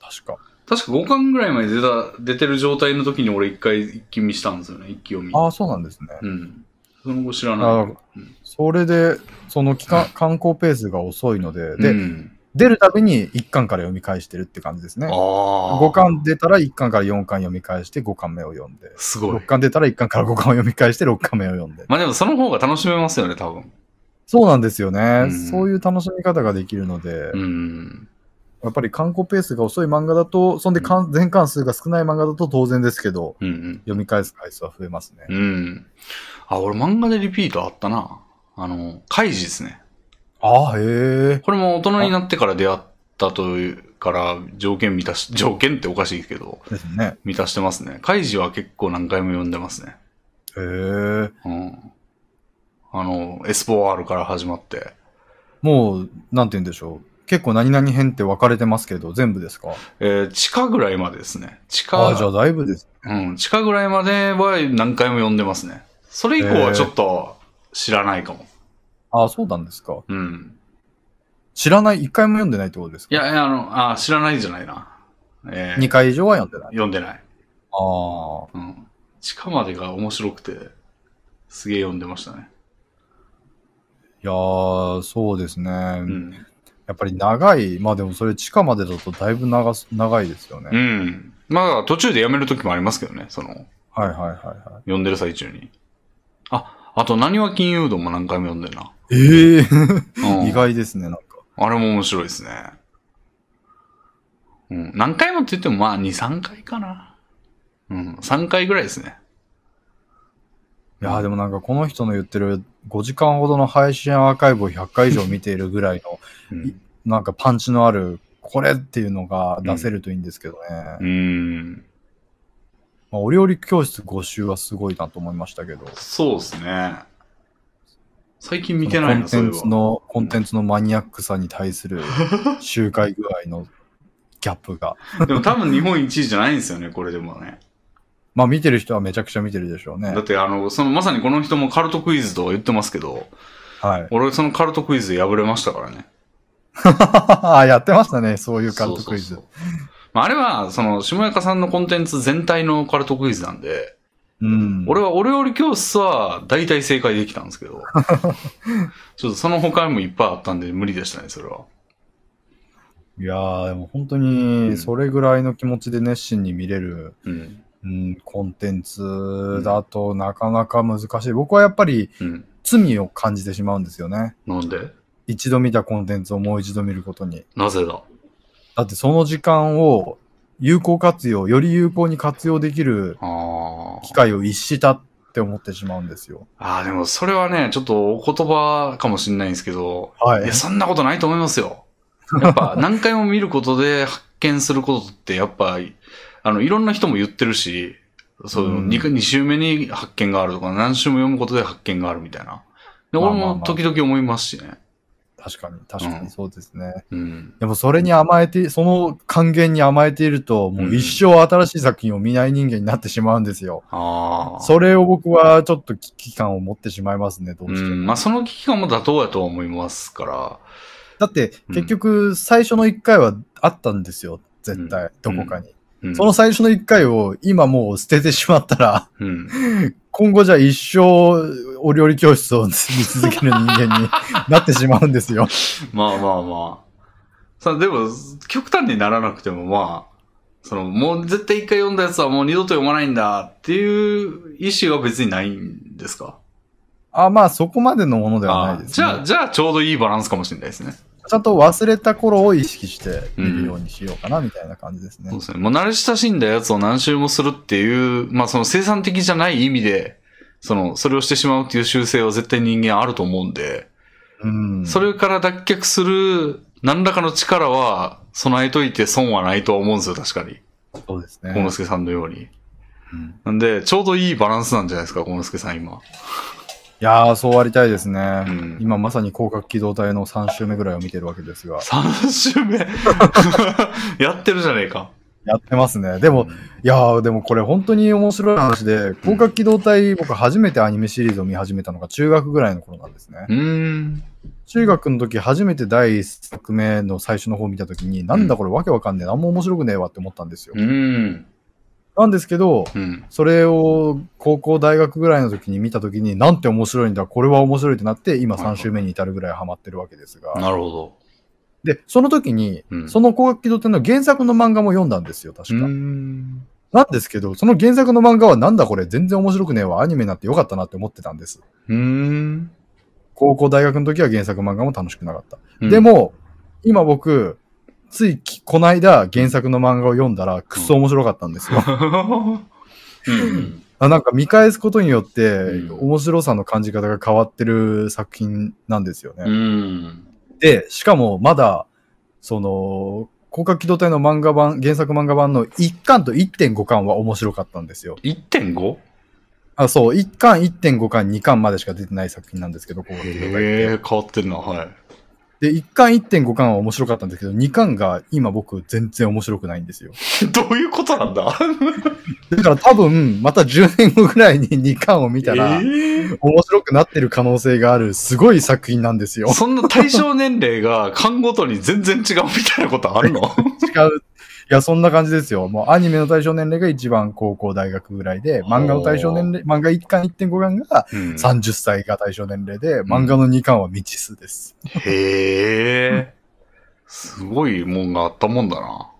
Speaker 2: 確か。
Speaker 1: 確か5巻ぐらいまで出た、出てる状態の時に俺一回一気見したんですよね、一気読み。
Speaker 2: ああ、そうなんですね。
Speaker 1: うん。その後知ら
Speaker 2: あ
Speaker 1: ない。
Speaker 2: ーそれで、その期間、観光ペースが遅いので、で、
Speaker 1: うん、
Speaker 2: 出るたびに1巻から読み返してるって感じですね。
Speaker 1: ああ。
Speaker 2: 5巻出たら1巻から4巻読み返して5巻目を読んで。
Speaker 1: すごい
Speaker 2: 6。巻出たら1巻から5巻を読み返して6巻目を読んで。
Speaker 1: まあでもその方が楽しめますよね、多分。
Speaker 2: そうなんですよね。
Speaker 1: うん
Speaker 2: そういう楽しみ方ができるので、
Speaker 1: うん。
Speaker 2: やっぱり観光ペースが遅い漫画だと、そんで巻全巻数が少ない漫画だと当然ですけど、
Speaker 1: うんうん。
Speaker 2: 読み返す回数は増えますね。
Speaker 1: うん。あ、俺漫画でリピートあったな。あの、カイジですね。
Speaker 2: ああ、へえ。
Speaker 1: これも大人になってから出会ったというから、条件満たし、条件っておかしいけど、
Speaker 2: ですね。
Speaker 1: 満たしてますね。カイジは結構何回も読んでますね。
Speaker 2: へえ。
Speaker 1: うん。あの、エスポワールから始まって。
Speaker 2: もう、なんて言うんでしょう。結構何々編って分かれてますけど、全部ですか？
Speaker 1: えー地下ぐらいまでですね。地下、
Speaker 2: ああ、じゃあだいぶです。
Speaker 1: うん、地下ぐらいまでは何回も読んでますね。それ以降はちょっと知らないかも。
Speaker 2: ああ、そうなんですか。
Speaker 1: うん。
Speaker 2: 知らない、一回も読んでないってことですか？
Speaker 1: いや、いやあの、あ、知らないじゃないな。えー
Speaker 2: 二回以上は読んでない。
Speaker 1: 読んでない。
Speaker 2: ああ。
Speaker 1: うん。地下までが面白くて、すげえ読んでましたね。
Speaker 2: いやー、そうですね。
Speaker 1: うん。
Speaker 2: やっぱり長い。まあでもそれ地下までだとだいぶ長す長いですよね。
Speaker 1: うん。まあ、途中でやめる時もありますけどね、その、
Speaker 2: はいはいはいはい。
Speaker 1: 読んでる最中に。あ、あと、何は金融道も何回も読んでるな。
Speaker 2: ええ
Speaker 1: うん
Speaker 2: 意外ですね、なんか。
Speaker 1: あれも面白いですね。うん。何回もって言っても、まあ、2、3回かな。うん。3回ぐらいですね。
Speaker 2: いやーでもなんかこの人の言ってる5時間ほどの配信アーカイブを100回以上見ているぐらいの、
Speaker 1: うん。
Speaker 2: なんかパンチのある、これっていうのが出せるといいんですけどね。
Speaker 1: うん。
Speaker 2: まあ、お料理教室5週はすごいなと思いましたけど。
Speaker 1: そうですね。最近見てないな、
Speaker 2: コンテンツ。の、コンテンツのマニアックさに対する 周回具合のギャップが。
Speaker 1: でも多分日本一位じゃないんですよね、これでもね。
Speaker 2: まあ見てる人はめちゃくちゃ見てるでしょうね
Speaker 1: だ。って、あの、その、まさにこの人もカルトクイズとか言ってますけど、
Speaker 2: はい。
Speaker 1: 俺そのカルトクイズで敗れましたからね。
Speaker 2: あやってましたね、そういうカルトクイズ。
Speaker 1: そうそうそうまあ、あれは、その、下中さんのコンテンツ全体のカルトクイズなんで、
Speaker 2: うん。
Speaker 1: 俺はお料理教室は大体正解できたんですけど、ちょっとその他にもいっぱいあったんで無理でしたね、それは。
Speaker 2: いやー、でも本当
Speaker 1: うん
Speaker 2: に、それぐらいの気持ちで熱心に見れる、
Speaker 1: うん。
Speaker 2: うん、コンテンツだとなかなか難しい。僕はやっぱり
Speaker 1: うん。
Speaker 2: 罪を感じてしまうんですよね。
Speaker 1: なんで？
Speaker 2: 一度見たコンテンツをもう一度見ることに。
Speaker 1: なぜだ？
Speaker 2: だってその時間を有効活用、より有効に活用できる
Speaker 1: あ
Speaker 2: 機会を逸したって思ってしまうんですよ。
Speaker 1: あ。ああ、でもそれはね、ちょっとお言葉かもしれないんですけど、
Speaker 2: はい
Speaker 1: いや、そんなことないと思いますよ。やっぱ 何回も見ることで発見することって、やっぱ、あの、いろんな人も言ってるし、そう、
Speaker 2: うん
Speaker 1: 二2週目に発見があるとか、何週も読むことで発見があるみたいな。で俺
Speaker 2: まあまあまあ
Speaker 1: も時々思いますしね。
Speaker 2: 確かに、確かにそうですね。
Speaker 1: うん。
Speaker 2: でもそれに甘えて、その還元に甘えていると、もう一生新しい作品を見ない人間になってしまうんですよ。
Speaker 1: ああ。
Speaker 2: それを僕はちょっと危機感を持ってしまいますね、どうしても。
Speaker 1: うん。まあ、その危機感も妥当やとは思いますから。
Speaker 2: だって、
Speaker 1: うん
Speaker 2: 結局、最初の一回はあったんですよ、絶対、どこかに。
Speaker 1: うん、
Speaker 2: その最初の一回を今もう捨ててしまったら、
Speaker 1: うん。
Speaker 2: 今後じゃ一生お料理教室を見続ける人間に なってしまうんですよ。
Speaker 1: まあまあまあ。さあ、でも、極端にならなくてもまあ、その、もう絶対一回読んだやつはもう二度と読まないんだっていう意思は別にないんですか？
Speaker 2: あまあそこまでのものではない
Speaker 1: あ
Speaker 2: です、ね。
Speaker 1: じゃあ、じゃあちょうどいいバランスかもしれないですね。
Speaker 2: ちゃんと忘れた頃を意識して見るようにしようかな、みたいな感じですね。
Speaker 1: そうですね。もう慣れ親しんだやつを何周もするっていう、まあその生産的じゃない意味で、その、それをしてしまうっていう習性は絶対人間あると思うんで、
Speaker 2: うん。
Speaker 1: それから脱却する何らかの力は備えといて損はないとは思うんですよ、確かに。
Speaker 2: そうですね。
Speaker 1: 幸之助さんのように。
Speaker 2: うん
Speaker 1: なんで、ちょうどいいバランスなんじゃないですか、幸之助さん今。
Speaker 2: いやー、そうありたいですね。
Speaker 1: うん
Speaker 2: 今まさに広角機動隊の3周目ぐらいを見てるわけですが。
Speaker 1: 3週目？やってるじゃねえか。
Speaker 2: やってますね。でも、いやー、でもこれ本当に面白い話で、広角機動隊、僕初めてアニメシリーズを見始めたのが中学ぐらいの頃なんですね。中学の時初めて第一作目の最初の方見た時に、なんだこれわけわかんねえ、なんも面白くねえわって思ったんですよ
Speaker 1: う。ーん。
Speaker 2: なんですけど、
Speaker 1: うん。
Speaker 2: それを高校、大学ぐらいの時に見た時に、なんて面白いんだ、これは面白いってなって、今3周目に至るぐらいハマってるわけですが。
Speaker 1: なるほど。
Speaker 2: で、その時に、
Speaker 1: うん
Speaker 2: その広角機動隊の原作の漫画も読んだんですよ、
Speaker 1: う
Speaker 2: 確か。なんですけど、その原作の漫画はなんだこれ、全然面白くねえわ、アニメになってよかったなって思ってたんです。高校、大学の時は原作漫画も楽しくなかった。
Speaker 1: うん
Speaker 2: で、も、今僕、ついきこないだ原作の漫画を読んだら、くっそ面白かったんですよ。
Speaker 1: うん。
Speaker 2: あなんか見返すことによって、
Speaker 1: うん
Speaker 2: 面白さの感じ方が変わってる作品なんですよね。
Speaker 1: うん。
Speaker 2: で、しかもまだ、その、広角機動隊の漫画版、原作漫画版の1巻と1.5巻は面白かったんですよ。
Speaker 1: 1.5?
Speaker 2: あ、そう、1巻、1.5巻、2巻までしか出てない作品なんですけど、広角機動隊って。
Speaker 1: へえ、変わってるな、はい。
Speaker 2: で、1巻、1.5巻は面白かったんですけど、2巻が今僕全然面白くないんですよ。
Speaker 1: どういうことなんだ？
Speaker 2: だから多分、また10年後ぐらいに2巻を見たら、
Speaker 1: えー
Speaker 2: 面白くなってる可能性がある、すごい作品なんですよ。
Speaker 1: そんな対象年齢が巻ごとに全然違うみたいなことあるの？
Speaker 2: 違う。いや、そんな感じですよ。もうアニメの対象年齢が一番高校、大学ぐらいで、漫画の対象年齢、漫画1巻、1.5巻が
Speaker 1: うん
Speaker 2: 30歳が対象年齢で、漫画の2巻は未知数です。
Speaker 1: へえ。すごいもんがあったもんだな。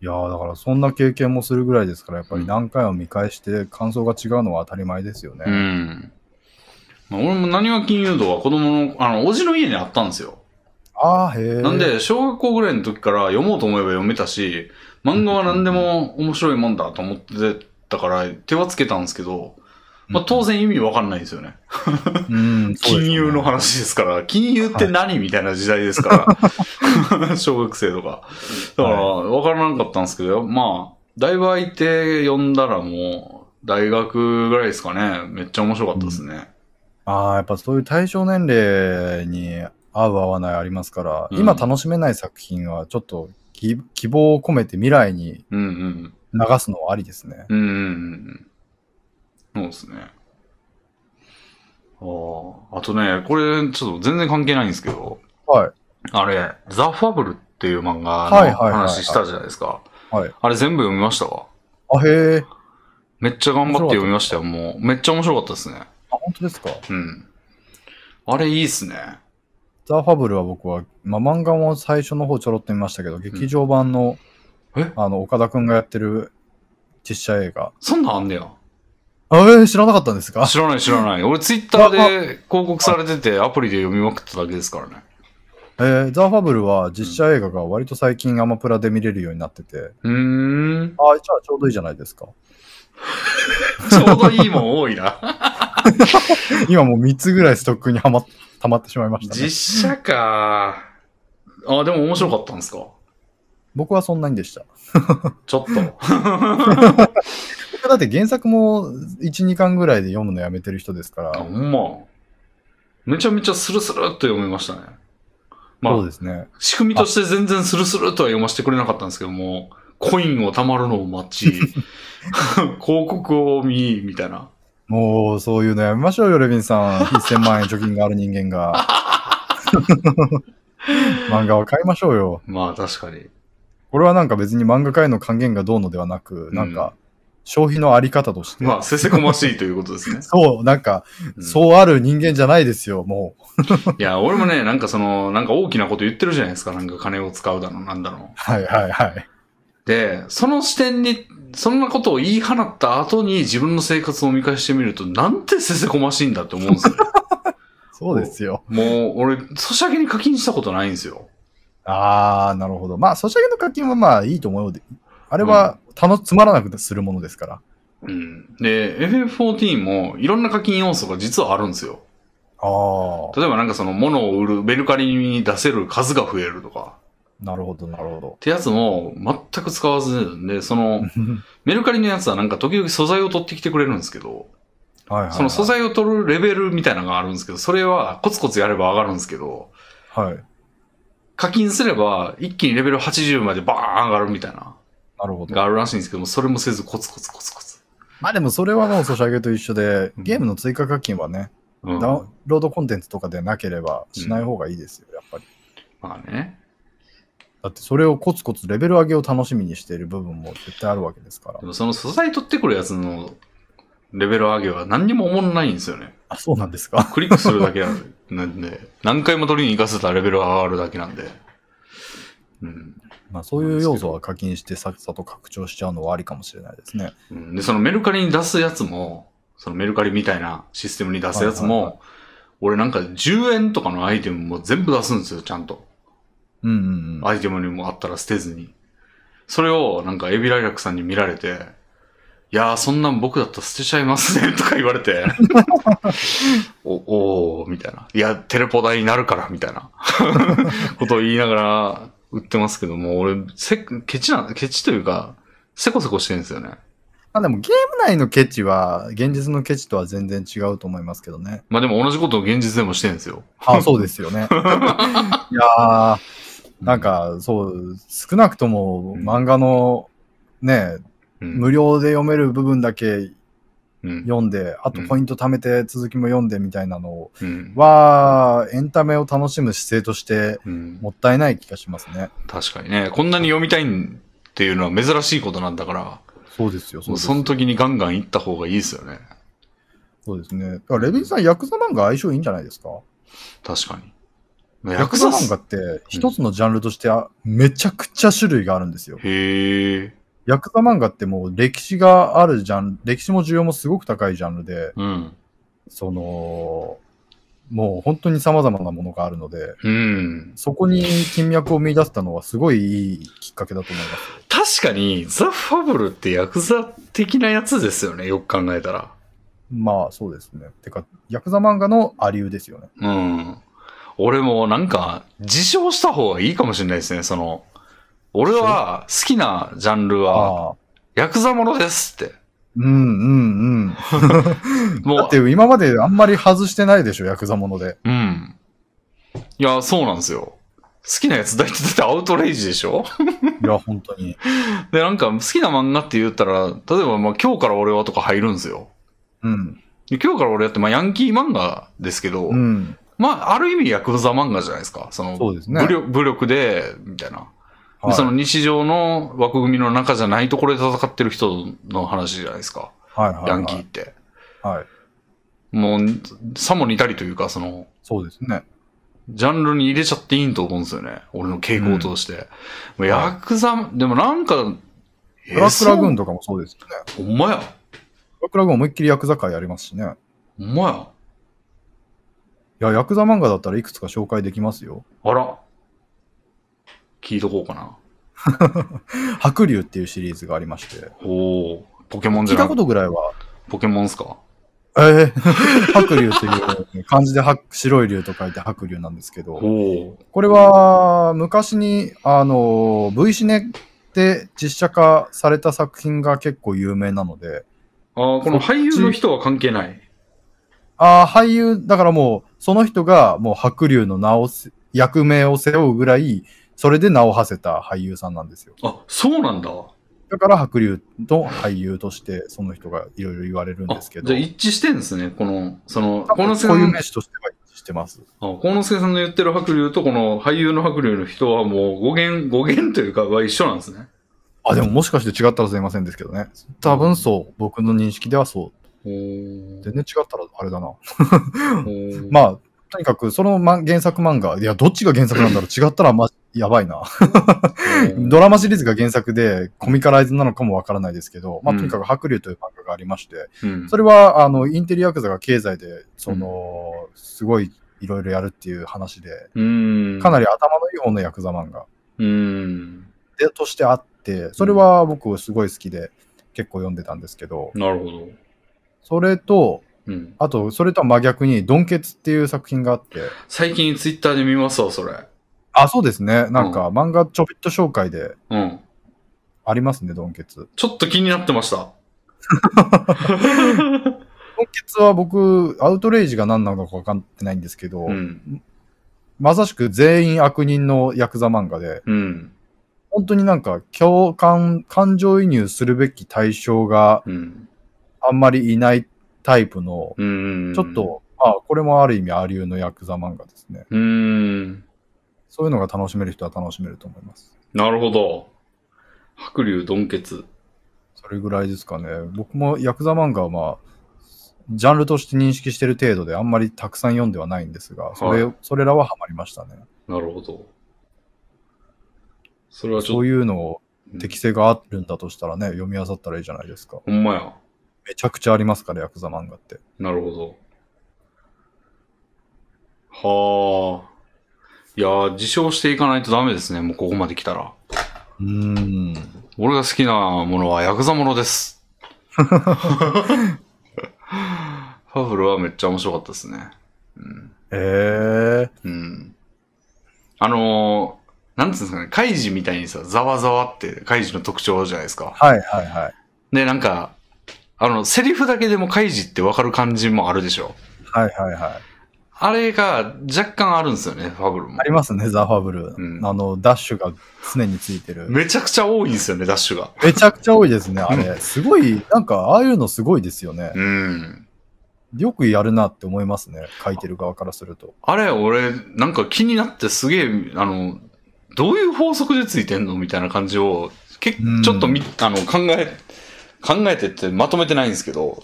Speaker 2: いやー、だからそんな経験もするぐらいですから、やっぱり何回も見返して感想が違うのは当たり前ですよね。
Speaker 1: うん。まあ、俺も何は金融道は子供の、あの、おじの家にあったんですよ。
Speaker 2: ああ、へえ。
Speaker 1: なんで、小学校ぐらいの時から読もうと思えば読めたし、漫画は何でも面白いもんだと思ってたから手はつけたんですけど、まあ当然意味わかんないんですよね。
Speaker 2: うん、
Speaker 1: 金融の話ですから、金融って何、みたいな時代ですから、小学生とか。だから、わからなかったんですけど、まあ、だいぶ空いて読んだらもう、大学ぐらいですかね。めっちゃ面白かったですね。
Speaker 2: ああ、やっぱそういう対象年齢に合う合わないありますから、
Speaker 1: うん
Speaker 2: 今楽しめない作品はちょっと希希望を込めて未来に。流すのはありですね。
Speaker 1: うんうんうん。そうですね。ああ、あとね、これ、ちょっと全然関係ないんですけど、
Speaker 2: はい。
Speaker 1: あれ、ザ・ファブルっていう漫画の話したじゃないですか。
Speaker 2: はい。
Speaker 1: あれ全部読みましたわ。
Speaker 2: あ、へえ。
Speaker 1: めっちゃ頑張って読みましたよ、もう。めっちゃ面白かったですね。
Speaker 2: あ、本当ですか
Speaker 1: うん。あれいいっすね。
Speaker 2: ザ・ファブルは僕は、まあ、漫画も最初の方ちょろっと見ましたけど、劇場版の、
Speaker 1: え？
Speaker 2: あの、岡田くんがやってる実写映画。
Speaker 1: そんなんあんねや。
Speaker 2: あ、えー、知らなかったんですか？
Speaker 1: 知らない知らない。俺ツイッターで広告されててアプリで読みまくっただけですからね。
Speaker 2: えー、ザ・ファブルは実写映画が割と最近アマプラで見れるようになってて、
Speaker 1: うーん。
Speaker 2: あ、じゃあちょうどいいじゃないですか。
Speaker 1: ちょうどいいもん多いな。
Speaker 2: 今もう3つぐらいストックにはま、溜まってしまいました、ね。
Speaker 1: 実写か。あ、でも面白かったんですか？
Speaker 2: 僕はそんなにでした。
Speaker 1: ちょっと。
Speaker 2: 僕だって原作も1、2巻ぐらいで読むのやめてる人ですか
Speaker 1: あ、
Speaker 2: ら、
Speaker 1: ほんま。めちゃめちゃスルスルっと読めましたね。まあ
Speaker 2: そうで、すね。
Speaker 1: 仕組みとして全然スルスルとは読ませてくれなかったんですけども、コインを貯まるのを待ち、広告を見、みたいな。
Speaker 2: もう、そういうのやめましょうよ、レビンさん。1000万円貯金がある人間が。漫画は買いましょうよ。
Speaker 1: まあ確かに。
Speaker 2: これはなんか別に漫画界の還元がどうのではなく、なんか、消費のあり方として。
Speaker 1: まあ、せせこましいということですね。
Speaker 2: そう、なんか、
Speaker 1: うん
Speaker 2: そうある人間じゃないですよ、も
Speaker 1: いや、俺もね、なんかその、なんか大きなこと言ってるじゃないですか。なんか金を使うだの、なんだの。
Speaker 2: う。はいはいはい。
Speaker 1: で、その視点に、そんなことを言い放った後に自分の生活を見返してみると、なんてせせこましいんだって思うんですよ。
Speaker 2: そうですよ。
Speaker 1: もう、俺、ソシャゲに課金したことないんですよ。
Speaker 2: あー、なるほど。まあ、ソシャゲの課金はまあいいと思うよ。あれは、たの、つまらなくするものですから。
Speaker 1: うん。で、FF14 もいろんな課金要素が実はあるんですよ。
Speaker 2: あー、
Speaker 1: 例えばなんかその物を売る、ベルカリに出せる数が増えるとか。
Speaker 2: なるほど、なるほど
Speaker 1: っ。てやつも全く使わずで、その、メルカリのやつはなんか時々素材を取ってきてくれるんですけど、
Speaker 2: はいはい、はい。
Speaker 1: その素材を取るレベルみたいなのがあるんですけど、それはコツコツやれば上がるんですけど、
Speaker 2: はい。
Speaker 1: 課金すれば一気にレベル80までバーン上がるみたいな、
Speaker 2: なるほど。
Speaker 1: があるらしいんですけども、それもせずコツコツコツコツ。
Speaker 2: まあでもそれはもうソシャゲと一緒で、ゲームの追加課金はね、
Speaker 1: うん。
Speaker 2: ダウンロードコンテンツとかでなければしない方がいいですよ、やっぱり。
Speaker 1: まあね。
Speaker 2: だってそれをコツコツレベル上げを楽しみにしている部分も絶対あるわけですから
Speaker 1: で。もその素材取ってくるやつのレベル上げは何にも思んないんですよね。
Speaker 2: あ、そうなんですか？
Speaker 1: クリックするだけなんで、何回も取りに行かせたらレベルが上がるだけなんで。うん。
Speaker 2: まあそういう要素は課金してさっさと拡張しちゃうのはありかもしれないですね。
Speaker 1: うんで、そのメルカリに出すやつも、そのメルカリみたいなシステムに出すやつも、俺なんか10円とかのアイテムも全部出すんですよ、ちゃんと。
Speaker 2: うんうんうん。
Speaker 1: アイテムにもあったら捨てずに。それをなんかエビライラックさんに見られて、いやーそんなん僕だったら捨てちゃいますね とか言われて、お、おーみたいな。いや、テレポ台になるから、みたいなことを言いながら売ってますけども、俺、せ、ケチな、ケチというか、せこせこしてるんですよね。
Speaker 2: まあでもゲーム内のケチは、現実のケチとは全然違うと思いますけどね。
Speaker 1: まあでも同じことを現実でもしてるんですよ。
Speaker 2: あ、そうですよね。いやー、なんか、そう、少なくとも
Speaker 1: うん
Speaker 2: 漫画のね、
Speaker 1: うん。
Speaker 2: 無料で読める部分だけ
Speaker 1: うん。
Speaker 2: 読んで、あとポイント貯めて続きも読んでみたいなの
Speaker 1: うん。
Speaker 2: は、エンタメを楽しむ姿勢として
Speaker 1: うん。
Speaker 2: もったいない気がしますね。
Speaker 1: 確かにね、こんなに読みたいっていうのは珍しいことなんだから、
Speaker 2: そうですよ、そ
Speaker 1: その時にガンガン行った方がいいですよね。
Speaker 2: そうですね。だからレビンさん、ヤクザ漫画相性いいんじゃないですか？
Speaker 1: 確かに。
Speaker 2: ヤクザ漫画って一つのジャンルとしてあめちゃくちゃ種類があるんですよ。
Speaker 1: へえ。
Speaker 2: ヤクザ漫画ってもう歴史があるジャンル、歴史も需要もすごく高いジャンルで、
Speaker 1: うん。
Speaker 2: その、もう本当に様々なものがあるので、
Speaker 1: うん。
Speaker 2: そこに金脈を見出したのはすごいいいきっかけだと思います。
Speaker 1: 確かに、ザ・ファブルってヤクザ的なやつですよね、よく考えたら。
Speaker 2: まあそうですね。てか、ヤクザ漫画のありうですよね。
Speaker 1: うん。俺もなんか、自称した方がいいかもしれないですね、その、俺は好きなジャンルは。ヤクザものですって。
Speaker 2: うんうんうん。
Speaker 1: もう
Speaker 2: だって今まであんまり外してないでしょ、ヤクザもので。
Speaker 1: うん。いや、そうなんですよ。好きなやつ大体だってアウトレイジでしょ？
Speaker 2: いや、本当に。
Speaker 1: で、なんか好きな漫画って言ったら、例えばまあ今日から俺はとか入るんですよ。
Speaker 2: うん。
Speaker 1: で今日から俺はってまあヤンキー漫画ですけど、
Speaker 2: うん。
Speaker 1: まあある意味ヤクザ漫画じゃないですか。その
Speaker 2: そうですね
Speaker 1: 武力武力で、みたいな。
Speaker 2: はい
Speaker 1: その日常の枠組みの中じゃないところで戦ってる人の話じゃないですか。
Speaker 2: はいはい、はい。
Speaker 1: ヤンキーって。
Speaker 2: はい。
Speaker 1: もう、さも似たりというか、その、
Speaker 2: そうですね。
Speaker 1: ジャンルに入れちゃっていいと思うんですよね。俺の傾向として。もうヤクザ、でもなんか、え
Speaker 2: ブラックラグーン
Speaker 1: ン
Speaker 2: とかもそうですよね。
Speaker 1: ほんまや。
Speaker 2: ブラックラグーン思いっきりヤクザ界ありますしね。
Speaker 1: ほんまや。
Speaker 2: いや、ヤクザ漫画だったらいくつか紹介できますよ。
Speaker 1: あら。聞いとこうかな。
Speaker 2: 白龍っていうシリーズがありまして。
Speaker 1: おおポケモンじ
Speaker 2: 聞いたことぐらいは、
Speaker 1: ポケモンっすか？
Speaker 2: ええ 白龍っていう漢字で白白い龍と書いて白龍なんですけど、
Speaker 1: おお
Speaker 2: これは昔に、あの、V シネで実写化された作品が結構有名なので、
Speaker 1: ああ、この俳優の人は関係ない。
Speaker 2: ああ、俳優、だからもう、その人がもう白龍の名をせ、役名を背負うぐらい、それで名を馳せた俳優さんなんですよ。
Speaker 1: あ、そうなんだ。
Speaker 2: だから白龍の俳優として、その人がいろいろ言われるん
Speaker 1: あ
Speaker 2: ですけど、
Speaker 1: じゃあ一致してんですね。この、その、この
Speaker 2: いう名詞としては一致してます。
Speaker 1: あ、幸之助さんの言ってる白龍とこの俳優の白龍の人はもう語源、語源というかは一緒なんですね。
Speaker 2: あ、でももしかして違ったらすいませんですけどね。多分そう。僕の認識ではそう。全然違ったらあれだな。まあ、とにかくそのま原作漫画、いや、どっちが原作なんだろう違ったらまあ、やばいな。ドラマシリーズが原作でコミカライズなのかもわからないですけど、まあ、
Speaker 1: うん
Speaker 2: とにかく白龍という漫画がありまして、
Speaker 1: うん
Speaker 2: それは、あの、インテリヤクザが経済で、その、すごいいろいろやるっていう話で、
Speaker 1: うん。
Speaker 2: かなり頭のいい方のヤクザ漫画
Speaker 1: うん。
Speaker 2: でとしてあって、それは僕すごい好きで結構読んでたんですけど、
Speaker 1: なるほど。
Speaker 2: それと、
Speaker 1: うん。
Speaker 2: あと、それとは真逆に、ドンケツっていう作品があって、
Speaker 1: 最近ツイッターで見ますわ、それ。
Speaker 2: あ、そうですね。なんか、漫画ちょびっと紹介で
Speaker 1: うん。
Speaker 2: ありますね、ドンケツ。
Speaker 1: ちょっと気になってました。
Speaker 2: ドンケツは僕、アウトレイジが何なのか分かってないんですけど、
Speaker 1: うん。
Speaker 2: まさしく全員悪人のヤクザ漫画で、
Speaker 1: うん。
Speaker 2: 本当になんか共感、感情移入するべき対象が
Speaker 1: うん。
Speaker 2: あんまりいないタイプの、
Speaker 1: うん。
Speaker 2: ちょっ。と、まあ、これもある意味ありうのヤクザ漫画ですね。
Speaker 1: うん。
Speaker 2: そういうのが楽しめる人は楽しめると思います。
Speaker 1: なるほど。白龍ドンケツ。
Speaker 2: それぐらいですかね。僕もヤクザ漫画はまあ、ジャンルとして認識してる程度であんまりたくさん読んではないんですが、それ、
Speaker 1: はい
Speaker 2: それらはハマりましたね。
Speaker 1: なるほど。それはちょっ
Speaker 2: そういうのを
Speaker 1: と、
Speaker 2: 適性があるんだとしたらね、読み漁ったらいいじゃないですか。
Speaker 1: ほんまや。
Speaker 2: めちゃくちゃありますから、ヤクザ漫画って。
Speaker 1: なるほど。はあ。いやー、自称していかないとダメですね。もうここまで来たら。
Speaker 2: うーん。
Speaker 1: 俺が好きなものはヤクザものです。ファブルはめっちゃ面白かったですね。うん。
Speaker 2: ええ
Speaker 1: うん。あのー、なんつうんですかね、カイジみたいにさ、ざわざわってカイジの特徴じゃないですか。
Speaker 2: はいはいはい。
Speaker 1: で、なんか、あの、セリフだけでもカイジってわかる感じもあるでしょ？
Speaker 2: はいはいはい。
Speaker 1: あれが若干あるんですよね、ファブルも
Speaker 2: あ。りますね、ザ・ファブル。
Speaker 1: うん
Speaker 2: あの、ダッシュが常についてる。
Speaker 1: めちゃくちゃ多いんですよね、ダッシュが。
Speaker 2: めちゃくちゃ多いですね、あれ。すごい、なんか、ああいうのすごいですよね。
Speaker 1: うん。
Speaker 2: よくやるなって思いますね、書いてる側からすると。
Speaker 1: あれ、俺、なんか気になってすげえ、あの、どういう法則でついてんの？みたいな感じを、け
Speaker 2: うん
Speaker 1: ちょっとみ、あの、考え、考えてってまとめてないんですけど、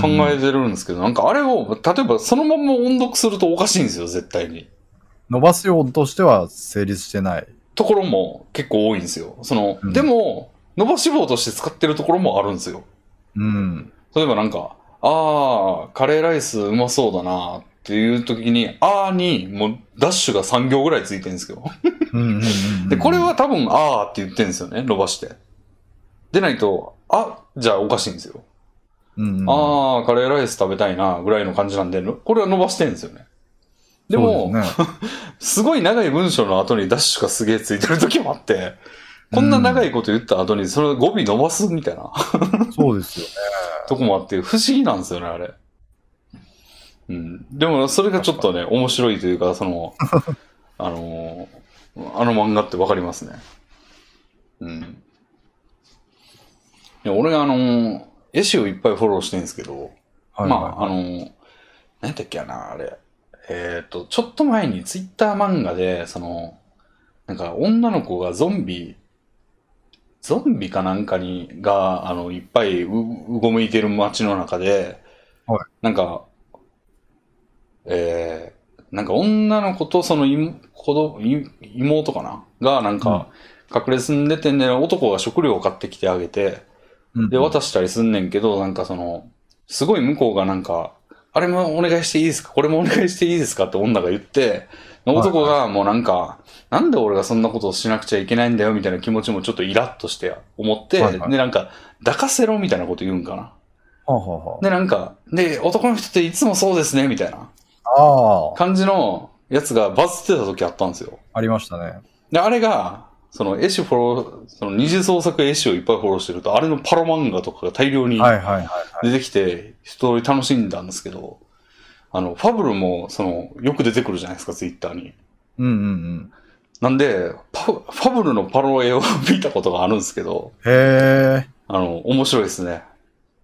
Speaker 1: 考えてるんですけど、なんかあれを、例えばそのまま音読するとおかしいんですよ、絶対に。
Speaker 2: 伸ばすようとしては成立してない。
Speaker 1: ところも結構多いんですよ。その、
Speaker 2: うん
Speaker 1: でも、伸ばし棒として使ってるところもあるんですよ。
Speaker 2: うん。
Speaker 1: 例えばなんか、あー、カレーライスうまそうだなっていう時に、あーに、もうダッシュが3行ぐらいついてるんですよ。
Speaker 2: うんうんうんうん
Speaker 1: で、これは多分、あーって言ってるんですよね、伸ばして。でないと、あ、じゃあおかしいんですよ。
Speaker 2: うんうん、
Speaker 1: あー、カレーライス食べたいな、ぐらいの感じなんで、これは伸ばしてるんですよね。でも、
Speaker 2: すね
Speaker 1: すごい長い文章の後にダッシュがすげえついてる時もあって、こんな長いこと言った後にそれ語尾伸ばすみたいな
Speaker 2: そうですよね。
Speaker 1: とこもあって、不思議なんですよね、あれ。うん。でも、それがちょっとね、面白いというか、その、あのーあの漫画ってわかりますね。うん。いや俺があのー絵師をいっぱいフォローしてるんですけど、
Speaker 2: はい
Speaker 1: まあ、あ
Speaker 2: はい
Speaker 1: のー、何やったっけやな、あれ。えっ、と、ちょっと前にツイッター漫画で、その、なんか女の子がゾンビ、ゾンビかなんかに、が、あの、いっぱいう、うごめいてる街の中で、
Speaker 2: はい。
Speaker 1: なんか、えー、なんか女の子とその妹子妹かな？が、なんか、隠れ住んでてんね、男が食料を買ってきてあげて、
Speaker 2: うん
Speaker 1: で、渡したりすんねんけど、なんかその、すごい向こうがなんか、あれもお願いしていいですか？これもお願いしていいですか？って女が言って、男がもうなんか、なんで俺がそんなことをしなくちゃいけないんだよみたいな気持ちもちょっっとイラッとして思って、で、なんか、抱かせろみたいなこと言うんかな。で、なんか、で、男の人っていつもそうですねみたいな
Speaker 2: あ、ああ、
Speaker 1: 感じのやつがバズってた時あったんですよ。
Speaker 2: ありましたね。
Speaker 1: で、あれが、その絵師フォロー、その二次創作絵師をいっぱいフォローしてると、あれのパロ漫画とかが大量に。出てきて、一通り楽しんだんですけど、あの、ファブルも、その、よく出てくるじゃないですか、ツイッターに。
Speaker 2: うんうん
Speaker 1: なんで、パファブルのパロ絵を 見たことがあるんですけど、
Speaker 2: うん。へえ。
Speaker 1: あの、面白いですね。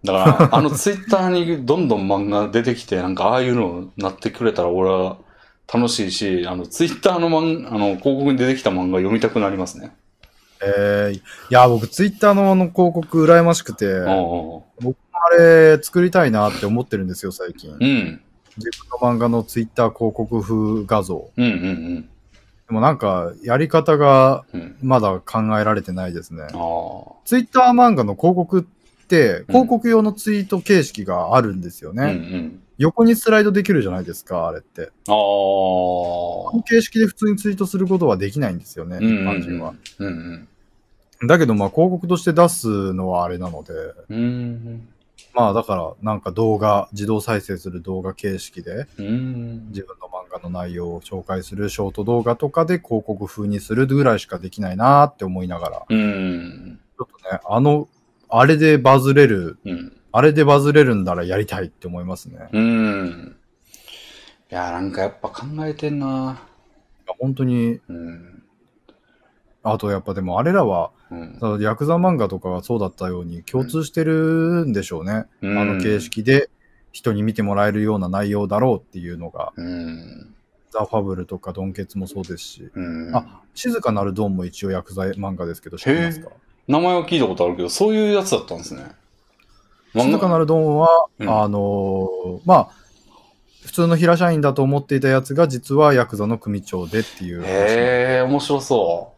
Speaker 1: だから、あのツイッターにどんどん漫画出てきて、なんかああいうのになってくれたら俺は楽しいし、あの、ツイッターの漫あの、広告に出てきた漫画読みたくなりますね。
Speaker 2: ええ。いや、僕、ツイッターのあの広告羨ましくて、
Speaker 1: うん
Speaker 2: あれ作りたいなって思ってるんですよ、最近。
Speaker 1: うん。
Speaker 2: 自分の漫画のツイッター広告風画像。
Speaker 1: うんうん
Speaker 2: でもなんか、やり方が
Speaker 1: うん。うん。
Speaker 2: まだ考えられてないですね。
Speaker 1: ああ。
Speaker 2: ツイッター漫画の広告って、広告用のツイート形式があるんですよね。
Speaker 1: うんうん。
Speaker 2: 横にスライドできるじゃないですか、あれって。
Speaker 1: ああ。
Speaker 2: この形式で普通にツイートすることはできないんですよね、
Speaker 1: うんうん
Speaker 2: 一般人は。
Speaker 1: うん
Speaker 2: だけど、まあ、広告として出すのはあれなので、
Speaker 1: うん。うん。
Speaker 2: まあ、だから、なんか動画、自動再生する動画形式で、
Speaker 1: うん。
Speaker 2: 自分の漫画の内容を紹介するショート動画とかで広告風にするぐらいしかできないなって思いながら、
Speaker 1: うん。
Speaker 2: ちょっとね、あの、あれでバズれる、
Speaker 1: うん。
Speaker 2: あれでバズれるんならやりたいって思いますね。
Speaker 1: うん。いや、なんかやっぱ考えてんな。
Speaker 2: 本当に、
Speaker 1: うん。
Speaker 2: あとやっぱでもあれらは、
Speaker 1: うん。
Speaker 2: そのヤクザ漫画とかがそうだったように共通してるんでしょうね。
Speaker 1: うん
Speaker 2: あの形。式で人に見てもらえるような内容だろうっていうのが、
Speaker 1: うん。
Speaker 2: ザ・ファブルとかドンケツもそうですし、
Speaker 1: うん。
Speaker 2: あ静かなるドンも一応ヤクザ漫画ですけど、知ってますか？
Speaker 1: 名前は聞いたことあるけど、そういうやつだったんですね。
Speaker 2: 静かなるドンは、
Speaker 1: うん
Speaker 2: あのーまあ、普通の平社員だと思っていたやつが実はヤクザの組長でっていう話。
Speaker 1: へえ、面白そ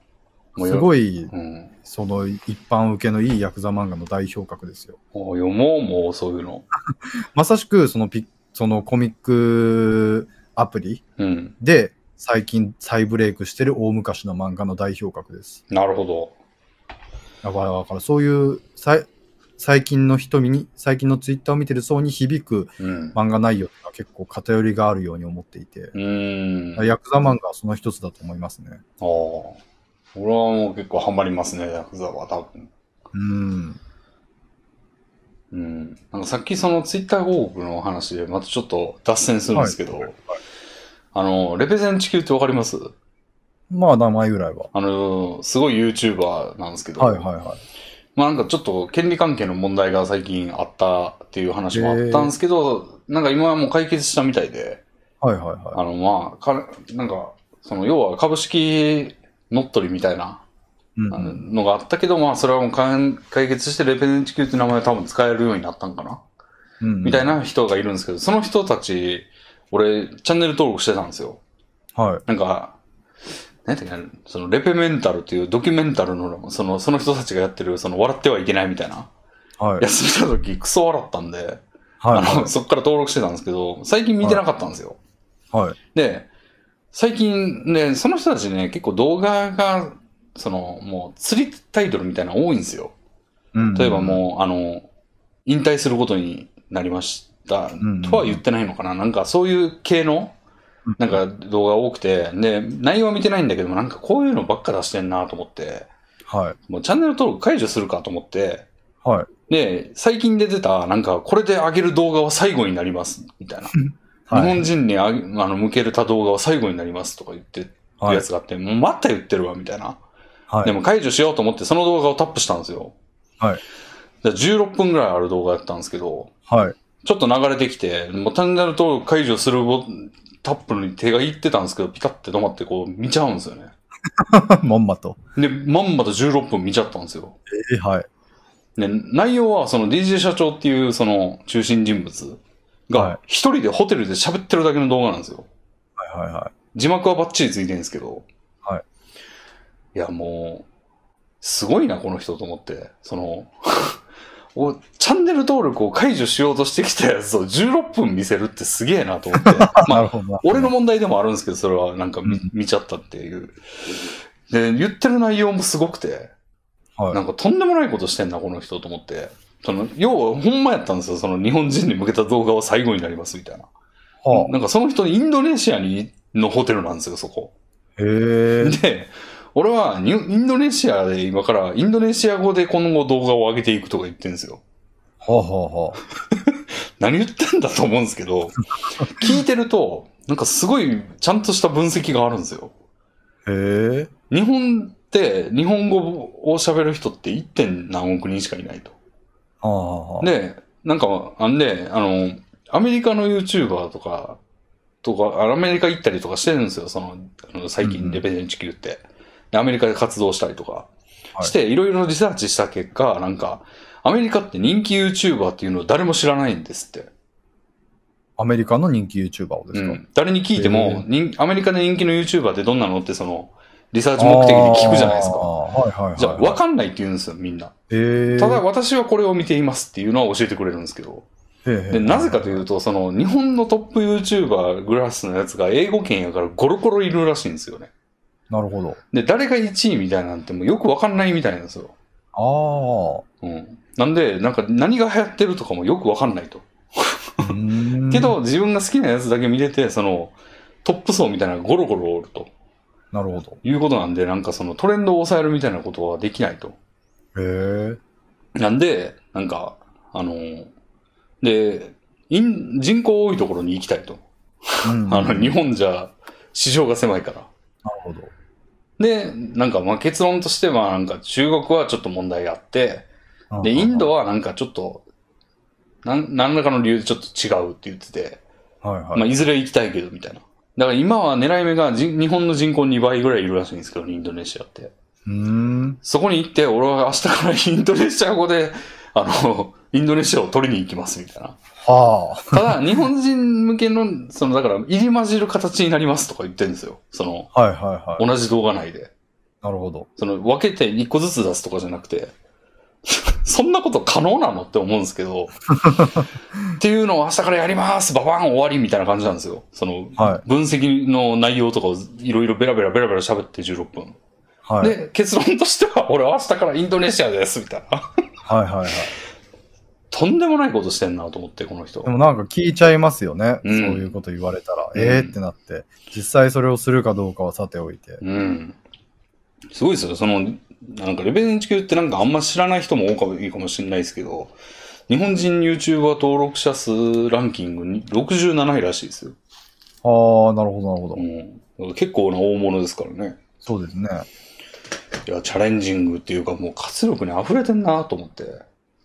Speaker 1: う。
Speaker 2: す
Speaker 1: い。
Speaker 2: ごい、
Speaker 1: うん。
Speaker 2: その一般受けのいいヤクザ漫画の代表格ですよ。
Speaker 1: もう読もう、もうそういうの。
Speaker 2: まさしくそのピそのコミックアプリ
Speaker 1: うん。
Speaker 2: で最近再ブレイクしてる大昔の漫画の代表格です。
Speaker 1: なるほど。
Speaker 2: だから、だからそういう最近の人に、最近のツイッターを見てる層に響く
Speaker 1: うん。
Speaker 2: 漫画内容が結構偏りがあるように思っていて、
Speaker 1: うーん。あ
Speaker 2: ヤクザ漫画はその一つだと思いますね。
Speaker 1: あ。俺はもう結構ハマりますね、ヤクザは多分。
Speaker 2: うん。
Speaker 1: うん。なんかさっきそのツイッター広告の話でまたちょっと脱線するんですけど、あの、レペゼン地球ってわかります？
Speaker 2: まあ、名前ぐらいは。
Speaker 1: あの、すごい YouTuber なんですけど、
Speaker 2: はいはいはい。
Speaker 1: まあなんかちょっと権利関係の問題が最近あったっていう話もあったんですけど、なんか今はもう解決したみたいで、
Speaker 2: はいはいは
Speaker 1: あのまあ、かなんか、その要は株式乗っ取りみたいな
Speaker 2: い。うん
Speaker 1: あのがあったけど、まあそれはもうかん解決してレペゼン地球って名前を多分使えるようになったんかな、
Speaker 2: うん
Speaker 1: みたい。な人がいるんですけど、その人たち、俺、チャンネル登録してたんですよ。
Speaker 2: はい。
Speaker 1: なんか、なんていうかな、そのレペメンタルっていうドキュメンタルの、その、その人たちがやってる、その笑ってはいけないみたいな
Speaker 2: はい
Speaker 1: や。つ見たとき、クソ笑ったんで、
Speaker 2: はい
Speaker 1: あの、そっから登録してたんですけど、最近見てなかったんですよ。
Speaker 2: はい。
Speaker 1: で、最近ね、その人たちね、結構動画が、その、もう釣りタイトルみたいなの多いんですよ。
Speaker 2: うん
Speaker 1: 例えばもう、あの、引退することになりました、
Speaker 2: ん
Speaker 1: とは言ってないのかななんかそういう系の、
Speaker 2: うん
Speaker 1: なんか動画多くて、で、内容は見てないんだけども、なんかこういうのばっか出してんなと思って、
Speaker 2: はい。
Speaker 1: もうチャンネル登録解除するかと思って、
Speaker 2: はい。
Speaker 1: で、最近で出た、なんか、これで上げる動画は最後になります、みたいな。
Speaker 2: はい。
Speaker 1: 日本人にあげあの向けた動画は最後になりますとか言ってる
Speaker 2: はい
Speaker 1: やつがあって、もうまた言ってるわ、みたいな。
Speaker 2: はい。
Speaker 1: でも解除しようと思ってその動画をタップしたんですよ。
Speaker 2: はい。
Speaker 1: で16分ぐらいある動画やったんですけど、
Speaker 2: はい。
Speaker 1: ちょっと流れてきて、もうチャンネル登録解除するボタップに手がいってたんですけど、ピタって止まってこう見ちゃうんですよね。
Speaker 2: まんまと。
Speaker 1: で、まんまと16分見ちゃったんですよ。
Speaker 2: えーはい。
Speaker 1: で、内容はその DJ 社長っていうその中心人物
Speaker 2: はい
Speaker 1: が一人でホテルで喋ってるだけの動画なんですよ。
Speaker 2: はいはいは
Speaker 1: 字幕はバッチリついてるんですけど。
Speaker 2: はい。
Speaker 1: いや、もう、すごいな、この人と思って。その、おチャンネル登録を解除しようとしてきたやつを16分見せるってすげえなと思って。まあ。俺の問題でもあるんですけど、それはなんか見,、
Speaker 2: うん
Speaker 1: 見ちゃったっていう。で、言ってる内容もすごくて、
Speaker 2: はい。
Speaker 1: なんかとんでもないことしてんな、この人と思って。その、要はほんまやったんですよ。その日本人に向けた動画は最後になりますみたいな。
Speaker 2: は
Speaker 1: なんかその人インドネシアにのホテルなんですよ、そこ。
Speaker 2: あ、へえ。
Speaker 1: で、俺はニュインドネシアで今からインドネシア語で今後動画を上げていくとか言ってるんですよ。
Speaker 2: はあはあは
Speaker 1: 何言ってんだと思うんですけど、聞いてると、なんかすごいちゃんとした分析があるんですよ。
Speaker 2: あ。へえ。
Speaker 1: 日本って日本語を喋る人って 1. 点何億人しかいないと。
Speaker 2: はあはあはあ。
Speaker 1: で、なんか、あんで、あの、アメリカの YouTuber とか、とか、あアメリカ行ったりとかしてるんですよ、その、あの最
Speaker 2: うんうん
Speaker 1: 近レベゼン地球って。でアメリカで活動したりとか。
Speaker 2: はい
Speaker 1: して、いろいろリサーチした結果、なんか、アメリカって人気 YouTuber っていうのを誰も知らないんですって。
Speaker 2: アメリカの人気 YouTuber をですか、
Speaker 1: うん。誰に聞いて
Speaker 2: へ
Speaker 1: も、人アメリカで人気の YouTuber ってどんなのってその、リサーチ目的で聞くじゃないですか。
Speaker 2: はいはいはい。
Speaker 1: じゃあ、わかんないって言うんですよ、みんな。ただ、私はこれを見ていますっていうのは教えてくれるんですけど。で、なぜかというと、その、日本のトップ YouTuber グラスのやつが英語圏やからゴロゴロいるらしいんですよね。
Speaker 2: なるほど。
Speaker 1: で、誰が1位みたいなんてもうよくわかんないみたいなんですよ。
Speaker 2: あ
Speaker 1: うん。なんで、なんか何が流行ってるとかもよくわかんないと。け、ど、自分が好きなやつだけ見れて、その、トップ層みたいなのがゴロゴロおると
Speaker 2: なるほど。
Speaker 1: いうことなんで、なんかそのトレンドを抑えるみたいなことはできないと。
Speaker 2: へえ。
Speaker 1: なんで、なんか、あの、で、イン人口多いところに行きたいと。
Speaker 2: うん
Speaker 1: あの、日本じゃ市場が狭いから。
Speaker 2: なるほど。
Speaker 1: で、なんかまあ結論としては、なんか中国はちょっと問題があって、で、インド
Speaker 2: は、
Speaker 1: はなんかちょっと、なん何らかの理由でちょっと違うって言ってて、
Speaker 2: はいはい。
Speaker 1: まあいずれ行きたいけどみたいな。だから今は狙い目がじ日本の人口2倍ぐらいいるらしいんですけど、インドネシアって。
Speaker 2: うーん。
Speaker 1: そこに行って、俺は明日からインドネシア語で、あの、インドネシアを取りに行きますみたいな。
Speaker 2: はあ。
Speaker 1: ただ、日本人向けの、その、だから、入り混じる形になりますとか言ってるんですよ。その、
Speaker 2: はいはいはい。
Speaker 1: 同じ動画内で。
Speaker 2: なるほど。
Speaker 1: その、分けて一個ずつ出すとかじゃなくて、そんなこと可能なのって思うんですけど、っていうのを明日からやりますババン終わりみたいな感じなんですよ。その、
Speaker 2: はい。
Speaker 1: 分析の内容とかをいろいろベラベラベラベラ喋って16分。
Speaker 2: はい。
Speaker 1: で、結論としては、俺は明日からインドネシアです、みたいな。
Speaker 2: はいはいはい。
Speaker 1: とんでもないことしてんなと思って、この人
Speaker 2: で。もなんか聞いちゃいますよね。
Speaker 1: うん
Speaker 2: そういうこと言われたら。
Speaker 1: うん
Speaker 2: えーってなって。実際それをするかどうかはさておいて。
Speaker 1: うん。すごいですよ。その、なんかレベル1級ってなんかあんま知らない人も多かいいかもしれないですけど、日本人 YouTuber 登録者数ランキングに67位らしいですよ。
Speaker 2: ああ、なるほどなるほど。
Speaker 1: うん。結構な大物ですからね。
Speaker 2: そうですね。
Speaker 1: いや、チャレンジングっていうかもう活力に溢れてんなと思って。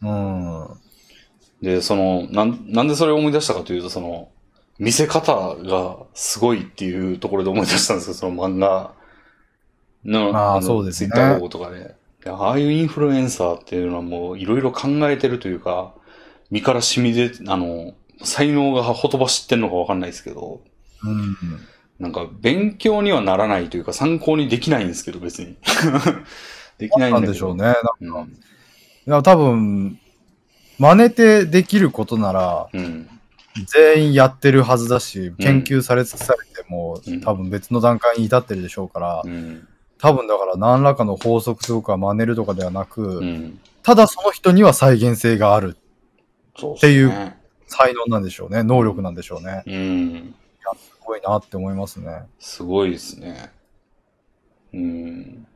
Speaker 2: うん。
Speaker 1: で、その、なん、なんでそれを思い出したかというと、その、見せ方がすごいっていうところで思い出したんですけど、その漫画の、
Speaker 2: あー
Speaker 1: の
Speaker 2: そうですね
Speaker 1: ツイッター広告とかで。でああいうインフルエンサーっていうのはもういろいろ考えてるというか、身から染み出、あの、才能がほとばしってんのかわかんないですけど、
Speaker 2: うん。
Speaker 1: なんか勉強にはならないというか参考にできないんですけど、別に。できないんだけど。
Speaker 2: なんでしょうね。なんか
Speaker 1: うん。
Speaker 2: いや、多分、真似てできることなら、
Speaker 1: うん。
Speaker 2: 全員やってるはずだし、
Speaker 1: ん
Speaker 2: 研究され尽くされても、
Speaker 1: うん
Speaker 2: 多分別の段階に至ってるでしょうから、
Speaker 1: うん。
Speaker 2: 多分だから何らかの法則とか真似るとかではなく、
Speaker 1: うん。
Speaker 2: ただその人には再現性があるっていう
Speaker 1: ね
Speaker 2: 才能なんでしょうね。能力なんでしょうね。
Speaker 1: うん。
Speaker 2: すごいなって思いますね。
Speaker 1: すごいですね。うん。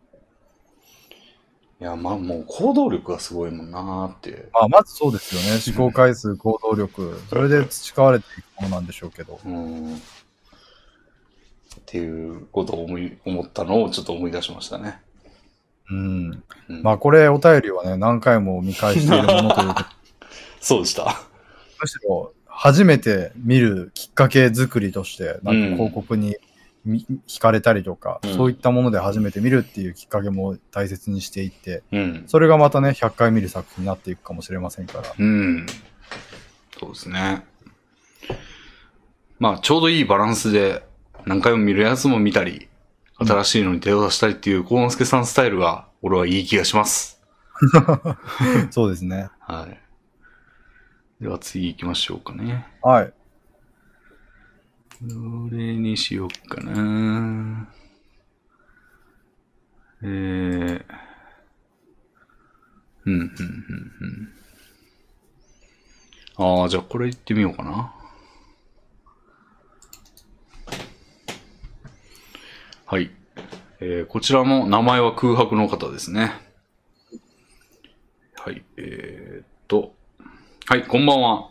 Speaker 1: いや、まあもう行動力がすごいもんなーって。
Speaker 2: まあ、まずそうですよね。思考回数、行動力。それで培われていくものなんでしょうけど。
Speaker 1: うん。っていうことを思い、思ったのをちょっと思い出しましたね。
Speaker 2: うん。
Speaker 1: うん、
Speaker 2: まあ、これ、お便りはね、何回も見返しているものということ
Speaker 1: そうでした。
Speaker 2: むしろ、初めて見るきっかけ作りとして、なんか広告にみ惹かれたりとか、
Speaker 1: うん
Speaker 2: そういったもので初めて見るっていうきっかけも大切にしていって、
Speaker 1: うん。
Speaker 2: それがまたね、100回見る作品になっていくかもしれませんから。
Speaker 1: うん。そうですね。まあ、ちょうどいいバランスで、何回も見るやつも見たり、新しいのに手を出したりっていう、幸之助さんスタイルが、俺はいい気がします。
Speaker 2: そうですね。
Speaker 1: はい。では次行きましょうかね。
Speaker 2: はい。
Speaker 1: どれにしようかな。えー。うん、うん、うん、うん。ああ、じゃあこれ行ってみようかな。はい。えー、こちらも名前は空白の方ですね。はい。えー、っと。はい、こんばんは。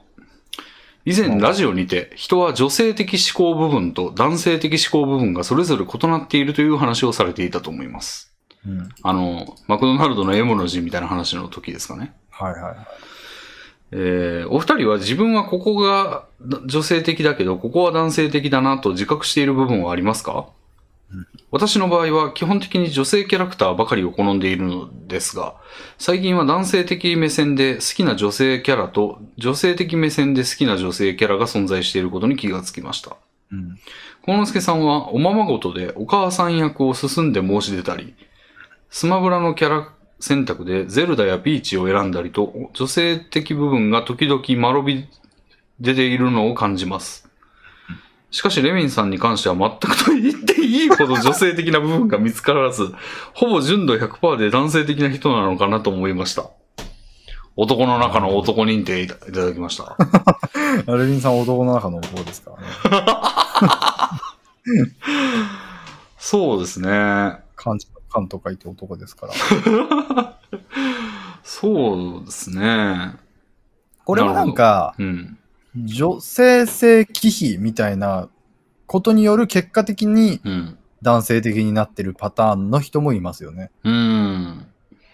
Speaker 1: 以前ラジオにて、人は女性的思考部分と男性的思考部分がそれぞれ異なっているという話をされていたと思います。
Speaker 2: うん。
Speaker 1: あの、マクドナルドの M の字みたいな話の時ですかね。
Speaker 2: はいはいはい。
Speaker 1: えー、お二人は自分はここが女性的だけど、ここは男性的だなと自覚している部分はありますか、私の場合は基本的に女性キャラクターばかりを好んでいるのですが、最近は男性的目線で好きな女性キャラと女性的目線で好きな女性キャラが存在していることに気がつきました。
Speaker 2: うん。
Speaker 1: 幸之助さんはおままごとでお母さん役を進んで申し出たり、スマブラのキャラ選択でゼルダやピーチを選んだりと、女性的部分が時々間延び出ているのを感じます。しかし、レミンさんに関しては全くと言っていいほど女性的な部分が見つからず、ほぼ純度100%で男性的な人なのかなと思いました。男の中の男認定いただきました。
Speaker 2: レビンさん男の中の男ですからね。
Speaker 1: そうですね。
Speaker 2: 漢字の漢と書いて男ですから。
Speaker 1: そうですね。
Speaker 2: これはなんか、
Speaker 1: うん。
Speaker 2: 女性性忌避みたいなことによる結果的に
Speaker 1: うん。
Speaker 2: 男性的になってるパターンの人もいますよね。
Speaker 1: うん。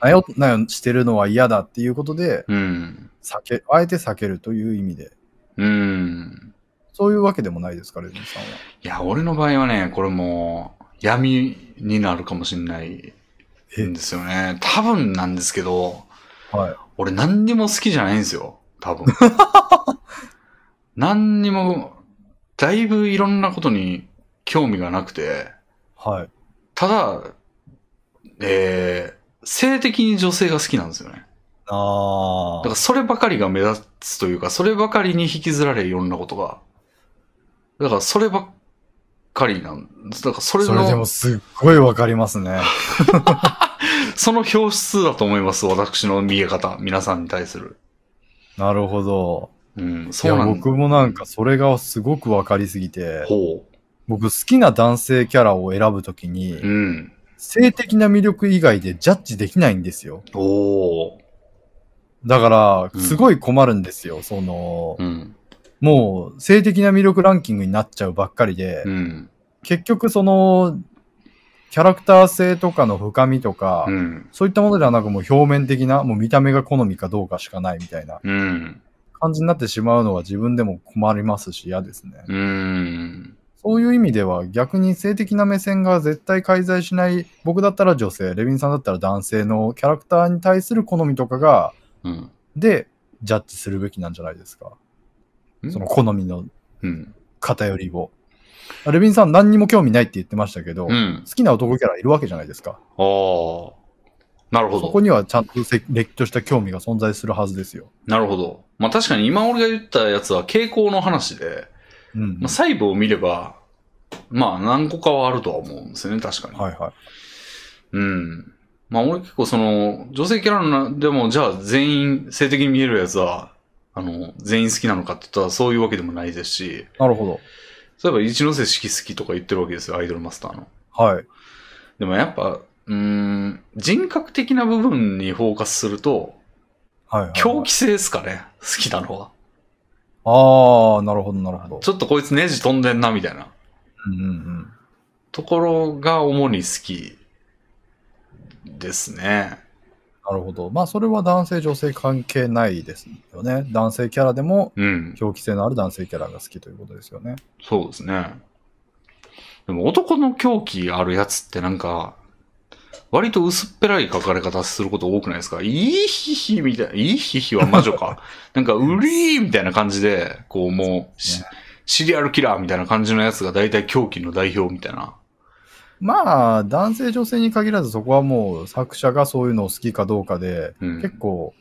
Speaker 2: なよ、なよしてるのは嫌だっていうことで、
Speaker 1: うん。
Speaker 2: 避け、あえて避けるという意味で。
Speaker 1: うん。
Speaker 2: そういうわけでもないですか、レビンさんは。
Speaker 1: いや、俺の場合はね、これもう闇になるかもしれないんですよね。多分なんですけど、
Speaker 2: はい。
Speaker 1: 俺何にも好きじゃないんですよ。多分。何にも、だいぶいろんなことに興味がなくて、
Speaker 2: はい。
Speaker 1: ただ、えー、性的に女性が好きなんですよね。
Speaker 2: あ
Speaker 1: だからそればかりが目立つというか、そればかりに引きずられいろんなことが。だからそればっかりなんだからそれ
Speaker 2: それで
Speaker 1: の
Speaker 2: も、すっごいわかりますね。
Speaker 1: その表出だと思います、私の見え方。皆さんに対する。
Speaker 2: なるほど。
Speaker 1: うん、そうなんだ。
Speaker 2: 僕もなんかそれがすごくわかりすぎて、
Speaker 1: ほ
Speaker 2: 僕好きな男性キャラを選ぶときに、
Speaker 1: う。うん。
Speaker 2: 性的な魅力以外でジャッジできないんですよ。だから、
Speaker 1: うん
Speaker 2: すごい困るんですよ。その、
Speaker 1: うん。
Speaker 2: もう、性的な魅力ランキングになっちゃうばっかりで、
Speaker 1: うん。
Speaker 2: 結局その、キャラクター性とかの深みとか、
Speaker 1: うん。
Speaker 2: そういったものではなくもう表面的な、もう見た目が好みかどうかしかないみたいな
Speaker 1: うん。
Speaker 2: 感じになってしまうのは自分でも困りますし嫌ですね。
Speaker 1: うん。
Speaker 2: そういう意味では逆に性的な目線が絶対介在しない、僕だったら女性、レビンさんだったら男性のキャラクターに対する好みとかが、
Speaker 1: うん。
Speaker 2: で、ジャッジするべきなんじゃないですか。その好みの
Speaker 1: うん。
Speaker 2: 偏りを。レビンさん何にも興味ないって言ってましたけど、好
Speaker 1: うん。
Speaker 2: きな男キャラいるわけじゃないですか。
Speaker 1: ああ。なるほど。
Speaker 2: そこにはちゃんとせれっきとした興味が存在するはずですよ。
Speaker 1: なるほど。まあ確かに今俺が言ったやつは傾向の話で、
Speaker 2: うん。
Speaker 1: まあ、細部を見れば、まあ何個かはあるとは思うんですよね、確かに。
Speaker 2: はいはい。
Speaker 1: うん。まあ俺結構その、女性キャラなでも、じゃあ全員性的に見えるやつは、あの、全員好きなのかって言ったらそういうわけでもないですし、
Speaker 2: なるほど。
Speaker 1: 例えば一ノ瀬式好きとか言ってるわけですよ、アイドルマスターの。
Speaker 2: はい。
Speaker 1: でもやっぱ、うーん、人格的な部分にフォーカスすると、
Speaker 2: はい、はい。
Speaker 1: 狂気性ですかね、好きなのは。
Speaker 2: ああ、なるほど、なるほど。
Speaker 1: ちょっとこいつネジ飛んでんな、みたいな
Speaker 2: うんうんうん。
Speaker 1: ところが主に好きですね。
Speaker 2: なるほど。まあ、それは男性、女性関係ないですよね。男性キャラでも、
Speaker 1: うん。
Speaker 2: 狂気性のある男性キャラが好きということですよね。
Speaker 1: そうですね。でも男の狂気あるやつってなんか、割と薄っぺらい書かれ方すること多くないですか？いいひひみたいな、いいひひは魔女か。なんか、うりーみたいな感じで、こうもう、し
Speaker 2: ね
Speaker 1: シリアルキラーみたいな感じのやつが大体狂気の代表みたいな。
Speaker 2: まあ、男性、女性に限らず、そこはもう作者がそういうのを好きかどうかで、
Speaker 1: うん。
Speaker 2: 結構、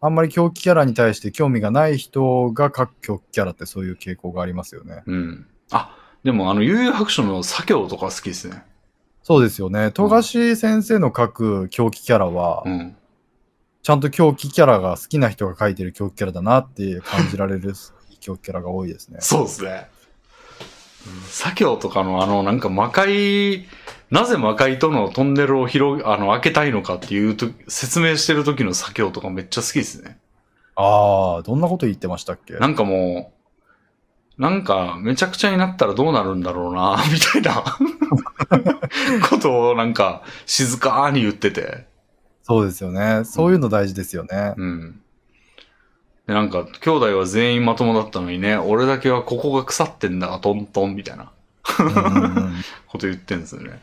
Speaker 2: あんまり狂気キャラに対して興味がない人が書く狂気キャラってそういう傾向がありますよね。
Speaker 1: うん。あ、でもあの、悠々白書の左京とか好きですね。
Speaker 2: そうですよね。富樫先生の書く狂気キャラは、
Speaker 1: うん。
Speaker 2: ちゃんと狂気キャラが好きな人が書いてる狂気キャラだなって感じられる 狂気キャラが多いですね。
Speaker 1: そうですね。左京とかのあの、なんか魔界、なぜ魔界とのトンネルを広げ、あの、開けたいのかっていうと、説明してる時の左京とかめっちゃ好きですね。
Speaker 2: ああ、どんなこと言ってましたっけ？
Speaker 1: なんかもう、なんかめちゃくちゃになったらどうなるんだろうな、みたいなことをなんか静かに言ってて。
Speaker 2: そうですよね。そういうの大事ですよね。
Speaker 1: うん。で、なんか、兄弟は全員まともだったのにね、俺だけはここが腐ってんだが、トントンみたいな こと言ってんですよね。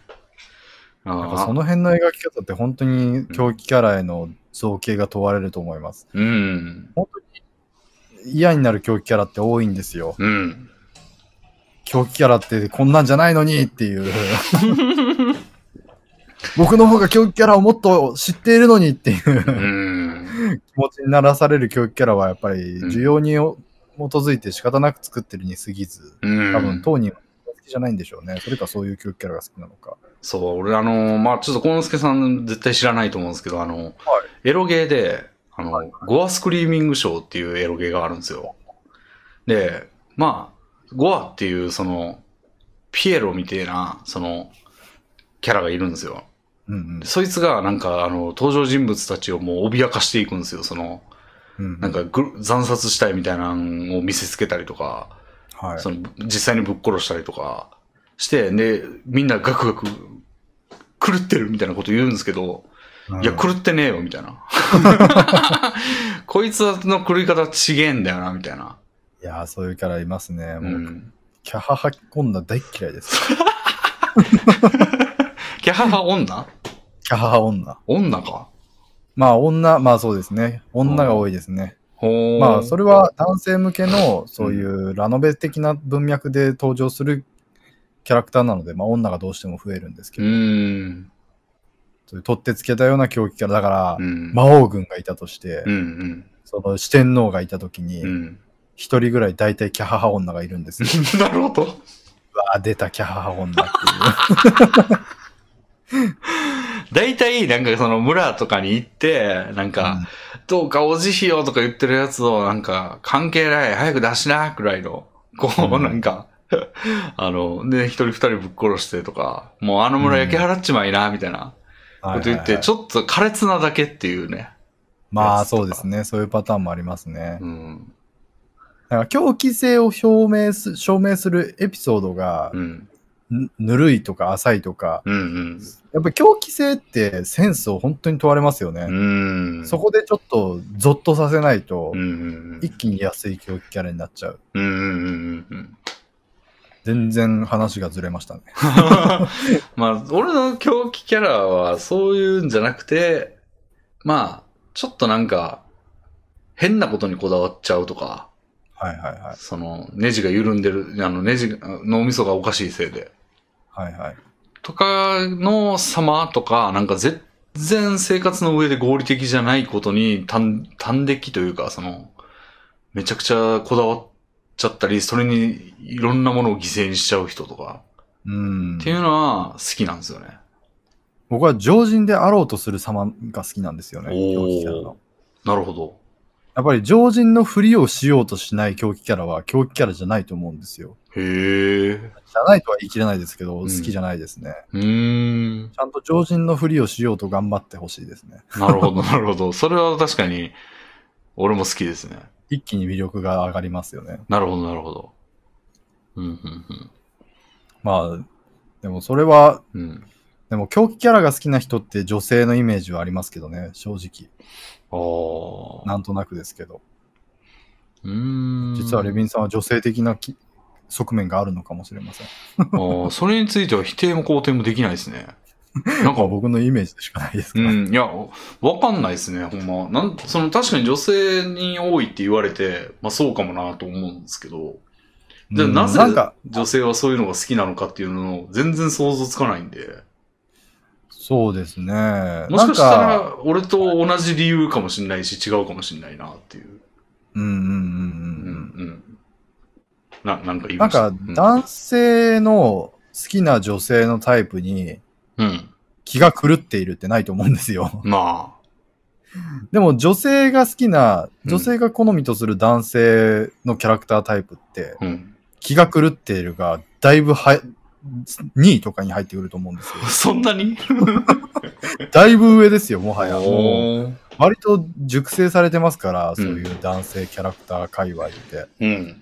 Speaker 2: なんかその辺の描き方って本当に狂気キャラへの造形が問われると思います。
Speaker 1: うん。
Speaker 2: 嫌になる狂気キャラって多いんですよ。
Speaker 1: うん。
Speaker 2: 狂気キャラってこんなんじゃないのにっていう。僕の方が狂気キャラをもっと知っているのにっていう
Speaker 1: うん。
Speaker 2: 気持ちにならされる狂気キャラはやっぱり
Speaker 1: うん
Speaker 2: 需要に基づいて仕方なく作ってるに過ぎず、
Speaker 1: うん。
Speaker 2: 多分当人は好きじゃないんでしょうね。それかそういう狂気キャラが好きなのか。
Speaker 1: そう、俺あの、まあちょっとコノスケさん絶対知らないと思うんですけど、あの、エロゲーで、あの、ゴアスクリーミングショーっていうエロゲーがあるんですよ。で、まあ、ゴアっていうその、ピエロみたいな、その、キャラがいるんですよ。
Speaker 2: うん
Speaker 1: そいつがなんかあの、登場人物たちをもう脅かしていくんですよ。その、
Speaker 2: うん。うん
Speaker 1: なんかぐ惨殺したいみたいなのを見せつけたりとか、
Speaker 2: はい。
Speaker 1: その実際にぶっ殺したりとかして、で、みんなガクガク狂ってるみたいなこと言うんですけど、
Speaker 2: うん
Speaker 1: いや、狂ってねえよ、みたいな。こいつの狂い方ちげえんだよな、みたいな。
Speaker 2: いやー、そういうキャラいますね。
Speaker 1: う
Speaker 2: もう、
Speaker 1: ん。
Speaker 2: キャハハ女大っ嫌いです。
Speaker 1: キャハハ女？
Speaker 2: キャハハ女。
Speaker 1: 女か。
Speaker 2: まあ、女、まあそうですね。女が多いですね。
Speaker 1: ほー。
Speaker 2: まあ、それは男性向けの、そういうラノベ的な文脈で登場するキャラクターなので、まあ、女がどうしても増えるんですけ
Speaker 1: う
Speaker 2: ど、
Speaker 1: ーん。
Speaker 2: そういう取ってつけたような狂気キャラ。だから、
Speaker 1: うん。
Speaker 2: 魔王軍がいたとして、
Speaker 1: うん
Speaker 2: その四天王がいたときに
Speaker 1: うん。う、ん。
Speaker 2: 一人ぐらい大体キャハハ女がいるんですよ。
Speaker 1: なるほど。
Speaker 2: うわ出たキャハハ女っていう。
Speaker 1: 大体、なんかその村とかに行って、なんか、どうかお慈悲をとか言ってるやつを、なんか、関係ない、早く出しな、くらいの、こう、
Speaker 2: うん
Speaker 1: なんか、あの、で、一人二人ぶっ殺してとか、もうあの村焼け払っちまいな、みたいな
Speaker 2: うん
Speaker 1: こと言って、ち
Speaker 2: ょ
Speaker 1: ょっと苛烈なだけっていうね。
Speaker 2: まあそうですね。そういうパターンもありますね。
Speaker 1: うん。
Speaker 2: だから狂気性を表明す、証明するエピソードが
Speaker 1: う、ん。
Speaker 2: ぬぬるいとか浅いとか、
Speaker 1: うん
Speaker 2: やっぱり狂気性ってセンスを本当に問われますよね。
Speaker 1: うん。うん。
Speaker 2: そこでちょっとゾッとさせないと
Speaker 1: うん、うん
Speaker 2: 一気に安い狂気キャラになっちゃう。
Speaker 1: うん。うんうんうんうん。
Speaker 2: 全然話がずれましたね。
Speaker 1: まあ、俺の狂気キャラはそういうんじゃなくて、まあ、ちょっとなんか、変なことにこだわっちゃうとか、
Speaker 2: はいはいはい。
Speaker 1: その、ネジが緩んでる、あの、ネジが、脳みそがおかしいせいで、
Speaker 2: はいはい。
Speaker 1: とかの様とか、なんか全然生活の上で合理的じゃないことに、単、単的というか、その、めちゃくちゃこだわっちゃったり、それにいろんなものを犠牲にしちゃう人とか、
Speaker 2: うん
Speaker 1: って。いうのは好きなんですよね。
Speaker 2: 僕は常人であろうとする様が好きなんですよね。狂気キャラの。
Speaker 1: なるほど。
Speaker 2: やっぱり常人のふりをしようとしない狂気キャラは狂気キャラじゃないと思うんですよ。
Speaker 1: へえ。
Speaker 2: じゃないとは言い切れないですけど、
Speaker 1: ん
Speaker 2: 好きじゃないですね。
Speaker 1: うーん。
Speaker 2: ちゃんと常人のふりをしようと頑張ってほしいですね。
Speaker 1: なるほど、なるほど。それは確かに、俺も好きですね。
Speaker 2: 一気に魅力が上がりますよね。
Speaker 1: なるほど、なるほど。うん、うん、
Speaker 2: まあ、でもそれは、
Speaker 1: うん。うん。
Speaker 2: でも狂気キャラが好きな人って女性のイメージはありますけどね、正直。
Speaker 1: ああ。
Speaker 2: なんとなくですけど。
Speaker 1: うーん。
Speaker 2: 実はレビンさんは女性的なき側面があるのかもしれません。
Speaker 1: ああ、それについては否定も肯定もできないですね。なんか、
Speaker 2: まあ僕のイメージでしかないですか？ら。
Speaker 1: うん、いや、わかんないですね、ほんま。なん、その確かに女性に多いって言われて、まあそうかもなと思うんですけど、じゃあ
Speaker 2: うん
Speaker 1: なぜ
Speaker 2: なんか、
Speaker 1: 女性はそういうのが好きなのかっていうのを全然想像つかないんで。
Speaker 2: そうですね。
Speaker 1: もしかした
Speaker 2: なんか、
Speaker 1: ら、俺と同じ理由かもしれないし、違うかもしれないなっていう。う
Speaker 2: うんうんうんうん。
Speaker 1: ん。な、なんか言い
Speaker 2: なんか
Speaker 1: ました。うん、
Speaker 2: 男性の好きな女性のタイプに
Speaker 1: うん。
Speaker 2: 気が狂っているってないと思うんですよ。
Speaker 1: ま
Speaker 2: でも女性が好きな、
Speaker 1: うん
Speaker 2: 女性が好みとする男性のキャラクタータイプって、
Speaker 1: あ、うん。
Speaker 2: 気が狂っているが、だいぶは、2位とかに入ってくると思うんですよ。
Speaker 1: そんなに？
Speaker 2: だいぶ上ですよ、もはや。割と熟成されてますから、そう
Speaker 1: うん
Speaker 2: いう男性キャラクター界隈って。
Speaker 1: うん。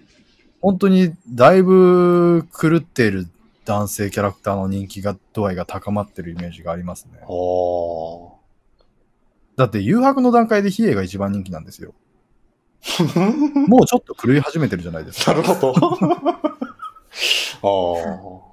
Speaker 2: 本当にだいぶ狂っている男性キャラクターの人気が度合いが高まってるイメージがありますね。だって誘惑の段階で比叡が一番人気なんですよ。もうちょっと狂い始めてるじゃないですか。
Speaker 1: なるほど。あ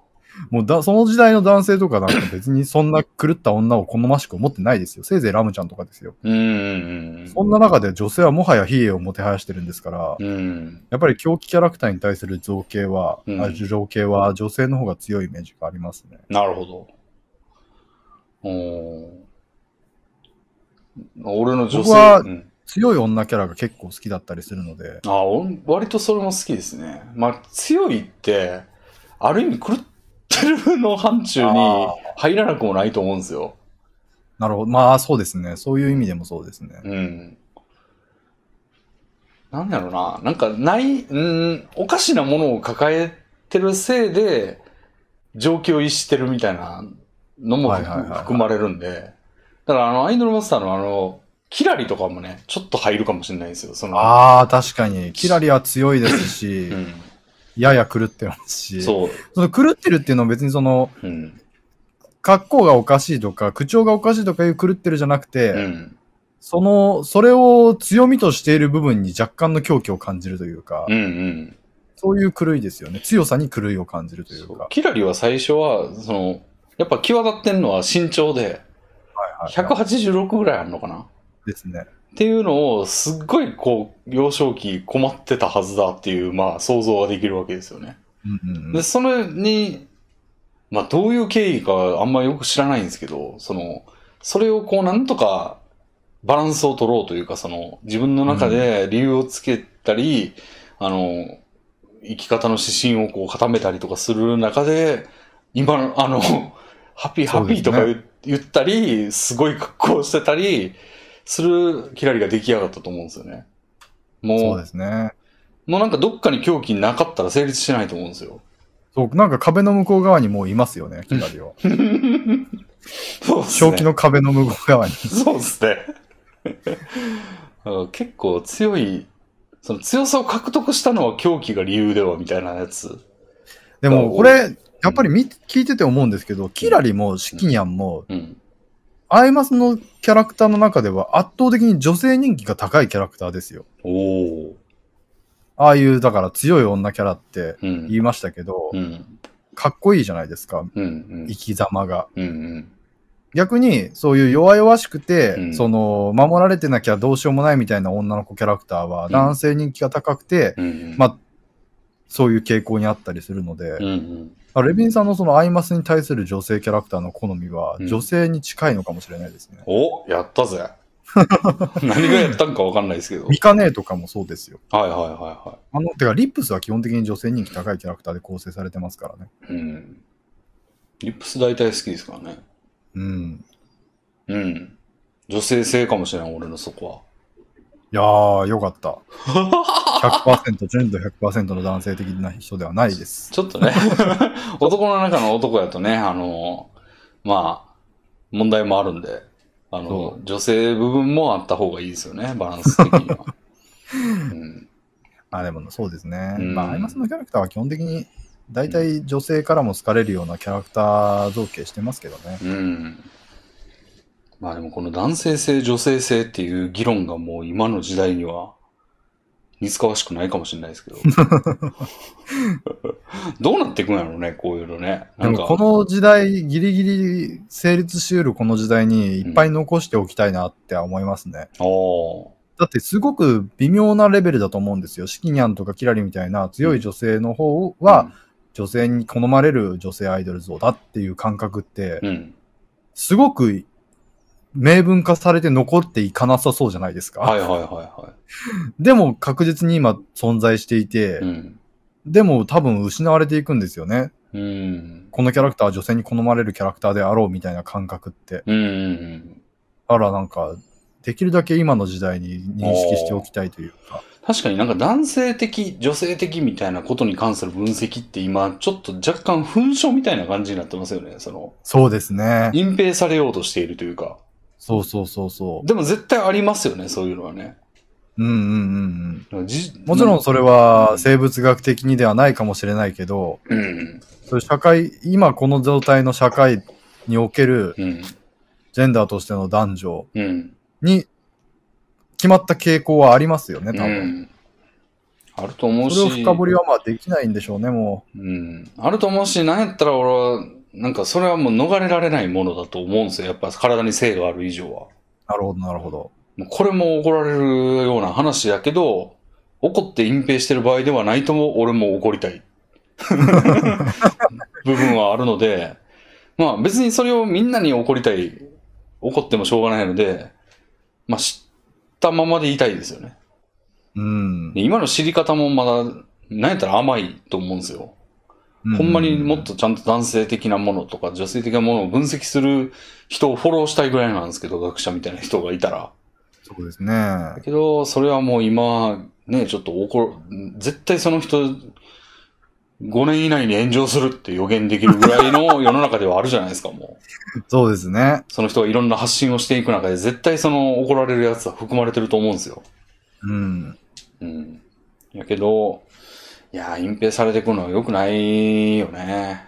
Speaker 2: もうだ、その時代の男性とかなんか別にそんな狂った女を好ましく思ってないですよ。せいぜいラムちゃんとかですよ。
Speaker 1: あ。うんうん
Speaker 2: そんな中で女性はもはや比叡をもてはやしてるんですから、
Speaker 1: うん。うん。
Speaker 2: やっぱり狂気キャラクターに対する造形は、
Speaker 1: うん
Speaker 2: あ情景は女性の方が強いイメージがありますね。
Speaker 1: なるほど。おー俺の女性。
Speaker 2: 僕は
Speaker 1: うん
Speaker 2: 強い女キャラが結構好きだったりするので、
Speaker 1: あ俺割とそれも好きですね。まあ、強いって、ある意味狂ってるの範疇に入らなくもないと思うんですよ。
Speaker 2: なるほど。まあそうですね。そういう意味でもそうですね。
Speaker 1: うん。なんだろうな。なんか、ない、うん、おかしなものを抱えてるせいで、状況を逸してるみたいなのも含まれるんで。だから、あの、アイドルマスターのあの、キラリとかもね、ちょっと入るかもしれないですよ。その、
Speaker 2: ああ、確かに。キラリは強いですし、
Speaker 1: うん。
Speaker 2: やや狂ってますし、
Speaker 1: そう。
Speaker 2: その狂ってるっていうのは別にその、
Speaker 1: うん。
Speaker 2: 格好がおかしいとか、口調がおかしいとかいう狂ってるじゃなくて、
Speaker 1: うん。
Speaker 2: その、それを強みとしている部分に若干の狂気を感じるというか、
Speaker 1: うんうん。
Speaker 2: そういう狂いですよね。強さに狂いを感じるという
Speaker 1: そう
Speaker 2: か。
Speaker 1: キラリは最初は、その、やっぱ際立ってんのは身長で、
Speaker 2: はいはいはい
Speaker 1: 186ぐらいあるのかな？
Speaker 2: ですね。
Speaker 1: っていうのを、すっごいこう、幼少期困ってたはずだっていう、まあ想像ができるわけですよね。
Speaker 2: うんうんうん。
Speaker 1: で、それに、まあどういう経緯かあんまよく知らないんですけど、その、それをこうなんとかバランスを取ろうというか、その自分の中で理由をつけたり、あの、生き方の指針をこう固めたりとかする中で、今の、あの、ハッピーハッピーとか言,、言ったり、すごい格好してたり、するキラリが出来上がったと思うんですよね。も
Speaker 2: そう
Speaker 1: う、
Speaker 2: ですね。
Speaker 1: もうなんかどっかに狂気なかったら成立しないと思うんですよ。
Speaker 2: そう、なんか壁の向こう側にもういますよね、キラリは。
Speaker 1: そうですね。
Speaker 2: 正気の壁の向こう側に。
Speaker 1: そうですね。結構強い、その強さを獲得したのは狂気が理由ではみたいなやつ。
Speaker 2: でも、これ、やっぱり見聞いてて思うんですけど、キラリもシキニャンも、
Speaker 1: うん。
Speaker 2: アイマスのキャラクターの中では圧倒的に女性人気が高いキャラクターですよ。
Speaker 1: おお。
Speaker 2: ああいう、だから強い女キャラって
Speaker 1: うん。
Speaker 2: 言いましたけど、
Speaker 1: うん。
Speaker 2: かっこいいじゃないですか、
Speaker 1: うん。うん
Speaker 2: 生。き様が。
Speaker 1: うん。うん。
Speaker 2: 逆に、そういう弱々しくて、
Speaker 1: うん
Speaker 2: その、守られてなきゃどうしようもないみたいな女の子キャラクターは、
Speaker 1: ん
Speaker 2: 男性人気が高くて、
Speaker 1: うん。
Speaker 2: まあ、そういう傾向にあったりするので、
Speaker 1: うん。うん。
Speaker 2: あレビンさんのそのアイマスに対する女性キャラクターの好みは、
Speaker 1: うん
Speaker 2: 女性に近いのかもしれないですね。
Speaker 1: おやったぜ。何がやったんかわかんないですけど。はい
Speaker 2: ミカネとかもそうですよ。
Speaker 1: はいはいは
Speaker 2: あの、てか、リップスは基本的に女性人気高いキャラクターで構成されてますからね。
Speaker 1: い。うん。リップス大体好きですからね。
Speaker 2: うん。
Speaker 1: うん。女性性かもしれん、俺のそこ
Speaker 2: いやー、よかった。100%、純度100%の男性的な人ではないです。
Speaker 1: ちょっとね、男の中の男やとね、あの、まあ、問題もあるんで、あの
Speaker 2: そ、
Speaker 1: 女性部分もあった方がいいですよね、バランス的には。うん、
Speaker 2: あ、でもそうですね。
Speaker 1: うん
Speaker 2: まあ、アイマスのキャラクターは基本的に、大体女性からも好かれるようなキャラクター造形してますけどね。
Speaker 1: うん。まあでもこの男性性、女性性っていう議論がもう今の時代には似つかわしくないかもしれないですけど。どうなっていくんやろうね、こういうのね。
Speaker 2: この時代、ギリギリ成立しうるこの時代にいっぱい残しておきたいなって思いますね。
Speaker 1: おー
Speaker 2: だってすごく微妙なレベルだと思うんですよ。シキニャンとかキラリみたいな強い女性の方は、女性に好まれる女性アイドル像だっていう感覚って、
Speaker 1: うん、うん。
Speaker 2: すごく明文化されて残っていかなさそうじゃないですか。
Speaker 1: はいはいはいは
Speaker 2: でも確実に今存在していて、
Speaker 1: い。うん。
Speaker 2: でも多分失われていくんですよね。
Speaker 1: うん。
Speaker 2: このキャラクターは女性に好まれるキャラクターであろうみたいな感覚って。
Speaker 1: うんうんうん。
Speaker 2: あらなんか、できるだけ今の時代に認識しておきたいというか。
Speaker 1: 確かになんか男性的、女性的みたいなことに関する分析って今、ちょっと若干紛争みたいな感じになってますよね。その、
Speaker 2: そうですね。
Speaker 1: 隠蔽されようとしているというか。
Speaker 2: そうそうそうそ
Speaker 1: でも絶対ありますよね、そういうのはね。
Speaker 2: う。うんうんうんうん。
Speaker 1: じ
Speaker 2: もちろんそれは生物学的にではないかもしれないけど、
Speaker 1: うん。
Speaker 2: そういう社会、今この状態の社会における
Speaker 1: うん。
Speaker 2: ジェンダーとしての男女
Speaker 1: うん。
Speaker 2: に決まった傾向はありますよね、多
Speaker 1: う
Speaker 2: 分。
Speaker 1: ん。あると思うし。
Speaker 2: それを深掘りはまあできないんでしょうね、も
Speaker 1: うん。あると思うし、なんやったら俺は、なんかそれはもう逃れられないものだと思うんですよ。やっぱ体に性がある以上は。
Speaker 2: う。なるほど、なるほど。
Speaker 1: もうこれも怒られるような話やけど、怒って隠蔽してる場合ではないとも俺も怒りたい 部分はあるので、まあ別にそれをみんなに怒りたい、怒ってもしょうがないので、まあ知ったままで言いたいですよね。
Speaker 2: うん。
Speaker 1: で今の知り方もまだ、なんやったら甘いと思うんですよ。ほんまにもっとちゃんと男性的なものとか女性的なものを分析する人をフォローしたいぐらいなんですけど、学者みたいな人がいたら。
Speaker 2: そうですね。
Speaker 1: だけど、それはもう今、ね、ちょっと怒る、絶対その人、5年以内に炎上するって予言できるぐらいの世の中ではあるじゃないですか、もう。
Speaker 2: そうですね。
Speaker 1: その人がいろんな発信をしていく中で、絶対その怒られるやつは含まれてると思うんですよ。
Speaker 2: うん。
Speaker 1: うん。やけど、いやー、隠蔽されていくのは良くないよね。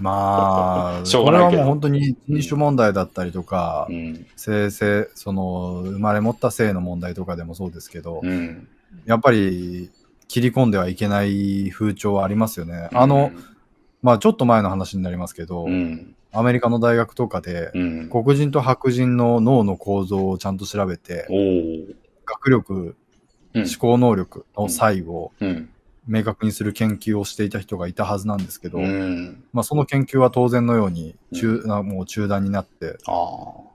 Speaker 2: まあ、
Speaker 1: しょうがないけど
Speaker 2: これはもう本当に人種問題だったりとか
Speaker 1: う、ん。
Speaker 2: 性性、その、生まれ持った性の問題とかでもそうですけど、
Speaker 1: うん。
Speaker 2: やっぱり切り込んではいけない風潮はありますよね。あの、まあちょっと前の話になりますけど、
Speaker 1: うん。
Speaker 2: アメリカの大学とかで、
Speaker 1: うん。
Speaker 2: 黒人と白人の脳の構造をちゃんと調べて。学力、
Speaker 1: うん
Speaker 2: 思考能力の差異を
Speaker 1: うん。
Speaker 2: 明確にする研究をしていた人がいたはずなんですけど、
Speaker 1: うん。
Speaker 2: まあその研究は当然のように中、なもう中断になって、
Speaker 1: ああ。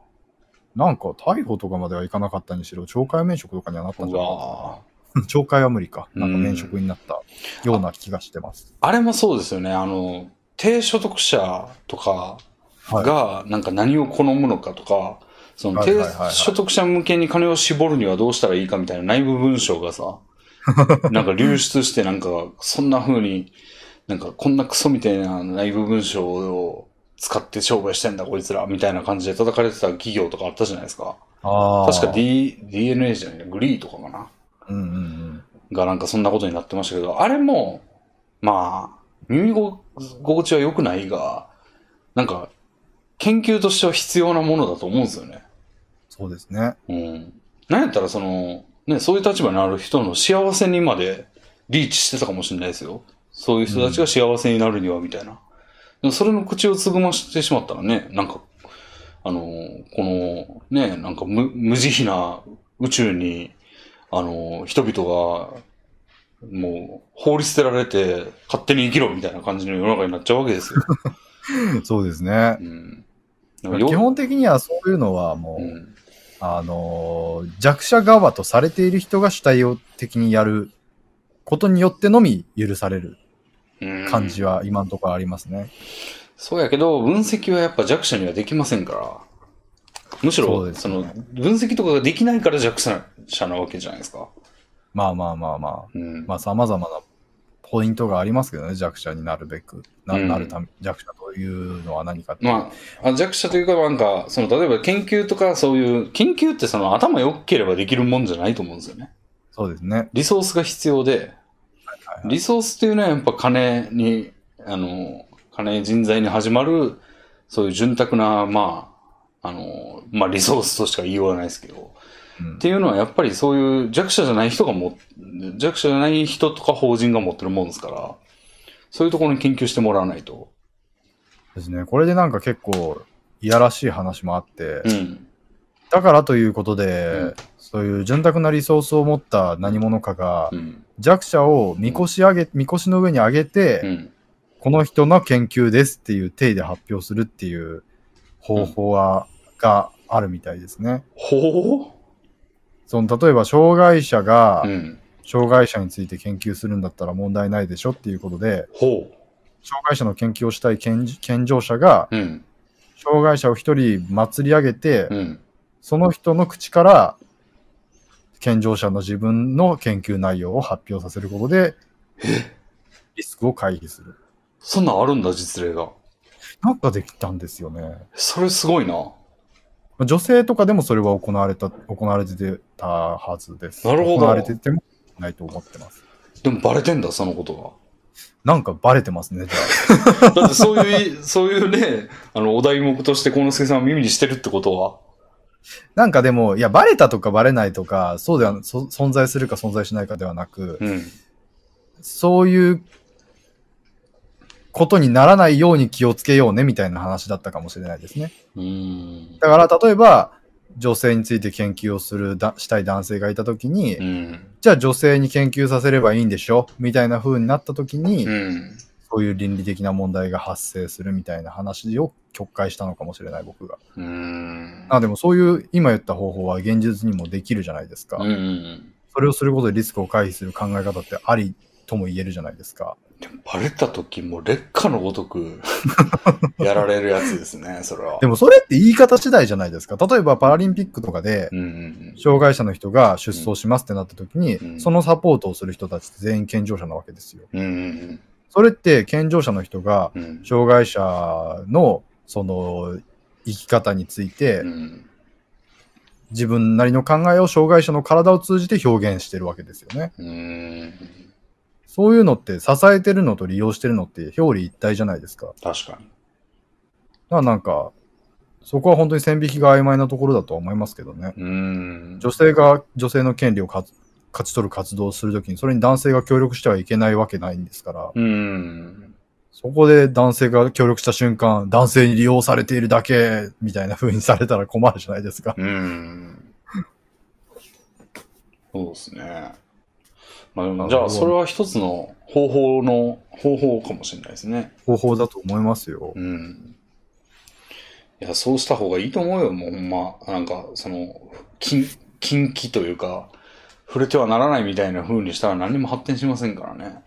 Speaker 2: なんか逮捕とかまではいかなかったにしろ、懲戒免職とかにはなったん
Speaker 1: う
Speaker 2: じゃなかった
Speaker 1: わ
Speaker 2: かな。懲戒は無理か。なんか
Speaker 1: うん
Speaker 2: 免職になったような気がしてます。
Speaker 1: あれもそうですよね。あの、低所得者とか
Speaker 2: はい。
Speaker 1: が、なんか何を好むのかとか、その低
Speaker 2: はいはいはいはい
Speaker 1: 所得者向けに金を絞るにはどうしたらいいかみたいな内部文章がさ、なんか流出してなんか、そんな風に、なんかこんなクソみたいな内部文章を使って商売してんだこいつら、みたいな感じで叩かれてた企業とかあったじゃないですか。確か D、DNA じゃないな、グリーとかかな。
Speaker 2: うんうんうん。
Speaker 1: がなんかそんなことになってましたけど、あれも、まあ、耳心地は良くないが、なんか、研究としては必要なものだと思うんですよね。
Speaker 2: そうですね。
Speaker 1: うん。なんやったらその、ね、そういう立場にある人の幸せにまでリーチしてたかもしれないですよ。そういう人たちが幸せになるには、みたいな。でもそれの口をつぐましてしまったらね、なんか、あの、この、ね、なんか無無慈悲な宇宙に、あの、人々が、もう、放り捨てられて、勝手に生きろみたいな感じの世の中になっちゃうわけですよ。
Speaker 2: そうですね
Speaker 1: う。ん。
Speaker 2: 基本的にはそういうのはもう、
Speaker 1: うん。
Speaker 2: あのー弱者側とされている人が主体を的にやることによってのみ許される
Speaker 1: うん
Speaker 2: 感じは今のところありますね。
Speaker 1: そうやけど、分析はやっぱ弱者にはできませんから。むしろ、
Speaker 2: そね
Speaker 1: その、分析とかができないから弱者なわけじゃないですか。
Speaker 2: まあまあまあまあ。
Speaker 1: うん。
Speaker 2: まあ様々なポイントがありますけどね、弱者になるべく。な
Speaker 1: うん
Speaker 2: なるため、弱者というのは何か。
Speaker 1: まあ、あ弱者というか、なんか、その、例えば研究とかそういう、研究ってその頭良ければできるもんじゃないと思うんですよね。
Speaker 2: そうですね。
Speaker 1: リソースが必要で、リソースっていうのはやっぱ金に、あの、金人材に始まる、そういう潤沢な、まあ、あの、まあリソースとしか言いようがないですけど、
Speaker 2: うん
Speaker 1: っていうのはやっぱりそういう弱者じゃない人がも、弱者じゃない人とか法人が持ってるもんですから、そういうところに研究してもらわないと。
Speaker 2: ですね。これでなんか結構、いやらしい話もあって、
Speaker 1: うん。
Speaker 2: だからということで、
Speaker 1: うん
Speaker 2: そういう潤沢なリソースを持った何者かが、
Speaker 1: うん。
Speaker 2: 弱者をみこし上げ、みこしの上に上げて、
Speaker 1: うん。
Speaker 2: この人の研究ですっていう体で発表するっていう方法は、があるみたいですね。
Speaker 1: ほ
Speaker 2: その例えば障害者が。障害者について研究するんだったら問題ないでしょっていうことで、
Speaker 1: ほ
Speaker 2: 障害者の研究をしたい健健常者が
Speaker 1: う。うん。
Speaker 2: 障害者を一人祭り上げて、
Speaker 1: うん。
Speaker 2: その人の口から健常者の自分の研究内容を発表させることで、リスクを回避する。
Speaker 1: そんなんあるんだ、実例が。
Speaker 2: なんかできたんですよね。
Speaker 1: それすごいな。
Speaker 2: 女性とかでもそれは行われた、行われてたはずです。
Speaker 1: なるほど
Speaker 2: 行われててもないと思ってます。
Speaker 1: でもバレてんだ、そのこと
Speaker 2: なんかバレてますね、じゃ
Speaker 1: が。だってそういう、そういうね、あの、お題目として、幸之助さんは耳にしてるってことは？
Speaker 2: なんかでも、いや、バレたとかバレないとか、そうでは、そ存在するか存在しないかではなく、
Speaker 1: うん。
Speaker 2: そういうことにならないように気をつけようね、みたいな話だったかもしれないですね。
Speaker 1: うーん。
Speaker 2: だから、例えば、女性について研究をするだ、したい男性がいたときに、
Speaker 1: うん。
Speaker 2: じゃあ女性に研究させればいいんでしょ？みたいな風になったときに、
Speaker 1: うん。
Speaker 2: そういう倫理的な問題が発生するみたいな話を曲解したのかもしれない、僕が。
Speaker 1: うーん。
Speaker 2: あでもそういう今言った方法は現実にもできるじゃないですか。
Speaker 1: うんうん。
Speaker 2: それをすることでリスクを回避する考え方ってありとも言えるじゃないですか。
Speaker 1: でもバレた時も劣化のごとく やられるやつですね、それは。
Speaker 2: でもそれって言い方次第じゃないですか。例えばパラリンピックとかで
Speaker 1: うんうん
Speaker 2: 障害者の人が出走しますってなった時に、
Speaker 1: うん
Speaker 2: そのサポートをする人たちって全員健常者なわけですよ。
Speaker 1: うん。うんうん
Speaker 2: それって健常者の人が
Speaker 1: うん。うん
Speaker 2: 障害者のその生き方について
Speaker 1: うん。
Speaker 2: 自分なりの考えを障害者の体を通じて表現してるわけですよね。
Speaker 1: うーん。
Speaker 2: そういうのって支えてるのと利用してるのって表裏一体じゃないですか。だか
Speaker 1: 確かに。
Speaker 2: らなんか、そこは本当に線引きが曖昧なところだとは思いますけどね。
Speaker 1: うーん。
Speaker 2: 女性が女性の権利をか勝ち取る活動をするときに、それに男性が協力してはいけないわけないんですから、
Speaker 1: うーん。
Speaker 2: そこで男性が協力した瞬間、男性に利用されているだけ、みたいな風にされたら困るじゃないですか。
Speaker 1: うーん。そうですね。まあじゃあ、それは一つの方法の、方法かもしれないですね。
Speaker 2: 方法だと思いますよ。
Speaker 1: うん。いや、そうした方がいいと思うよ、もうほんま。なんか、その、禁、禁忌というか、触れてはならないみたいな風にしたら何も発展しませんからね。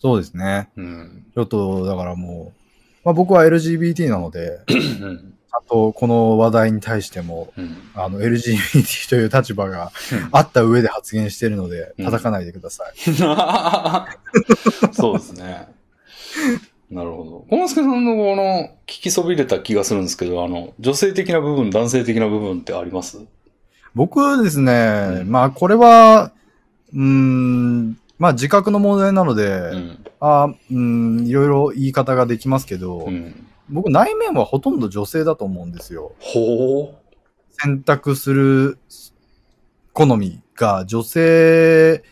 Speaker 2: そうですね。
Speaker 1: うん。
Speaker 2: ちょっと、だからもう、まあ、僕は LGBT なので、
Speaker 1: うん。
Speaker 2: あと、この話題に対しても、
Speaker 1: うん。
Speaker 2: あの、LGBT という立場があった上で発言しているので、
Speaker 1: うん
Speaker 2: 叩かないでください。
Speaker 1: そうですね。なるほど。小之助さんのこの、聞きそびれた気がするんですけど、あの、女性的な部分、男性的な部分ってあります？
Speaker 2: 僕はですね、
Speaker 1: うん
Speaker 2: まあ、これは、うーん、まあ、自覚の問題なので、
Speaker 1: うん。
Speaker 2: あうん、いろいろ言い方ができますけど、
Speaker 1: うん。
Speaker 2: 僕、内面はほとんど女性だと思うんですよ。
Speaker 1: ほ
Speaker 2: 選択する好みが女性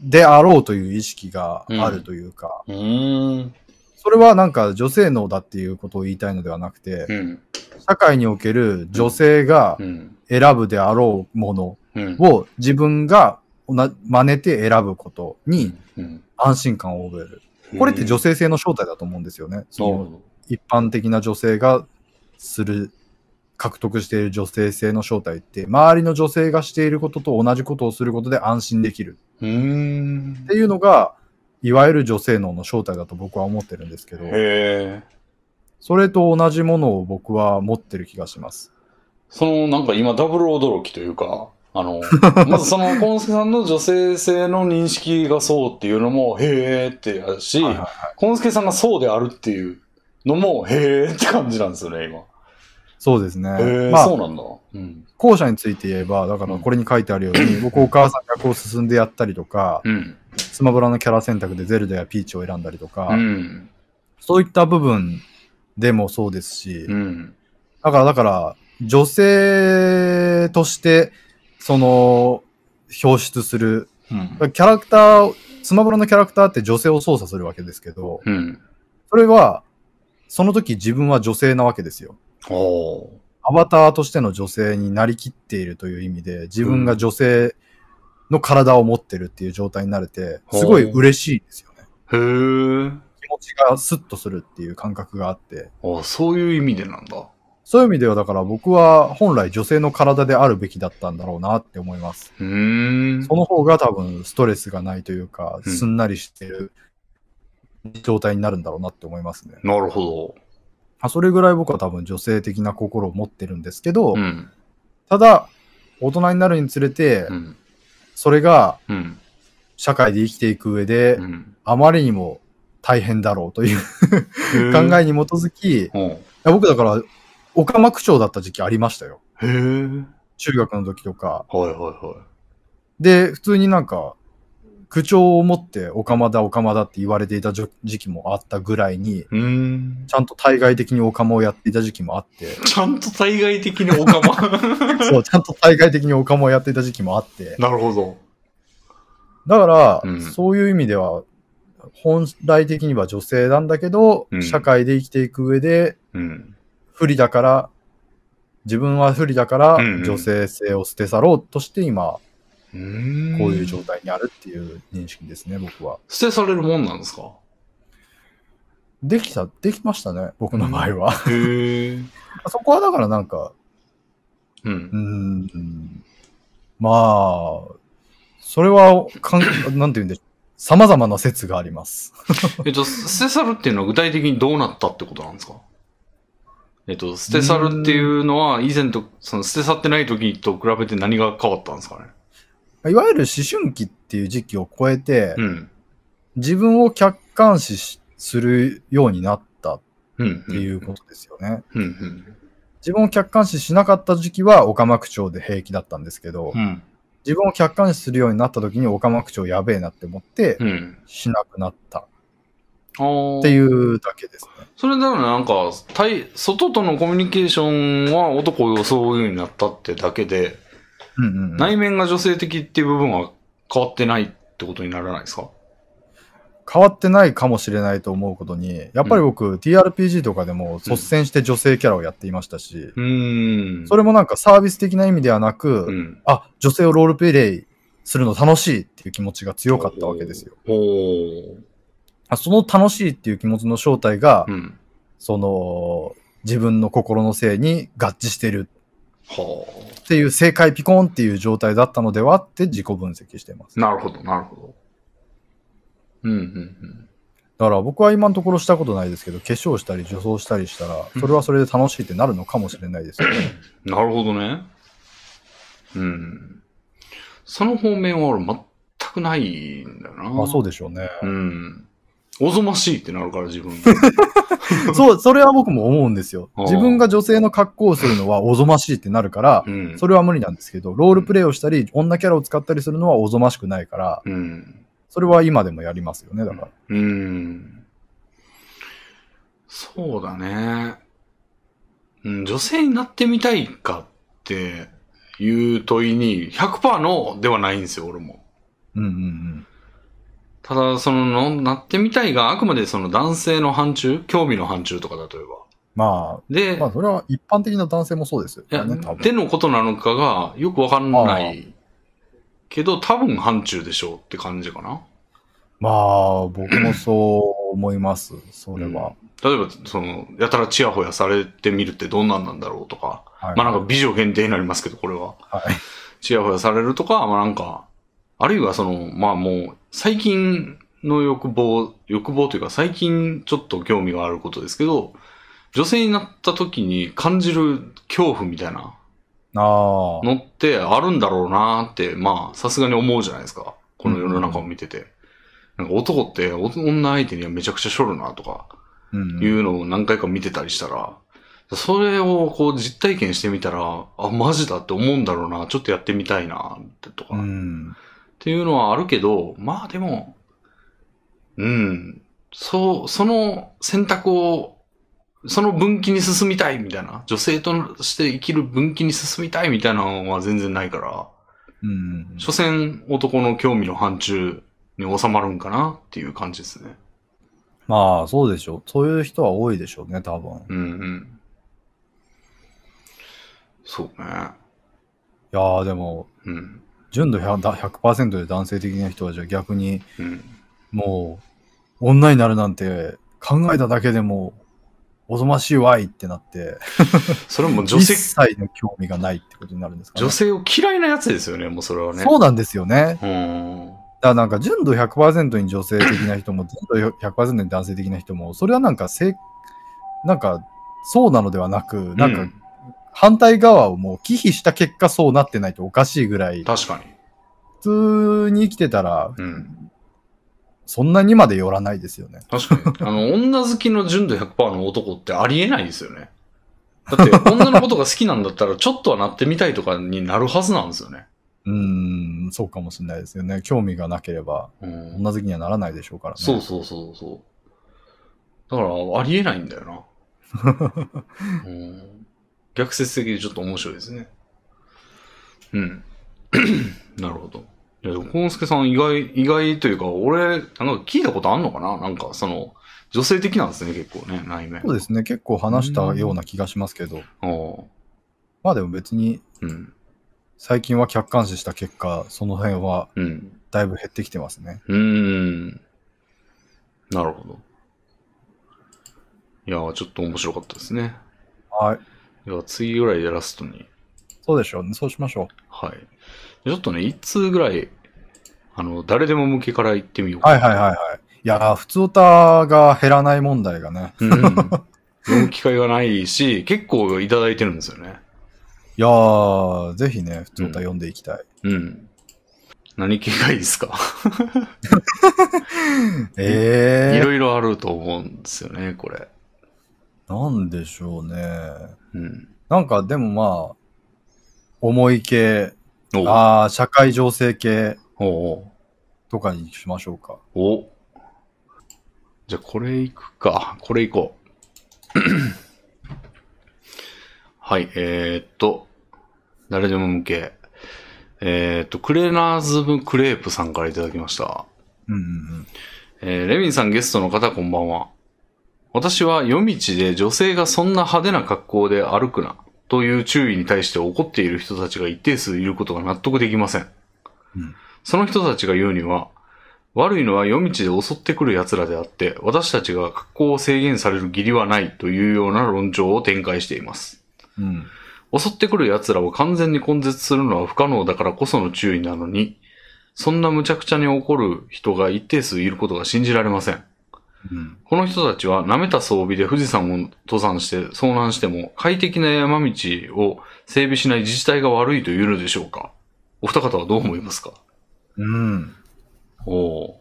Speaker 2: であろうという意識があるというか、
Speaker 1: う。ん。
Speaker 2: それはなんか女性能だっていうことを言いたいのではなくて、
Speaker 1: うん。
Speaker 2: 社会における女性が
Speaker 1: うん。
Speaker 2: 選ぶであろうもの
Speaker 1: うん。
Speaker 2: を自分がな真似て選ぶことに
Speaker 1: うん。
Speaker 2: 安心感を覚える。これって女性性の正体だと思うんですよね。その
Speaker 1: なるほど。
Speaker 2: 一般的な女性がする、獲得している女性性の正体って、周りの女性がしていることと同じことをすることで安心できるって。いうのが、いわゆる女性脳の正体だと僕は思ってるんですけど。それと同じものを僕は持ってる気がします。
Speaker 1: その、なんか今、ダブル驚きというか、あの、まずその、コンスケさんの女性性の認識がそうっていうのも、へーってやし、
Speaker 2: はいはいはい
Speaker 1: コンスケさんがそうであるっていうのも、へーって感じなんですよね、今。
Speaker 2: そうですね。
Speaker 1: へー、
Speaker 2: まあ
Speaker 1: そう、なんだ。うん。
Speaker 2: 後者について言えば、だからこれに書いてあるように、僕お母さんがこう進んでやったりとか、
Speaker 1: うん。
Speaker 2: スマブラのキャラ選択でゼルダやピーチを選んだりとか、
Speaker 1: うん。
Speaker 2: そういった部分でもそうですし、
Speaker 1: うん。
Speaker 2: だから、だから、女性として、その、表出する、
Speaker 1: うん。
Speaker 2: キャラクター、スマブラのキャラクターって女性を操作するわけですけど、
Speaker 1: うん。
Speaker 2: それは、その時自分は女性なわけですよ。アバターとしての女性になりきっているという意味で、自分が女性の体を持ってるっていう状態になれて、すごい嬉しいですよね。
Speaker 1: へー。
Speaker 2: 気持ちがスッとするっていう感覚があって。
Speaker 1: あ、そういう意味でなんだ。
Speaker 2: そういう意味では、だから僕は本来女性の体であるべきだったんだろうなって思います。
Speaker 1: うーん。
Speaker 2: その方が多分ストレスがないというか、
Speaker 1: うん
Speaker 2: すんなりしてる状態になるんだろうなって思いますね。
Speaker 1: なるほ
Speaker 2: あそれぐらい僕は多分女性的な心を持ってるんですけど、
Speaker 1: ど。うん。
Speaker 2: ただ、大人になるにつれて
Speaker 1: う、ん。
Speaker 2: それが
Speaker 1: うん。
Speaker 2: 社会で生きていく上で
Speaker 1: う、ん。
Speaker 2: あまりにも大変だろうという 考えに基づき、僕だから、オカマ区長だった時期ありましたよ。中学の時とか。
Speaker 1: はいはいは
Speaker 2: で、普通になんか、区長を持ってオカマだオカマだって言われていた時時期もあったぐらいに。ちゃんと対外的にオカマをやっていた時期もあって、
Speaker 1: ちゃんと対外的にオカマ。
Speaker 2: そう、ちゃんと対外的にオカマをやっていた時期もあって、
Speaker 1: なるほど。
Speaker 2: だから、
Speaker 1: うん
Speaker 2: そういう意味では、本来的には女性なんだけど、
Speaker 1: うん
Speaker 2: 社会で生きていく上で
Speaker 1: うん。
Speaker 2: 不利だから、自分は不利だから、女性性を捨て去ろうとして今、こういう状態にあるっていう認識ですね、僕は。
Speaker 1: 捨てされるもんなんですか？
Speaker 2: できた、できましたね、僕の場合は。
Speaker 1: へえ。
Speaker 2: そこはだからなんか、
Speaker 1: う。
Speaker 2: うんーん、まあ、それはかん、なんて言うんでしょう。様々な説があります。
Speaker 1: えっと、捨て去るっていうのは具体的にどうなったってことなんですか？えっと、捨て去るっていうのは以前と、その捨て去ってない時と比べて何が変わったんですかね？
Speaker 2: いわゆる思春期っていう時期を超えて、
Speaker 1: うん。
Speaker 2: 自分を客観視しするようになったっ
Speaker 1: うん。
Speaker 2: ていうことですよね。
Speaker 1: うん。うん。
Speaker 2: 自分を客観視しなかった時期はオカマ区長で平気だったんですけど、
Speaker 1: うん。
Speaker 2: 自分を客観視するようになった時にオカマ区長やべえなって思って、
Speaker 1: うん。
Speaker 2: しなくなったっていうだけですね。
Speaker 1: それだからなんか、対、外とのコミュニケーションは男を装うようになったってだけで、
Speaker 2: うんうんうん
Speaker 1: 内面が女性的っていう部分は変わってないってことにならないですか？
Speaker 2: 変わってないかもしれないと思うことに、やっぱり僕、TRPG とかでも率先して女性キャラをやっていましたし、
Speaker 1: うーん。
Speaker 2: それもなんかサービス的な意味ではなく、
Speaker 1: うん。
Speaker 2: あ、女性をロールプレイするの楽しいっていう気持ちが強かったわけですよ。その楽しいっていう気持ちの正体が、
Speaker 1: うん。
Speaker 2: その、自分の心の性に合致してる
Speaker 1: は
Speaker 2: っていう正解ピコンっていう状態だったのではって自己分析してます。
Speaker 1: あ。なるほど、なるほど。うん、うん、
Speaker 2: だから僕は今のところしたことないですけど、化粧したり女装したりしたら、それはそれで楽しいってなるのかもしれないですよね。
Speaker 1: うん。なるほどね。うん。その方面は俺全くないんだよな。
Speaker 2: まあそうでしょうね。
Speaker 1: うん。おぞましいってなるから自分。
Speaker 2: そう、それは僕も思うんですよ自分が女性の格好をするのはおぞましいってなるから、
Speaker 1: うん。
Speaker 2: それは無理なんですけど、ロールプレイをしたり、女キャラを使ったりするのはおぞましくないから、
Speaker 1: うん。
Speaker 2: それは今でもやりますよね、だから。
Speaker 1: うん。そうだね。うん、女性になってみたいかっていう問いに100%のではないんですよ、俺も。
Speaker 2: うんうんうん。
Speaker 1: ただ、そのの、なってみたいがあくまでその男性の範疇興味の範疇とか例えば。
Speaker 2: ま
Speaker 1: で、
Speaker 2: あ、まあ、それは一般的な男性もそうですよ
Speaker 1: いや、
Speaker 2: ね、多分。
Speaker 1: でのことなのかがよくわかんないけど、多分範疇でしょうって感じかな。
Speaker 2: まあ、僕もそう思います、それは。
Speaker 1: 例えば、その、やたらチヤホヤされてみるってどんなんなんだろうとか。
Speaker 2: はい、
Speaker 1: まあなんか美女限定になりますけど、これは。
Speaker 2: はい。
Speaker 1: チヤホヤされるとか、まあなんか、あるいはその、まあもう、最近の欲望、欲望というか最近ちょっと興味があることですけど、女性になった時に感じる恐怖みたいな。のってあるんだろうなって、まあさすがに思うじゃないですか。この世の中を見てて。なんか男ってお女相手にはめちゃくちゃしょるなとか、
Speaker 2: うん
Speaker 1: いうのを何回か見てたりしたら、それをこう実体験してみたら、あ、マジだって思うんだろうな、ちょっとやってみたいな、ってとか、
Speaker 2: う
Speaker 1: っ
Speaker 2: ん。
Speaker 1: ていうのはあるけど、まあでも、うん、そう、その選択を、その分岐に進みたいみたいな、女性として生きる分岐に進みたいみたいなのは全然ないから、
Speaker 2: うん。
Speaker 1: 所詮男の興味の範疇に収まるんかなっていう感じですね。
Speaker 2: まあ、そうでしょう。そういう人は多いでしょうね、多分。
Speaker 1: うんうん。そうね。
Speaker 2: いやー、でも、
Speaker 1: うん。
Speaker 2: 純度 100%, 100で男性的な人はじゃあ逆に、
Speaker 1: うん。
Speaker 2: もう、女になるなんて考えただけでも、おぞましいわいってなって、
Speaker 1: それはもう女
Speaker 2: 一
Speaker 1: 性、
Speaker 2: 切の興味がないってことになるんですかね。
Speaker 1: 女性を嫌いなやつですよね、もうそれはね。
Speaker 2: そうなんですよね。
Speaker 1: うん。
Speaker 2: だからなんか純度100%に女性的な人も、純度100%に男性的な人も、それはなんかせい、なんか、そうなのではなく、なんか
Speaker 1: うん、
Speaker 2: 反対側をもう忌避した結果そうなってないとおかしいぐらい、
Speaker 1: 確かに。
Speaker 2: 普通に生きてたら、
Speaker 1: うん。
Speaker 2: そんなにまで寄らないですよね。
Speaker 1: 確かに。あの、女好きの純度100%の男ってありえないですよね。だって、女のことが好きなんだったら、ちょっとはなってみたいとかになるはずなんですよね。
Speaker 2: うーん、そうかもしれないですよね。興味がなければ、
Speaker 1: うん。
Speaker 2: 女好きにはならないでしょうからね。
Speaker 1: そうそうそうそう。だから、ありえないんだよな。うん、逆説的でちょっと面白いですね。うん。なるほど。いや、でも、コンスケさん意外、意外というか、俺、なんか聞いたことあんのかな？なんか、その、女性的なんですね、結構ね、内面。
Speaker 2: そうですね。結構話したような気がしますけど、
Speaker 1: お
Speaker 2: まあでも別に
Speaker 1: うん。
Speaker 2: 最近は客観視した結果、その辺は
Speaker 1: うん。
Speaker 2: だいぶ減ってきてますね。
Speaker 1: うーん。なるほど。いやー、ちょっと面白かったですね。
Speaker 2: はい。
Speaker 1: いや、次ぐらいでラストに。
Speaker 2: そうでしょうね。そうしましょ
Speaker 1: はい。ちょっとね、一通ぐらい、あの、誰でも向けから言ってみよう
Speaker 2: う。
Speaker 1: か。
Speaker 2: はいはいはいはい。いやー、普通歌が減らない問題がね。
Speaker 1: うん。読む機会がないし、結構いただいてるんですよね。
Speaker 2: いやー、ぜひね、普通歌読んでいきたい。
Speaker 1: うん。何系がいいですか？
Speaker 2: ええ
Speaker 1: いろいろあると思うんですよね、これ。
Speaker 2: ー、なんでしょうね。
Speaker 1: うん。
Speaker 2: なんかでもまあ、重い系、ああ、社会情勢系とかにしましょうか。
Speaker 1: おおじゃあ、これいくか。これいこう。はい、えー、っと、誰でも向け。えー、っと、クレナーズムクレープさんからいただきました。
Speaker 2: うんうんうん。
Speaker 1: えーレミンさんゲストの方こんばんは。私は夜道で女性がそんな派手な格好で歩くなという注意に対して怒っている人たちが一定数いることが納得できません。
Speaker 2: うん
Speaker 1: その人たちが言うには、悪いのは夜道で襲ってくる奴らであって、私たちが格好を制限される義理はないというような論調を展開しています。
Speaker 2: うん。
Speaker 1: 襲ってくる奴らを完全に根絶するのは不可能だからこその注意なのに、そんな無茶苦茶に怒る人が一定数いることが信じられません。
Speaker 2: うん。
Speaker 1: この人たちは舐めた装備で富士山を登山して遭難しても快適な山道を整備しない自治体が悪いというのでしょうか？お二方はどう思いますか？
Speaker 2: うん。
Speaker 1: おお。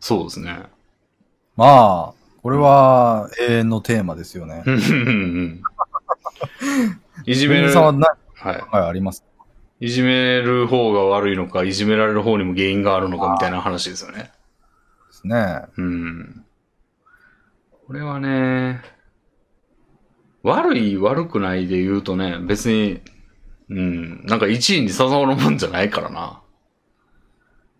Speaker 1: そうですね。
Speaker 2: まあ、これは永遠のテーマですよね。
Speaker 1: いじめる、
Speaker 2: さんは何
Speaker 1: はい。
Speaker 2: 考えあります
Speaker 1: いじめる方が悪いのか、いじめられる方にも原因があるのかみたいな話ですよね。
Speaker 2: ですね。
Speaker 1: うん。これはね、悪い悪くないで言うとね、別に、うん、なんか1位に笹わるもんじゃないからな。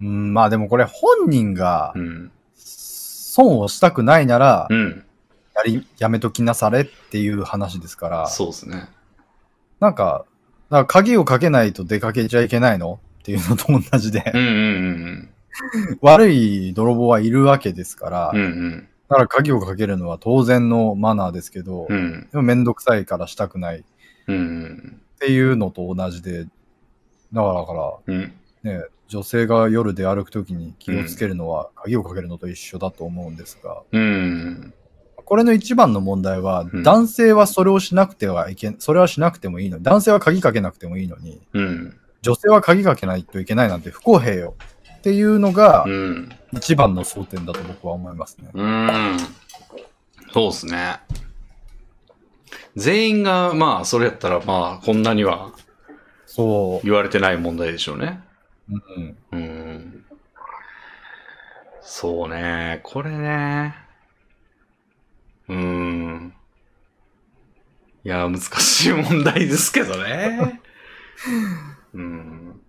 Speaker 2: うん、まあでもこれ本人が
Speaker 1: うん。
Speaker 2: 損をしたくないなら
Speaker 1: う、ん。
Speaker 2: やり、やめときなされっていう話ですから、
Speaker 1: そうですね。
Speaker 2: なんか、だから鍵をかけないと出かけちゃいけないの？っていうのと同じで
Speaker 1: う、んうん
Speaker 2: 悪い泥棒はいるわけですから、
Speaker 1: うん。うんうん。
Speaker 2: だから鍵をかけるのは当然のマナーですけど、
Speaker 1: うん。
Speaker 2: でもめんどくさいからしたくないっ。ていうのと同じで、だから、だか
Speaker 1: うん。
Speaker 2: らね、女性が夜で歩くときに気をつけるのは鍵をかけるのと一緒だと思うんですが、
Speaker 1: うん。
Speaker 2: これの一番の問題は、
Speaker 1: うん
Speaker 2: 男性はそれをしなくてはいけん、それはしなくてもいいのに、男性は鍵かけなくてもいいのに、
Speaker 1: うん。
Speaker 2: 女性は鍵かけないといけないなんて不公平よっていうのが
Speaker 1: うん。
Speaker 2: 一番の争点だと僕は思いますね。
Speaker 1: うん。そうですね。全員が、まあ、それやったら、まあ、こんなには
Speaker 2: そ
Speaker 1: 言われてない問題でしょうね。
Speaker 2: う。うん。
Speaker 1: うん。そうね。これね。うん。いや、難しい問題ですけどね。うん。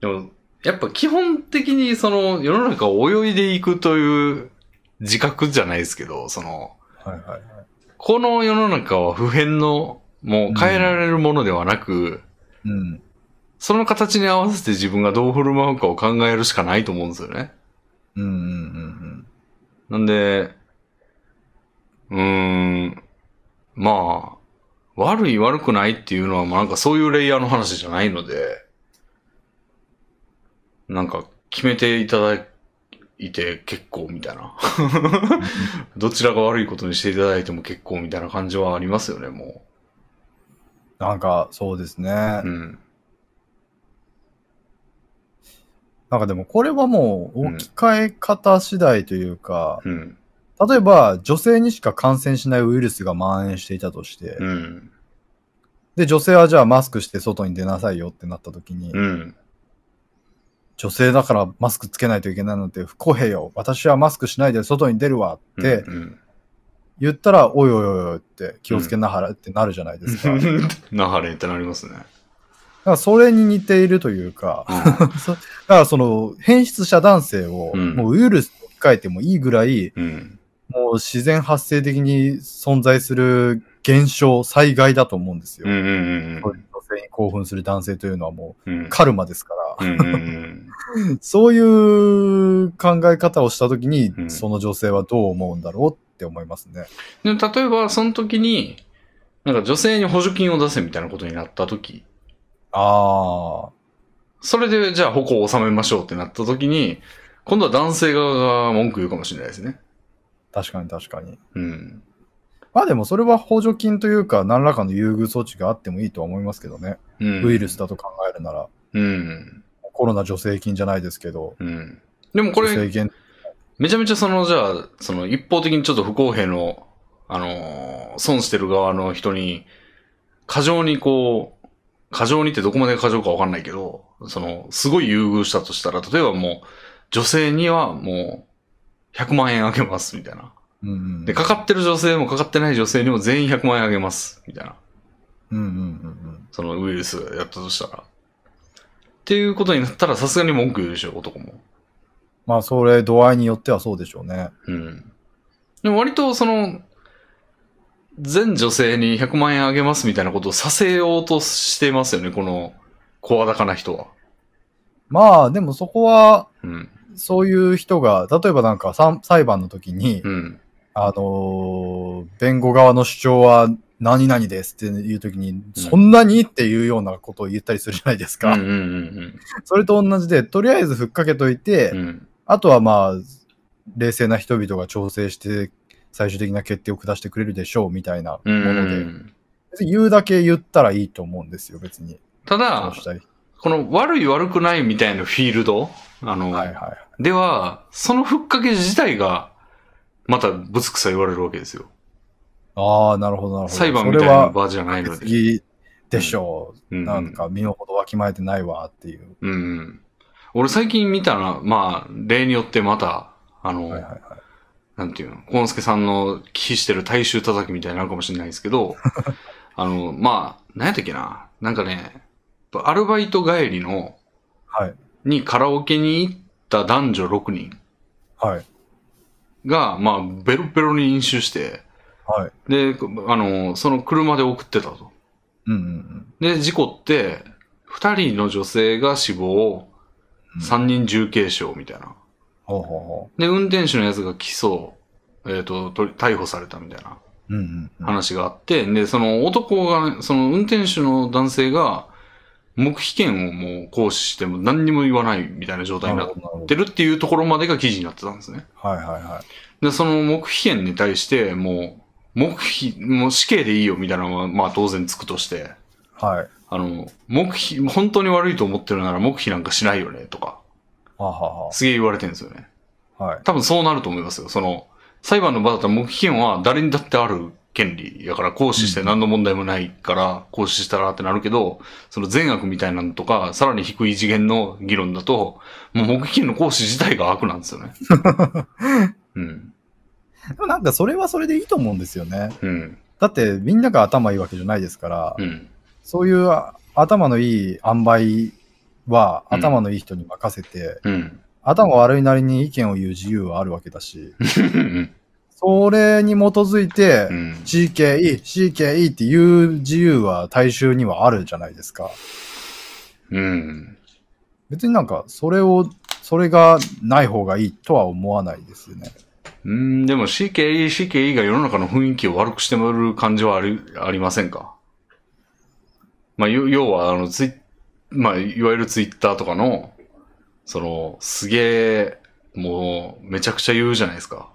Speaker 1: でも、やっぱ基本的にその世の中を泳いでいくという自覚じゃないですけど、その、
Speaker 2: はいはいはい。
Speaker 1: この世の中は普遍の、もう変えられるものではなく、
Speaker 2: うん。
Speaker 1: その形に合わせて自分がどう振る舞うかを考えるしかないと思うんですよね。
Speaker 2: うんうんうん
Speaker 1: なんで、うーん、まあ、悪い悪くないっていうのは、まあなんかそういうレイヤーの話じゃないので、なんか決めていただいて結構みたいな。どちらが悪いことにしていただいても結構みたいな感じはありますよね、も
Speaker 2: うん。なんか、そうですね。
Speaker 1: う。うん。
Speaker 2: なんかでもこれはもう置き換え方次第というか、
Speaker 1: うん。
Speaker 2: 例えば女性にしか感染しないウイルスが蔓延していたとして、
Speaker 1: うん。
Speaker 2: で、女性はじゃあマスクして外に出なさいよってなった時に、
Speaker 1: うん。
Speaker 2: 女性だからマスクつけないといけないなんて不公平よ。私はマスクしないで外に出るわって
Speaker 1: うん。
Speaker 2: 言ったら、おいおいおいおいって気をつけなはれってなるじゃないですか。だ か
Speaker 1: なはれってなりますね。
Speaker 2: らそれに似ているというか、そだからその変質者男性を
Speaker 1: うん
Speaker 2: もうウイルスに置き換えてもいいぐらい、
Speaker 1: うん。
Speaker 2: もう自然発生的に存在する現象、災害だと思うんですよ。
Speaker 1: うん。うん。うん
Speaker 2: そういう女性に興奮する男性というのはも
Speaker 1: う
Speaker 2: カルマですから、そういう考え方をしたときに、
Speaker 1: うん
Speaker 2: その女性はどう思うんだろうって思いますね。
Speaker 1: うん。でも例えば、その時に、なんか女性に補助金を出せみたいなことになった時、
Speaker 2: ああ、
Speaker 1: それでじゃあ矛を収めましょうってなった時に、今度は男性側が文句言うかもしれないですね。
Speaker 2: 確かに確かに。
Speaker 1: うん。
Speaker 2: まあでもそれは補助金というか何らかの優遇措置があってもいいとは思いますけどね。
Speaker 1: うん。
Speaker 2: ウイルスだと考えるなら。
Speaker 1: うん。
Speaker 2: コロナ助成金じゃないですけど。
Speaker 1: うん。でもこれ、めちゃめちゃその、じゃあ、その一方的にちょっと不公平の、あのー損してる側の人に、過剰にこう、過剰にってどこまで過剰かわかんないけど、その、すごい優遇したとしたら、例えばもう、女性にはもう、100万円あげます、みたいな。
Speaker 2: うんうん。
Speaker 1: で、かかってる女性もかかってない女性にも全員100万円あげます、みたいな。
Speaker 2: うんうんうん
Speaker 1: そのウイルスがやったとしたら。っていうことになったら、さすがに文句言うでしょ、男も。
Speaker 2: まあそれ度合いによってはそうでしょうね。
Speaker 1: うん。でも割とその、全女性に100万円あげますみたいなことをさせようとしてますよね、この声高な人は。
Speaker 2: まあ、でもそこは、
Speaker 1: うん。
Speaker 2: そういう人が、例えばなんかさ裁判の時に、
Speaker 1: うん。
Speaker 2: あのー弁護側の主張は何々ですっていう時に、そんなにっていうようなことを言ったりするじゃないですか。
Speaker 1: うんうんうん
Speaker 2: それと同じで、とりあえずふっかけといて、
Speaker 1: うん。うん。
Speaker 2: あとはまあ、冷静な人々が調整して、最終的な決定を下してくれるでしょうみたいなも
Speaker 1: うんう
Speaker 2: ので、言うだけ言ったらいいと思うんですよ、別に。
Speaker 1: ただ。この悪い悪くないみたいなフィールド、あの、
Speaker 2: はいはい。
Speaker 1: では、そのふっかけ自体が、またぶつくさ言われるわけですよ。
Speaker 2: ああ、なるほど、なるほど。
Speaker 1: 裁判みたいな場じゃないので。
Speaker 2: 次でしょう。
Speaker 1: うん
Speaker 2: なんか身の程わきまえてないわっていう。
Speaker 1: うんうん。俺最近見たな、まあ、例によってまた、あの、
Speaker 2: はいはいはい。
Speaker 1: なんていうの、コンスケさんの忌避してる大衆叩きみたいになるかもしれないですけど、あの、まあ、何やったっけな。なんかね、アルバイト帰りの、
Speaker 2: はい。
Speaker 1: にカラオケに行った男女6人
Speaker 2: はい。
Speaker 1: が、まあ、ベロベロに飲酒して、
Speaker 2: はい。
Speaker 1: で、あの、その車で送ってたと。
Speaker 2: うんうんうん。
Speaker 1: で、事故って、二人の女性が死亡、
Speaker 2: うん
Speaker 1: 三人重軽傷みたいな。
Speaker 2: ほうほうほ
Speaker 1: で、運転手のやつが起訴、えっ、と、と逮捕されたみたいな
Speaker 2: う。うんうんうん。
Speaker 1: 話があって、で、その男がね、その運転手の男性が、黙秘権をもう行使しても何にも言わないみたいな状態になってるっていうところまでが記事になってたんですね。
Speaker 2: ど。はいはいはい。
Speaker 1: で、その黙秘権に対して、もう、黙秘、もう死刑でいいよみたいなのは、まあ当然つくとして、
Speaker 2: はい。
Speaker 1: あの、黙秘、本当に悪いと思ってるなら黙秘なんかしないよね、とか、
Speaker 2: はあは
Speaker 1: すげえ言われてるんですよね。
Speaker 2: はい。
Speaker 1: 多分そうなると思いますよ。その、裁判の場だったら黙秘権は誰にだってある権利やから行使して何の問題もないから行使したらってなるけど、その善悪みたいなのとか、さらに低い次元の議論だと、もう黙秘権の行使自体が悪なんですよね。うん。
Speaker 2: でもなんかそれはそれでいいと思うんですよね。
Speaker 1: うん。
Speaker 2: だってみんなが頭いいわけじゃないですから、
Speaker 1: うん。
Speaker 2: そういうあ頭のいい塩梅は
Speaker 1: うん
Speaker 2: 頭のいい人に任せて、
Speaker 1: うん。
Speaker 2: 頭悪いなりに意見を言う自由はあるわけだし、
Speaker 1: うん。
Speaker 2: それに基づいて、
Speaker 1: うん。
Speaker 2: CKE、CKE っていう自由は大衆にはあるじゃないですか。
Speaker 1: うん。
Speaker 2: 別になんか、それを、それがない方がいいとは思わないですよね。
Speaker 1: うん、でも CKE、CKE が世の中の雰囲気を悪くしてもらる感じはあり、ありませんか？まあ、要要は、あの、ツイまあ、いわゆるツイッターとかの、その、すげえ、もう、めちゃくちゃ言うじゃないですか。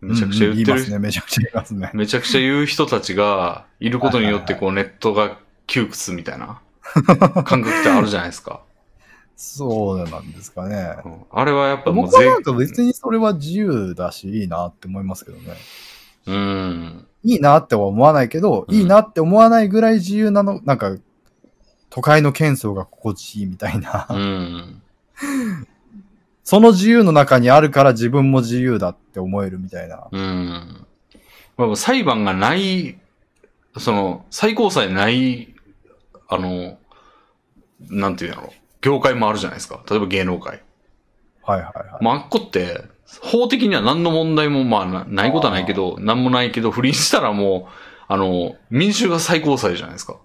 Speaker 1: めちゃくちゃ言ってる、
Speaker 2: うんうんね。めちゃくちゃ言いますね。
Speaker 1: めちゃくちゃ言う人たちがいることによって、
Speaker 2: はい
Speaker 1: こう、ネットが窮屈みたいな感覚ってあるじゃないですか。
Speaker 2: そうなんですかね。
Speaker 1: うんあれはやっぱもう
Speaker 2: 僕はなんか別にそれは自由だし、いいなって思いますけどね。
Speaker 1: うん。
Speaker 2: いいなっては思わないけど、
Speaker 1: うん
Speaker 2: いいなって思わないぐらい自由なの、なんか、都会の喧騒が心地いいみたいな。
Speaker 1: うん。
Speaker 2: その自由の中にあるから自分も自由だって思えるみたいな。
Speaker 1: うん。まあ、裁判がない、その、最高裁ない、あの、なんていうんだろう。業界もあるじゃないですか。例えば芸能界。
Speaker 2: はいはいはい。
Speaker 1: まあ、あっこって、法的には何の問題もまあなないことはないけど、何もないけど、不倫したらもう、あの、民衆が最高裁じゃないですか。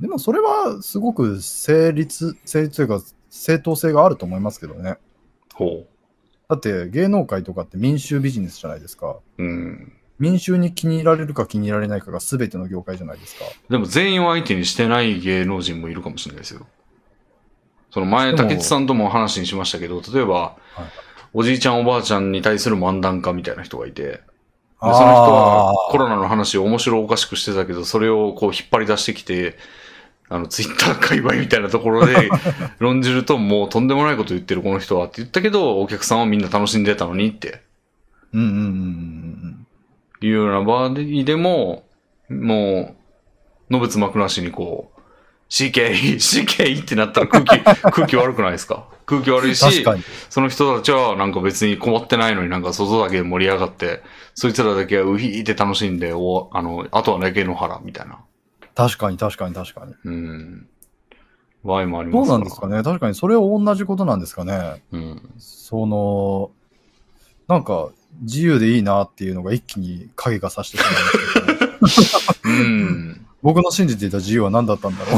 Speaker 2: でもそれはすごく成立、成立というか正当性があると思いますけどね。
Speaker 1: ほ
Speaker 2: だって芸能界とかって民衆ビジネスじゃないですか。
Speaker 1: う。うん。
Speaker 2: 民衆に気に入られるか気に入られないかが全ての業界じゃないですか。
Speaker 1: でも全員を相手にしてない芸能人もいるかもしれないですよ。その前、
Speaker 2: でも
Speaker 1: 竹内さんとも話にしましたけど、例えば、おじいちゃんおばあちゃんに対する漫談家みたいな人がいて、でその人はコロナの話を面白おかしくしてたけど、それをこう引っ張り出してきて、あの、ツイッター界隈みたいなところで 論じると、もうとんでもないこと言ってるこの人はって言ったけど、お客さんはみんな楽しんでたのにって
Speaker 2: うんうんうんうん
Speaker 1: いうような場合でも、もう、のべつ幕なしにこう、CK、CK ってなったら空気、空気悪くないですか？空気悪い
Speaker 2: うん。
Speaker 1: し。その人たちはなんか別に困ってないのになんか外だけ盛り上がって、そいつらだけはウヒーって楽しんで、おあの、あとはだけの腹みたいな。
Speaker 2: 確かに確かに確かに。
Speaker 1: うん。場合もあり
Speaker 2: どう
Speaker 1: ます
Speaker 2: なんですかね？確かにそれは同じことなんですかね？
Speaker 1: うん。
Speaker 2: その、なんか自由でいいなっていうのが一気に影が差してしまいましたけど、
Speaker 1: うん。
Speaker 2: 僕の信じていた自由は何だったんだろ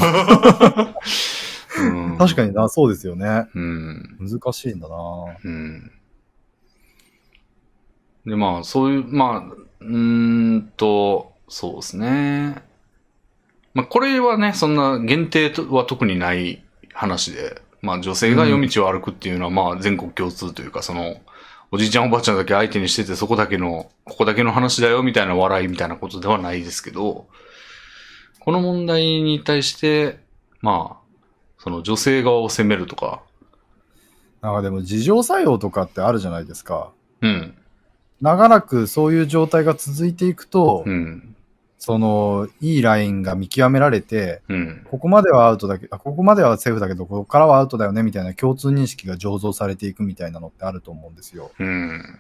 Speaker 2: う。確かにな、そうですよね。
Speaker 1: うん。
Speaker 2: 難しいんだな
Speaker 1: うん。で、まあ、そういう、まあ、うーんと、そうですね。まあ、これはね、そんな限定とは特にない話で、まあ、女性が夜道を歩くっていうのは、まあ、全国共通というか、その、おじいちゃんおばあちゃんだけ相手にしてて、そこだけの、ここだけの話だよ、みたいな笑いみたいなことではないですけど、この問題に対して、まあ、その女性側を責めるとか、
Speaker 2: なんかでも自浄作用とかってあるじゃないですか。
Speaker 1: うん、
Speaker 2: 長らくそういう状態が続いていくと、
Speaker 1: うん、
Speaker 2: その、いいラインが見極められて、
Speaker 1: うん、
Speaker 2: ここまではアウトだけど、あここまではセーフだけど、ここからはアウトだよね、みたいな共通認識が醸造されていくみたいなのってあると思うんですよ。
Speaker 1: うん、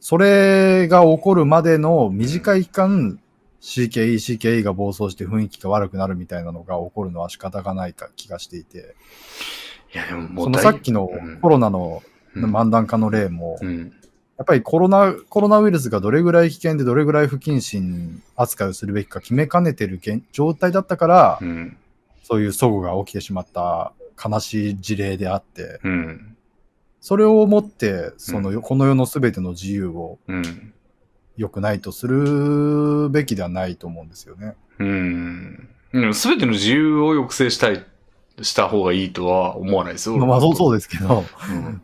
Speaker 2: それが起こるまでの短い期間、CKE、CKE が暴走して雰囲気が悪くなるみたいなのが起こるのは仕方がないか気がしていて、
Speaker 1: いや、でもも
Speaker 2: そうの
Speaker 1: 大
Speaker 2: さっきの
Speaker 1: うん。
Speaker 2: コロナの
Speaker 1: うん。
Speaker 2: 漫談化の例も、
Speaker 1: うん、
Speaker 2: やっぱりコロナ、コロナウイルスがどれぐらい危険でどれぐらい不謹慎扱いをするべきか決めかねてる現状態だったから、
Speaker 1: うん、
Speaker 2: そういう齟齬が起きてしまった悲しい事例であって、
Speaker 1: うん、
Speaker 2: それをもって、その、
Speaker 1: う
Speaker 2: この世の全ての自由を
Speaker 1: うん、
Speaker 2: 良くないとするべきではないと思うんですよね。
Speaker 1: うん。すべての自由を抑制したい、した方がいいとは思わないですよ。
Speaker 2: まあそうそう
Speaker 1: で
Speaker 2: ですけど、
Speaker 1: す。うん。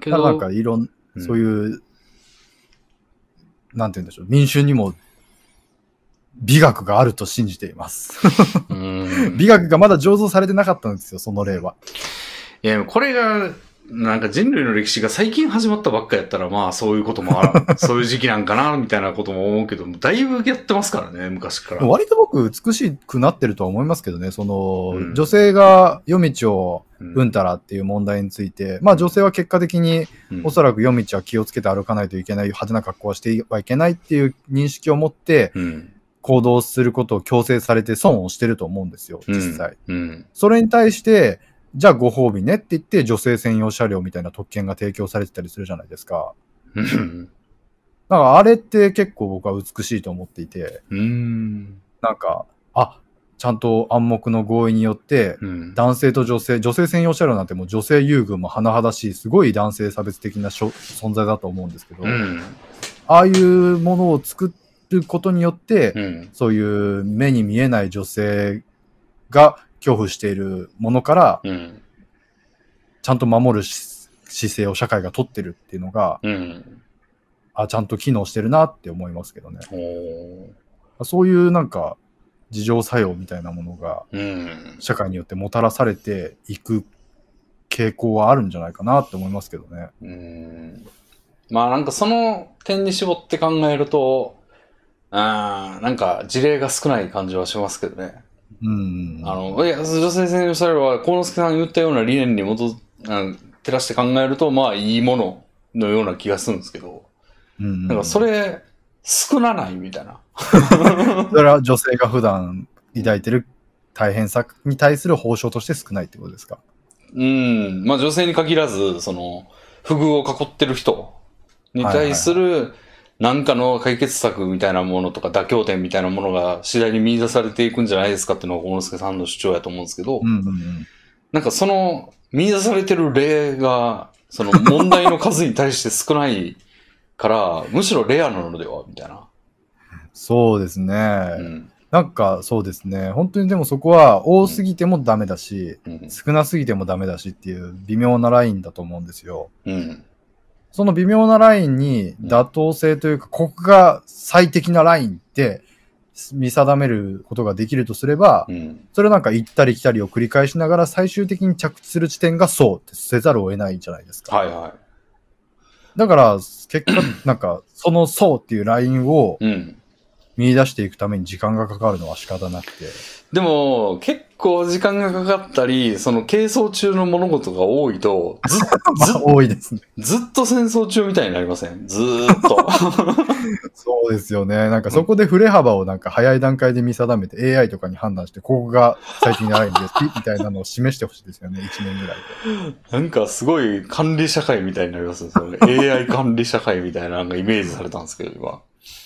Speaker 1: け
Speaker 2: ただ
Speaker 1: ど、
Speaker 2: なんかいろんそういう、なんて言うんでしょう、民衆にも美学があると信じています。
Speaker 1: うん。
Speaker 2: 美学がまだ醸造されてなかったんですよ、その例は。
Speaker 1: いや、これが、なんか人類の歴史が最近始まったばっかやったら、まあそういうこともある、そういう時期なんかな、みたいなことも思うけど、だいぶやってますからね、昔から。
Speaker 2: 割と僕美しくなってるとは思いますけどね、その、
Speaker 1: うん
Speaker 2: 女性が夜道を
Speaker 1: うん
Speaker 2: うんたらっていう問題について、まあ女性は結果的に
Speaker 1: うん
Speaker 2: おそらく夜道は気をつけて歩かないといけない、派手な格好はしてはいけないっていう認識を持って
Speaker 1: うん。
Speaker 2: 行動することを強制されて損をしてると思うんですよ、
Speaker 1: うん
Speaker 2: 実際。
Speaker 1: うん。
Speaker 2: それに対して、じゃあご褒美ねって言って女性専用車両みたいな特権が提供されてたりするじゃないですか。
Speaker 1: うん。
Speaker 2: だからあれって結構僕は美しいと思っていて、
Speaker 1: うん。
Speaker 2: なんか、あ、ちゃんと暗黙の合意によって、
Speaker 1: うん。
Speaker 2: 男性と女性、女性専用車両なんてもう女性優遇も甚だしい、すごい男性差別的な存在だと思うんですけど、
Speaker 1: うん。
Speaker 2: ああいうものを作ることによって、
Speaker 1: うん。
Speaker 2: そういう目に見えない女性が恐怖しているものから、
Speaker 1: うん。
Speaker 2: ちゃんと守るし姿勢を社会が取ってるっていうのが、
Speaker 1: うん。
Speaker 2: あ、ちゃんと機能してるなって思いますけどね。そういうなんか、自浄作用みたいなものが、
Speaker 1: うん。
Speaker 2: 社会によってもたらされていく傾向はあるんじゃないかなって思いますけどね。
Speaker 1: うん。まあなんかその点に絞って考えると、あーなんか事例が少ない感じはしますけどね。
Speaker 2: うん。
Speaker 1: あの、いや、女性専用車両は、幸之助さんが言ったような理念に基づあ照らして考えると、まあいいもののような気がするんですけど、
Speaker 2: うん、
Speaker 1: なんかそれ、少なないみたいな。
Speaker 2: それは女性が普段抱いてる大変さに対する報奨として少ないってことですか？
Speaker 1: うん。まあ女性に限らず、その、不遇を囲ってる人に対する、なんかの解決策みたいなものとか妥協点みたいなものが次第に見出されていくんじゃないですかっていうのが、幸之助さんの主張やと思うんですけど、
Speaker 2: うんうんうん。
Speaker 1: なんかその見出されてる例が、その問題の数に対して少ないから、むしろレアなのではみたいな。
Speaker 2: そうですね。
Speaker 1: うん。
Speaker 2: なんかそうですね。本当にでもそこは多すぎてもダメだし、
Speaker 1: うん。
Speaker 2: 少なすぎてもダメだしっていう微妙なラインだと思うんですよ。
Speaker 1: うん。
Speaker 2: その微妙なラインに妥当性というか、ここが最適なラインって見定めることができるとすれば、
Speaker 1: うん。
Speaker 2: それなんか行ったり来たりを繰り返しながら最終的に着地する地点がそうってせざるを得ないんじゃないですか。
Speaker 1: はいは
Speaker 2: だから、結果、なんか、そのそうっていうラインを
Speaker 1: い。うん。
Speaker 2: 見出していくために時間がかかるのは仕方なくて。
Speaker 1: でも、結構時間がかかったり、その係争中の物事が多いと、ず
Speaker 2: まあ、多いですね。
Speaker 1: ずっと戦争中みたいになりません？ずーっと。
Speaker 2: そうですよね。なんかそこで振れ幅をなんか早い段階で見定めて AI とかに判断して、ここが最適なラインです。みたいなのを示してほしいですよね。1年ぐらいで。
Speaker 1: なんかすごい管理社会みたいになりますね。AI 管理社会みたいなのがイメージされたんですけど、今。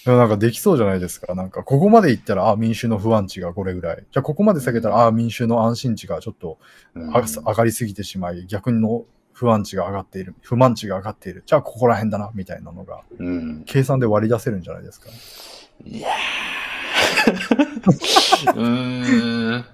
Speaker 2: でもなんかできそうじゃないですか。なんか、ここまで行ったら、あ、民衆の不安値がこれぐらい。じゃあ、ここまで下げたら、あ、民衆の安心値がちょっと
Speaker 1: うん
Speaker 2: あ上がりすぎてしまい、逆の不安値が上がっている。不満値が上がっている。じゃあ、ここら辺だな、みたいなのが、
Speaker 1: うん。
Speaker 2: 計算で割り出せるんじゃないですか。
Speaker 1: いやー うーん。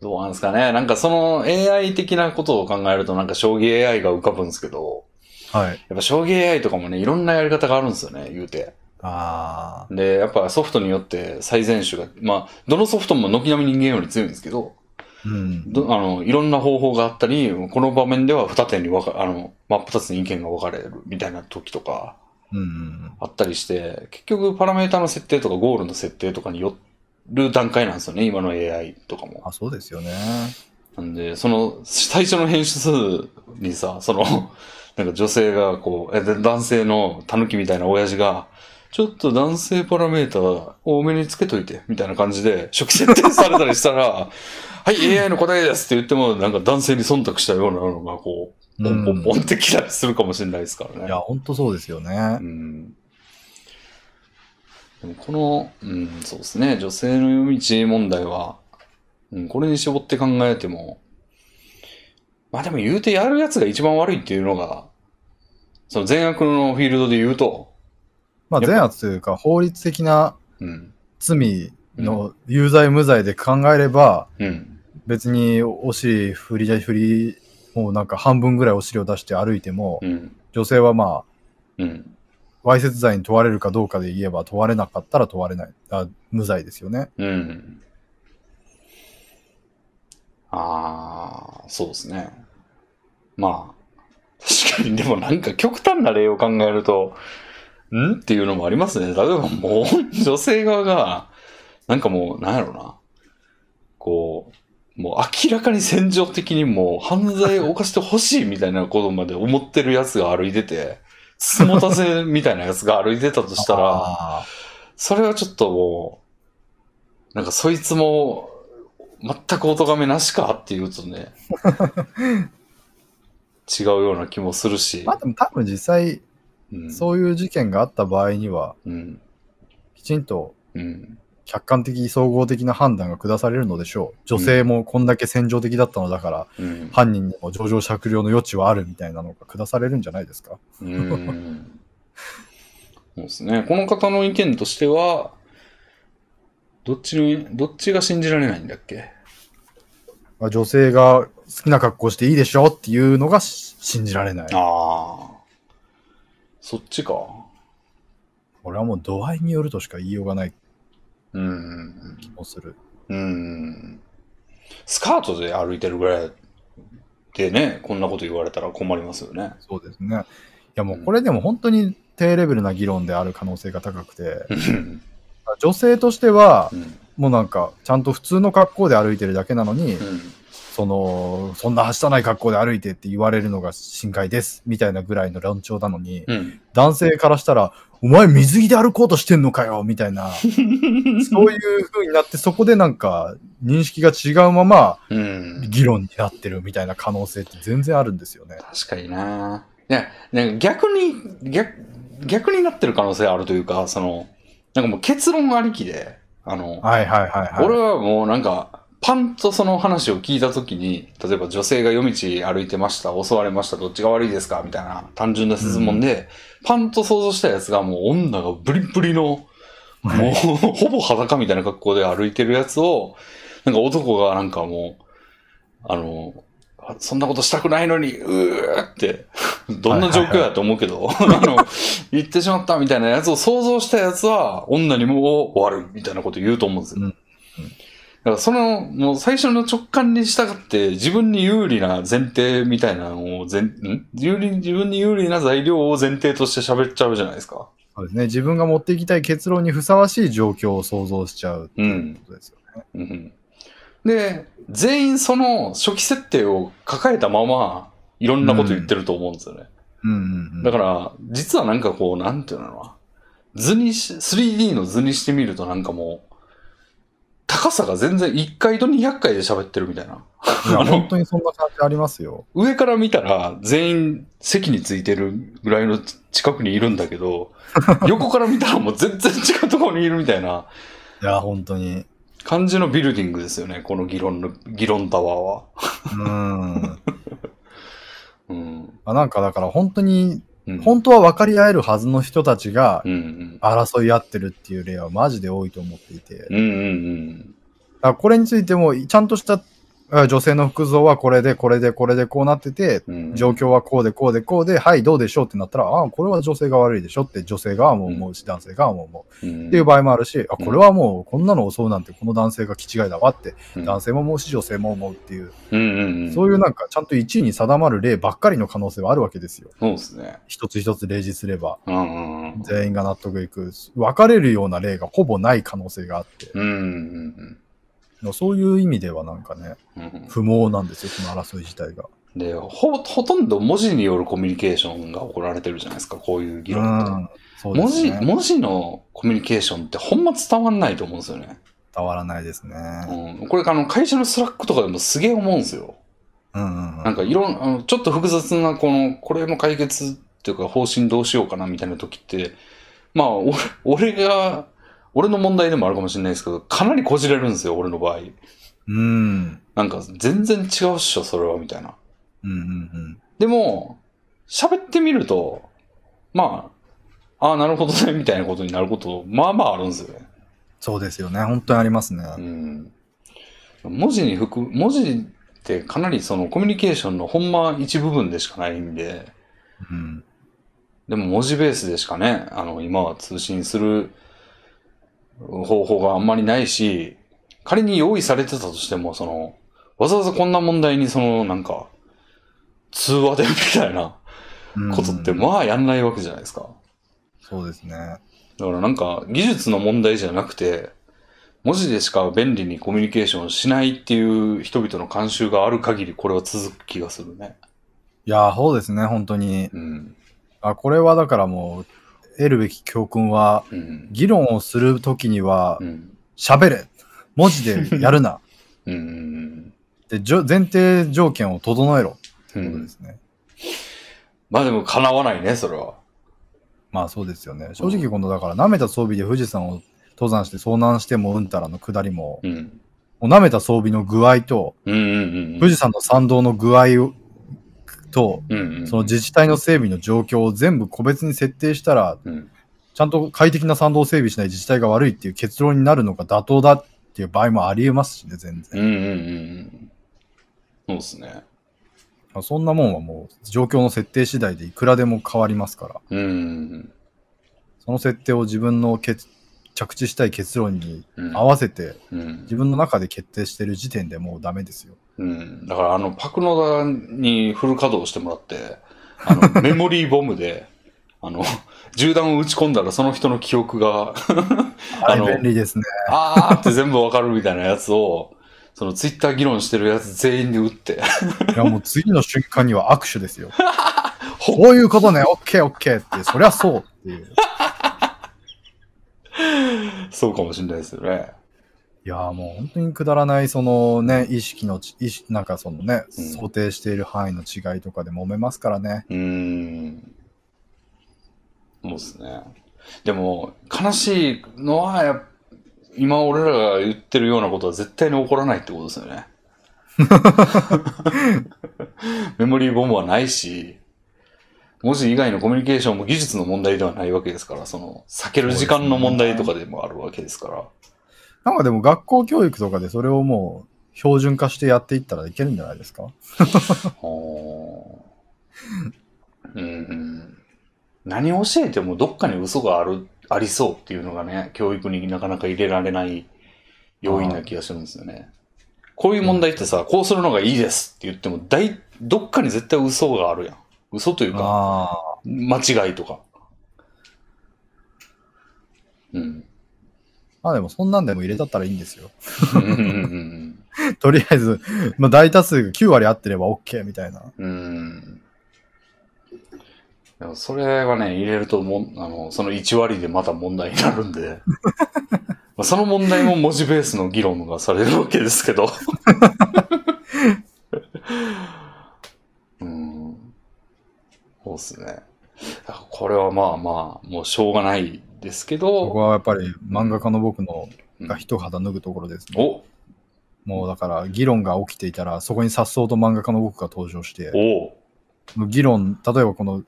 Speaker 1: どうなんですかね。なんかその AI 的なことを考えるとなんか将棋 AI が浮かぶんですけど、
Speaker 2: はい。
Speaker 1: やっぱ将棋 AI とかもね、いろんなやり方があるんですよね、言うて。
Speaker 2: あ
Speaker 1: で、やっぱソフトによって最善手が、まあ、どのソフトも軒並み人間より強いんですけど、
Speaker 2: ー。うん。
Speaker 1: どあの、いろんな方法があったり、この場面では二手に分か、あの、真っ二つに意見が分かれるみたいな時とか、
Speaker 2: うんうん
Speaker 1: あったりして、結局パラメータの設定とかゴールの設定とかによる段階なんですよね、今の AI とかも。
Speaker 2: あ、そうですよね。
Speaker 1: なんで、その、最初の編集数にさ、その、なんか女性がこう、えで男性の狸みたいな親父が、ちょっと男性パラメータ多めにつけといて、みたいな感じで、初期設定されたりしたら、はい、AI の答えですって言っても、なんか男性に忖度したようなのが、こう、ポンポンポンってきたりするかもしれないですからね。
Speaker 2: いや、ほんとそうですよね
Speaker 1: う。ん。でもこの、うん、そうですね、女性の夜道問題は、うん、これに絞って考えても、まあでも言うてやるやつが一番悪いっていうのが、その善悪のフィールドで言うと、
Speaker 2: まあ、善悪というか、法律的な
Speaker 1: うん、
Speaker 2: 罪の有罪無罪で考えれば、
Speaker 1: うん、
Speaker 2: 別にお尻振り、振り、もうなんか半分ぐらいお尻を出して歩いても、
Speaker 1: うん、
Speaker 2: 女性はまあ、
Speaker 1: うん、
Speaker 2: わいせつ罪に問われるかどうかで言えば問われなかったら問われない。あ無罪ですよね。
Speaker 1: うん。ああ、そうですね。まあ、確かに、でもなんか極端な例を考えると、ん？っていうのもありますね。例えばもう、女性側が、なんかもう、なんやろな。こう、もう明らかに戦場的にもう犯罪を犯してほしいみたいなことまで思ってるやつが歩いてて、つもたせみたいなやつが歩いてたとしたら、
Speaker 2: あ
Speaker 1: それはちょっともう、なんかそいつも、全くお咎めなしかっていうとね、違うような気もするし
Speaker 2: ー。まあでも多分実際、
Speaker 1: うん、
Speaker 2: そういう事件があった場合には、
Speaker 1: うん、
Speaker 2: きちんと
Speaker 1: うん、
Speaker 2: 客観的、総合的な判断が下されるのでしょう。女性もこんだけ戦場的だったのだから、
Speaker 1: うん、
Speaker 2: 犯人にも情状酌量の余地はあるみたいなのが下されるんじゃないですか？
Speaker 1: うん。そうですね。この方の意見としては、どっちに、どっちが信じられないんだっけ？
Speaker 2: まあ女性が好きな格好していいでしょっていうのがし信じられない。
Speaker 1: ああ。そっちか。
Speaker 2: これはもう度合いによるとしか言いようがない
Speaker 1: うん。
Speaker 2: 気もする。
Speaker 1: うん。スカートで歩いてるぐらいでね、こんなこと言われたら困りますよね。
Speaker 2: そうですね。いやもうこれでも本当に低レベルな議論である可能性が高くて、
Speaker 1: うん
Speaker 2: 女性としては
Speaker 1: う、ん。
Speaker 2: もうなんか、ちゃんと普通の格好で歩いてるだけなのに、
Speaker 1: うん。
Speaker 2: その、そんなはしたない格好で歩いてって言われるのが心外です、みたいなぐらいの論調なのに、
Speaker 1: うん。
Speaker 2: 男性からしたら、お前水着で歩こうとしてんのかよみたいな、そういう風になって、そこでなんか、認識が違うまま、
Speaker 1: うん。
Speaker 2: 議論になってるみたいな可能性って全然あるんですよね。
Speaker 1: 確かにな。いや、なんか逆に、逆、逆になってる可能性あるというか、その、なんかもう結論ありきで、あの、
Speaker 2: はいはいはいはい。
Speaker 1: 俺はもうなんか、パンとその話を聞いたときに、例えば女性が夜道歩いてました、襲われました、どっちが悪いですかみたいな単純な質問で、パンと想像したやつがもう女がブリブリの、もうほぼ裸みたいな格好で歩いてるやつを、なんか男がなんかもう、あの、あそんなことしたくないのに、うーって、どんな状況やと思うけど、あの、言ってしまったみたいなやつを想像したやつは、女にも終わるみたいなこと言うと思うんですよ。
Speaker 2: うん。
Speaker 1: だからその、もう最初の直感に従って自分に有利な前提みたいなのを前、ん？有利、自分に有利な材料を前提として喋っちゃうじゃないですか。
Speaker 2: そうですね。自分が持っていきたい結論にふさわしい状況を想像しちゃうっていうことですよね。
Speaker 1: うん。で、全員その初期設定を抱えたまま、いろんなこと言ってると思うんですよね。
Speaker 2: うんうんうん。
Speaker 1: だから、実はなんかこう、なんていうのかな。図にし、3D の図にしてみるとなんかもう、高さが全然1回と200回で喋ってるみたいな。
Speaker 2: い本当にそんな感じありますよ。
Speaker 1: 上から見たら全員席についてるぐらいの近くにいるんだけど、横から見たらもう全然違うところにいるみたいない
Speaker 2: や、本当に。
Speaker 1: 感じのビルディングですよね、この議論の、議論タワーは。
Speaker 2: うん。
Speaker 1: うん。
Speaker 2: まあなんかだから本当に、
Speaker 1: うん。
Speaker 2: 本当は分かり合えるはずの人たちが。争い合ってるっていう例はマジで多いと思っていて。だか
Speaker 1: うんうん
Speaker 2: らこれについても、ちゃんとしたあ女性の服装はこれで、これで、これでこうなってて、
Speaker 1: うん。うん
Speaker 2: 状況はこうで、こうで、こうで、はい、どうでしょうってなったら、ああ、これは女性が悪いでしょって女性側も思うし、男性側も思う。
Speaker 1: うん
Speaker 2: っていう場合もあるし、あ、これはもうこんなの襲うなんてこの男性が気違いだわって、
Speaker 1: うん
Speaker 2: 男性も思うし、女性も思うっていう、
Speaker 1: うんうんうん。
Speaker 2: そういうなんかちゃんと1位に定まる例ばっかりの可能性はあるわけですよ。
Speaker 1: そうですね。
Speaker 2: 一つ一つ例示すれば、
Speaker 1: うんうんうん。
Speaker 2: 全員が納得いく。分かれるような例がほぼない可能性があって、
Speaker 1: うんうん
Speaker 2: そういう意味ではなんかね。不毛なんですよ、この争い自体が。
Speaker 1: で、ほ、ほとんど文字によるコミュニケーションが行われてるじゃないですか、こういう議論って。
Speaker 2: うんそうで
Speaker 1: 文字。文字のコミュニケーションってほんま伝わんないと思うんですよね。
Speaker 2: 伝わらないですね。
Speaker 1: うん。これあの、会社の Slack とかでもすげえ思うんですよ。
Speaker 2: うんうんうん
Speaker 1: なんかいろん、あのちょっと複雑な、この、これの解決っていうか方針どうしようかなみたいな時って、まあ、俺、俺が、俺の問題でもあるかもしれないですけど、かなりこじれるんですよ、俺の場合。
Speaker 2: うん。
Speaker 1: なんか、全然違うっしょ、それは、みたいな。
Speaker 2: うんうんうん。
Speaker 1: でも、喋ってみると、まあ、ああ、なるほどね、みたいなことになること、まあまああるんですよね。
Speaker 2: そうですよね。本当にありますね。
Speaker 1: うん。文字に含む、文字ってかなりそのコミュニケーションのほんま一部分でしかないんで、
Speaker 2: うん。
Speaker 1: でも文字ベースでしかね、あの、今は通信する方法があんまりないし、仮に用意されてたとしても、その、わざわざこんな問題にその、なんか、通話でみたいなことって、
Speaker 2: うん
Speaker 1: まあやんないわけじゃないですか。
Speaker 2: そうですね。
Speaker 1: だからなんか、技術の問題じゃなくて、文字でしか便利にコミュニケーションしないっていう人々の慣習がある限り、これは続く気がするね。
Speaker 2: いやー、そうですね、本当に。
Speaker 1: うん。
Speaker 2: あ、これはだからもう、得るべき教訓は、
Speaker 1: うん。
Speaker 2: 議論をするときには
Speaker 1: う、ん。
Speaker 2: 喋れ文字で やるな
Speaker 1: うん。
Speaker 2: で、前提条件を整えろって
Speaker 1: うん
Speaker 2: ことですね。
Speaker 1: まあでも叶わないね、それは。
Speaker 2: まあそうですよね。正直今度だから、舐めた装備で富士山を登山して遭難してもうんたらの下りも、
Speaker 1: うん。
Speaker 2: もう舐めた装備の具合と、
Speaker 1: うんうんうん。
Speaker 2: 富士山の山道の具合をと、
Speaker 1: うんうん。
Speaker 2: その自治体の整備の状況を全部個別に設定したら、
Speaker 1: うん。
Speaker 2: ちゃんと快適な山道を整備しない自治体が悪いっていう結論になるのが妥当だっていう場合もありえますしね、全
Speaker 1: うん
Speaker 2: 然。
Speaker 1: うんうんうん。そうですね。
Speaker 2: まあそんなもんはもう状況の設定次第でいくらでも変わりますから、
Speaker 1: うんうん
Speaker 2: その設定を自分の結着地したい結論に
Speaker 1: うん。
Speaker 2: 合わせて
Speaker 1: うん
Speaker 2: 自分の中で決定してる時点でもうダメですよ。
Speaker 1: うん。だからあの、パクノダにフル稼働してもらって、あの、メモリーボムで、あの、銃弾を撃ち込んだらその人の記憶が、
Speaker 2: あ
Speaker 1: あの
Speaker 2: れ便利ですね。
Speaker 1: あーって全部わかるみたいなやつを、そのツイッター議論してるやつ全員で撃って、
Speaker 2: いやもう次の瞬間には握手ですよ。
Speaker 1: ほ
Speaker 2: こういうことね、オッケーオッケーって、そりゃそうっていう。
Speaker 1: そうかもしれないですよね。
Speaker 2: いやーもう本当にくだらない、そのね、意識のち、意識、なんかそのね、
Speaker 1: うん
Speaker 2: 想定している範囲の違いとかで揉めますからね。
Speaker 1: うーん。そうですね。でも、悲しいのは今俺らが言ってるようなことは絶対に起こらないってことですよね。メモリーボムはないし、文字以外のコミュニケーションも技術の問題ではないわけですから、その、避ける時間の問題とかでもあるわけですから。
Speaker 2: なんかでも学校教育とかでそれをもう標準化してやっていったらいけるんじゃないですか？
Speaker 1: うんうん何を教えてもどっかに嘘がある、ありそうっていうのがね、教育になかなか入れられない要因な気がするんですよね。こういう問題ってさ、こうするのがいいですって言っても、大、どっかに絶対嘘があるやん。嘘というか。間違いとか。うん。
Speaker 2: まあでもそんなんでも入れたったらいいんですよ。とりあえず、まあ大多数が9割合ってれば OK みたいな。
Speaker 1: うん。うん。でもそれはね、入れるともん、あの、その1割でまた問題になるんで、まあその問題も文字ベースの議論がされるわけですけど。うん。そうっすね。これはまあまあ、もうしょうがないですけ
Speaker 2: そこ
Speaker 1: ど、
Speaker 2: はやっぱり漫画家の僕の
Speaker 1: うん
Speaker 2: が一肌脱ぐところですね。
Speaker 1: お
Speaker 2: もうだから議論が起きていたら、そこに颯爽と漫画家の僕が登場して、
Speaker 1: お
Speaker 2: 議論、例えばこの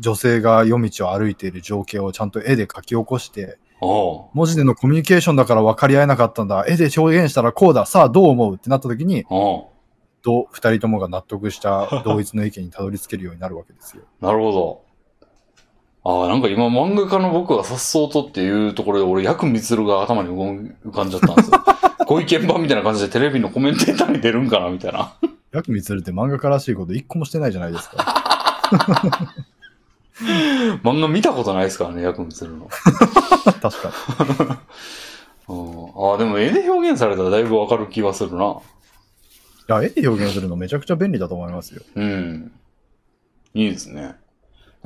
Speaker 2: 女性が夜道を歩いている情景をちゃんと絵で描き起こして、
Speaker 1: お
Speaker 2: 文字でのコミュニケーションだから分かり合えなかったんだ、絵で表現したらこうだ、さあどう思うってなった時に、
Speaker 1: お
Speaker 2: どう二人ともが納得した同一の意見にたどり着けるようになるわけですよ。
Speaker 1: なるほど。ああ、なんか今漫画家の僕がさっそうとっていうところで俺、ヤクミツルが頭に浮かんじゃったんですよ。ご意見番みたいな感じでテレビのコメンテーターに出るんかなみたいな。
Speaker 2: ヤクミツルって漫画家らしいこと一個もしてないじゃないですか。
Speaker 1: 漫画見たことないですからね、ヤクミツルの。
Speaker 2: 確かに。
Speaker 1: うん、ああ、でも絵で表現されたらだいぶわかる気がするな。
Speaker 2: いや、絵で表現するのめちゃくちゃ便利だと思いますよ。
Speaker 1: うん。いいですね。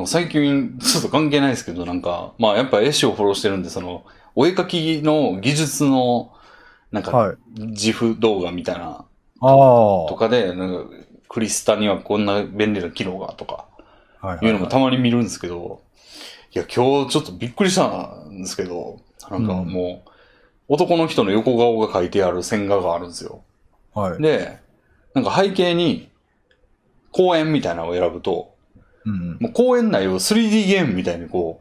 Speaker 1: 最近、ちょっと関係ないですけど、なんか、まあやっぱ絵師をフォローしてるんで、その、お絵描きの技術の、なんか、
Speaker 2: はい。
Speaker 1: 自負動画みたいな、
Speaker 2: ああ。
Speaker 1: とかで、なんか、クリスタにはこんな便利な機能が、とか、
Speaker 2: はいはい
Speaker 1: いうのもたまに見るんですけど、いや、今日ちょっとびっくりしたんですけど、なんかもう、男の人の横顔が描いてある線画があるんですよ。
Speaker 2: はい。
Speaker 1: で、なんか背景に公園みたいなのを選ぶと、
Speaker 2: うん。
Speaker 1: もう公園内を 3D ゲームみたいにこ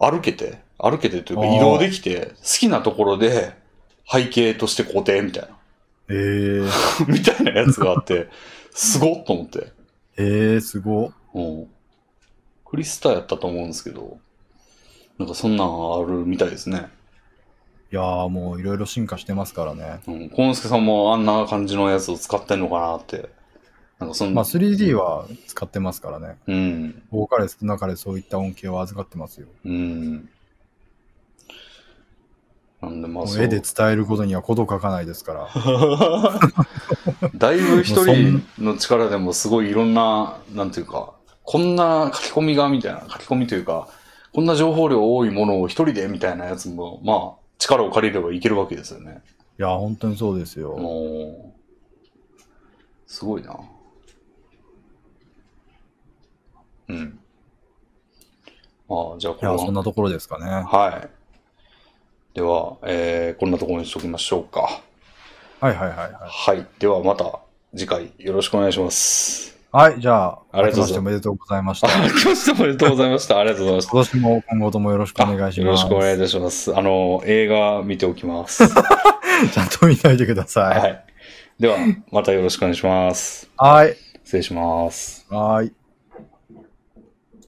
Speaker 1: う、歩けて、歩けてというか移動できて、好きなところで背景として固定みたいな、
Speaker 2: えー、
Speaker 1: みたいなやつがあって、すごっと思って。
Speaker 2: えー、すご。
Speaker 1: うん。クリスタやったと思うんですけど、なんかそんなんあるみたいですね。
Speaker 2: いやーもういろいろ進化してますからね。
Speaker 1: うん。コンスケさんもあんな感じのやつを使ってんのかなって。なんかそん
Speaker 2: まあ 3D は使ってますからね。
Speaker 1: うん。
Speaker 2: 多かれ少なかれそういった恩恵を預かってますよ。
Speaker 1: うん。なんでまあ
Speaker 2: 絵で伝えることにはこと書かないですから。
Speaker 1: だいぶ一人の力でもすごいいろんな、なんていうか、こんな書き込みがみたいな、書き込みというか、こんな情報量多いものを一人でみたいなやつも、まあ、力を借りればいけるわけですよね。
Speaker 2: いや、本当にそうですよ。
Speaker 1: もう、すごいな。うん。ああ、じゃあこ
Speaker 2: いや、そん
Speaker 1: の、
Speaker 2: なところですかね。
Speaker 1: はい。では、えー、こんなところにしときましょうか。
Speaker 2: はいはいはいはい。
Speaker 1: はい。ではまた次回よろしくお願いします。
Speaker 2: はい、じゃあ、
Speaker 1: ありがとうござい
Speaker 2: ましておめでとうございました。
Speaker 1: あ、来ました。おめでとうございました。ありがとうございました。
Speaker 2: 今年も今後ともよろしくお願いします。
Speaker 1: よろしくお願いいたします。あの、映画見ておきます。
Speaker 2: ちゃんと見ないでくださ。
Speaker 1: はいい。では、またよろしくお願いします。
Speaker 2: はい。
Speaker 1: 失礼します。
Speaker 2: はい。